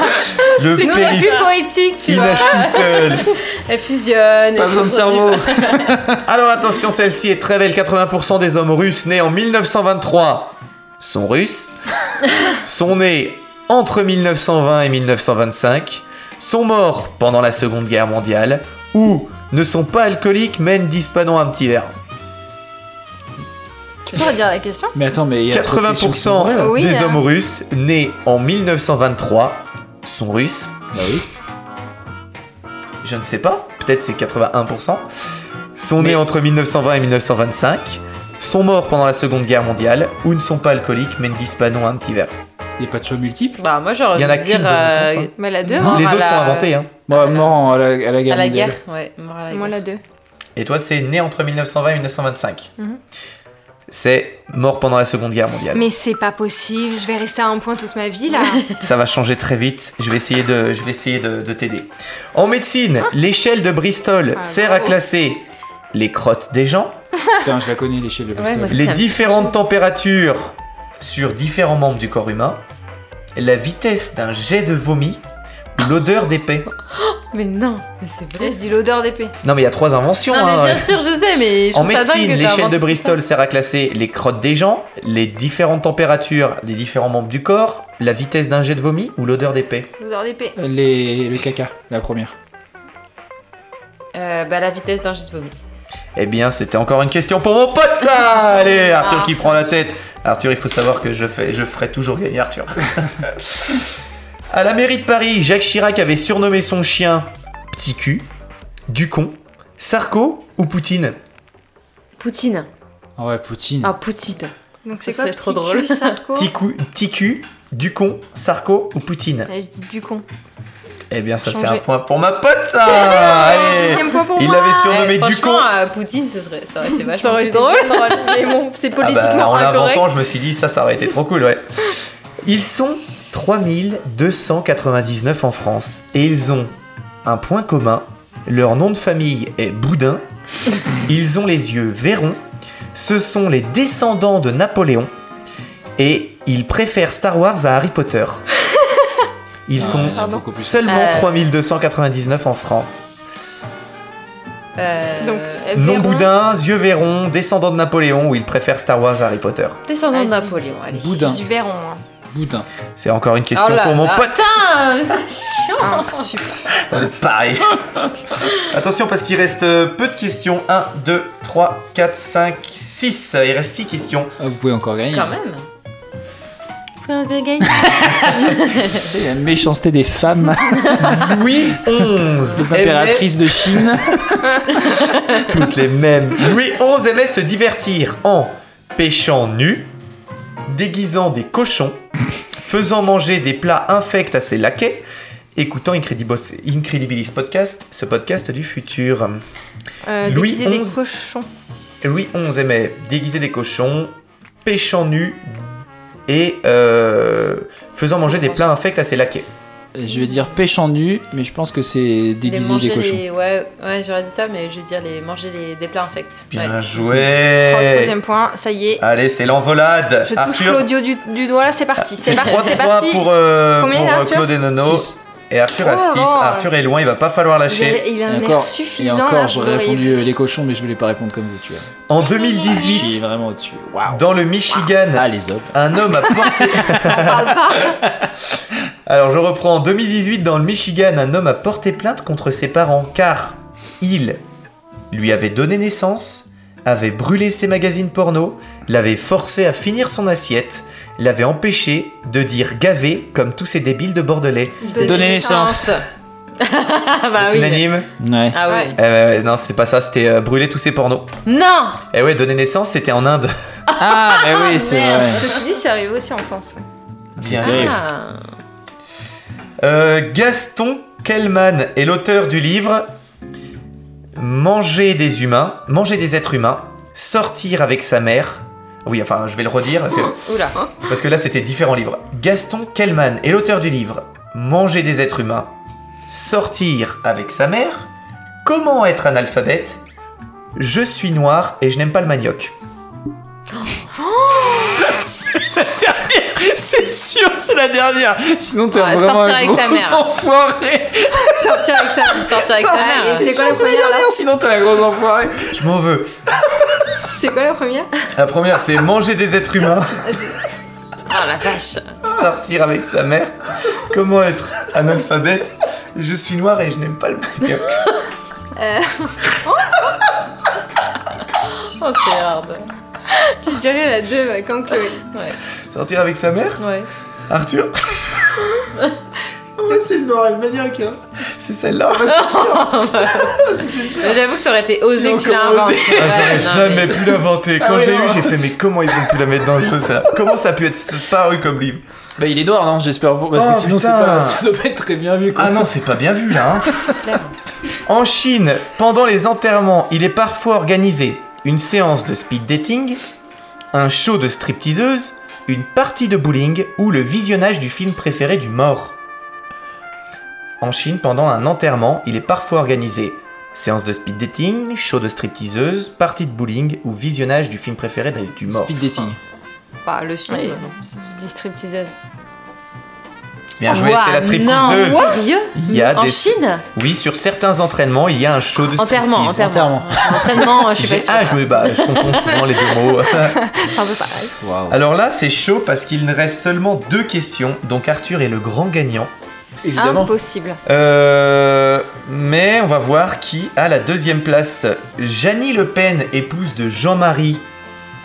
Speaker 1: le
Speaker 3: Nous, on est
Speaker 1: pénis,
Speaker 3: plus poétique, tu
Speaker 1: il
Speaker 3: vois.
Speaker 1: nage tout seul.
Speaker 3: Elle fusionne.
Speaker 2: Pas
Speaker 3: elle
Speaker 2: besoin de cerveau.
Speaker 1: Alors attention, celle-ci est très belle. 80% des hommes russes nés en 1923 sont russes. sont nés entre 1920 et 1925. Sont morts pendant la Seconde Guerre mondiale. Ou ne sont pas alcooliques mais ne disent pas non à un petit verre.
Speaker 4: Tu peux redire la question?
Speaker 2: Mais attends, mais il y a trop de questions qui sont vraies, là.
Speaker 1: 80%
Speaker 4: Oui,
Speaker 1: des
Speaker 4: hein.
Speaker 1: hommes russes nés en 1923 sont russes.
Speaker 2: Bah oui.
Speaker 1: Je ne sais pas, peut-être c'est 81%. Sont
Speaker 2: Mais-
Speaker 1: nés entre 1920 et 1925. Sont morts pendant la Seconde Guerre mondiale. Ou ne sont pas alcooliques mais ne disent pas non à un petit verre.
Speaker 2: Il n'y a pas de choix multiple.
Speaker 3: Bah, moi, j'aurais
Speaker 1: Il y en
Speaker 3: envie
Speaker 1: a
Speaker 3: de dire. euh,
Speaker 1: réponse, hein.
Speaker 4: Bah la 2
Speaker 3: Mort
Speaker 1: Les autres
Speaker 3: la-
Speaker 1: sont inventés. Hein.
Speaker 2: Moi, mort à la, à la guerre.
Speaker 3: À la
Speaker 2: mondiale.
Speaker 3: guerre, ouais. Mort à la
Speaker 4: Moi
Speaker 3: guerre.
Speaker 4: la 2.
Speaker 1: Et toi, c'est né entre 1920 et 1925.
Speaker 4: Mhm.
Speaker 1: C'est mort pendant la Seconde Guerre mondiale.
Speaker 4: Mais c'est pas possible, je vais rester à un point toute ma vie là.
Speaker 1: Ça va changer très vite. Je vais essayer de, je vais essayer de, de t'aider. En médecine, l'échelle de Bristol
Speaker 4: Ah,
Speaker 1: sert à classer les crottes des gens,
Speaker 2: Putain, je la connais, l'échelle de Bristol.
Speaker 1: les différentes
Speaker 3: chose.
Speaker 1: températures sur différents membres du corps humain, la vitesse d'un jet de vomi ou l'odeur d'épée.
Speaker 3: Mais non, mais c'est vrai.
Speaker 4: Je dis l'odeur d'épée.
Speaker 1: Non mais il y a trois inventions.
Speaker 3: Non, mais
Speaker 1: hein.
Speaker 3: bien sûr, je sais, mais je
Speaker 1: En
Speaker 3: trouve ça dingue
Speaker 1: médecine,
Speaker 3: que
Speaker 1: l'échelle
Speaker 3: inventé
Speaker 1: de Bristol
Speaker 3: ça.
Speaker 1: sert à classer les crottes des gens, les différentes températures des différents membres du corps, la vitesse d'un jet de vomi ou l'odeur d'épée.
Speaker 4: L'odeur d'épée.
Speaker 2: Les... Le caca, la première.
Speaker 3: Euh, bah, la vitesse d'un jet de vomi.
Speaker 1: Eh bien, c'était encore une question pour mon pote, ça Allez, Arthur qui prend la tête. Arthur, il faut savoir que je, fais, je ferai toujours gagner Arthur. à la mairie de Paris, Jacques Chirac avait surnommé son chien Petit cul, Ducon, Sarko ou Poutine?
Speaker 3: Poutine.
Speaker 2: Ah ouais, Poutine.
Speaker 3: Ah, Poutine.
Speaker 4: Donc c'est quoi
Speaker 3: trop
Speaker 4: petit
Speaker 3: drôle.
Speaker 4: cul,
Speaker 1: Ducon, Sarko ou Poutine?
Speaker 4: Je dis du con.
Speaker 1: Eh bien, ça c'est un point pour ma pote, ça Allez.
Speaker 4: Deuxième point pour
Speaker 1: Il
Speaker 4: moi.
Speaker 1: l'avait surnommé
Speaker 3: Eh,
Speaker 1: Ducon.
Speaker 3: franchement, euh, Poutine, ça, serait, ça aurait été vachement
Speaker 4: Ça aurait
Speaker 3: plus
Speaker 4: été
Speaker 3: drôle.
Speaker 4: Mais bon, c'est
Speaker 1: Ah bah,
Speaker 4: politiquement
Speaker 1: en
Speaker 4: incorrect.
Speaker 1: l'inventant, je me suis dit, ça, ça aurait été trop cool, ouais. Ils sont 3299 en France et ils ont un point commun. Leur nom de famille est Boudin. Ils ont les yeux verrons. Ce sont les descendants de Napoléon et ils préfèrent Star Wars à Harry Potter. Ils
Speaker 2: Ah,
Speaker 1: sont
Speaker 2: il
Speaker 1: seulement
Speaker 3: Euh.
Speaker 1: 3299 en France.
Speaker 3: Euh,
Speaker 4: Donc, euh, Véron,
Speaker 1: Boudin, yeux verrons, descendants de Napoléon ou ils préfèrent Star Wars à Harry Potter.
Speaker 3: descendant de
Speaker 4: Ah,
Speaker 3: Napoléon, allez.
Speaker 2: Boudin.
Speaker 4: Du Véron. hein.
Speaker 2: Boudin.
Speaker 1: C'est encore une question
Speaker 3: Oh là
Speaker 1: pour mon
Speaker 3: là.
Speaker 1: pote.
Speaker 3: Putain, c'est chiant.
Speaker 1: On est pareil. Attention parce qu'il reste euh, peu de questions. 1, 2, 3, 4, 5, 6. Il reste 6 questions.
Speaker 2: Ah, vous pouvez encore gagner.
Speaker 3: Quand même.
Speaker 2: C'est la méchanceté des femmes,
Speaker 1: Louis XI.
Speaker 2: des impératrices de Chine.
Speaker 1: aimait- Toutes les mêmes. Louis XI aimait se divertir en pêchant nu, déguisant des cochons, faisant manger des plats infects à ses laquais, écoutant Incredibilis Podcast, ce podcast du futur.
Speaker 4: Euh,
Speaker 1: Louis
Speaker 4: des
Speaker 1: XI.
Speaker 4: cochons.
Speaker 1: Louis XI aimait déguiser des cochons, pêchant nu et euh, faisant manger des plats infects à ses laquais.
Speaker 2: Je vais dire pêche en nu, mais je pense que c'est déguiser
Speaker 3: manger
Speaker 2: des cochons.
Speaker 3: les- Ouais, ouais j'aurais dit ça, mais je vais dire les manger les... des plats infects.
Speaker 1: Bien
Speaker 3: Ouais.
Speaker 1: joué
Speaker 4: troisième point, ça y est.
Speaker 1: Allez, c'est l'envolade
Speaker 4: Je touche Claudio du, du doigt là, c'est parti. C'est parti,
Speaker 1: 3
Speaker 4: c'est
Speaker 1: points
Speaker 4: parti.
Speaker 1: pour, euh,
Speaker 4: Combien,
Speaker 1: pour, euh, Claude et Nono.
Speaker 2: Six.
Speaker 1: Et Arthur a
Speaker 4: Oh
Speaker 1: 6.
Speaker 4: là là.
Speaker 1: Arthur est loin, il va pas falloir lâcher.
Speaker 4: Il, il a
Speaker 2: Et
Speaker 4: un
Speaker 2: encore-
Speaker 4: air
Speaker 2: Et
Speaker 4: suffisant
Speaker 2: encore,
Speaker 4: là, vous
Speaker 2: j'aurais répondu euh, les cochons, mais je voulais pas répondre comme vous, tu vois.
Speaker 1: En
Speaker 2: Je suis
Speaker 1: 2018,
Speaker 2: vraiment au-dessus. Waouh.
Speaker 1: dans le Michigan,
Speaker 2: Ah, les
Speaker 1: un homme a porté... Alors je reprends. En 2018, dans le Michigan, un homme a porté plainte contre ses parents car il lui avait donné naissance, avait brûlé ses magazines porno, l'avait forcé à finir son assiette, l'avait empêché de dire gavé comme tous ces débiles de Bordelais.
Speaker 2: Donner naissance.
Speaker 3: Ah bah oui.
Speaker 1: unanime
Speaker 2: Ouais.
Speaker 3: Ah
Speaker 4: Ouais.
Speaker 1: ouais, non, c'était pas ça, c'était euh, brûler tous ces pornos.
Speaker 3: Non
Speaker 1: Eh ouais, donner naissance, c'était en Inde.
Speaker 2: Ah, mais oui, c'est
Speaker 3: merde.
Speaker 2: vrai.
Speaker 4: Ceci dit, c'est arrivé aussi en France.
Speaker 1: Bien.
Speaker 3: Ah.
Speaker 1: Euh, Gaston Kellman est l'auteur du livre Manger des humains, manger des êtres humains, sortir avec sa mère. Oui, enfin, je vais le redire parce que,
Speaker 3: Oula.
Speaker 1: parce que là c'était différents livres. Gaston Kellman est l'auteur du livre Manger des êtres humains, sortir avec sa mère, comment être analphabète, je suis noir et je n'aime pas le manioc.
Speaker 2: C'est sûr, c'est la dernière. Sinon, t'es
Speaker 3: Ouais,
Speaker 2: vraiment
Speaker 3: sortir
Speaker 2: un
Speaker 3: avec
Speaker 2: gros
Speaker 3: sa mère.
Speaker 2: enfoiré.
Speaker 4: Sortir avec ça.
Speaker 3: Sortir avec sa mère.
Speaker 4: C'est quoi la
Speaker 2: C'est la
Speaker 4: première
Speaker 2: dernière, sinon t'es un gros enfoiré.
Speaker 1: Je m'en veux.
Speaker 4: C'est quoi la première
Speaker 1: La première c'est manger des êtres humains,
Speaker 3: Ah la vache.
Speaker 1: sortir avec sa mère, comment être analphabète, je suis noir et je n'aime pas le manioc.
Speaker 3: Oh c'est hard.
Speaker 4: Je dirais la 2, ouais, comme Chloé.
Speaker 3: Ouais.
Speaker 1: Sortir avec sa mère
Speaker 3: Ouais.
Speaker 1: Arthur
Speaker 2: c'est le noir et le manioc. Hein.
Speaker 1: C'est celle-là
Speaker 3: J'avoue que ça aurait été osé
Speaker 2: Sinon,
Speaker 3: que tu l'as inventé.
Speaker 1: Ah,
Speaker 3: Ouais,
Speaker 1: J'aurais
Speaker 3: non,
Speaker 1: jamais
Speaker 3: mais-
Speaker 1: pu l'inventer. Quand
Speaker 2: Ah
Speaker 1: je
Speaker 2: oui,
Speaker 1: l'ai eu, j'ai fait mais comment ils ont pu la mettre dans le jeu ça? Comment ça a pu être paru comme livre?
Speaker 2: Bah, il est noir, non J'espère pas. Parce
Speaker 1: Oh,
Speaker 2: que sinon, c'est
Speaker 1: putain.
Speaker 2: pas, ça doit pas être très bien vu. Quoi.
Speaker 1: Ah non, c'est pas bien vu là. hein. En Chine, pendant les enterrements, il est parfois organisé une séance de speed dating, un show de stripteaseuse, une partie de bowling ou le visionnage du film préféré du mort. En Chine, pendant un enterrement, il est parfois organisé Séance de speed dating, show de stripteaseuse, partie de bowling ou visionnage du film préféré du mort.
Speaker 2: Speed dating.
Speaker 4: Bah, le film. Je dis stripteaseuse.
Speaker 1: Bien joué,
Speaker 3: Ouah,
Speaker 1: c'est la
Speaker 3: Non,
Speaker 1: stripteaseuse.
Speaker 3: sérieux
Speaker 1: Il y a
Speaker 3: En
Speaker 1: des-
Speaker 3: Chine
Speaker 1: Oui, sur certains entraînements, il y a un show de
Speaker 3: Enterrement,
Speaker 1: striptease.
Speaker 3: enterrement. Entraînement, je suis pas sûre.
Speaker 1: Ah, je me bah, je confonds souvent les deux mots.
Speaker 3: C'est un peu pareil.
Speaker 1: Alors là, c'est chaud parce qu'il ne reste seulement deux questions, donc Arthur est le grand gagnant.
Speaker 2: Évidemment.
Speaker 4: Impossible.
Speaker 1: Euh, mais on va voir qui a la deuxième place. Janie Le Pen, épouse de Jean-Marie,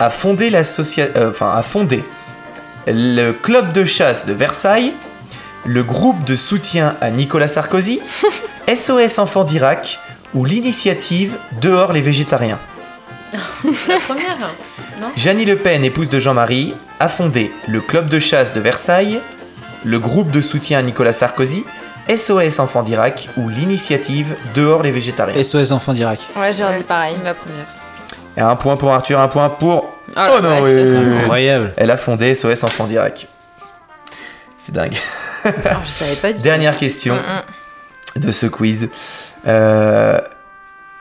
Speaker 1: a fondé l'associa- euh, enfin a fondé le club de chasse de Versailles, le groupe de soutien à Nicolas Sarkozy, SOS Enfants d'Irak ou l'initiative Dehors les végétariens.
Speaker 3: La première
Speaker 1: Janie Le Pen, épouse de Jean-Marie, a fondé le club de chasse de Versailles, le groupe de soutien à Nicolas Sarkozy, SOS Enfants d'Irak ou l'initiative Dehors les végétariens.
Speaker 2: SOS Enfant d'Irak.
Speaker 4: Ouais, j'aurais dit pareil.
Speaker 3: La première.
Speaker 1: Et un point pour Arthur, un point pour... Oh non, oui, oui.
Speaker 2: Incroyable.
Speaker 1: Elle a fondé SOS Enfants d'Irak. C'est dingue.
Speaker 3: Oh, je savais pas du tout.
Speaker 1: Dernière question
Speaker 4: Mm,
Speaker 1: de ce quiz. Euh,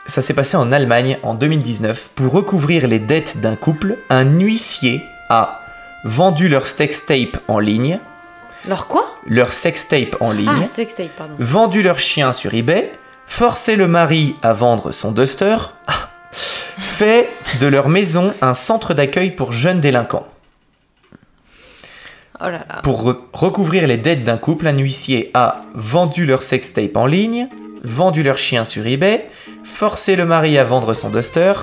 Speaker 1: ça s'est passé en Allemagne en 2019. Pour recouvrir les dettes d'un couple, un huissier a vendu leur sextape en ligne,
Speaker 3: Alors quoi?
Speaker 1: Leur sextape en ligne,
Speaker 3: Ah, sextape, pardon.
Speaker 1: vendu leur chien sur eBay, forcé le mari à vendre son duster, ah, fait de leur maison un centre d'accueil pour jeunes délinquants.
Speaker 3: Oh là là.
Speaker 1: Pour re- recouvrir les dettes d'un couple, un huissier a vendu leur sextape en ligne, vendu leur chien sur eBay, forcé le mari à vendre son duster,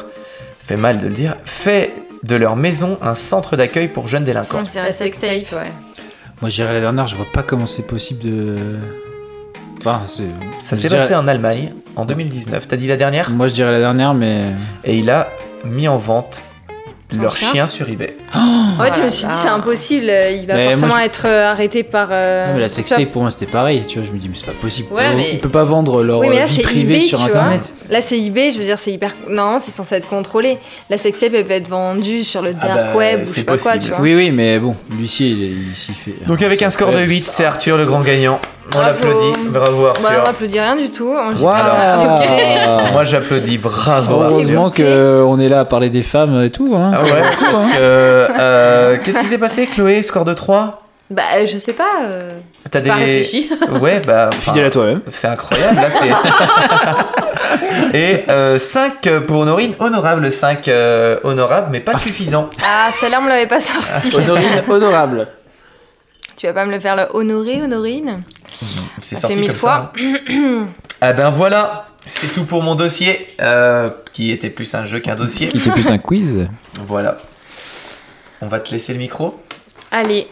Speaker 1: fait mal de le dire, fait de leur maison un centre d'accueil pour jeunes délinquants.
Speaker 4: Je dirais
Speaker 3: La
Speaker 4: sextape.
Speaker 3: ouais.
Speaker 2: Moi, j'irai la dernière, je vois pas comment c'est possible de. Enfin, c'est.
Speaker 1: Ça s'est
Speaker 2: dirais-
Speaker 1: passé en Allemagne en 2019. T'as dit la dernière?
Speaker 2: Moi, je dirais la dernière, mais.
Speaker 1: Et il a mis en vente leur
Speaker 4: chien
Speaker 1: chien sur eBay.
Speaker 4: En fait, je
Speaker 3: Oh
Speaker 4: me
Speaker 3: là
Speaker 4: suis dit, c'est impossible. Il va
Speaker 2: Mais moi,
Speaker 4: forcément
Speaker 2: je-
Speaker 4: être euh, arrêté par. euh,
Speaker 2: Non, mais la sextape, pour moi, c'était pareil. Tu vois, je me dis, mais c'est pas possible.
Speaker 3: Ouais, mais-
Speaker 2: Il peut pas vendre leur
Speaker 4: Oui, mais là,
Speaker 2: vie privée
Speaker 4: eBay,
Speaker 2: sur. Internet.
Speaker 4: Là, c'est eBay, je veux dire, c'est hyper. Non, c'est censé être contrôlé. La sextape, elle peut être vendue sur le
Speaker 1: Ah
Speaker 4: dark
Speaker 1: bah,
Speaker 4: web ou je
Speaker 1: c'est
Speaker 4: sais pas quoi,
Speaker 1: possible.
Speaker 4: tu vois.
Speaker 2: Oui, oui, mais bon, l'huissier, il, il s'y fait.
Speaker 1: Donc avec un score de 8, c'est Arthur le grand gagnant. On l'applaudit. Bravo
Speaker 4: Bah, on
Speaker 1: Arthur.
Speaker 4: n'applaudit rien du tout. On pas. Écoutez,
Speaker 1: Moi j'applaudis. Bravo Arthur.
Speaker 2: Heureusement qu'on est là à parler des femmes et tout. Hein.
Speaker 1: Ah ouais, parce que. euh, Qu'est-ce qui s'est passé, Chloé Score de 3
Speaker 3: Bah, euh, je sais pas. Euh...
Speaker 1: T'as
Speaker 3: Pas réfléchi.
Speaker 1: Ouais, bah.
Speaker 2: Fidèle à toi-même.
Speaker 1: C'est incroyable, là c'est. Et 5 pour Honorine, honorable 5 honorable, mais pas suffisant.
Speaker 4: Ah, celle-là, on me l'avait pas sortie.
Speaker 2: Honorine, honorable.
Speaker 4: tu vas pas me le faire le honorer, Honorine?
Speaker 1: C'est
Speaker 4: Ça
Speaker 1: sorti
Speaker 4: fait mille
Speaker 1: comme
Speaker 4: fois.
Speaker 1: ça. hein. ah ben voilà, c'est tout pour mon dossier, euh, qui était plus un jeu qu'un dossier.
Speaker 2: Qui était plus un quiz.
Speaker 1: Voilà. On va te laisser le micro.
Speaker 4: Allez.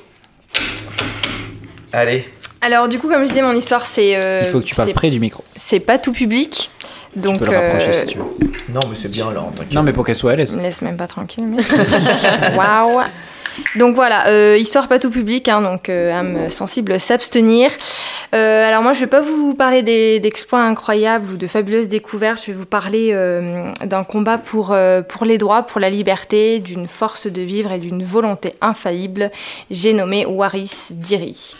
Speaker 1: Allez.
Speaker 4: Alors, du coup, comme je disais, mon histoire, c'est. euh,
Speaker 2: Il faut que tu parles
Speaker 4: c'est-
Speaker 2: près du micro.
Speaker 4: C'est pas tout public. Donc,
Speaker 2: tu peux le rapprocher
Speaker 4: euh,
Speaker 2: si tu veux.
Speaker 1: Non, mais c'est bien là, en tant que.
Speaker 2: Non, mais pour qu'elle soit à l'aise.
Speaker 4: Laisse même pas tranquille. mais- Waouh. Donc voilà, euh, histoire pas tout public, hein, donc euh, âme sensible s'abstenir. Euh, alors moi je vais pas vous parler d'exploits incroyables ou de fabuleuses découvertes, je vais vous parler d'un combat pour les droits, pour la liberté, d'une force de vivre et d'une volonté infaillible. J'ai nommé Waris Diri.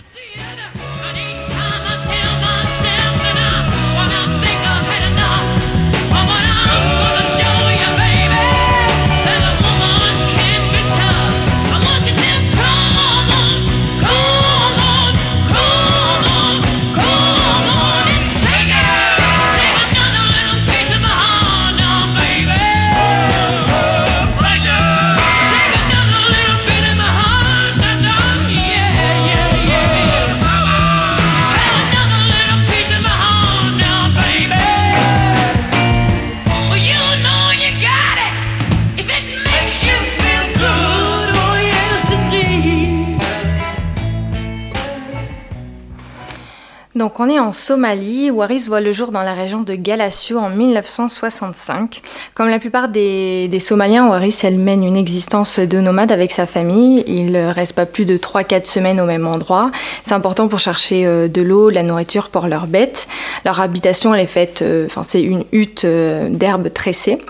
Speaker 4: Donc on est en Somalie, Waris voit le jour dans la région de Galasio en 1965. Comme la plupart des, Somaliens, Waris elle mène une existence de nomade avec sa famille. Il ne reste pas plus de 3-4 semaines au même endroit. C'est important pour chercher euh, de l'eau, la nourriture pour leurs bêtes. Leur habitation elle est faite, euh, enfin c'est une hutte euh, d'herbe tressée.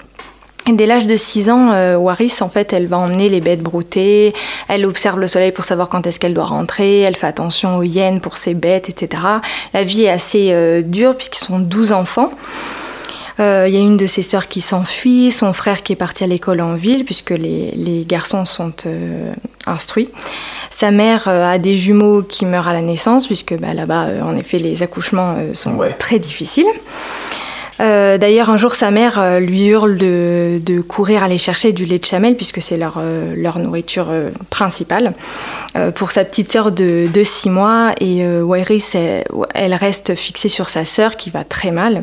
Speaker 4: Et Dès l'âge de 6 ans, euh, Waris, en fait, elle va emmener les bêtes broutées, elle observe le soleil pour savoir quand est-ce qu'elle doit rentrer, elle fait attention aux hyènes pour ses bêtes, etc. La vie est assez euh, dure puisqu'ils sont 12 enfants. Euh, Il y a une de ses sœurs qui s'enfuit, son frère qui est parti à l'école en ville, puisque les, les garçons sont euh, instruits. Sa mère euh, a des jumeaux qui meurent à la naissance, puisque bah, là-bas, en effet, les accouchements sont
Speaker 1: Ouais.
Speaker 4: très difficiles. Euh, D'ailleurs, un jour, sa mère euh, lui hurle de, courir aller chercher du lait de chamel, puisque c'est leur, euh, nourriture principale, pour sa petite sœur de, de 6 mois. Et Wairis, elle, reste fixée sur sa sœur, qui va très mal.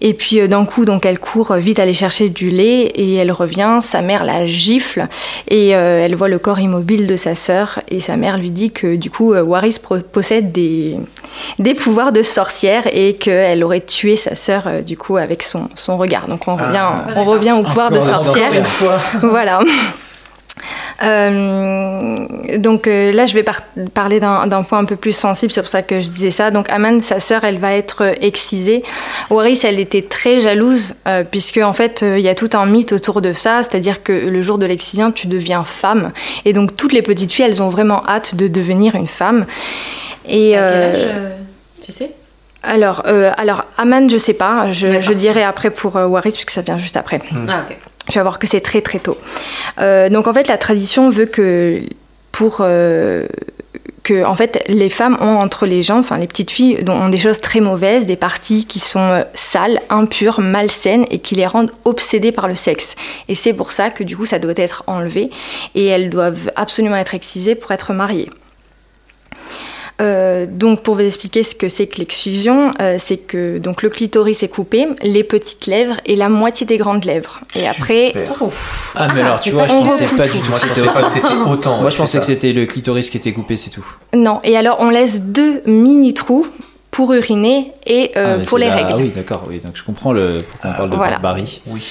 Speaker 4: Et puis, d'un coup, donc, elle court vite aller chercher du lait, et elle revient. Sa mère la gifle, et elle voit le corps immobile de sa sœur. Et sa mère lui dit que, du coup, Waris pro- possède des, pouvoirs de sorcière, et qu'elle aurait tué sa sœur, euh, du coup, avec son, son regard. Donc, on revient, on revient au pouvoir de sorcière. voilà. Euh, donc euh, là, je vais par- parler d'un d'un point un peu plus sensible, c'est pour ça que je disais ça. Donc Aman, sa sœur, elle va être euh, excisée. Waris, elle était très jalouse, euh, puisque en fait, euh, il y a tout un mythe autour de ça, c'est-à-dire que le jour de l'excision, tu deviens femme. Et donc toutes les petites filles, elles ont vraiment hâte de devenir une femme. Et
Speaker 3: À quel
Speaker 4: euh,
Speaker 3: âge Tu sais?
Speaker 4: Alors, euh, alors Aman, je sais pas. Je, dirai après pour euh, Waris, puisque ça vient juste après.
Speaker 3: Ah, ok.
Speaker 4: Tu vas voir que c'est très très tôt. Euh, donc en fait, la tradition veut que pour euh, que en fait les femmes ont entre les jambes, enfin les petites filles dont- ont des choses très mauvaises, des parties qui sont sales, impures, malsaines et qui les rendent obsédées par le sexe. Et c'est pour ça que du coup ça doit être enlevé et elles doivent absolument être excisées pour être mariées. Euh, donc pour vous expliquer ce que c'est que l'excision, euh, c'est que donc le clitoris est coupé, les petites lèvres et la moitié des grandes lèvres. Et après.
Speaker 3: Ouf.
Speaker 2: Ah, mais alors, tu vois, je pensais pas du tout
Speaker 1: Moi,
Speaker 2: que
Speaker 1: je
Speaker 2: c'était
Speaker 1: pensais pas que
Speaker 2: autant.
Speaker 1: c'était autant.
Speaker 2: Moi, je pensais que c'était le clitoris qui était coupé, c'est tout.
Speaker 4: Non, et alors on laisse deux mini trous pour uriner et euh,
Speaker 2: Ah,
Speaker 4: pour les
Speaker 2: la-
Speaker 4: règles.
Speaker 2: Ah oui, d'accord, oui. Donc je comprends le... pourquoi on parle de
Speaker 4: voilà.
Speaker 2: barbarie.
Speaker 1: Oui.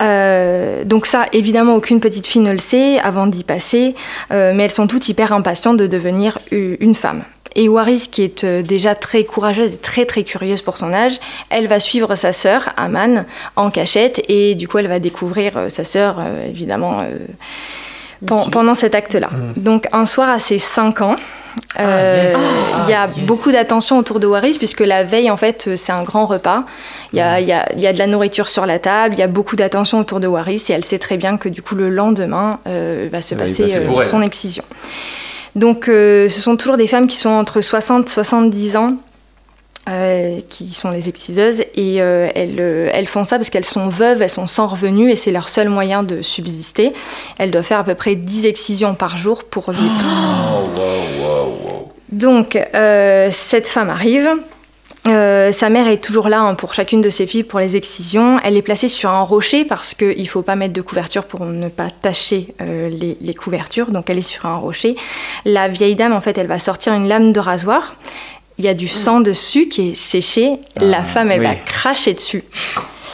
Speaker 4: Euh, donc ça, évidemment, aucune petite fille ne le sait avant d'y passer, euh, mais elles sont toutes hyper impatientes de devenir une femme. Et Waris, qui est euh, déjà très courageuse et très très curieuse pour son âge, elle va suivre sa sœur, Aman, en cachette, et du coup elle va découvrir euh, sa sœur, euh, évidemment, euh, pen- pendant cet acte-là. Donc un soir à ses 5 ans, euh,
Speaker 1: yes.
Speaker 4: il y a
Speaker 1: Ah, yes.
Speaker 4: beaucoup d'attention autour de Waris puisque la veille en fait euh, c'est un grand repas. Il y, a, il, y a, il y a de la nourriture sur la table, il y a beaucoup d'attention autour de Waris et elle sait très bien que du coup le lendemain euh, va se passer euh, son excision. Donc euh, ce sont toujours des femmes qui sont entre 60 et 70 ans. Euh, qui sont les exciseuses et euh, elles, euh, elles font ça parce qu'elles sont veuves, elles sont sans revenus et c'est leur seul moyen de subsister. Elles doivent faire à peu près 10 excisions par jour pour vivre.
Speaker 1: Oh, wow, wow, wow.
Speaker 4: Donc, cette femme arrive. Euh, sa mère est toujours là hein, pour chacune de ses filles pour les excisions. Elle est placée sur un rocher parce qu'il ne faut pas mettre de couverture pour ne pas tacher euh, les, les couvertures. Donc elle est sur un rocher. La vieille dame, en fait, elle va sortir une lame de rasoir. Il y a du sang dessus qui est séché. la femme, elle
Speaker 2: oui.
Speaker 4: va cracher dessus.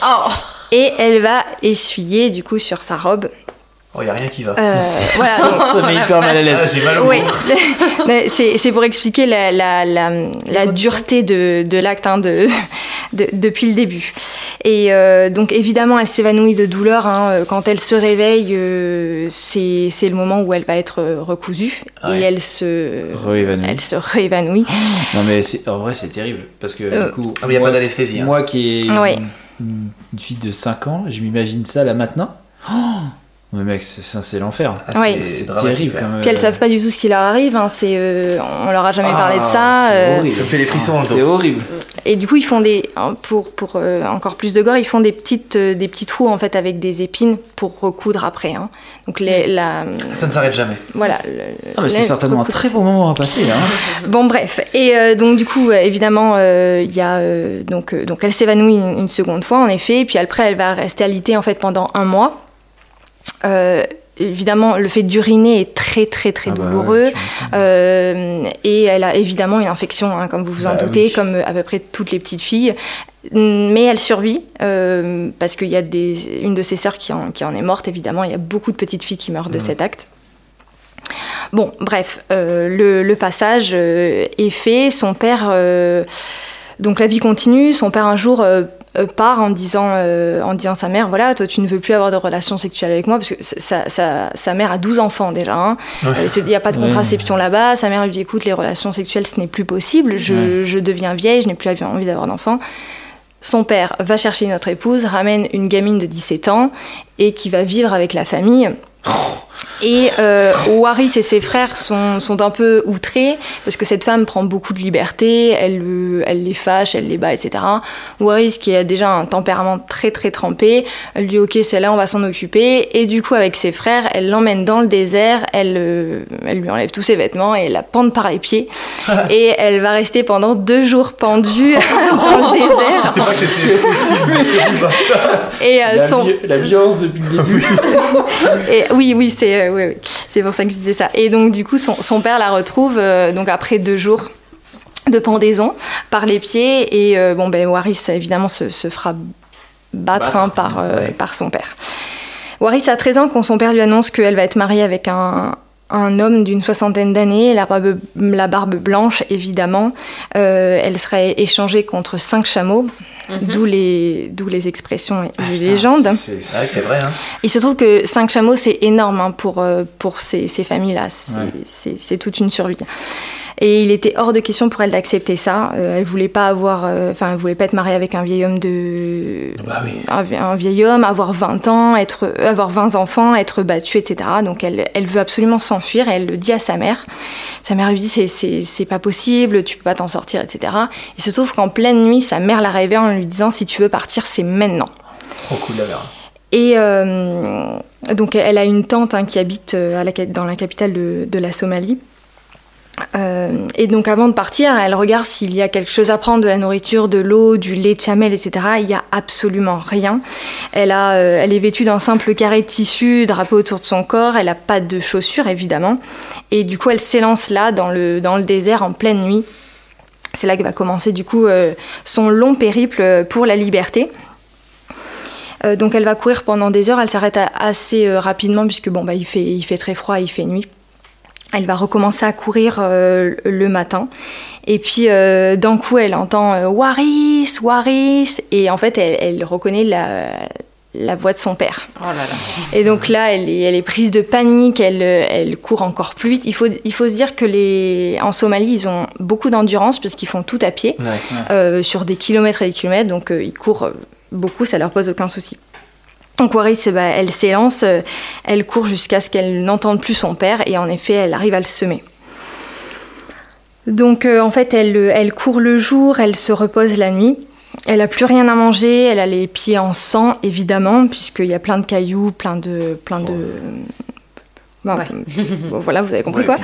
Speaker 3: Oh
Speaker 4: Et elle va essuyer, du coup, sur sa robe.
Speaker 1: Oh, y a rien qui va.
Speaker 4: Euh, voilà,
Speaker 2: Ça met hyper mal à
Speaker 1: Ah,
Speaker 2: l'aise.
Speaker 1: j'ai mal au
Speaker 4: oui, c'est c'est pour expliquer la, la, la, la dureté de, de l'acte hein, de, de- depuis le début. Et euh, donc évidemment, elle s'évanouit de douleur. hein. Quand elle se réveille, euh, c'est c'est le moment où elle va être euh, recousue
Speaker 1: Ouais.
Speaker 4: et elle se,
Speaker 2: Réévanouie.
Speaker 4: elle se réévanouit.
Speaker 2: Non mais c'est- en vrai c'est terrible parce que
Speaker 4: Euh,
Speaker 2: du coup
Speaker 1: Ah, mais y a pas d'anesthésie, hein.
Speaker 2: Moi qui ai
Speaker 4: Ouais.
Speaker 2: une, une fille de 5 ans, je m'imagine ça là maintenant. Oh mais mec, c'est l'enfer.
Speaker 1: Ah, c'est-
Speaker 2: terrible quand même.
Speaker 4: Puis elles savent pas du tout ce qui leur arrive. Hein. C'est, euh, on leur a jamais
Speaker 2: Ah,
Speaker 4: parlé de ça.
Speaker 2: c'est
Speaker 4: euh,
Speaker 2: horrible.
Speaker 1: Ça me fait des frissons le
Speaker 2: C'est horrible.
Speaker 4: Et du coup, ils font des, hein, pour, pour euh, encore plus de gore, ils font des petites, euh, des petits trous en fait avec des épines pour recoudre après. hein. Donc les, la,
Speaker 1: Ça ne s'arrête jamais.
Speaker 4: voilà. le-
Speaker 2: Ah, c'est certainement un très bon moment à passer hein.
Speaker 4: Bon bref. Et euh, donc du coup, évidemment, euh, il y a euh, donc euh, donc elle s'évanouit une, une seconde fois en effet. Et puis après, elle va rester alitée en fait pendant un mois. Euh, Évidemment, le fait d'uriner est très très très
Speaker 2: Ah bah ouais,
Speaker 4: douloureux. Euh, et elle a évidemment une infection, hein, comme vous vous en
Speaker 1: Bah
Speaker 4: doutez,
Speaker 1: oui.
Speaker 4: comme à peu près toutes les petites filles. Mais elle survit euh, parce qu'il y a des, une de ses sœurs qui en, qui en est morte, évidemment. Il y a beaucoup de petites filles qui meurent de cet acte. Bon, bref, euh, le, le passage euh, est fait. Son père. euh, donc la vie continue. Son père un jour euh, euh, part en disant, euh, en disant à sa mère voilà, toi tu ne veux plus avoir de relations sexuelles avec moi parce que sa, sa- sa mère a 12 enfants déjà. hein.
Speaker 1: Ouais.
Speaker 4: Euh, Il n'y a pas de
Speaker 2: Ouais.
Speaker 4: contraception là-bas. Sa mère lui dit écoute, les relations sexuelles ce n'est plus possible. Je, je deviens vieille, je n'ai plus envie d'avoir d'enfants. Son père va chercher une autre épouse, ramène une gamine de 17 ans et qui va vivre avec la famille. Et euh, Waris et ses frères sont, sont un peu outrés parce que cette femme prend beaucoup de liberté, elle, euh, elle les fâche, elle les bat, etc. Waris, qui a déjà un tempérament très très trempé, elle dit ok, celle-là on va s'en occuper. Et du coup, avec ses frères, elle l'emmène dans le désert, elle, euh, elle lui enlève tous ses vêtements et la pend par les pieds. et elle va rester pendant deux jours pendue dans le désert.
Speaker 1: C'est pas que c'était possible, c'est.
Speaker 4: Et euh,
Speaker 2: La,
Speaker 4: son,
Speaker 2: vi- la violence depuis le début.
Speaker 4: Et oui, oui, c'est euh, oui, oui. c'est pour ça que je disais ça. Et donc du coup, son, son père la retrouve euh, donc après deux jours de pendaison par les pieds et euh, bon ben Waris évidemment se, se fera battre,
Speaker 1: Battre,
Speaker 4: hein, par
Speaker 1: ouais.
Speaker 4: par son père. Waris a 13 ans quand son père lui annonce qu'elle va être mariée avec un un homme d'une soixantaine d'années, la barbe, la barbe blanche évidemment. Euh, elle serait échangée contre cinq chameaux, d'où les, d'où les expressions et les légendes.
Speaker 1: C'est ouais, c'est vrai, hein.
Speaker 4: Il se trouve que 5 chameaux, c'est énorme hein, pour, euh, pour ces, ces familles-là. C'est
Speaker 2: Ouais.
Speaker 4: c'est- c'est toute une survie. Et il était hors de question pour elle d'accepter ça. Euh, elle voulait pas avoir, euh, enfin, elle voulait pas être mariée avec un vieil homme de,
Speaker 1: Bah oui.
Speaker 4: un, vie- un vieil homme, avoir 20 ans, être, euh, avoir 20 enfants, être battue, etc. Donc elle, elle veut absolument s'enfuir. et Elle le dit à sa mère. Sa mère lui dit c'est c'est c'est pas possible, tu peux pas t'en sortir, etc. Il se trouve qu'en pleine nuit, sa mère l'a réveillée en lui disant si tu veux partir, c'est maintenant.
Speaker 1: Trop cool la.
Speaker 4: Et euh, donc elle a une tante hein, qui habite à la, cap- dans la capitale de, de la Somalie. Euh, et donc avant de partir, elle regarde s'il y a quelque chose à prendre, de la nourriture, de l'eau, du lait de chamel, etc. Il n'y a absolument rien. Elle, a, euh, elle est vêtue d'un simple carré de tissu drapé autour de son corps. Elle n'a pas de chaussures, évidemment. Et du coup, elle s'élance là, dans le, dans le désert, en pleine nuit. C'est là que va commencer, du coup, euh, son long périple pour la liberté. Donc elle va courir pendant des heures, elle s'arrête assez rapidement puisque bon bah il fait, il fait très froid, il fait nuit. Elle va recommencer à courir euh, le matin. Et puis euh, d'un coup elle entend euh, Waris, Waris et en fait elle, elle reconnaît la, la voix de son père.
Speaker 3: Oh là là.
Speaker 4: Et donc là, elle est, elle est prise de panique, elle, elle court encore plus vite. Il faut, il faut se dire que les, en Somalie, ils ont beaucoup d'endurance parce qu'ils font tout à pied
Speaker 1: Ouais.
Speaker 4: euh, sur des kilomètres et des kilomètres, donc euh, ils courent beaucoup, ça leur pose aucun souci. Donc Waris, ben, elle s'élance, euh, elle court jusqu'à ce qu'elle n'entende plus son père, et en effet, elle arrive à le semer. Donc euh, en fait, elle, euh, elle court le jour, elle se repose la nuit. Elle a plus rien à manger, elle a les pieds en sang, évidemment, puisqu'il y a plein de cailloux, plein de... Plein de... Bon,
Speaker 3: Ouais.
Speaker 4: bon, voilà, vous avez compris
Speaker 1: Ouais,
Speaker 4: quoi.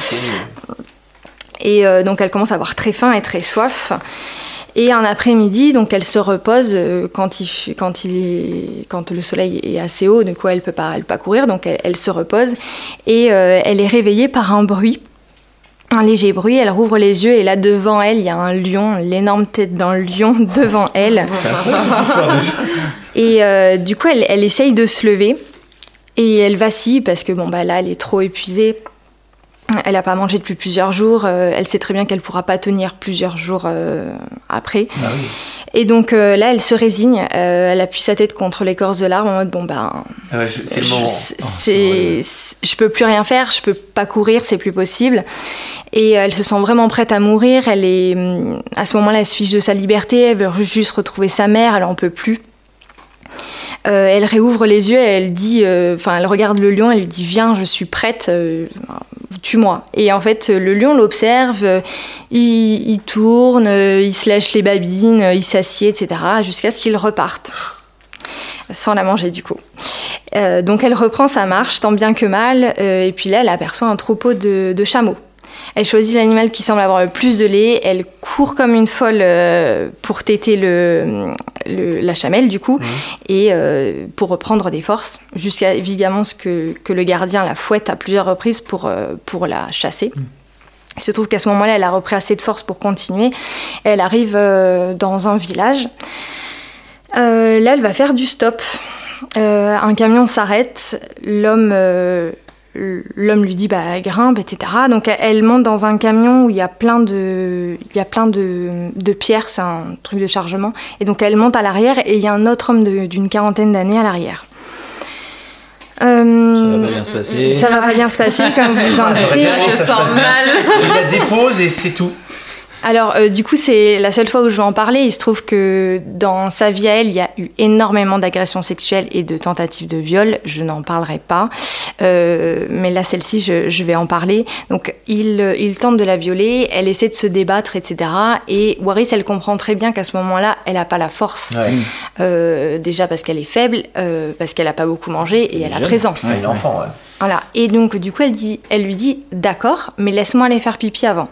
Speaker 4: Et euh, donc elle commence à avoir très faim et très soif. Et un après-midi, donc elle se repose euh, quand, il, quand, il quand le soleil est assez haut, de quoi elle peut pas, elle peut pas courir, donc elle, elle se repose et euh, elle est réveillée par un bruit, un léger bruit. Elle rouvre les yeux et là devant elle, il y a un lion, l'énorme tête d'un lion devant elle. Et euh, du coup, elle, elle essaye de se lever et elle vacille parce que bon bah là, elle est trop épuisée. Elle n'a pas mangé depuis plusieurs jours. euh, elle sait très bien qu'elle pourra pas tenir plusieurs jours euh, après.
Speaker 1: Ah oui.
Speaker 4: Et donc euh, là, elle se résigne. euh, elle appuie sa tête contre l'écorce de l'arbre en mode bon ben,
Speaker 1: Ah ouais, je- c'est le
Speaker 4: je,
Speaker 1: moment.
Speaker 4: c'est-
Speaker 1: Oh, c'est horrible.
Speaker 4: c'est- je peux plus rien faire. Je peux pas courir, c'est plus possible. Et euh, elle se sent vraiment prête à mourir. Elle est hum, à ce moment-là, elle se fiche de sa liberté. Elle veut juste retrouver sa mère. Elle en peut plus. Euh, elle réouvre les yeux et elle dit, euh, enfin, elle regarde le lion, elle lui dit Viens, je suis prête, euh, tue-moi. Et en fait, le lion l'observe, il, tourne, il se lèche les babines, il s'assied, etc., jusqu'à ce qu'il reparte. Sans la manger, du coup. Donc, elle reprend sa marche, tant bien que mal, et puis là, elle aperçoit un troupeau de chameaux. Elle choisit l'animal qui semble avoir le plus de lait. Elle court comme une folle euh, pour téter le, le- la chamelle, du coup, et euh, pour reprendre des forces, jusqu'à évidemment ce que, que le gardien la fouette à plusieurs reprises pour, euh, pour la chasser. Il se trouve qu'à ce moment-là, elle a repris assez de force pour continuer. Elle arrive euh, dans un village. Là, elle va faire du stop. Un camion s'arrête. L'homme, l'homme lui dit bah grimpe, etc. Donc elle- monte dans un camion où il y a plein de, il y a plein de, de pierres. C'est un truc de chargement. Et donc elle monte à l'arrière et il y a un autre homme d'une quarantaine d'années à l'arrière. Euh,
Speaker 2: Ça va pas bien se passer.
Speaker 4: ça va pas bien se passer, comme vous en doutez.
Speaker 3: Je sens mal.
Speaker 1: Il la dépose et c'est tout.
Speaker 4: Alors, euh, du coup, c'est la seule fois où je vais en parler. Il se trouve que dans sa vie à elle, il y a eu énormément d'agressions sexuelles et de tentatives de viol. Je n'en parlerai pas. Euh, mais là, celle-ci, je, je vais en parler. Donc, il, euh, il tente de la violer. Elle essaie de se débattre, etc. Et Waris, elle comprend très bien qu'à ce moment-là, elle n'a pas la force.
Speaker 1: Ouais.
Speaker 4: Euh, déjà parce qu'elle est faible, euh, parce qu'elle n'a pas beaucoup mangé et elle a
Speaker 2: jeune.
Speaker 4: 13 ans.
Speaker 1: C'est une enfant, ouais.
Speaker 4: Voilà. Et donc, du coup, elle, dit, elle lui dit D'accord, mais laisse-moi aller faire pipi avant.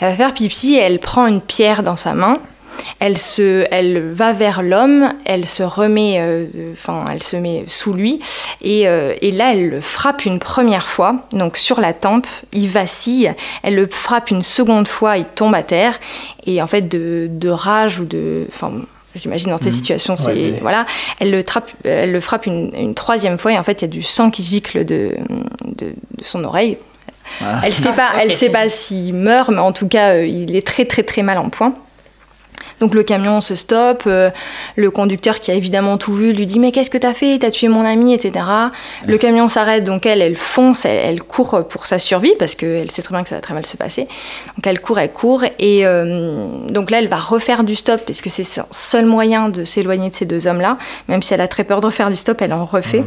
Speaker 4: Elle va faire pipi elle prend une pierre dans sa main. Elle, se, elle va vers l'homme, elle se remet, euh, enfin, elle se met sous lui, et, euh, et là, elle le frappe une première fois, donc sur la tempe, il vacille, elle le frappe une seconde fois, il tombe à terre, et en fait, de, de rage ou de. Enfin, J'imagine dans ces situations, c'est
Speaker 1: Ouais,
Speaker 4: voilà. Elle le, trappe, elle le frappe une, une troisième fois et en fait il y a du sang qui gicle de, de, de son oreille.
Speaker 2: Voilà.
Speaker 4: Elle sait pas, elle sait pas s'il meurt, mais en tout cas euh, il est très très très mal en point. Donc le camion se stoppe, euh, le conducteur qui a évidemment tout vu lui dit mais qu'est-ce que t'as fait, t'as tué mon ami, etc. Le camion s'arrête, donc elle, elle fonce, elle, elle court pour sa survie parce qu'elle sait très bien que ça va très mal se passer. Donc elle court, elle court et euh, donc là elle va refaire du stop parce que c'est son seul moyen de s'éloigner de ces deux hommes-là. Même si elle a très peur de refaire du stop, elle en refait.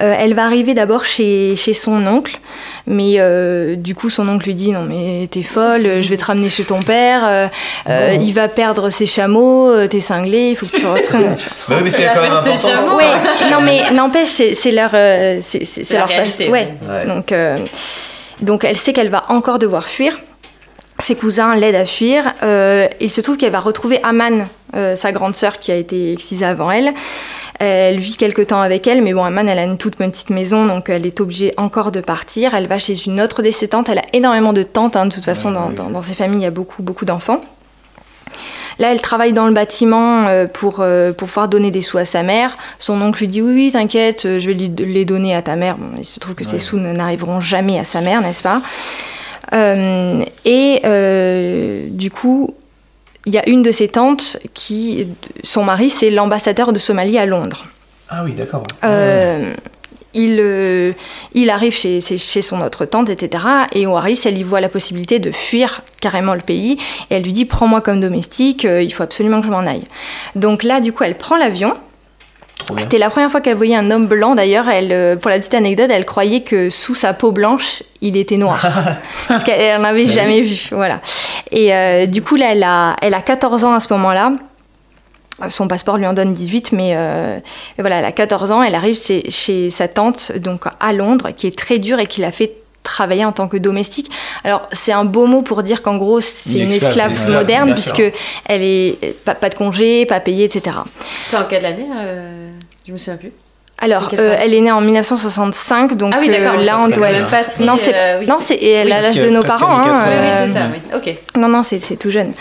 Speaker 4: Euh, elle va arriver d'abord chez, chez son oncle, mais euh, du coup son oncle lui dit non mais t'es folle, je vais te ramener chez ton père, euh, euh, il va perdre ses chameaux, euh, t'es cinglé, il faut que tu retournes.
Speaker 1: Bah oui, mais c'est quand même important.
Speaker 4: non mais n'empêche, c'est leur, euh, c'est leur
Speaker 3: réalité,
Speaker 4: face- Ouais.
Speaker 1: Ouais.
Speaker 4: Donc, euh, donc elle sait qu'elle va encore devoir fuir. Ses cousins l'aident à fuir. Euh, il se trouve qu'elle va retrouver Aman, euh, sa grande sœur qui a été excisée avant elle. Elle vit quelque temps avec elle, mais bon, Aman, elle a une toute petite maison, donc elle est obligée encore de partir. Elle va chez une autre de ses tantes. Elle a énormément de tantes, hein, de toute façon, dans, dans, dans ces familles, il y a beaucoup, beaucoup d'enfants. Là, elle travaille dans le bâtiment euh, pour, euh, pour pouvoir donner des sous à sa mère. Son oncle lui dit Oui, oui, t'inquiète, euh, je vais les donner à ta mère. Bon, il se trouve que ces sous n'arriveront jamais à sa mère, n'est-ce pas? Euh, Et euh, du coup, il y a une de ses tantes qui. Son mari, c'est l'ambassadeur de Somalie à Londres.
Speaker 1: Ah oui, d'accord.
Speaker 4: Euh, il, euh, il arrive chez, chez- son autre tante, etc. Et Waris, elle y voit la possibilité de fuir carrément le pays. Et elle lui dit Prends-moi comme domestique, euh, il faut absolument que je m'en aille. Donc là, du coup, elle prend l'avion. C'était la première fois qu'elle voyait un homme blanc. D'ailleurs, elle, euh, pour la petite anecdote, elle croyait que sous sa peau blanche, il était noir. Parce qu'elle n'en avait jamais vu. Voilà. Et euh, du coup, là, elle a, elle a 14 ans à ce moment-là. Son passeport lui en donne 18, mais euh, mais voilà, elle a 14 ans. Elle arrive chez, chez sa tante, donc à Londres, qui est très dure et qui l'a fait travailler en tant que domestique. Alors, c'est un beau mot pour dire qu'en gros, c'est
Speaker 2: Une
Speaker 4: une
Speaker 2: esclave,
Speaker 4: moderne, puisque
Speaker 1: sûr.
Speaker 4: elle est pas, pas de congé, pas payé, etc.
Speaker 3: C'est en quelle année euh, Je me souviens plus.
Speaker 4: Alors,
Speaker 3: C'est
Speaker 4: euh, elle est née en 1965, donc
Speaker 3: Ah oui, d'accord.
Speaker 4: euh, là, on
Speaker 1: c'est
Speaker 4: doit être... Non, c'est
Speaker 3: euh, oui,
Speaker 4: non, c'est et elle
Speaker 2: Oui,
Speaker 4: a
Speaker 2: parce
Speaker 4: l'âge de nos parents. hein,
Speaker 2: 80.
Speaker 3: Oui, oui,
Speaker 4: euh,
Speaker 3: c'est ça, oui. Ok.
Speaker 4: Non, non, c'est c'est tout jeune.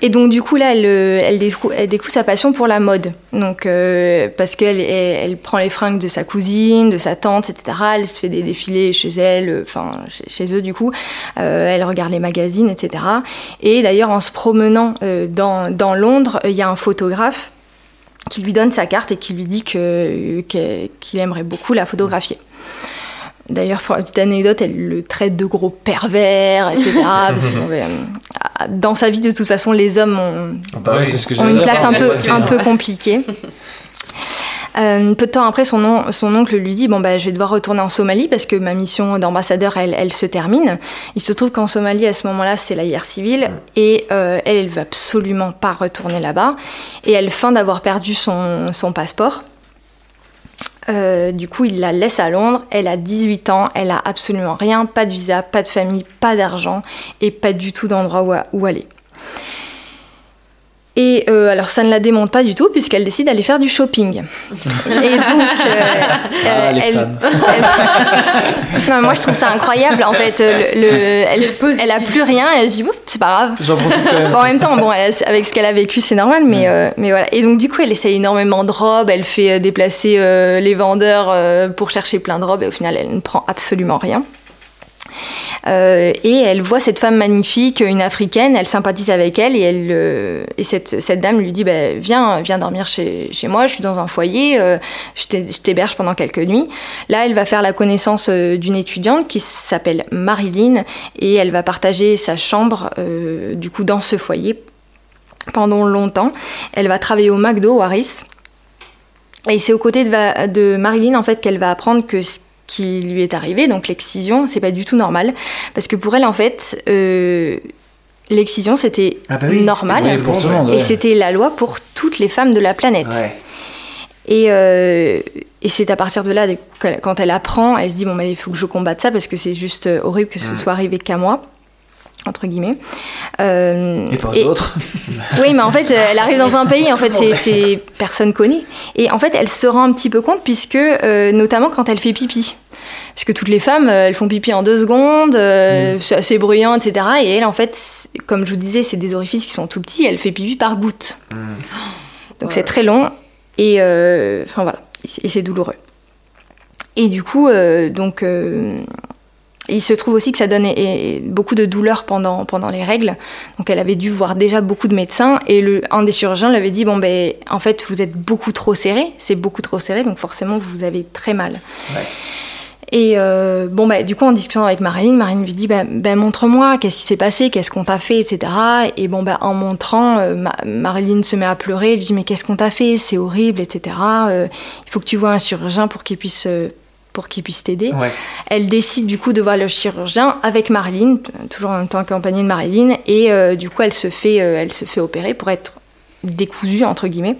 Speaker 4: Et donc, du coup, là, elle, euh, elle, découvre, sa passion pour la mode. Donc, euh, parce qu'elle elle, elle prend les fringues de sa cousine, de sa tante, etc. Elle se fait des défilés chez elle, euh, enfin, chez, eux, du coup. Elle regarde les magazines, etc. Et d'ailleurs, en se promenant dans, Londres, il y a un photographe qui lui donne sa carte et qui lui dit qu'il aimerait beaucoup la photographier. D'ailleurs, pour la petite anecdote, elle le traite de gros pervers, etc. parce que, bon, ben, euh, dans sa vie, de toute façon, les hommes ont,
Speaker 1: Bah
Speaker 2: Ouais,
Speaker 1: oui.
Speaker 2: c'est ce que
Speaker 4: ont
Speaker 2: j'allais
Speaker 4: une place un peu, un compliquée. Euh, peu de temps après, son, on- son oncle lui dit Bon, bah, je vais devoir retourner en Somalie parce que ma mission d'ambassadeur, elle, elle se termine. Il se trouve qu'en Somalie, à ce moment-là, c'est la guerre civile et euh, elle, elle veut absolument pas retourner là-bas. Et elle feint d'avoir perdu son, son passeport. Euh, du coup, il la laisse à Londres. Elle a 18 ans, elle a absolument rien, pas de visa, pas de famille, pas d'argent et pas du tout d'endroit où, où aller. Et euh, alors, ça ne la démonte pas du tout, puisqu'elle décide d'aller faire du shopping. Et donc, euh,
Speaker 2: Ah, les
Speaker 4: elle,
Speaker 2: fans.
Speaker 4: elle- Non, moi, je trouve ça incroyable. En fait, le, le- elle, elle a plus rien et elle se dit, c'est pas grave.
Speaker 2: Quand même.
Speaker 4: Bon, en même temps, bon, elle a- avec ce qu'elle a vécu, c'est normal, mais, euh, mais voilà. Et donc, du coup, elle essaye énormément de robes, elle fait déplacer euh, les vendeurs euh, pour chercher plein de robes, et au final, elle ne prend absolument rien. Euh, et elle voit cette femme magnifique, une africaine, elle sympathise avec elle et, euh, et cette, dame lui dit bah, viens, viens dormir chez, moi, je suis dans un foyer, euh, je t'hé- je t'héberge pendant quelques nuits. Là, elle va faire la connaissance d'une étudiante qui s'appelle Marilyn et elle va partager sa chambre du coup dans ce foyer pendant longtemps. Elle va travailler au McDo, Harris. Et c'est aux côtés de Marilyn en fait qu'elle va apprendre que ce qui lui est arrivé, donc l'excision, c'est pas du tout normal, parce que pour elle en fait, euh, l'excision c'était
Speaker 1: Ah bah oui,
Speaker 4: normal
Speaker 1: c'était
Speaker 2: pour tout le monde,
Speaker 4: et c'était la loi pour toutes les femmes de la planète.
Speaker 1: Ouais.
Speaker 4: Et, euh, et c'est à partir de là, quand elle apprend, elle se dit bon, bah, il faut que je combatte ça parce que c'est juste euh, horrible que ce
Speaker 1: Mm.
Speaker 4: soit arrivé qu'à moi, entre guillemets. Euh,
Speaker 2: Et pas aux
Speaker 4: et-
Speaker 2: autres.
Speaker 4: oui, mais en fait, elle arrive dans un pays, en fait, c'est, personne connaît. Et en fait, elle se rend un petit peu compte, puisque, euh, notamment quand elle fait pipi. Parce que toutes les femmes, euh, elles font pipi en deux secondes, euh, c'est assez bruyant, etc. Et elle, en fait, comme je vous disais, c'est des orifices qui sont tout petits, elle fait pipi par goutte. Donc c'est très long, et euh, enfin voilà, et c'est- et c'est douloureux. Et du coup, euh, donc, euh, il se trouve aussi que ça donne et- et beaucoup de douleurs pendant, pendant les règles. Donc elle avait dû voir déjà beaucoup de médecins et le, un des chirurgiens lui avait dit bon ben en fait vous êtes beaucoup trop serré, c'est beaucoup trop serré donc forcément vous avez très mal.
Speaker 1: Ouais.
Speaker 4: Et euh, bon bah du coup en discutant avec Marilyn, Marilyn lui dit ben, ben, montre-moi qu'est-ce qui s'est passé, qu'est-ce qu'on t'a fait, etc. Et bon ben en montrant, euh, Ma- Marilyn se met à pleurer, elle lui dit mais qu'est-ce qu'on t'a fait, c'est horrible, etc. Euh, il faut que tu vois un chirurgien pour qu'il puisse pour qu'il puisse t'aider.
Speaker 1: Ouais.
Speaker 4: Elle décide du coup de voir le chirurgien avec Marilyn, toujours en tant qu'accompagnée de Marilyn, et euh, du coup elle se fait, euh, elle se fait opérer pour être décousue entre guillemets,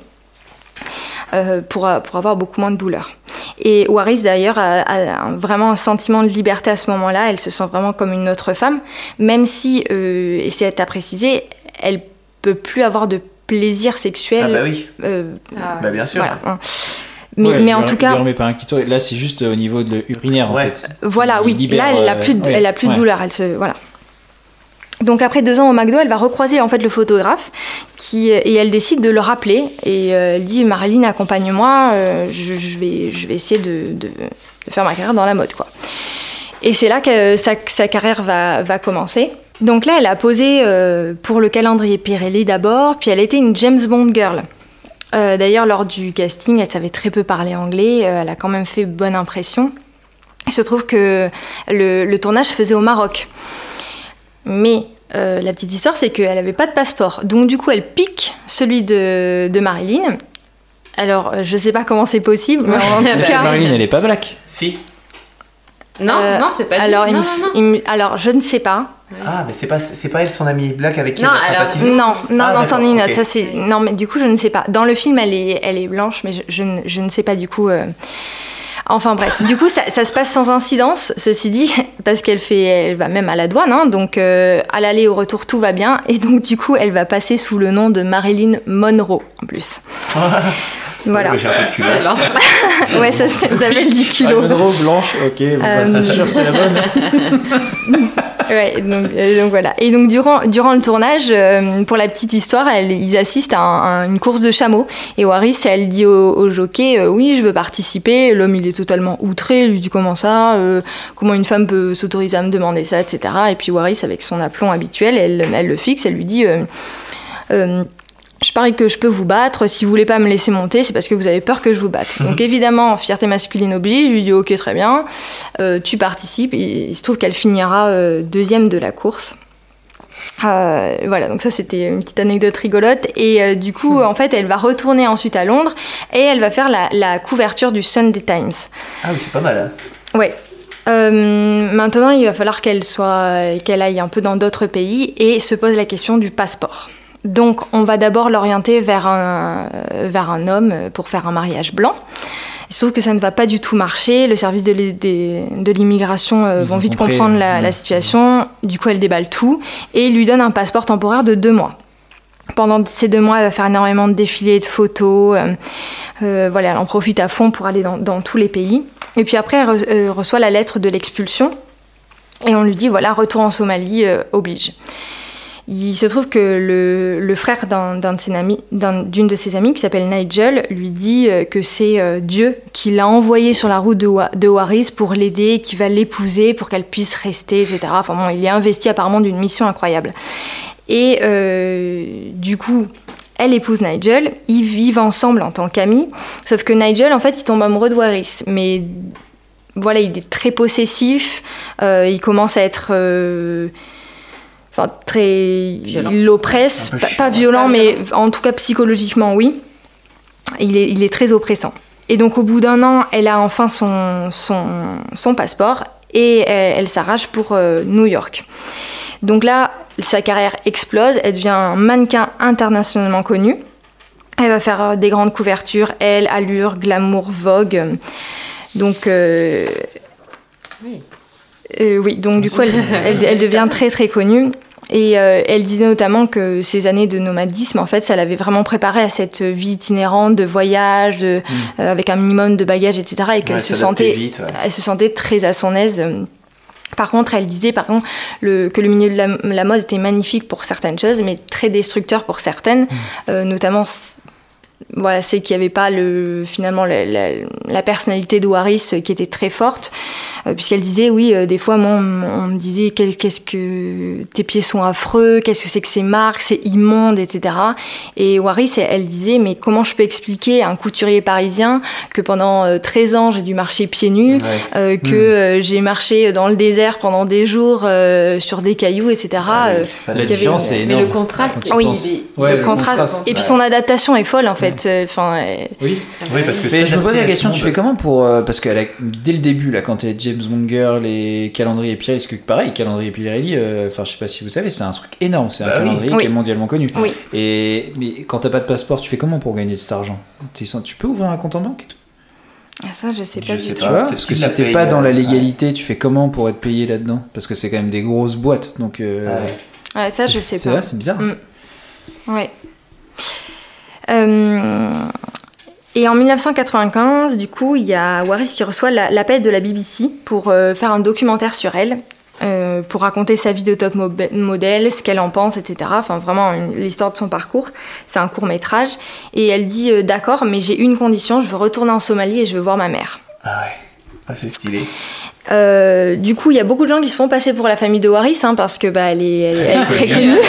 Speaker 4: euh, pour, pour avoir beaucoup moins de douleur. Et Waris d'ailleurs a, vraiment un sentiment de liberté à ce moment-là, elle se sent vraiment comme une autre femme, même si, euh, et c'est à préciser, elle peut plus avoir de plaisir sexuel.
Speaker 1: Ah bah oui,
Speaker 4: euh,
Speaker 3: Ah,
Speaker 1: bah bien sûr.
Speaker 4: voilà, hein. Mais,
Speaker 2: Ouais,
Speaker 4: mais
Speaker 2: il
Speaker 4: en tout
Speaker 2: il lui
Speaker 4: cas,
Speaker 2: remet pas un clitoris. Là, c'est juste au niveau de l'urinaire, en
Speaker 1: Ouais.
Speaker 2: fait.
Speaker 4: Voilà,
Speaker 2: Il
Speaker 4: oui.
Speaker 2: libère,
Speaker 4: Là, elle a
Speaker 2: euh,
Speaker 4: plus de,
Speaker 2: ouais,
Speaker 4: elle a plus de
Speaker 2: ouais.
Speaker 4: douleur. Elle se, voilà. Donc après deux ans au McDo, elle va recroiser en fait le photographe qui et elle décide de le rappeler et euh, elle dit Marilyn accompagne-moi, euh, je, je vais je vais essayer de, de, de faire ma carrière dans la mode quoi. Et c'est là que sa, sa carrière va, va commencer. Donc là, elle a posé euh, pour le calendrier Pirelli d'abord, puis elle était une James Bond girl. Euh, D'ailleurs, lors du casting, elle savait très peu parler anglais, euh, elle a quand même fait bonne impression. Il se trouve que le, le tournage se faisait au Maroc. Mais euh, la petite histoire, c'est qu'elle n'avait pas de passeport. Donc du coup, elle pique celui de, de Marilyn. Alors, je sais pas comment c'est possible, mais en tout cas...
Speaker 2: Marilyn, elle est pas black.
Speaker 1: Si.
Speaker 3: Non,
Speaker 4: Euh,
Speaker 3: non, c'est pas
Speaker 4: alors, il
Speaker 3: non,
Speaker 4: me-
Speaker 3: non, non.
Speaker 4: il me- alors, je ne sais pas.
Speaker 1: Ah, mais c'est pas, c'est pas elle son amie black avec qui
Speaker 3: Non,
Speaker 1: elle a
Speaker 3: alors-
Speaker 1: sympathisé
Speaker 4: Non, non,
Speaker 1: Ah,
Speaker 4: non, c'en est une autre. Ça, c'est... Non, mais du coup, je ne sais pas. Dans le film, elle est, elle est blanche, mais je, je ne, je ne sais pas du coup. euh. Enfin bref, du coup, ça, ça se passe sans incidence, ceci dit, parce qu'elle fait, elle va même à la douane, hein, donc euh, à l'aller et au retour, tout va bien. Et donc, du coup, elle va passer sous le nom de Marilyn Monroe, en plus. voilà.
Speaker 1: Ouais, j'ai un peu de culot.
Speaker 3: Excellent.
Speaker 4: Ouais, ça, s'appelle du culot.
Speaker 2: Blanche, ok, bon, bah,
Speaker 4: Euh,
Speaker 2: c'est sûr, c'est la bonne.
Speaker 4: Ouais, donc, euh, donc voilà. Et donc durant, durant le tournage, euh, pour la petite histoire, elle- ils assistent à, un- à une course de chameaux. Et Waris, elle dit au, au jockey, euh, oui, je veux participer. L'homme, il est totalement outré. Il lui dit comment ça, euh, comment une femme peut s'autoriser à me demander ça, etc. Et puis Waris, avec son aplomb habituel, elle, elle le fixe. Elle lui dit. Je parie que je peux vous battre. Si vous voulez pas me laisser monter, c'est parce que vous avez peur que je vous batte. Donc évidemment, fierté masculine oblige. Je lui dis ok, très bien. Euh, tu participes. Et il se trouve qu'elle finira euh, deuxième de la course. Euh, voilà, donc ça c'était une petite anecdote rigolote. Et euh, du coup, en fait, elle va retourner ensuite à Londres et elle va faire la, la couverture du Sunday Times.
Speaker 1: Ah oui, c'est pas mal. hein.
Speaker 4: Ouais. Euh, maintenant, il va falloir qu'elle soit, qu'elle aille un peu dans d'autres pays et se pose la question du passeport. Donc, on va d'abord l'orienter vers un, vers un homme pour faire un mariage blanc. Il se trouve que ça ne va pas du tout marcher. Le service de l'immigration euh, vont
Speaker 2: ont
Speaker 4: vite
Speaker 2: compris,
Speaker 4: comprendre la,
Speaker 2: ouais.
Speaker 4: la situation. Du coup, elle déballe tout et il lui donne un passeport temporaire de deux mois. Pendant ces deux mois, elle va faire énormément de défilés, de photos. euh, euh, voilà, elle en profite à fond pour aller dans, dans tous les pays. Et puis après, elle re- euh, reçoit la lettre de l'expulsion. Et on lui dit, voilà, retour en Somalie, euh, oblige. Il se trouve que le, frère d'une de ses amies, qui s'appelle Nigel, lui dit euh, que c'est euh, Dieu qui l'a envoyé sur la route de, Wa- de Waris pour l'aider, qui va l'épouser pour qu'elle puisse rester, etc. Enfin bon, il est investi apparemment d'une mission incroyable. Et euh, du coup, elle épouse Nigel, ils vivent ensemble en tant qu'amis, sauf que Nigel, en fait, il tombe amoureux de Waris, mais voilà, il est très possessif, il commence à être... Enfin, très.
Speaker 3: Violent.
Speaker 4: Il l'oppresse, pas,
Speaker 1: chiant.
Speaker 4: pas violent,
Speaker 3: Pas
Speaker 4: mais en tout cas psychologiquement, oui. Il est, il est très oppressant. Et donc, au bout d'un an, elle a enfin son, son, son passeport et elle, elle s'arrache pour euh, New York. Donc là, sa carrière explose, elle devient un mannequin internationalement connu. Elle va faire euh, des grandes couvertures, elle, Allure, Glamour, Vogue. Donc, euh,
Speaker 3: Oui.
Speaker 4: euh, oui, donc du coup, elle, elle- elle devient très très connue. Et euh, elle disait notamment que ces années de nomadisme, en fait, ça l'avait vraiment préparée à cette vie itinérante de voyage, de, euh, avec un minimum de bagages, etc. Et qu'elle
Speaker 1: Ouais,
Speaker 4: se sentait,
Speaker 1: vite, ouais.
Speaker 4: elle se sentait très à son aise. Par contre, elle disait par contre le, que le milieu de la, la mode était magnifique pour certaines choses, mais très destructeur pour certaines, Euh, notamment voilà, c'est qu'il n'y avait pas le, finalement la, la- la personnalité de Waris euh, qui était très forte, euh, puisqu'elle disait oui, euh, des fois moi on, me disait qu'est-ce que tes pieds sont affreux, qu'est-ce que c'est que ces marques, c'est immonde, etc. Et Waris, elle, elle disait mais comment je peux expliquer à un couturier parisien que pendant euh, 13 ans j'ai dû marcher pieds nus,
Speaker 1: Ouais.
Speaker 4: euh, que euh, j'ai marché dans le désert pendant des jours euh, sur des cailloux, etc.
Speaker 1: Ah,
Speaker 4: euh,
Speaker 1: oui,
Speaker 2: La
Speaker 4: avait-
Speaker 2: différence,
Speaker 3: Mais
Speaker 2: énorme.
Speaker 3: le contraste,
Speaker 2: tu
Speaker 4: Oui.
Speaker 3: est-
Speaker 4: le contraste. Et puis son adaptation est folle en fait. Euh, Enfin, euh,
Speaker 2: Oui.
Speaker 1: Oui, parce que
Speaker 2: Mais je me pose la question, tu fais comment pour. euh, parce que dès le début, là, quand t'es James Bond Girl et Calendrier et Pirelli, parce que pareil, Calendrier et Pirelli, euh, enfin, je sais pas si vous savez, c'est un truc énorme. C'est un
Speaker 1: Bah
Speaker 2: calendrier
Speaker 4: Oui.
Speaker 2: qui est mondialement connu.
Speaker 4: Oui.
Speaker 2: Et mais quand t'as pas de passeport, tu fais comment pour gagner de cet argent? Tu peux ouvrir un compte en banque et tout?
Speaker 4: Ah, ça je sais
Speaker 1: Je
Speaker 4: pas du
Speaker 1: sais
Speaker 4: tout.
Speaker 2: Tu vois?
Speaker 1: Peut-être
Speaker 2: Parce que si t'es pas dans la légalité, tu fais comment pour être payé là-dedans? Parce que c'est quand même des grosses boîtes. Donc. euh,
Speaker 1: Ouais.
Speaker 4: Ouais, ça je sais
Speaker 2: C'est
Speaker 4: pas.
Speaker 2: c'est bizarre.
Speaker 4: Mm. Ouais. Euh, et en 1995, du coup, il y a Waris qui reçoit la- l'appel de la BBC pour euh, faire un documentaire sur elle, euh, pour raconter sa vie de top modèle, ce qu'elle en pense, etc. Enfin, vraiment l'histoire de son parcours. C'est un court métrage. Et elle dit D'accord, mais j'ai une condition, je veux retourner en Somalie et je veux voir ma mère.
Speaker 1: Ah ouais. Ah, c'est stylé.
Speaker 4: Euh, du coup, il y a beaucoup de gens qui se font passer pour la famille de Waris, hein, parce que bah, elle est, elle, elle est très connue.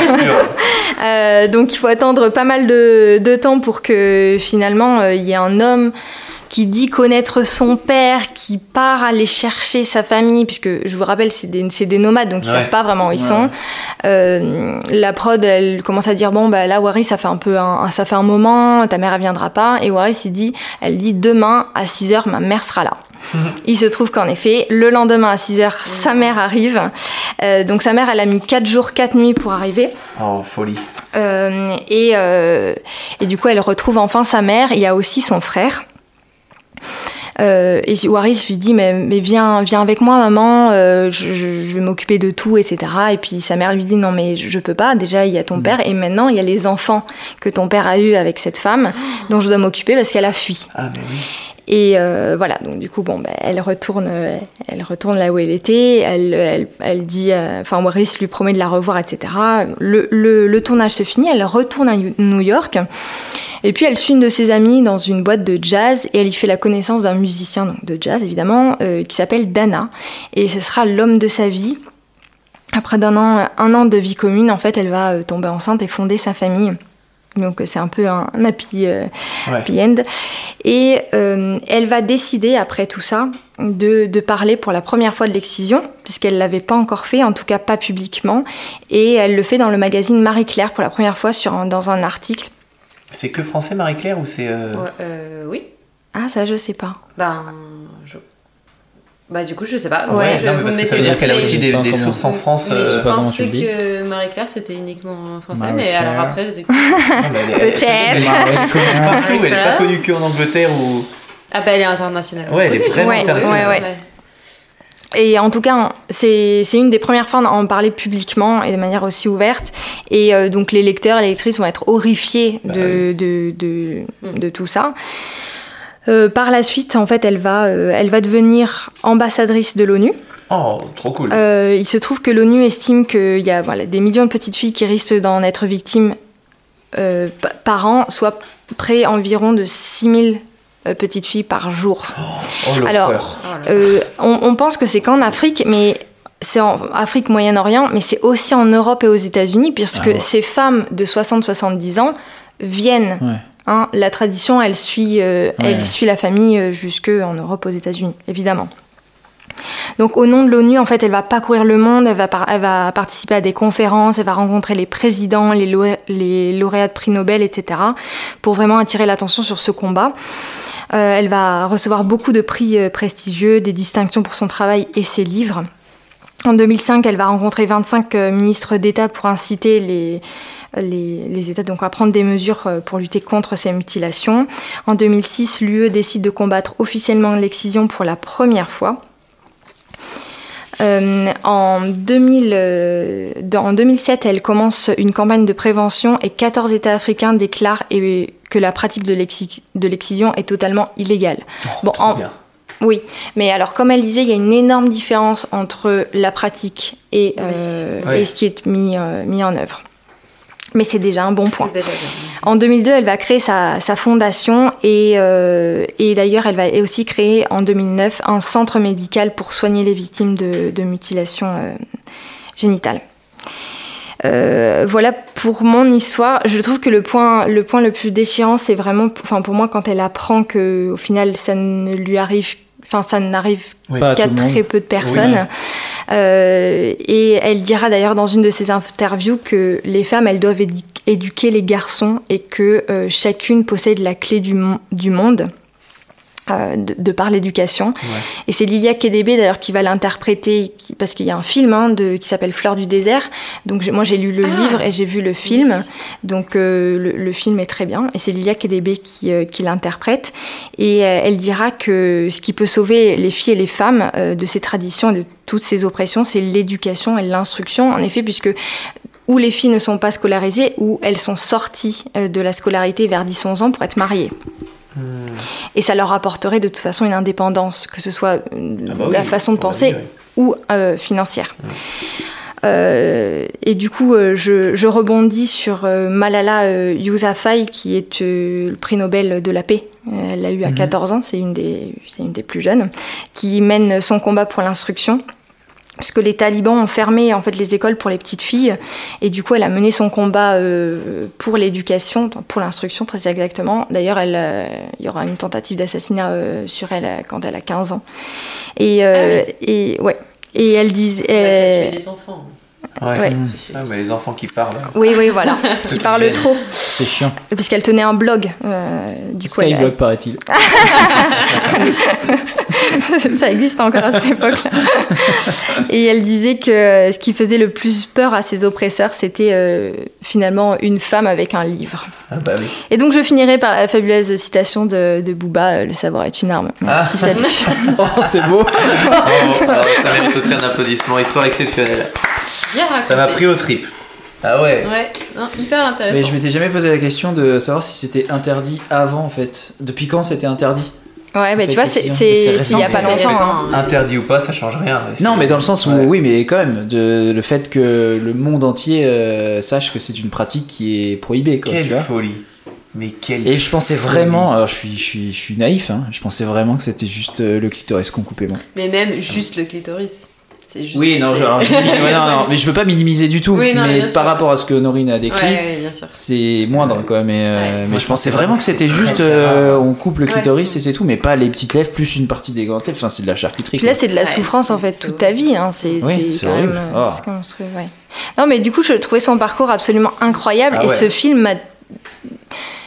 Speaker 4: Euh, donc il faut attendre pas mal de, de temps pour que finalement euh, il y ait un homme qui dit connaître son père, qui part aller chercher sa famille, puisque je vous rappelle, c'est des, des nomades, donc ils
Speaker 1: Ouais.
Speaker 4: savent pas vraiment où ils
Speaker 2: Ouais.
Speaker 4: sont. Euh, la prod, elle commence à dire bon bah là Waris, ça fait un peu un, ça fait un moment, ta mère elle viendra pas, et Waris il dit, elle dit demain à 6 h ma mère sera là. Il se trouve qu'en effet, le lendemain à 6 h sa mère arrive. Euh, donc sa mère, elle a mis 4 jours, 4 nuits pour arriver.
Speaker 1: Oh, folie.
Speaker 4: Euh, et, euh, et du coup, elle retrouve enfin sa mère. Il y a aussi son frère. Euh, et Waris lui dit mais, mais viens, viens avec moi maman, euh, je, je- je vais m'occuper de tout, etc. Et puis sa mère lui dit non mais je, peux pas, déjà il y a ton père et maintenant il y a les enfants que ton père a eu avec cette femme dont je dois m'occuper parce qu'elle a fui.
Speaker 1: Ah, mais oui.
Speaker 4: Et euh, voilà, donc du coup, bon, ben, elle retourne, euh, elle retourne là où elle était. Elle, elle, elle dit, euh, enfin, Maurice lui promet de la revoir, etc. Le, le, le tournage se finit. Elle retourne à New York. Et puis elle suit une de ses amies dans une boîte de jazz et elle y fait la connaissance d'un musicien donc de jazz évidemment euh, qui s'appelle Dana et ce sera l'homme de sa vie. Après d'un an, un an de vie commune, en fait, elle va euh, tomber enceinte et fonder sa famille. Donc euh, c'est un peu un, un happy, euh,
Speaker 1: Ouais.
Speaker 4: happy end. Et euh, elle va décider, après tout ça, de, de parler pour la première fois de l'excision, puisqu'elle ne l'avait pas encore fait, en tout cas pas publiquement. Et elle le fait dans le magazine Marie-Claire pour la première fois sur un- dans un article.
Speaker 1: C'est que français, Marie-Claire, ou c'est. euh,
Speaker 3: Ouais, euh, oui.
Speaker 4: Ah, ça, je sais pas.
Speaker 3: Ben, je... Bah du coup, je sais pas.
Speaker 4: Ouais,
Speaker 3: je-
Speaker 1: non, mais parce que ça veut dire qu'elle a aussi des, sources en France.
Speaker 3: Mais
Speaker 1: euh,
Speaker 3: je pensais que Marie-Claire c'était uniquement français, mais alors après,
Speaker 4: Peut-être.
Speaker 1: Elle est connue partout, elle est pas connue qu'en Angleterre ou.
Speaker 3: ah bah elle est internationale.
Speaker 1: Ouais, elle est vraiment
Speaker 4: Ouais,
Speaker 1: internationale.
Speaker 4: ouais, ouais. Et en tout cas, c'est une des premières fois à en parler publiquement et de manière aussi ouverte. Et euh, donc les lecteurs et les lectrices vont être horrifiés
Speaker 1: Bah
Speaker 4: de, de, de, de tout ça. Euh, par la suite, en fait, elle va, euh, elle va devenir ambassadrice de l'ONU.
Speaker 1: Oh, trop cool.
Speaker 4: Il se trouve que l'ONU estime qu'il y a voilà, des millions de petites filles qui risquent d'en être victimes pa- par an, soit près environ de 6000 euh, petites filles par jour.
Speaker 1: Oh, l'horreur.
Speaker 4: alors, Euh, on, on pense que c'est qu'en Afrique, mais c'est en Afrique, Moyen-Orient, mais c'est aussi en Europe et aux États-Unis, puisque
Speaker 2: Ah ouais.
Speaker 4: ces femmes de 60-70 ans viennent.
Speaker 2: Ouais.
Speaker 4: hein, la tradition, elle suit, euh, elle suit la famille euh, jusque en Europe, aux États-Unis, évidemment. Donc au nom de l'ONU, en fait, elle va parcourir le monde, elle va, participer à des conférences, elle va rencontrer les présidents, les, lauréats de prix Nobel, etc., pour vraiment attirer l'attention sur ce combat. Euh, elle va recevoir beaucoup de prix euh, prestigieux, des distinctions pour son travail et ses livres. En 2005, elle va rencontrer 25 euh, ministres d'État pour inciter les, États donc, à prendre des mesures pour lutter contre ces mutilations. En 2006, l'UE décide de combattre officiellement l'excision pour la première fois. Euh, en, 2000, euh, dans- en 2007, elle commence une campagne de prévention et 14 États africains déclarent et- que la pratique de l'excision est totalement illégale. bon,
Speaker 1: Trop
Speaker 4: en- oui, mais alors comme elle disait, il y a une énorme différence entre la pratique et, euh,
Speaker 1: Oui.
Speaker 4: et ce qui est mis, euh, mis en œuvre. Mais c'est déjà un bon point. En 2002, elle va créer sa, sa fondation et, euh, et d'ailleurs, elle va aussi créer en 2009 un centre médical pour soigner les victimes de, de mutilations euh, génitales. Euh, voilà pour mon histoire. Je trouve que le point le, point le plus déchirant, c'est vraiment, enfin pour moi, quand elle apprend que au final, ça ne lui arrive, enfin ça n'arrive
Speaker 1: Oui.
Speaker 4: Qu'à très peu de personnes. Euh, et elle dira d'ailleurs dans une de ses interviews que les femmes, elles doivent édu- éduquer les garçons et que euh, chacune possède la clé du monde. Euh, de, de par l'éducation. Et c'est Lilia Kedebe d'ailleurs qui va l'interpréter, parce qu'il y a un film hein, de, qui s'appelle Fleur du désert. Donc moi j'ai lu le
Speaker 3: Ah.
Speaker 4: livre et j'ai vu le film. Donc euh, le, le film est très bien. Et c'est Lilia Kedebe qui, euh, qui l'interprète. Et euh, elle dira que ce qui peut sauver les filles et les femmes euh, de ces traditions et de toutes ces oppressions, c'est l'éducation et l'instruction. En effet, puisque où les filles ne sont pas scolarisées, ou elles sont sorties euh, de la scolarité vers 10-11 ans pour être mariées. Et ça leur apporterait de toute façon une indépendance, que ce soit euh,
Speaker 1: Ah bah
Speaker 4: la façon de penser ou euh, financière. Euh, et du coup, euh, je, je rebondis sur euh, Malala Yousafzai, qui est le prix Nobel de la paix. Elle l'a eu à
Speaker 2: Mhm.
Speaker 4: 14 ans, c'est une, des- une des plus jeunes, qui mène son combat pour l'instruction. Puisque les talibans ont fermé en fait les écoles pour les petites filles, et du coup elle a mené son combat euh, pour l'éducation, pour l'instruction très exactement. D'ailleurs, elle, euh, il y aura une tentative d'assassinat euh, sur elle quand elle a 15 ans. Et, euh, et ouais. Et elle disait.
Speaker 3: tuer des enfants.
Speaker 1: Ouais.
Speaker 4: Ouais.
Speaker 1: Ah, mais les enfants qui parlent.
Speaker 4: Oui, oui, voilà. Qui
Speaker 1: tout
Speaker 4: parle
Speaker 1: gêne.
Speaker 4: trop.
Speaker 2: C'est chiant.
Speaker 4: Puisqu'elle tenait un blog. euh, du coup, elle-
Speaker 2: Skyblock, paraît-il.
Speaker 4: ça existe encore à cette époque-là. Et elle disait que ce qui faisait le plus peur à ses oppresseurs, c'était euh, finalement une femme avec un livre.
Speaker 1: Ah bah oui.
Speaker 4: Et donc je finirai par la fabuleuse citation de, de Booba, euh, Le savoir est une arme. Merci,
Speaker 1: Ah.
Speaker 4: salut.
Speaker 2: Oh, c'est beau.
Speaker 1: Bravo, ça mérite aussi un applaudissement. Histoire exceptionnelle. Ça m'a pris au trip. Ah ouais.
Speaker 3: Ouais, non, hyper intéressant.
Speaker 2: Mais je m'étais jamais posé la question de savoir si c'était interdit avant en fait. Depuis quand c'était interdit?
Speaker 4: Ouais, mais tu vois, c'est il y a pas longtemps. hein.
Speaker 3: hein.
Speaker 1: Interdit ou pas, ça change rien. C'est-
Speaker 2: Non, mais dans le sens où
Speaker 1: Ouais.
Speaker 2: oui, mais quand même de le fait que le monde entier euh, sache que c'est une pratique qui est prohibée quoi,
Speaker 1: Quelle
Speaker 2: tu vois.
Speaker 1: folie. Mais quelle
Speaker 2: Et je pensais
Speaker 1: folie.
Speaker 2: vraiment, alors je suis, je suis, je suis naïf, hein, je pensais vraiment que c'était juste euh, le clitoris qu'on coupait. Moi.
Speaker 3: Mais même juste le clitoris. C'est juste.
Speaker 2: Oui, non,
Speaker 3: c'est-
Speaker 2: je, non, non, mais je veux pas minimiser du tout.
Speaker 3: Oui, non,
Speaker 2: mais
Speaker 3: bien
Speaker 2: par
Speaker 3: sûr.
Speaker 2: rapport à ce que Honorine a décrit,
Speaker 3: Ouais, ouais,
Speaker 2: c'est moindre quoi. Mais, euh, mais je pensais vraiment que c'était juste euh, on coupe le
Speaker 3: Ouais.
Speaker 2: clitoris et c'est tout, mais pas les petites lèvres plus une partie des grandes lèvres. Enfin, c'est de la charcuterie.
Speaker 4: Puis là, c'est de la
Speaker 3: Ouais,
Speaker 4: souffrance en fait toute ta vie. Hein. C'est
Speaker 2: Oui,
Speaker 4: quand
Speaker 2: horrible.
Speaker 4: même euh,
Speaker 2: Oh.
Speaker 4: monstrueux, ouais. Non, mais du coup, je trouvais son parcours absolument incroyable
Speaker 1: Ah
Speaker 4: et
Speaker 1: ouais.
Speaker 4: ce film m'a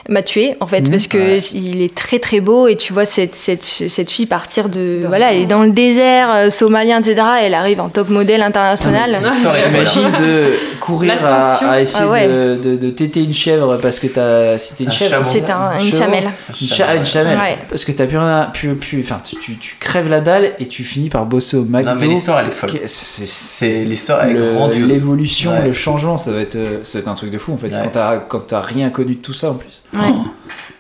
Speaker 4: m'a tué en fait
Speaker 2: Mhm.
Speaker 4: parce que
Speaker 1: Ouais.
Speaker 4: il est très très beau et tu vois cette, cette, cette fille partir de voilà elle est dans le désert euh, somalien etc elle arrive en top modèle international
Speaker 1: est
Speaker 2: J'imagine de courir à, à essayer
Speaker 4: Ah ouais.
Speaker 2: de, de, de téter une chèvre parce que t'as. C'était une
Speaker 1: Un
Speaker 2: chèvre.
Speaker 1: chameau.
Speaker 4: c'est un, une chamelle
Speaker 2: Une, cha- ah, une chamelle.
Speaker 4: Ouais.
Speaker 2: Parce que t'as plus rien. Plus, plus, enfin, tu, tu, tu crèves la dalle et tu finis par bosser au McDo.
Speaker 1: Non, mais l'histoire, elle est folle.
Speaker 2: C'est
Speaker 1: l'histoire est
Speaker 2: le-
Speaker 1: grandiose.
Speaker 2: l'évolution,
Speaker 1: Ouais.
Speaker 2: le changement, ça va être, euh, ça va être un truc de fou en fait.
Speaker 1: Ouais.
Speaker 2: Quand t'as quand t'as rien connu de tout ça en plus.
Speaker 4: Ouais.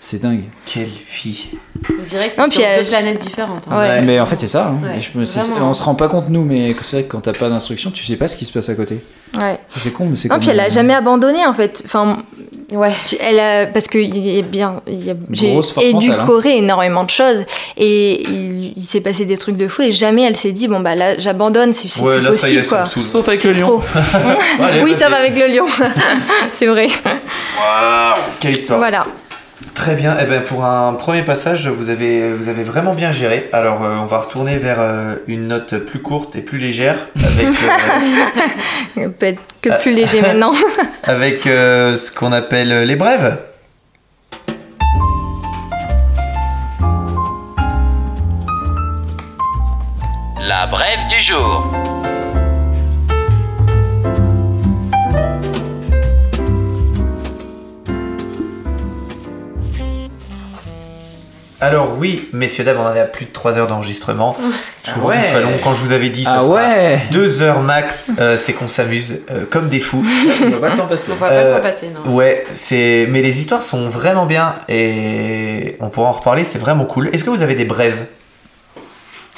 Speaker 2: C'est dingue.
Speaker 1: Quelle fille.
Speaker 3: On dirait que
Speaker 4: Non,
Speaker 3: c'est
Speaker 4: puis
Speaker 3: sur
Speaker 4: elle-
Speaker 3: deux planètes différentes. hein.
Speaker 4: Ouais.
Speaker 2: Mais en fait, c'est ça. hein.
Speaker 3: Ouais,
Speaker 2: je me- on se rend pas compte, nous, mais c'est vrai que quand t'as pas d'instruction, tu sais pas ce qui se passe à côté.
Speaker 4: Ouais.
Speaker 2: Ça, c'est con, mais c'est
Speaker 4: Non,
Speaker 2: comme,
Speaker 4: puis elle a jamais abandonné en fait. Enfin,
Speaker 3: Ouais.
Speaker 4: elle a, parce que il bien, j'ai
Speaker 2: hein.
Speaker 4: édulcoré énormément de choses et il, il s'est passé des trucs de fou et jamais elle s'est dit bon bah là j'abandonne, c'est
Speaker 1: Ouais,
Speaker 4: plus
Speaker 1: là, ça y est,
Speaker 4: possible
Speaker 1: ça
Speaker 4: quoi.
Speaker 2: Sauf avec le lion.
Speaker 1: Allez,
Speaker 4: oui, ça va avec le lion, c'est vrai.
Speaker 1: Waouh, quelle histoire.
Speaker 4: Voilà.
Speaker 1: Très bien. Eh ben, pour un premier passage, vous avez, vous avez vraiment bien géré. Alors, euh, on va retourner vers euh, une note plus courte et plus légère avec, euh,
Speaker 4: Peut-être que plus léger maintenant.
Speaker 1: avec euh, ce qu'on appelle les brèves.
Speaker 6: La brève du jour.
Speaker 1: Alors oui, messieurs, dames, on en est à plus de 3 heures d'enregistrement. Je
Speaker 2: Ah
Speaker 1: comprends
Speaker 2: ouais.
Speaker 1: long. Quand je vous avais dit, ça
Speaker 2: Ah
Speaker 1: sera
Speaker 2: ouais
Speaker 1: 2 heures max, euh, c'est qu'on s'amuse euh, comme des fous.
Speaker 2: On va pas le temps passer.
Speaker 3: On va pas
Speaker 1: Euh,
Speaker 3: le temps passer, non.
Speaker 1: Ouais, c'est. Mais les histoires sont vraiment bien et on pourra en reparler. C'est vraiment cool. Est-ce que vous avez des brèves?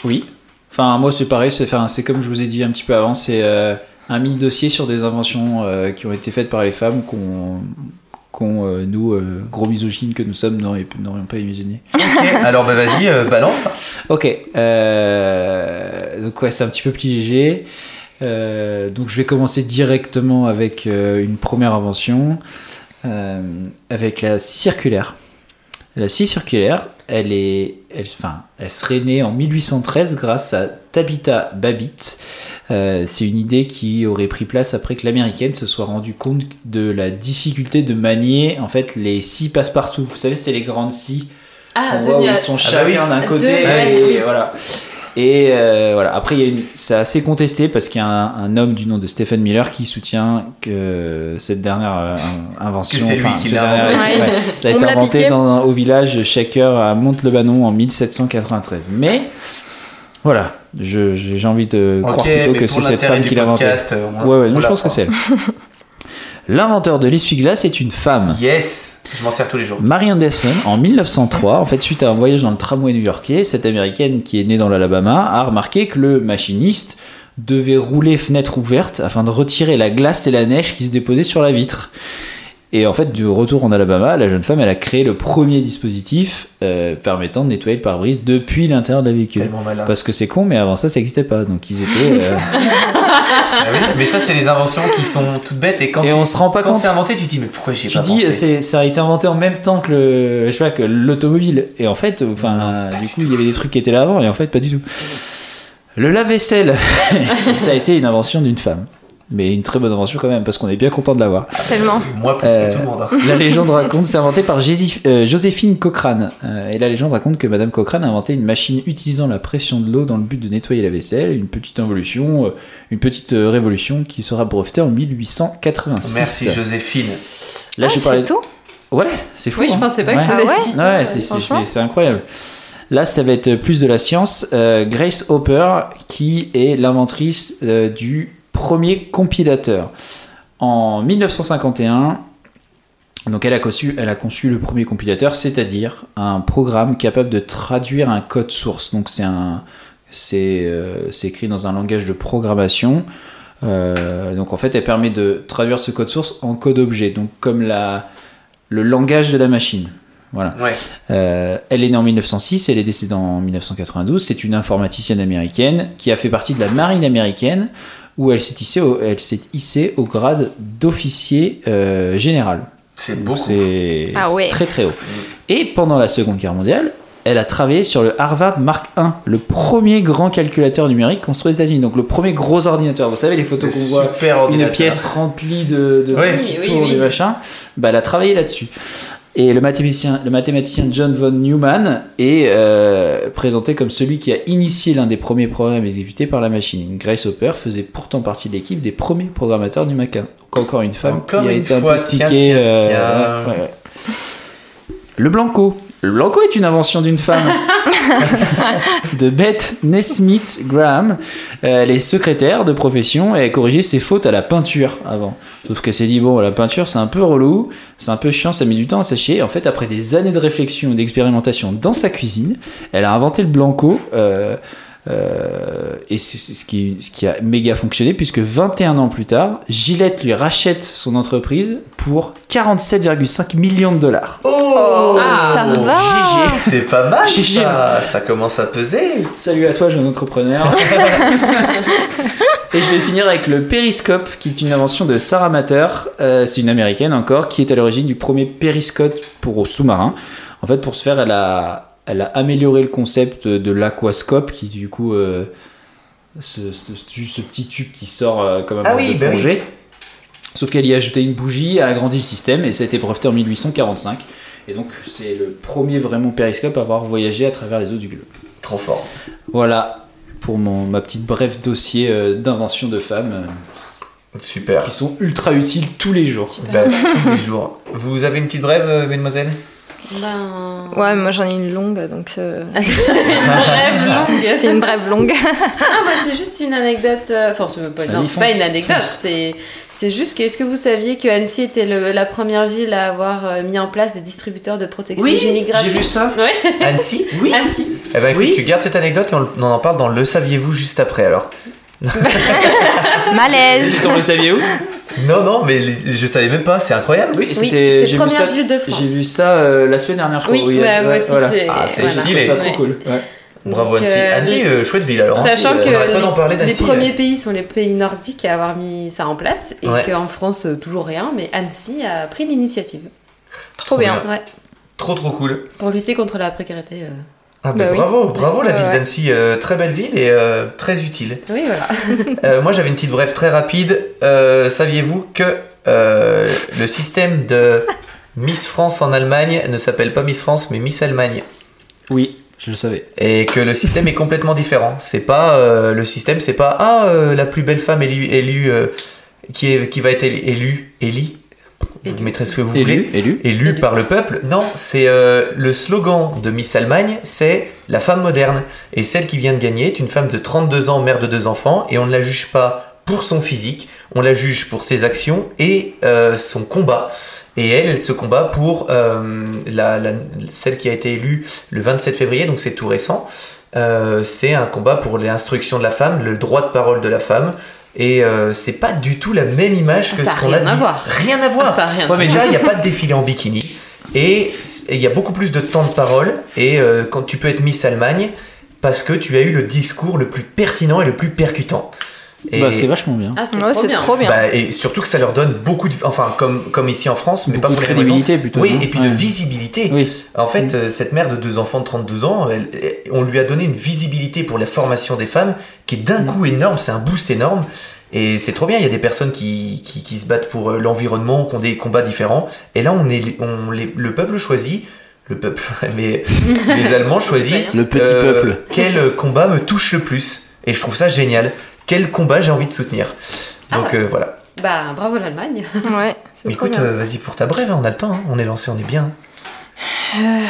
Speaker 2: Oui. Enfin, moi, c'est pareil. C'est enfin, c'est comme je vous ai dit un petit peu avant. C'est euh, un mini dossier sur des inventions euh, qui ont été faites par les femmes qu'on qu'on, euh, nous, euh, gros misogynes que nous sommes, n'aurions pas imaginé.
Speaker 1: Ok, alors bah vas-y, euh, balance.
Speaker 2: Ok. donc ouais, c'est un petit peu plus léger. Donc je vais commencer directement avec une première invention, avec la scie circulaire. La scie circulaire, elle est, elle, enfin, elle serait née en 1813 grâce à Tabitha Babbitt. Euh, c'est une idée qui aurait pris place après que l'américaine se soit rendue compte de la difficulté de manier en fait les scies passe-partout. Vous savez, c'est les grandes scies
Speaker 3: Ah,
Speaker 2: on voit où ils sont
Speaker 1: Ah bah oui.
Speaker 2: chacun d'un
Speaker 3: Deux,
Speaker 2: côté et
Speaker 3: oui.
Speaker 2: voilà. Et euh, voilà. Après, c'est assez contesté parce qu'il y a un, un homme du nom de Stephen Miller qui soutient que cette dernière euh, invention,
Speaker 1: Que c'est lui qui
Speaker 2: cette
Speaker 1: l'a
Speaker 2: dernière-
Speaker 4: inventé.
Speaker 2: ouais, ça a
Speaker 4: On
Speaker 2: été inventé dans, au village Shaker à Monte-le-Banon en 1793. Mais voilà, j'ai j'ai envie de croire plutôt que c'est cette femme qui l'a inventé.
Speaker 1: podcast, euh, on-
Speaker 2: Ouais, ouais,
Speaker 1: on
Speaker 2: je pense que c'est elle. L'inventeur de l'essuie-glace est une femme.
Speaker 1: Yes, je m'en sers tous les jours.
Speaker 2: Mary Anderson, en 1903, en fait, suite à un voyage dans le tramway new-yorkais, cette américaine qui est née dans l'Alabama a remarqué que le machiniste devait rouler fenêtre ouverte afin de retirer la glace et la neige qui se déposaient sur la vitre. Et en fait, du retour en Alabama, la jeune femme, elle a créé le premier dispositif euh, permettant de nettoyer le pare-brise depuis l'intérieur de la véhicule.
Speaker 1: Tellement malin.
Speaker 2: Parce que c'est con, mais avant ça, ça n'existait pas. Donc ils étaient. euh,
Speaker 1: Ah oui, mais ça, c'est les inventions qui sont toutes bêtes et quand
Speaker 2: Et
Speaker 1: tu-
Speaker 2: on se rend pas
Speaker 1: quand
Speaker 2: compte.
Speaker 1: c'est inventé, tu te dis mais pourquoi j'y ai
Speaker 2: tu
Speaker 1: pas
Speaker 2: dis
Speaker 1: pensé
Speaker 2: ça a été inventé en même temps que le je sais pas que l'automobile et en fait enfin du coup il y avait des trucs qui étaient là avant et en fait pas du tout le lave-vaisselle ça a été une invention d'une femme mais une très bonne invention quand même parce qu'on est bien content de l'avoir
Speaker 4: Tellement.
Speaker 1: Moi plus
Speaker 2: Euh,
Speaker 1: que tout le monde. hein.
Speaker 2: la légende raconte c'est inventé par euh, Joséphine Cochrane Euh, et la légende raconte que Madame Cochrane a inventé une machine utilisant la pression de l'eau dans le but de nettoyer la vaisselle une petite involution euh, une petite euh, révolution qui sera brevetée en 1886
Speaker 1: Merci Joséphine.
Speaker 2: là
Speaker 4: Ah,
Speaker 2: je
Speaker 4: c'est
Speaker 2: parlais
Speaker 4: tout
Speaker 2: Ouais, c'est fou.
Speaker 3: Oui, je
Speaker 2: hein.
Speaker 3: pensais pas que
Speaker 2: Ouais.
Speaker 3: c'était
Speaker 4: Ah ouais
Speaker 3: si
Speaker 2: Ouais,
Speaker 3: euh,
Speaker 2: c'est- c'est c'est- c'est incroyable. Là, ça va être plus de la science. Euh, Grace Hopper, qui est l'inventrice euh, du premier compilateur. En 1951, donc elle a, conçu, elle a conçu le premier compilateur, c'est-à-dire un programme capable de traduire un code source. Donc c'est un, c'est euh, écrit dans un langage de programmation. Euh, donc en fait, elle permet de traduire ce code source en code objet. Donc comme la, le langage de la machine. Voilà.
Speaker 1: Ouais.
Speaker 2: Euh, elle est née en 1906, elle est décédée en 1992. C'est une informaticienne américaine qui a fait partie de la marine américaine où elle s'est hissée au, elle s'est hissée au grade d'officier euh, général.
Speaker 1: C'est beaucoup.
Speaker 2: C'est
Speaker 4: Ah ouais.
Speaker 2: c'est très très haut. Et pendant la Seconde Guerre mondiale, elle a travaillé sur le Harvard Mark I, le premier grand calculateur numérique construit aux États-Unis. Donc le premier gros ordinateur. Vous savez les
Speaker 1: Le
Speaker 2: photos qu'on voit une pièce remplie de, de
Speaker 1: Ouais.
Speaker 2: trucs qui
Speaker 3: Oui, oui,
Speaker 2: tournent,
Speaker 3: oui.
Speaker 2: des machins. Bah, elle a travaillé là-dessus. Et le mathématicien, le mathématicien John von Neumann est euh, présenté comme celui qui a initié l'un des premiers programmes exécutés par la machine. Grace Hopper faisait pourtant partie de l'équipe des premiers programmateurs du Mac. Donc encore une femme
Speaker 1: Encore
Speaker 2: qui a été un peu stickée. euh, ouais, ouais. Le Blanco. Le blanco est une invention d'une femme. de Beth Nesmith Graham. Euh, Elle est secrétaire de profession et elle a corrigé ses fautes à la peinture avant. Sauf qu'elle s'est dit, bon, la peinture c'est un peu relou, c'est un peu chiant, ça met du temps à sécher. En fait, après des années de réflexion et d'expérimentation dans sa cuisine, elle a inventé le blanco. euh, euh, et c'est ce qui, ce qui a méga fonctionné puisque 21 ans plus tard, Gillette lui rachète son entreprise pour 47,5 millions de dollars.
Speaker 1: Oh,
Speaker 4: ça va.
Speaker 2: GG.
Speaker 1: C'est pas mal
Speaker 2: GG.
Speaker 1: ça. Ça commence à peser.
Speaker 2: Salut à toi, jeune entrepreneur. Et je vais finir avec le périscope, qui est une invention de Sarah Matter. Euh, c'est une américaine encore, qui est à l'origine du premier périscope pour sous-marin. En fait, pour ce faire, elle a, elle a amélioré le concept de l'aquascope, qui du coup, euh, ce, ce- ce petit tube qui sort euh, comme un
Speaker 1: Ah oui,
Speaker 2: de
Speaker 1: bah oui.
Speaker 2: Sauf qu'elle y a ajouté une bougie, a agrandi le système, et ça a été breveté en 1845. Et donc, c'est le premier vraiment périscope à avoir voyagé à travers les eaux du globe.
Speaker 1: Trop fort.
Speaker 2: Voilà pour mon, ma petite bref dossier euh, d'invention de femmes euh,
Speaker 1: Super.
Speaker 2: qui sont ultra utiles tous les jours.
Speaker 1: Bah, tous les jours. Vous avez une petite brève, euh, mademoiselle
Speaker 3: Ben...
Speaker 4: Ouais, moi j'en ai une longue, donc euh,
Speaker 3: Bref, longue.
Speaker 4: c'est une brève longue.
Speaker 3: Ah, moi, c'est juste une anecdote. euh, Enfin, c'est pas, non,
Speaker 2: Vas-y,
Speaker 3: c'est pas une anecdote. C'est, c'est juste que, est-ce que vous saviez que Annecy était le- la première ville à avoir euh, mis en place des distributeurs de protection hygiénique
Speaker 2: j'ai
Speaker 3: gratuite
Speaker 2: vu ça.
Speaker 1: Annecy? Oui.
Speaker 3: Annecy.
Speaker 1: Eh ben écoute,
Speaker 2: Oui.
Speaker 1: tu gardes cette anecdote et on, on en parle dans Le Saviez-vous juste après alors?
Speaker 4: Malaise.
Speaker 2: On le saviez où?
Speaker 1: Non, non, mais je savais même pas, c'est incroyable.
Speaker 2: Oui,
Speaker 3: Oui,
Speaker 2: c'était.
Speaker 3: c'est
Speaker 2: j'ai vu
Speaker 3: première
Speaker 2: ça.
Speaker 3: ville de France.
Speaker 2: J'ai vu ça euh, la semaine dernière, je crois.
Speaker 3: Oui, ouais, moi aussi,
Speaker 2: voilà.
Speaker 1: Ah, c'est
Speaker 3: voilà.
Speaker 1: Stylé.
Speaker 2: ça trop
Speaker 3: Ouais.
Speaker 2: cool. Ouais.
Speaker 1: Bravo
Speaker 3: Donc,
Speaker 1: Annecy.
Speaker 3: euh,
Speaker 1: Annecy,
Speaker 3: les-
Speaker 1: euh, chouette ville alors.
Speaker 3: Sachant que
Speaker 1: parler
Speaker 3: les, premiers pays sont les pays nordiques à avoir mis ça en place et
Speaker 1: Ouais.
Speaker 3: qu'en France, euh, toujours rien, mais Annecy a pris l'initiative.
Speaker 4: Trop bien.
Speaker 3: Ouais,
Speaker 1: Trop trop cool.
Speaker 3: pour lutter contre la précarité.
Speaker 1: Ah,
Speaker 4: Bah
Speaker 1: bah,
Speaker 4: oui.
Speaker 1: bravo, bravo la ville
Speaker 4: ouais.
Speaker 1: d'Annecy, euh, très belle ville et euh, très utile.
Speaker 3: Oui, voilà.
Speaker 1: Euh, moi j'avais une petite brève très rapide. Euh, Saviez-vous que euh, le système de Miss France en Allemagne ne s'appelle pas Miss France mais Miss Allemagne?
Speaker 2: Oui, je le savais.
Speaker 1: et que le système est complètement différent. C'est pas euh, le système, c'est pas ah euh, la plus belle femme élue, élue euh, qui est qui va être élue élue Élie. Vous
Speaker 3: Élue.
Speaker 1: mettrez ce que vous voulez.
Speaker 2: Élu, élu.
Speaker 1: élu
Speaker 3: Élu.
Speaker 1: par le peuple. Non, c'est euh, le slogan de Miss Allemagne, c'est la femme moderne. Et celle qui vient de gagner est une femme de 32 ans, mère de deux enfants, et on ne la juge pas pour son physique, on la juge pour ses actions et euh, son combat. Et elle, elle se combat pour euh, la, la- celle qui a été élue le 27 février, donc c'est tout récent. Euh, c'est un combat pour l'instruction de la femme, le droit de parole de la femme. Et euh, c'est pas du tout la même image que
Speaker 3: ça
Speaker 1: ce qu'on a
Speaker 3: rien à voir.
Speaker 1: Rien à voir.
Speaker 3: Ça a rien
Speaker 1: Ouais, mais déjà, il n'y a pas de défilé en bikini. Et il y a beaucoup plus de temps de parole. Et euh, quand tu peux être Miss Allemagne, parce que tu as eu le discours le plus pertinent et le plus percutant. Et,
Speaker 2: Bah, c'est vachement bien.
Speaker 3: Ah, c'est
Speaker 4: Ouais,
Speaker 3: trop bien.
Speaker 4: trop bien.
Speaker 1: bah, et surtout que ça leur donne beaucoup de. Enfin, comme, comme ici en France, mais
Speaker 2: Beaucoup
Speaker 1: pas
Speaker 2: de
Speaker 1: pour les mêmes
Speaker 2: crédibilité plutôt.
Speaker 1: Oui, et puis
Speaker 2: Ouais.
Speaker 1: de visibilité.
Speaker 2: Oui.
Speaker 1: En fait, euh, cette mère de deux enfants de 32 ans, elle- elle- on lui a donné une visibilité pour la formation des femmes qui est d'un
Speaker 2: Mm.
Speaker 1: coup énorme, c'est un boost énorme. Et c'est trop bien, il y a des personnes qui, qui, qui se battent pour euh, l'environnement, qui ont des combats différents. Et là, on est, on, les- le peuple choisit, le peuple, mais les Allemands choisissent
Speaker 2: Le petit
Speaker 1: euh,
Speaker 2: peuple.
Speaker 1: quel combat me touche le plus. Et je trouve ça génial. Quel combat j'ai envie de soutenir. Donc
Speaker 3: Ah.
Speaker 1: euh, voilà.
Speaker 3: Bah, bravo l'Allemagne.
Speaker 4: Ouais,
Speaker 1: Écoute, euh, vas-y pour ta brève, hein, on a le temps, hein. on est lancé, on est bien.
Speaker 4: Euh,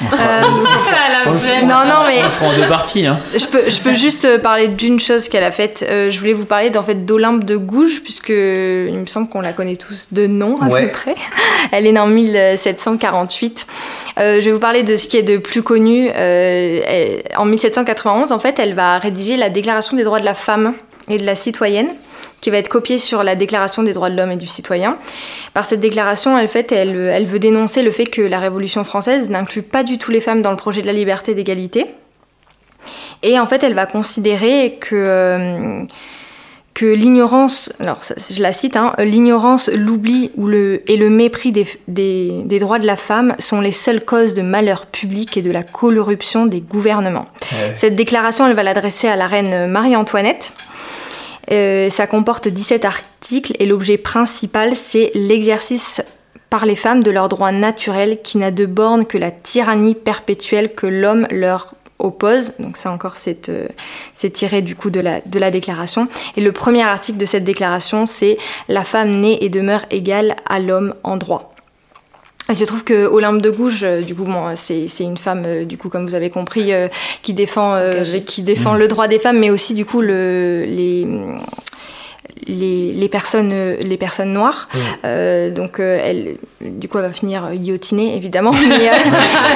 Speaker 2: Non,
Speaker 4: non, mais-
Speaker 2: en deux parties. Hein.
Speaker 4: Je peux, je peux juste euh, parler d'une chose qu'elle a faite. Euh, je voulais vous parler d'en fait d'Olympe de Gouges, puisque il me semble qu'on la connaît tous de nom à
Speaker 1: Ouais.
Speaker 4: peu près. Elle est née en 1748. Euh, je vais vous parler de ce qui est de plus connu. Euh, elle- en 1791, en fait, elle va rédiger la Déclaration des droits de la femme et de la citoyenne qui va être copiée sur la Déclaration des droits de l'homme et du citoyen. Par cette déclaration, elle, fait, elle, elle veut dénoncer le fait que la Révolution française n'inclut pas du tout les femmes dans le projet de la liberté et d'égalité. Et en fait, elle va considérer que, euh, que l'ignorance, alors je la cite, hein, l'ignorance, l'oubli ou le, et le mépris des, des, des droits de la femme sont les seules causes de malheur public et de la corruption des gouvernements.
Speaker 1: Ouais.
Speaker 4: Cette déclaration, elle va l'adresser à la reine Marie-Antoinette. Euh, ça comporte 17 articles et l'objet principal, c'est l'exercice par les femmes de leurs droits naturels qui n'a de borne que la tyrannie perpétuelle que l'homme leur oppose. Donc ça encore, c'est euh, tiré du coup de la déclaration. Et le premier article de cette déclaration, c'est La femme naît et demeure égale à l'homme en droit. Et je trouve que Olympe de Gouges, euh, du coup, bon, c'est c'est une femme, euh, du coup, comme vous avez compris, euh, qui défend, euh, qui défend le droit des femmes, mais aussi, du coup, le, les, les, les personnes, les personnes noires. Euh, donc, euh, elle, du coup, elle va finir guillotinée, évidemment. Mais, euh,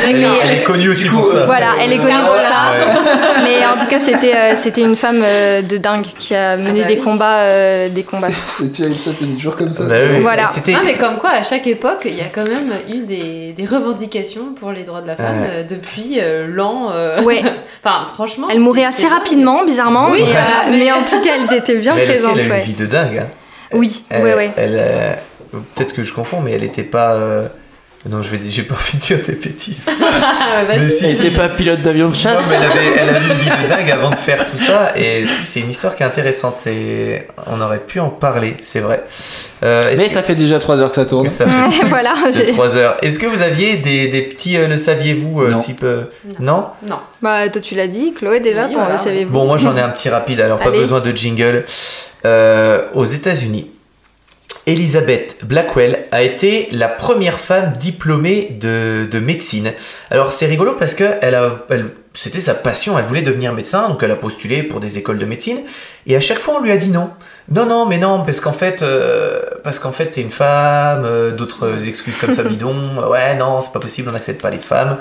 Speaker 1: Elle,
Speaker 4: mais-
Speaker 1: elle est connue aussi pour ça.
Speaker 4: voilà, elle est connue pour ça.
Speaker 1: Ouais.
Speaker 4: Mais en tout cas, c'était euh, c'était une femme euh, de dingue qui a mené
Speaker 3: bah
Speaker 4: des
Speaker 3: oui.
Speaker 4: combats, euh, des combats.
Speaker 7: C'est terrible, ça finit toujours comme ça.
Speaker 1: Bah oui.
Speaker 4: Voilà.
Speaker 3: Ah, mais comme quoi, à chaque époque, il y a quand même eu des, des revendications pour les droits de la femme
Speaker 1: Ouais.
Speaker 3: euh, depuis euh, l'an. euh,
Speaker 4: Ouais.
Speaker 3: enfin, franchement.
Speaker 4: Elle mourait assez rapidement, bizarrement,
Speaker 3: Oui,
Speaker 4: mais,
Speaker 3: voilà,
Speaker 4: euh,
Speaker 3: mais-
Speaker 4: mais en tout cas, elles étaient bien
Speaker 1: Mais elle aussi,
Speaker 4: présentes.
Speaker 1: elle a eu
Speaker 4: ouais.
Speaker 1: une vie de dingue. hein.
Speaker 4: Oui,
Speaker 1: Elle,
Speaker 4: ouais, ouais.
Speaker 1: elle, euh, Peut-être que je confonds, mais elle était pas. euh, Non, je vais, j'ai pas envie de dire des bêtises. Mais si,
Speaker 2: Elle
Speaker 1: si.
Speaker 2: pas pilote d'avion de
Speaker 1: Non,
Speaker 2: chasse
Speaker 1: mais elle, avait, elle a eu une vie de dingue avant de faire tout ça, et si, c'est une histoire qui est intéressante, et on aurait pu en parler, c'est vrai. Euh,
Speaker 2: Mais
Speaker 1: que-
Speaker 2: ça fait déjà 3 heures que ça tourne.
Speaker 1: ça fait
Speaker 4: voilà, j'ai-
Speaker 1: 3 heures. Est-ce que vous aviez des, des petits euh, le saviez-vous euh,
Speaker 2: Non.
Speaker 1: type euh, non
Speaker 3: Non?
Speaker 4: bah, toi tu l'as dit, Chloé déjà,
Speaker 3: Oui,
Speaker 4: toi,
Speaker 3: voilà.
Speaker 4: le savez-vous
Speaker 1: Bon, moi j'en ai un petit rapide, alors pas besoin de jingle. Euh, aux États-Unis, Elizabeth Blackwell a été la première femme diplômée de, de médecine. Alors c'est rigolo parce que elle a, elle- c'était sa passion, elle voulait devenir médecin, donc elle a postulé pour des écoles de médecine. Et à chaque fois on lui a dit non. Non, non, mais non, parce qu'en fait, euh, parce qu'en fait t'es une femme, euh, d'autres excuses comme ça bidon. Ouais, non, c'est pas possible, on n'accepte pas les femmes.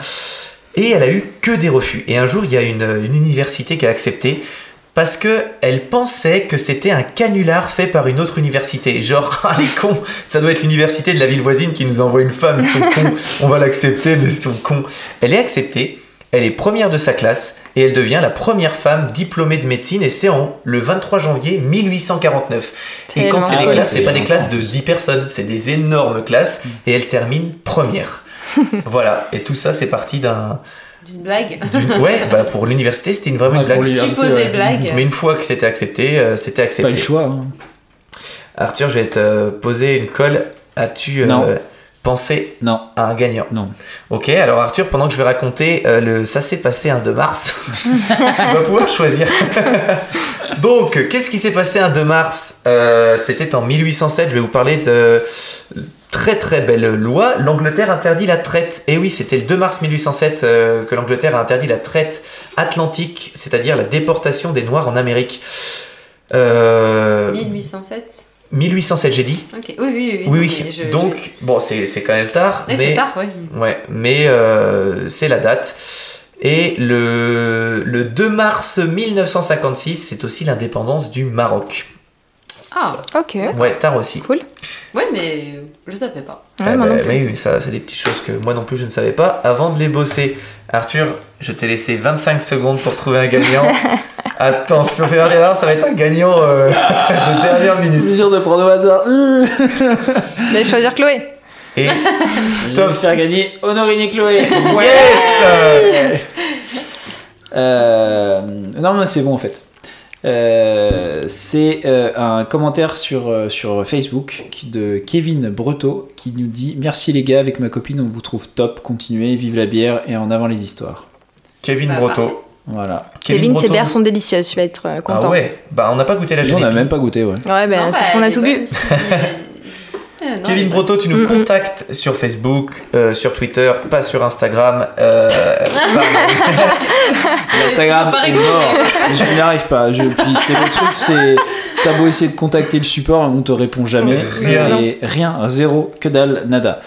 Speaker 1: Et elle a eu que des refus. Et un jour, il y a une, une université qui a accepté parce que elle pensait que c'était un canular fait par une autre université. Genre, ah les cons, ça doit être l'université de la ville voisine qui nous envoie une femme, ils sont cons, on va l'accepter, mais ils sont cons. Elle est acceptée, elle est première de sa classe et elle devient la première femme diplômée de médecine et c'est en le 23 janvier 1849. Et quand c'est
Speaker 2: Ah
Speaker 1: des
Speaker 2: ouais,
Speaker 1: classes,
Speaker 2: c'est
Speaker 1: pas des classes de
Speaker 2: en plus.
Speaker 1: 10 personnes, c'est des énormes classes et elle termine première. voilà, et tout ça c'est parti d'un
Speaker 3: D'une blague.
Speaker 1: Ouais, bah pour l'université, c'était une vraiment
Speaker 2: Ouais,
Speaker 1: une blague.
Speaker 3: Supposée
Speaker 2: ouais.
Speaker 3: blague.
Speaker 1: Mais une fois que c'était accepté, euh, c'était
Speaker 2: Pas
Speaker 1: accepté.
Speaker 2: le choix. hein.
Speaker 1: Arthur, je vais te poser une colle. As-tu euh, pensé
Speaker 2: Non,
Speaker 1: à un gagnant?
Speaker 2: Non.
Speaker 1: Ok, alors Arthur, pendant que je vais raconter euh, le ça s'est passé un 2 mars, tu vas pouvoir choisir. Donc, qu'est-ce qui s'est passé un 2 mars? Euh, C'était en 1807. Je vais vous parler de très très belle loi. L'Angleterre interdit la traite. Et oui, c'était le 2 mars 1807 euh, que l'Angleterre a interdit la traite atlantique, c'est-à-dire la déportation des Noirs en Amérique. Euh,
Speaker 3: 1807.
Speaker 1: 1807, j'ai dit.
Speaker 3: Oui, oui, oui.
Speaker 1: Oui,
Speaker 3: non,
Speaker 1: oui.
Speaker 3: mais je-
Speaker 1: Donc, bon, c'est quand même tard. mais...
Speaker 3: c'est tard, ouais.
Speaker 1: Ouais, mais euh, c'est la date. Et le, le 2 mars 1956, c'est aussi l'indépendance du Maroc.
Speaker 3: Ah,
Speaker 4: Ok.
Speaker 1: Ouais, tard aussi.
Speaker 4: Cool.
Speaker 3: ouais, mais je savais pas.
Speaker 4: Ouais,
Speaker 1: Ah
Speaker 4: moi
Speaker 1: bah,
Speaker 4: non plus.
Speaker 1: oui, oui, ça, c'est des petites choses que moi non plus je ne savais pas avant de les bosser. Arthur, je t'ai laissé 25 secondes pour trouver un gagnant. Attention, c'est alors ça va être un gagnant euh, de dernière minute.
Speaker 2: C'est sûr de prendre au hasard.
Speaker 4: Je vais choisir Chloé.
Speaker 1: Et
Speaker 2: Je vais faire gagner Honorine et Chloé.
Speaker 1: yes
Speaker 2: Euh, non, mais c'est bon en fait. Euh, c'est euh, un commentaire sur, euh, sur Facebook qui- de Kevin Breteau qui nous dit Merci les gars, avec ma copine on vous trouve top, continuez, vive la bière et en avant les histoires.
Speaker 1: Kevin
Speaker 3: Bah,
Speaker 1: Broto.
Speaker 2: Voilà.
Speaker 4: Kevin,
Speaker 1: Broto.
Speaker 4: ses bières sont délicieuses, tu vas être euh, content.
Speaker 1: Ah ouais, bah on n'a pas goûté la
Speaker 2: Nous, on n'a même pas goûté, ouais.
Speaker 4: Ouais, ben,
Speaker 3: Non,
Speaker 4: parce
Speaker 3: bah,
Speaker 4: qu'on a tout bu.
Speaker 3: Euh, non, est
Speaker 1: Kevin. Broto, tu nous
Speaker 4: Mm,
Speaker 1: contactes sur Facebook, euh, sur Twitter, pas sur Instagram. euh.
Speaker 2: Instagram est mort. Je n'y arrive pas. Je, c'est le truc, c'est t'as beau essayer de contacter le support, on te répond jamais.
Speaker 1: Rien.
Speaker 2: Et rien, zéro, que dalle, nada.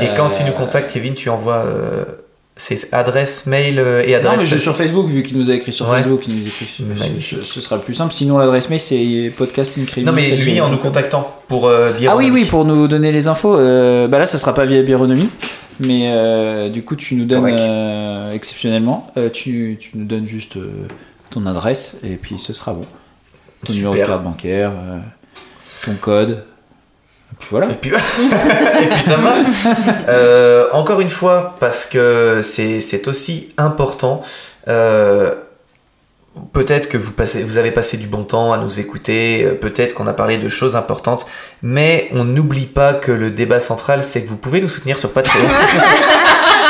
Speaker 1: Et quand tu
Speaker 2: Euh,
Speaker 1: nous contactes, Kevin, tu envoies euh, ses adresses mail euh, et adresse.
Speaker 2: Non, mais je sur Facebook, vu qu'il nous a écrit sur
Speaker 1: Ouais.
Speaker 2: Facebook, il nous écrit sur- ce, ce sera le plus simple. Sinon, l'adresse mail, c'est podcast
Speaker 1: Non, mais lui, en nous contactant pour euh,
Speaker 2: Ah oui,
Speaker 1: Biéronomie.
Speaker 2: oui, pour nous donner les infos. euh, bah là, ça sera pas via Bironomie, mais euh, du coup, tu nous donnes euh, exceptionnellement, euh, tu, tu nous donnes juste euh, ton adresse et puis ce sera bon. Ton
Speaker 1: Super.
Speaker 2: numéro de carte bancaire, euh, ton code. Et puis voilà.
Speaker 1: Et puis, et puis ça va. Euh, encore une fois, parce que c'est aussi important. euh, Peut-être que vous, passez, vous avez passé du bon temps à nous écouter, euh, peut-être qu'on a parlé de choses importantes, mais on n'oublie pas que le débat central, c'est que vous pouvez nous soutenir sur Patreon.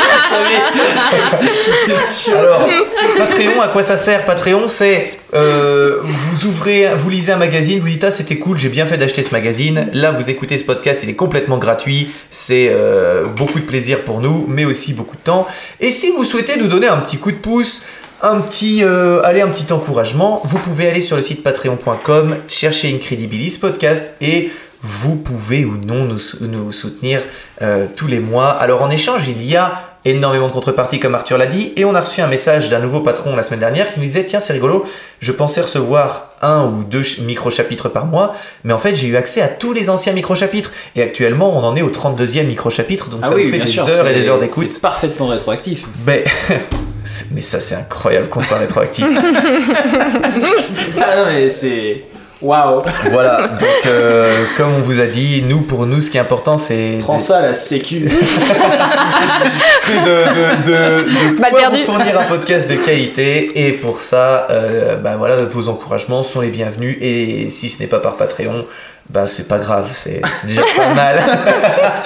Speaker 1: Alors, Patreon, à quoi ça sert Patreon, c'est euh, vous ouvrez, vous lisez un magazine, vous dites ah c'était cool, j'ai bien fait d'acheter ce magazine. Là, vous écoutez ce podcast, il est complètement gratuit. C'est euh, beaucoup de plaisir pour nous, mais aussi beaucoup de temps. Et si vous souhaitez nous donner un petit coup de pouce, un petit, euh, allez, un petit encouragement, vous pouvez aller sur le site patreon.com, chercher Incredibilis podcast et vous pouvez ou non nous, sou- nous soutenir euh, tous les mois. Alors en échange, il y a énormément de contreparties comme Arthur l'a dit et on a reçu un message d'un nouveau patron la semaine dernière qui nous disait tiens c'est rigolo, je pensais recevoir un ou deux ch- micro-chapitres par mois, mais en fait j'ai eu accès à tous les anciens micro-chapitres et actuellement on en est au 32e micro-chapitre donc
Speaker 2: Ah
Speaker 1: ça
Speaker 2: oui,
Speaker 1: nous fait des
Speaker 2: sûr,
Speaker 1: heures et des heures d'écoute.
Speaker 2: C'est parfaitement rétroactif.
Speaker 1: Mais, mais ça c'est incroyable qu'on soit rétroactif.
Speaker 2: Ah non, mais c'est. Waouh!
Speaker 1: voilà, donc euh, comme on vous a dit, nous pour nous ce qui est important c'est
Speaker 2: Prends ça, la sécu.
Speaker 1: c'est de, de, de, de
Speaker 4: Balle
Speaker 1: pouvoir vous fournir un podcast de qualité et pour ça, euh, bah voilà, vos encouragements sont les bienvenus et si ce n'est pas par Patreon, bah c'est pas grave, c'est c'est déjà pas mal,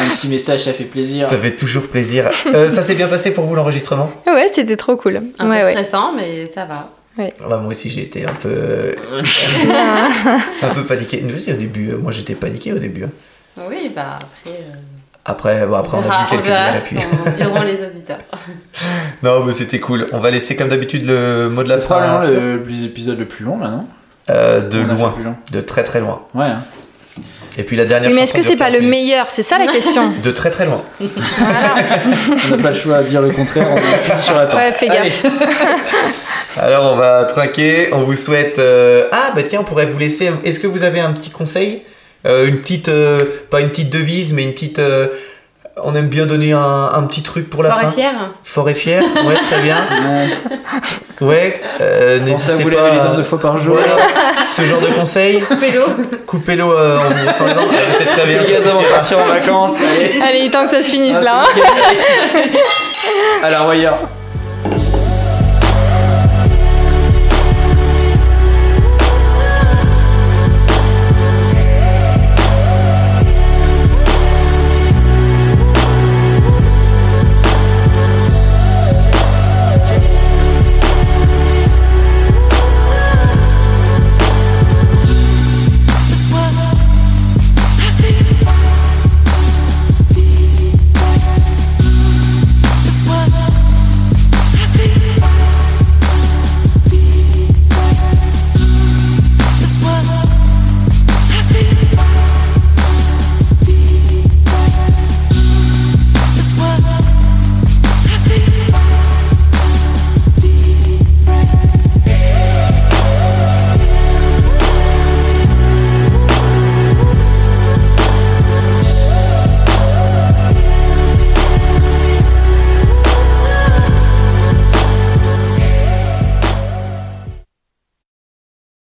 Speaker 2: Un petit message, ça fait plaisir.
Speaker 1: ça fait toujours plaisir. Euh, ça s'est bien passé pour vous l'enregistrement?
Speaker 4: Ouais, c'était trop cool.
Speaker 3: Un
Speaker 4: ouais,
Speaker 3: peu
Speaker 4: ouais.
Speaker 3: stressant, mais ça va.
Speaker 1: Bah, Moi aussi j'ai été un peu un peu paniqué. Nous aussi au début, euh, moi j'étais paniqué au début. hein.
Speaker 3: Oui, bah après. euh,
Speaker 1: Après, bon, après on,
Speaker 3: verra,
Speaker 1: a vu quelques
Speaker 3: verra
Speaker 1: et puis...
Speaker 3: diront les auditeurs.
Speaker 1: Non mais c'était cool. On va laisser comme d'habitude le mot de la
Speaker 2: C'est
Speaker 1: fin.
Speaker 2: le- l'épisode le plus long là, non?
Speaker 1: Euh, de
Speaker 2: On
Speaker 1: loin,
Speaker 2: plus long.
Speaker 1: de très très loin.
Speaker 2: Ouais. hein.
Speaker 1: Et puis la dernière
Speaker 4: Oui, mais est-ce que c'est pas le
Speaker 1: 40 minutes.
Speaker 4: meilleur? C'est ça la question.
Speaker 1: De très très loin.
Speaker 2: On n'a pas le choix à dire le contraire, on a fini sur la table.
Speaker 4: Ouais, fais gaffe.
Speaker 1: Alors on va trinquer, on vous souhaite... euh, Ah bah tiens, on pourrait vous laisser... Est-ce que vous avez un petit conseil? Euh, Une petite... euh, Pas une petite devise, mais une petite... euh, On aime bien donner un, un petit truc pour la
Speaker 3: Fort
Speaker 1: fin.
Speaker 3: et fier.
Speaker 1: Fort et fier, ouais, très bien.
Speaker 2: Ouais.
Speaker 1: Euh, n'hésitez
Speaker 2: vous
Speaker 1: pas...
Speaker 2: les dents deux fois par jour.
Speaker 1: Voilà, ce genre de conseil.
Speaker 3: Pélo.
Speaker 1: Coupez l'eau euh, en les dents, euh, c'est très bien.
Speaker 2: Les gaz avant de partir en vacances. Allez.
Speaker 4: Allez, tant que ça se finisse
Speaker 2: Ah,
Speaker 4: là.
Speaker 2: la royeur.